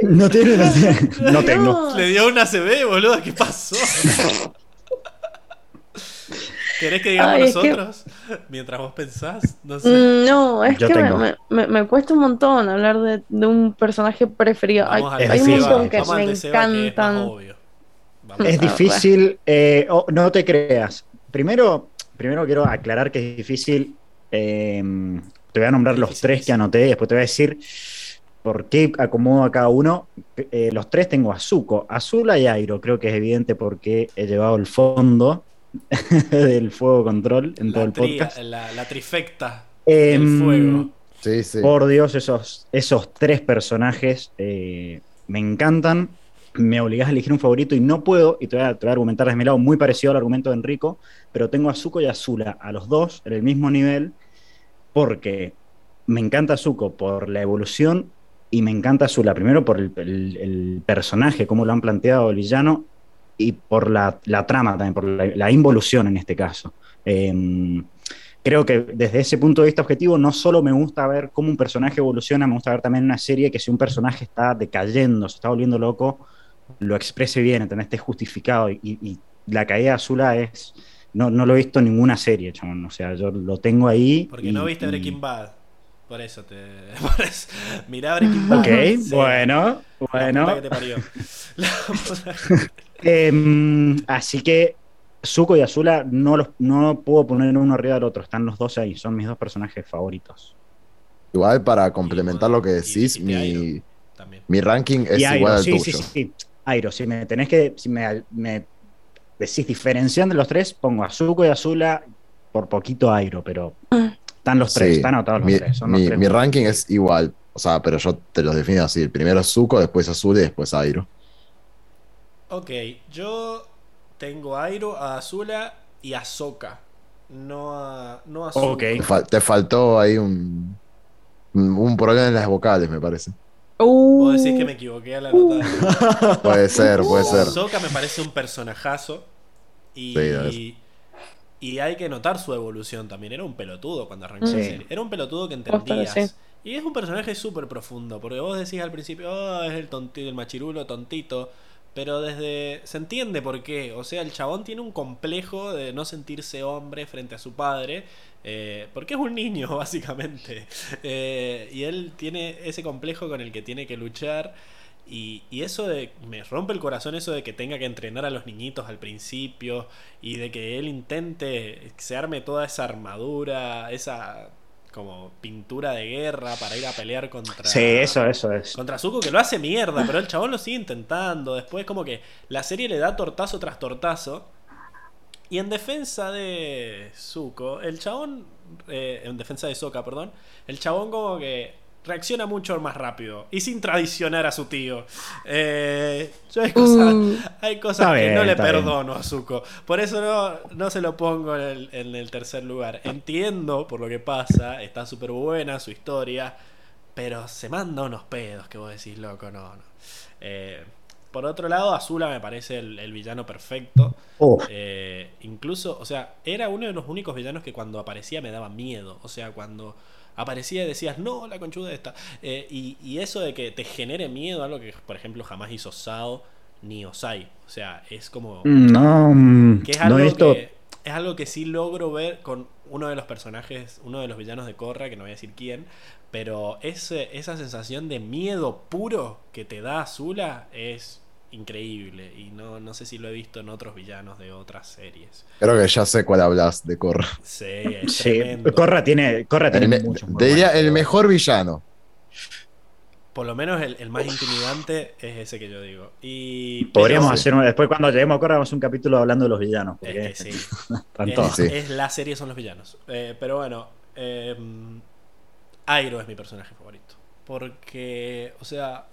No tiene, no no tengo. Le dio una CB, boludo, ¿qué pasó? ¿Querés que digamos Ay, es que- nosotros? Mientras vos pensás, no sé. Mm, No, es Yo que me, cuesta un montón hablar de, de un personaje preferido. Hay, Vamos hay un montón que vamos me que es encantan. Es difícil, eh, oh, no te creas. Primero, primero quiero aclarar que es difícil. eh, te voy a nombrar los tres que anoté y después te voy a decir por qué acomodo a cada uno. Eh, los tres tengo a Zuko, Azula y Airo. Creo que es evidente porque he llevado el fondo del fuego control en todo el podcast. la, la trifecta Em, del fuego. sí, sí. Por Dios, esos, esos tres personajes eh, me encantan. Me obligás a elegir un favorito y no puedo, y te voy, a, te voy a argumentar desde mi lado, muy parecido al argumento de Enrico, pero tengo a Zuko y a Azula, a los dos en el mismo nivel, porque me encanta Zuko por la evolución y me encanta Azula, primero por el, personaje, cómo lo han planteado villano, y por la, trama también, por la, involución en este caso. Em, creo que desde ese punto de vista objetivo no solo me gusta ver cómo un personaje evoluciona, me gusta ver también una serie que si un personaje está decayendo, se está volviendo loco, lo exprese bien, ¿entendés? esté justificado. Y, y la caída de Azula es... No, no lo he visto en ninguna serie, chabón. O sea, yo lo tengo ahí. Porque y- no viste y- Breaking Bad. Por eso te. Por eso. Mirá Breaking Bad. Ok, Sí. bueno, La puta bueno. que te parió. La puta- Em, así que Zuko y Azula no los no puedo poner uno arriba del otro. Están los dos ahí. Son mis dos personajes favoritos. Igual para complementar lo que decís, mi, mi ranking es Airo, igual al sí, tuyo. sí, sí, sí. Airo, si me tenés que. Si me, me decís diferenciando los tres, pongo a Zuko y Azula por poquito Airo, pero están los tres, Sí, están anotados los mi, tres. son los mi- tres. mi ranking es igual. O sea, pero yo te los defino así. El primero Zuko, después Azul y después Airo. Ok, yo tengo a Airo, a Azula y a Soka. No a. No a Zuko. Ok. Te, fal- te faltó ahí un un problema en las vocales, me parece. Uh, Vos decís que me equivoqué a la nota. Puede ser, puede ser. Soka me parece un personajazo. Y, Sí, es. y hay que notar su evolución también. Era un pelotudo cuando arrancó Sí. la serie. Era un pelotudo que entendías. sí. Y es un personaje súper profundo. Porque vos decís al principio, oh, es el tontito, el machirulo, tontito. Pero desde. Se entiende por qué. O sea, el chabón tiene un complejo de no sentirse hombre frente a su padre. Eh, porque es un niño, básicamente. Eh, y él tiene ese complejo con el que tiene que luchar. Y, y eso de. Me rompe el corazón eso de que tenga que entrenar a los niñitos al principio. Y de que él intente. Se arme toda esa armadura. Esa. Como pintura de guerra para ir a pelear contra. Sí, eso, eso es. Contra Zuko que lo hace mierda, pero el chabón lo sigue intentando. Después como que la serie le da tortazo tras tortazo. Y en defensa de Zuko, el chabón... eh, en defensa de Sokka, perdón. El chabón como que reacciona mucho más rápido. Y sin traicionar a su tío. Eh, yo hay cosas, Uh. hay cosas que bien, no le bien. perdono a Zuko. Por eso no, no se lo pongo en el, en el tercer lugar. Entiendo por lo que pasa. Está súper buena su historia. Pero se manda unos pedos que vos decís, loco, no, no. Eh, por otro lado, Azula me parece el, el villano perfecto. Oh, Eh, incluso, o sea, era uno de los únicos villanos que cuando aparecía me daba miedo. O sea, cuando aparecía y decías, no, la conchuda esta. Eh, y, y eso de que te genere miedo, algo que, por ejemplo, jamás hizo Sao ni Osai. O sea, es como. no, mm, Que es no algo he visto. que es algo que sí logro ver con uno de los personajes, uno de los villanos de Korra, que no voy a decir quién, pero ese, esa sensación de miedo puro que te da Azula es increíble y no, no sé si lo he visto en otros villanos de otras series. Creo que ya sé cuál hablas de Korra. Sí, es Sí, tremendo. Corra tiene, Corra tiene muy te diría el mejor villano. Por lo menos el, el más intimidante es ese que yo digo. Y, Podríamos pero- hacer un- después cuando lleguemos a Cora, hamos un capítulo hablando de los villanos. Es Porque que sí. están es. Sí. es la serie, son los villanos. Eh, pero bueno, eh, Airo es mi personaje favorito. Porque, o sea,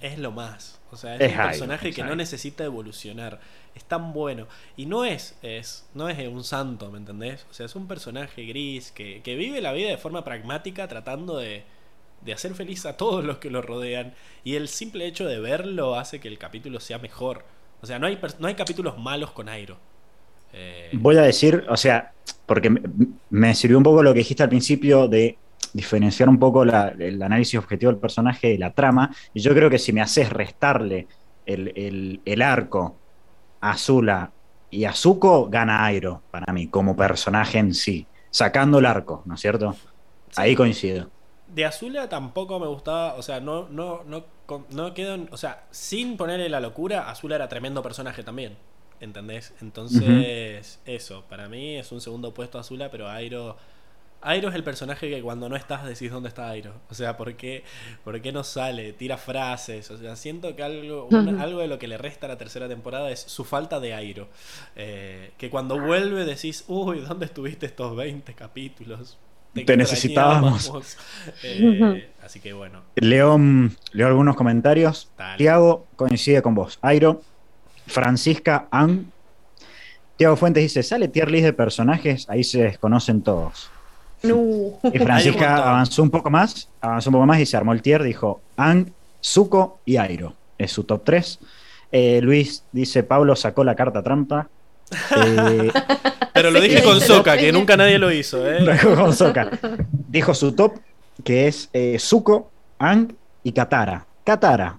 es lo más. O sea, es, Es un personaje que no necesita evolucionar. Es tan bueno. Y no es, es, no es un santo, ¿me entendés? O sea, es un personaje gris que, que vive la vida de forma pragmática tratando de, de hacer feliz a todos los que lo rodean. Y el simple hecho de verlo hace que el capítulo sea mejor. O sea, no hay, no hay capítulos malos con Airo. Eh, Voy a decir, o sea, porque me, me sirvió un poco lo que dijiste al principio de diferenciar un poco la- el análisis objetivo del personaje y la trama. Y yo creo que si me haces restarle el, el- el arco a Azula y a Zuko, gana Airo para mí, como personaje en sí. Sacando el arco, ¿no es cierto? Ahí coincido. De Azula tampoco me gustaba, o sea, no, no, no, no quedo o sea, sin ponerle la locura, Azula era tremendo personaje también, ¿entendés? Entonces, eso, para mí es un segundo puesto Azula, pero Airo, Airo es el personaje que cuando no estás decís dónde está Airo, o sea, ¿por qué, por qué no sale? Tira frases, o sea, siento que algo, algo de lo que le resta a la tercera temporada es su falta de Airo, Eh, que cuando vuelve decís, uy, ¿dónde estuviste estos 20 capítulos? Te necesitábamos. extrañábamos". Eh, así que bueno, Leo, mm, leo algunos comentarios. Dale. Tiago coincide con vos. Airo, Francisca, An. Tiago Fuentes dice: sale tier list de personajes, ahí se desconocen todos. No. Y Francisca avanzó un poco más, avanzó un poco más y se armó el tier, dijo Ang, Zuko y Airo. Es su top 3. Luis dice, Pablo sacó la carta trampa. Eh, Pero lo dije con Soca, que nunca nadie lo hizo, ¿eh? con Sokka. Dijo su top, que es eh, Zuko, Ang y Katara. Katara,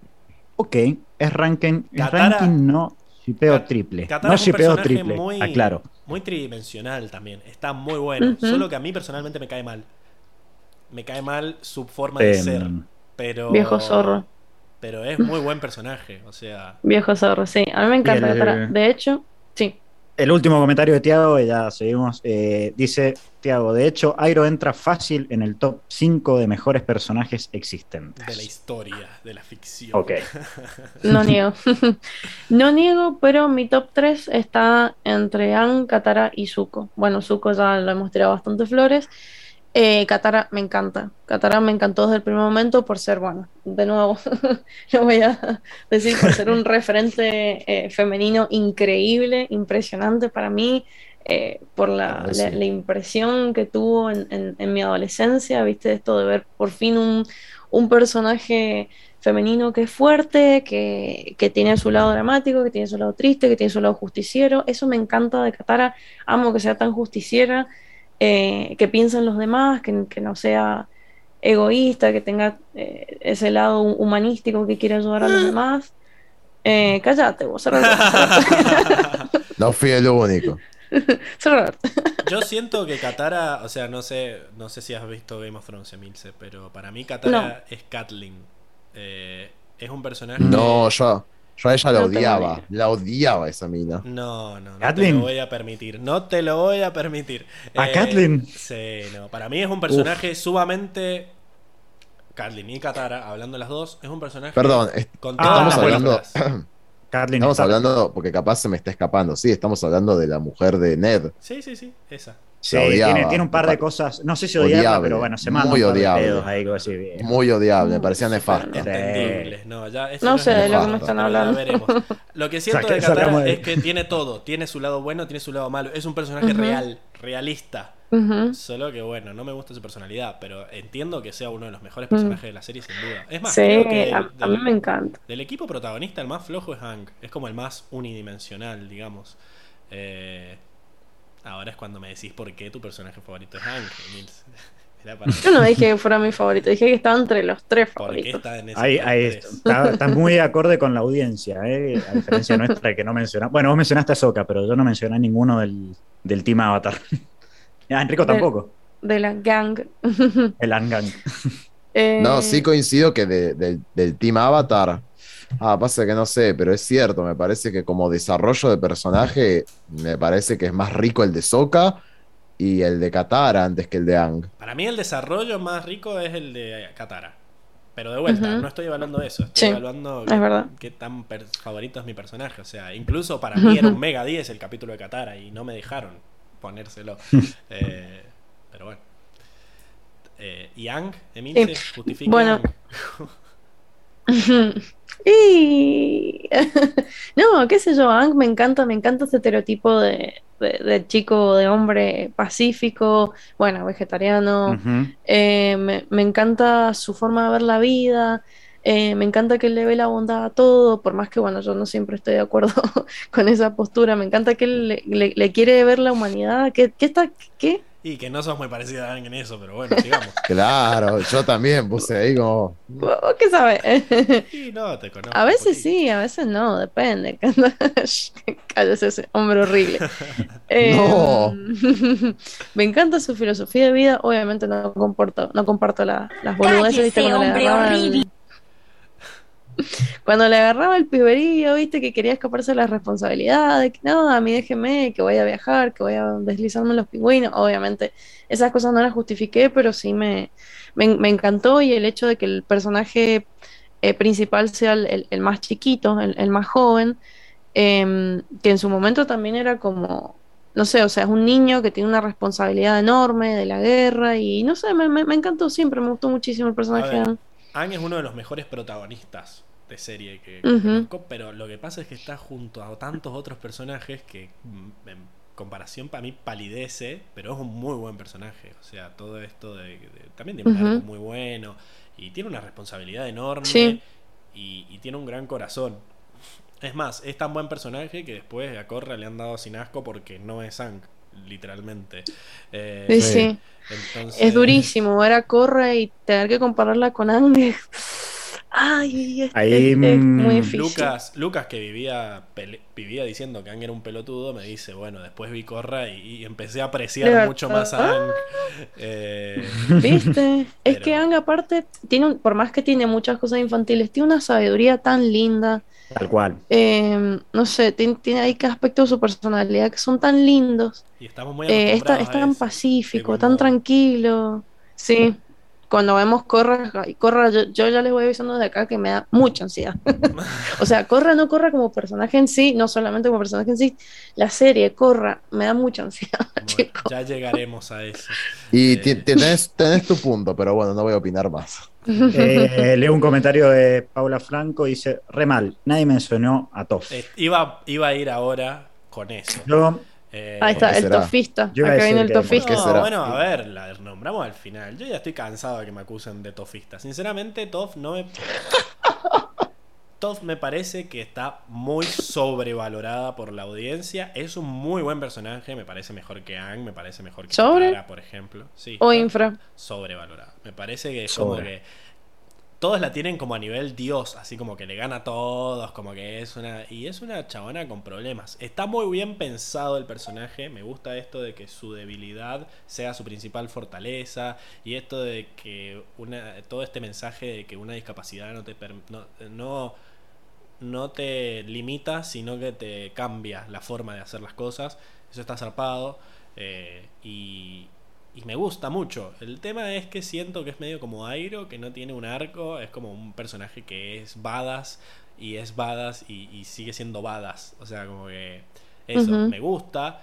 ok, es ranking, Katara- ranking no shipeo triple. Katara no es un shipeo personaje triple, muy- aclaro. Muy tridimensional también. Está muy bueno. Solo que a mí personalmente me cae mal. Me cae mal su forma de Em, ser. Pero. Viejo zorro. Pero es muy buen personaje. O sea. Viejo zorro, sí. A mí me encanta el- Katara. De hecho, sí. El último comentario de Tiago, y ya seguimos. eh, dice Tiago, de hecho, Airo entra fácil en el top 5 de mejores personajes existentes. De la historia, de la ficción. Ok. No niego. no niego, pero mi top 3 está entre An, Katara y Zuko. Bueno, Zuko ya lo hemos tirado bastante flores. Eh, Katara me encanta. Katara me encantó desde el primer momento por ser, bueno, de nuevo, lo voy a decir, por ser un referente eh, femenino increíble, impresionante para mí, eh, por la, Ah, sí. la- la impresión que tuvo en, en- en mi adolescencia, viste, esto de ver por fin un, un personaje femenino que es fuerte, que, que tiene su lado dramático, que tiene su lado triste, que tiene su lado justiciero. Eso me encanta de Katara. Amo que sea tan justiciera, eh, que piense en los demás, que, que no sea egoísta, que tenga eh, ese lado humanístico que quiere ayudar a los demás. Eh, cállate, vos, No fui el único. Yo siento que Katara, o sea, no sé, no sé si has visto Game of Thrones, Emilce, pero para mí Katara es Kathleen. Eh, es un personaje. No, yo, yo a ella la No odiaba. La odiaba esa mina. No, no, no te lo voy a permitir. No te lo voy a permitir. ¿A Kathleen? Sí, no. Para mí es un personaje sumamente. Kathleen y Katara, hablando las dos, es un personaje. Perdón, es- con Ah, estamos hablando. Kathleen Estamos hablando, porque capaz se me está escapando. Sí, estamos hablando de la mujer de Ned. Sí, sí, sí, esa. Sí, odiaba. tiene, tiene un par de cosas, no sé si Odiable, pero bueno, se manda muy odiable. ahí, bien. Muy odiable, me parecía. Entendibles. No, ya, No es sé de lo que me están hablando. veremos. Lo que siento Saque- de Katara de- es que tiene todo. Tiene su lado bueno, tiene su lado malo. Es un personaje real, realista. Solo que bueno, no me gusta su personalidad, pero entiendo que sea uno de los mejores personajes de la serie sin duda. Es más, Sí, creo que a, del, a mí me encanta. del equipo protagonista el más flojo es Hank. Es como el más unidimensional, digamos. Eh, ahora es cuando me decís por qué tu personaje favorito es Hank. Para- Yo no dije que fuera mi favorito, dije que estaba entre los tres ¿Por qué favoritos. está en ese Ahí, está, está muy acorde con la audiencia, ¿eh? a diferencia nuestra que no menciona. Bueno, vos mencionaste a Soca, pero yo no mencioné a ninguno del, del team Avatar. Ah, Enrico tampoco, De la gang. el Angang. Eh, No, sí coincido que de- del- del Team Avatar. Ah, pasa que no sé, pero es cierto, me parece que como desarrollo de personaje, me parece que es más rico el de Sokka y el de Katara antes que el de Ang. Para mí el desarrollo más rico es el de Katara. Pero de vuelta, no estoy evaluando eso. Estoy Sí, evaluando es verdad. qué tan favorito es mi personaje. O sea, incluso para mí era un mega 10 el capítulo de Katara y no me dejaron ponérselo. Eh, pero bueno. Eh, ¿Y Ang, Emilce? Sí. ¿Justifica Bueno. No, qué sé yo, Ang me encanta, me encanta ese estereotipo de, de- de chico, de hombre pacífico, bueno, vegetariano. Eh, me, me encanta su forma de ver la vida. eh, me encanta que él le ve la bondad a todo, por más que, bueno, yo no siempre estoy de acuerdo con esa postura. Me encanta que él le, le- le quiere ver la humanidad. ¿Qué, qué está? ¿Qué? Y que no sos muy parecida a Ang en eso, pero bueno, sigamos. Claro, yo también puse ahí como. ¿Vos qué sabes? Y no, te conozco. A veces sí, a veces no, depende. Cállese ese hombre horrible. Eh, No. me encanta su filosofía de vida. Obviamente no comporto, no comparto la- las boludeces, ¿viste? Cállese, Cuando le hombre agarraban- horrible. Cuando le agarraba el piberío, viste, que quería escaparse de las responsabilidades, que no, a mí déjeme, que voy a viajar, que voy a deslizarme los pingüinos. Obviamente, esas cosas no las justifiqué, pero sí me, me, me encantó y el hecho de que el personaje eh, principal sea el, el- el más chiquito, el, el más joven, em, que en su momento también era como, no sé, o sea, es un niño que tiene una responsabilidad enorme de la guerra y no sé, me, me- me encantó siempre, me gustó muchísimo el personaje. ver. de Anne. Ang es uno de los mejores protagonistas de serie que, conozco, pero lo que pasa es que está junto a tantos otros personajes que mm, en comparación para mí palidece, pero es un muy buen personaje. O sea, todo esto de, de- también tiene un arco muy bueno y tiene una responsabilidad enorme Sí. y, y tiene un gran corazón. Es más, es tan buen personaje que después a Korra le han dado sin asco porque no es Ang, literalmente. Eh, Sí, Sí. sí. entonces- Es durísimo ver a Corra y tener que compararla con Anne. Ay, es, Ahí, es- muy mm, difícil. Lucas, Lucas que vivía pele- vivía diciendo que Ang era un pelotudo, me dice, bueno, después vi Corra y, y empecé a ¿De apreciar mucho más a Ang. Eh, ¿Viste? Es que Ang aparte tiene un- por más que tiene muchas cosas infantiles, tiene una sabiduría tan linda. Tal cual. eh, no sé, tiene, tiene ahí que aspectos de su personalidad que son tan lindos. y estamos muy Eh, es, tan- acostumbrados es tan pacífico, tan tranquilo. Sí. Cuando vemos Corra, y Corra, yo, yo ya les voy avisando de acá que me da mucha ansiedad. o sea, Corra no Corra como personaje en sí, no solamente como personaje en sí, la serie Corra me da mucha ansiedad, Bueno, chicos. ya llegaremos a eso. Y Eh. tenés, tenés tu punto, pero bueno, no voy a opinar más. Eh, leo un comentario de Paula Franco, dice, re mal, nadie mencionó a Toff. Eh, iba, iba a ir ahora con eso. Yo, Eh, Ahí está, el será? tofista. Yo Acá viene el tofista. ¿Por qué No, bueno, a ver, la nombramos al final. Yo ya estoy cansado de que me acusen de tofista. Sinceramente, Toff no me. Toff me parece que está muy sobrevalorada por la audiencia. Es un muy buen personaje, me parece mejor que Ang, me parece mejor que ¿Sobre? Por ejemplo. Sí, O infra. sobrevalorada. Me parece que es Sobre. como que todos la tienen como a nivel dios, así como que le gana a todos, como que es una y es una chabona con problemas. Está muy bien pensado el personaje, me gusta esto de que su debilidad sea su principal fortaleza y esto de que una todo este mensaje de que una discapacidad no te no no te limita, sino que te cambia la forma de hacer las cosas. Eso está zarpado. eh, y, y me gusta mucho. El tema es que siento que es medio como Airo, que no tiene un arco. Es como un personaje que es badass y es badass y, y sigue siendo badass. O sea, como que eso me gusta.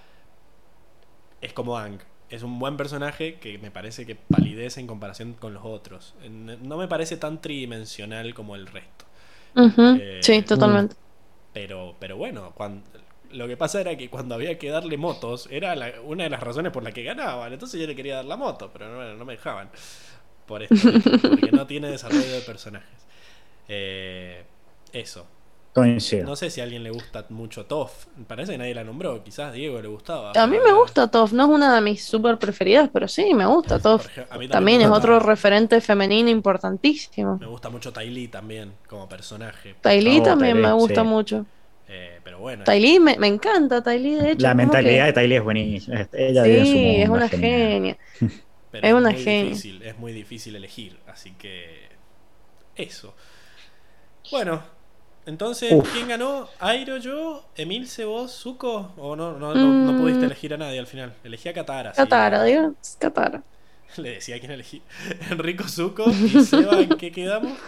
Es como Ang. Es un buen personaje que me parece que palidece en comparación con los otros. No me parece tan tridimensional como el resto. Eh, Sí, totalmente. Pero, pero bueno, cuando, lo que pasa era que cuando había que darle motos, era la- una de las razones por la que ganaban. Entonces yo le quería dar la moto, pero no, no me dejaban. Por esto, porque no tiene desarrollo de personajes. Eh, eso. coincido. No sé si a alguien le gusta mucho Toff. Parece que nadie la nombró. Quizás a Diego le gustaba. A mí me gusta Toph, no es una de mis super preferidas, pero sí, me gusta mí También es otro referente femenino importantísimo. Me gusta mucho Ty Lee también, como personaje. Ty Lee Oh, también Ty me gusta sí. mucho. Eh, pero bueno. Me, me encanta, Ty Lee, de hecho. La mentalidad que- de Tylee es buenísima. Ella su Sí, mundo, es una genia. Pero Es es, una muy genia. difícil, es muy difícil elegir, así que eso. Bueno, entonces, Uf. ¿quién ganó? ¿Airo, yo? ¿Emilce, vos, Zuko? ¿O no, no, no, no Mm. pudiste elegir a nadie al final? Elegí a Katara. sí. Katara, digo, Katara. Le decía a quién elegí. Enrico Zuko y Seba, ¿en qué quedamos?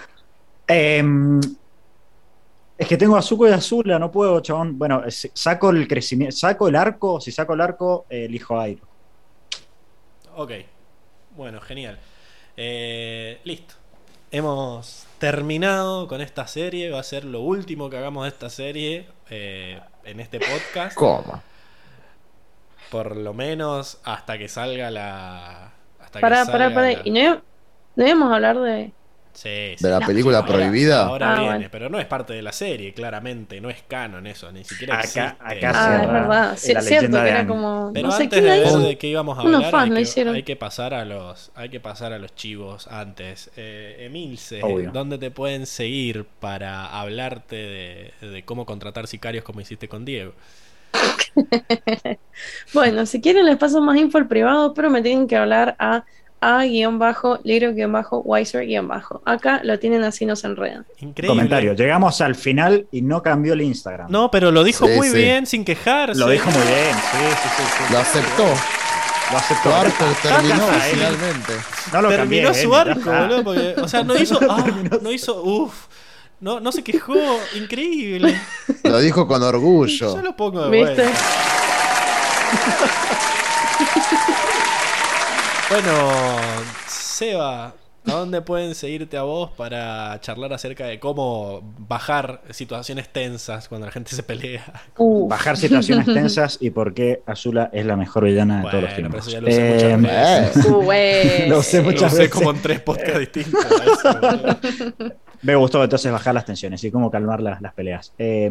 Em, es que tengo azúcar y azula, no puedo, chabón. Bueno, saco el crecimiento, saco el arco, si saco el arco, eh, elijo aire. Ok. Bueno, genial. Eh, listo. Hemos terminado con esta serie. Va a ser lo último que hagamos de esta serie eh, en este podcast. ¿Cómo? Por lo menos hasta que salga la. Hasta que Pará, salga pará, pará. la- ¿Y no, no íbamos a hablar de. Sí, sí. ¿De la La película Ahora- prohibida? Ahora Ah, viene, bueno. pero no es parte de la serie, claramente. No es canon eso, ni siquiera existe. Acá- acá Ah, es verdad. la Sí, es cierto leyenda que era como. Pero no sé antes de la ver hizo. de qué íbamos a Unos hablar, fans hay lo que, hicieron. hay que pasar a los, hay que pasar a los chivos antes. Eh, Emilce, Obvio. ¿dónde te pueden seguir para hablarte de, de cómo contratar sicarios como hiciste con Diego? Bueno, si quieren les paso más info al privado, pero me tienen que hablar a a-little-wiser-bajo. Acá lo tienen así, no se enredan. Increíble. Comentario, llegamos al final y no cambió el Instagram. No, pero lo dijo Sí, muy sí. bien, sin quejarse. Lo dijo muy bien, sí, sí, sí. sí. Lo aceptó. Lo aceptó. Su arco terminó finalmente. No lo Terminó cambié, su Eli, ya arco, boludo, porque, o sea, no hizo, ah, no hizo, uff, no, no se quejó, increíble. Lo dijo con orgullo. Yo lo pongo de ¿Viste? Bueno, Seba, ¿a dónde pueden seguirte a vos para charlar acerca de cómo bajar situaciones tensas cuando la gente se pelea? Uh, Bajar situaciones tensas y por qué Azula es la mejor villana de todos los pero tiempos. eso ya lo usé Eh, muchas veces. uh, güey. Lo sé Lo muchas usé veces. como en tres podcasts distintos. eso. Me gustó entonces bajar las tensiones y cómo calmar las, las peleas. Eh,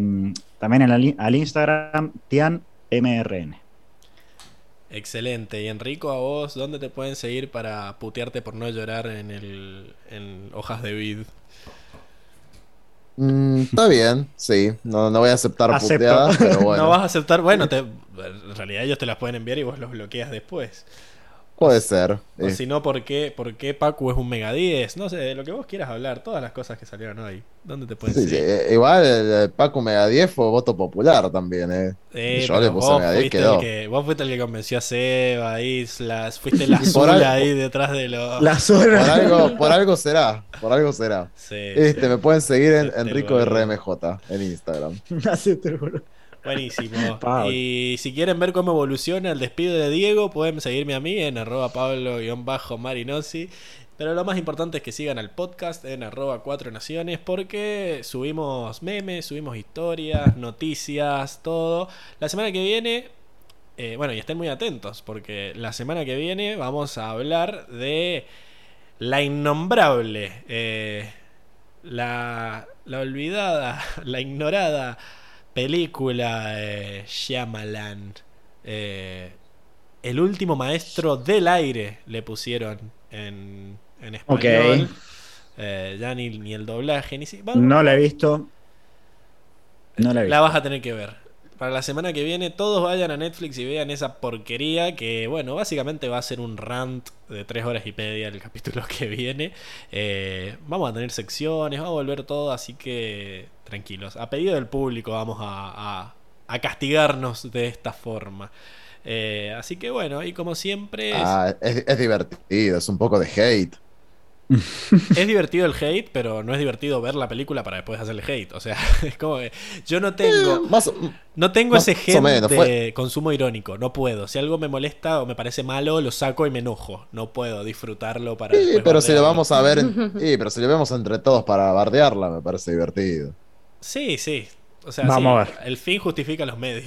también en la- al Instagram, TianMRN. Excelente. Y Enrico, a vos, ¿dónde te pueden seguir para putearte por no llorar en, el, en hojas de vid? Mm, está bien, sí. No, no voy a aceptar Acepto. puteadas, pero bueno. No vas a aceptar. Bueno, te- en realidad ellos te las pueden enviar y vos los bloqueas después. Puede ser. O Eh, si no, ¿por qué, ¿por qué Pacu es un mega 10? No sé, de lo que vos quieras hablar, todas las cosas que salieron hoy. ¿Dónde te pueden sí, sí, seguir? eh, igual el, el Paco Mega 10 fue voto popular también, eh. Eh, yo le puse Mega 10, fuiste quedó. el que, vos fuiste el que convenció a Seba ahí, las, fuiste la algo- ahí detrás de los... Por horas. algo, por algo será, por algo será. Sí, Este, sí. me pueden seguir en Enrico. RMJ en Instagram. Buenísimo. Pablo. Y si quieren ver cómo evoluciona el despido de Diego, pueden seguirme a mí en arroba pablo-marinosi. Pero lo más importante es que sigan al podcast en arroba cuatro naciones porque subimos memes, subimos historias, noticias, todo. La semana que viene, eh, bueno, y estén muy atentos porque la semana que viene vamos a hablar de la innombrable, eh, la, la olvidada, la ignorada película eh, Shyamalan. Eh, el último maestro del aire le pusieron en, en español. Ok. Eh, ya ni, ni el doblaje, ni si- No la he visto. No la he visto. la vas a tener que ver. Para la semana que viene, todos vayan a Netflix y vean esa porquería que, bueno, básicamente va a ser un rant de tres horas y media el capítulo que viene. Eh, vamos a tener secciones, va a volver todo, así que tranquilos. A pedido del público vamos a, a- a castigarnos de esta forma. Eh, así que bueno, y como siempre, Ah, es divertido, es un poco de hate. Es divertido el hate, pero no es divertido ver la película para después hacerle hate. O sea, es como que yo no tengo, Más, o- no tengo más ese gen menos, de fue- consumo irónico. No puedo. Si algo me molesta o me parece malo, lo saco y me enojo. No puedo disfrutarlo para. sí, después pero si lo vamos a ver, en- sí, pero si lo vemos entre todos para bardearla, me parece divertido. Sí, sí. O sea, Vamos sí, a ver. el fin justifica los medios.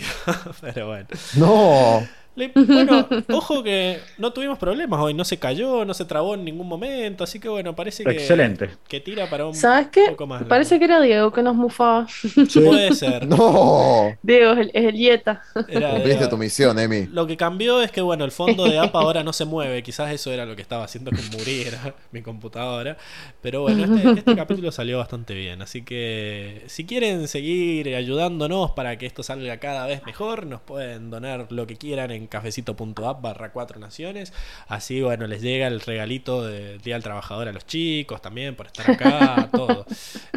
pero bueno. No, Le- bueno, ojo que no tuvimos problemas hoy. No se cayó, no se trabó en ningún momento. Así que bueno, parece que. Excelente. Que tira para un ¿Sabes qué? poco más. Parece que era Diego que nos mufaba. Puede ser. no. Diego es el, es el Yeta. Era- Cumpliste era- tu misión, Emi. Lo que cambió es que, bueno, el fondo de app ahora no se mueve. Quizás eso era lo que estaba haciendo que muriera mi computadora. Pero bueno, este, este capítulo salió bastante bien. Así que si quieren seguir ayudándonos para que esto salga cada vez mejor, nos pueden donar lo que quieran en cafecito.app barra cuatro naciones. Así, bueno, les llega el regalito del Día del Trabajador a los chicos también por estar acá, todo.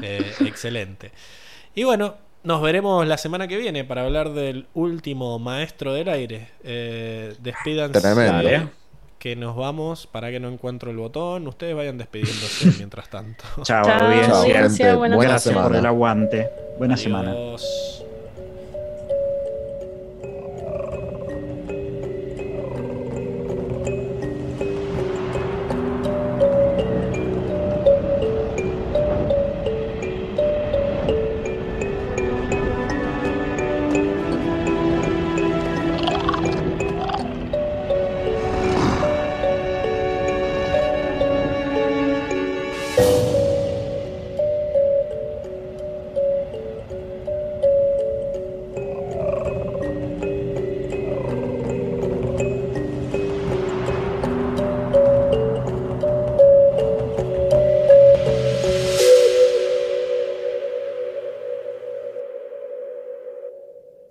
Eh, excelente. Y bueno, nos veremos la semana que viene para hablar del último maestro del aire. Eh, despídanse. Tremendo. Que nos vamos. Para que no encuentro el botón. Ustedes vayan despidiéndose mientras tanto. Chao, audiencia. Buenas Buena Gracias por semana. el aguante. Buena semana. Adiós.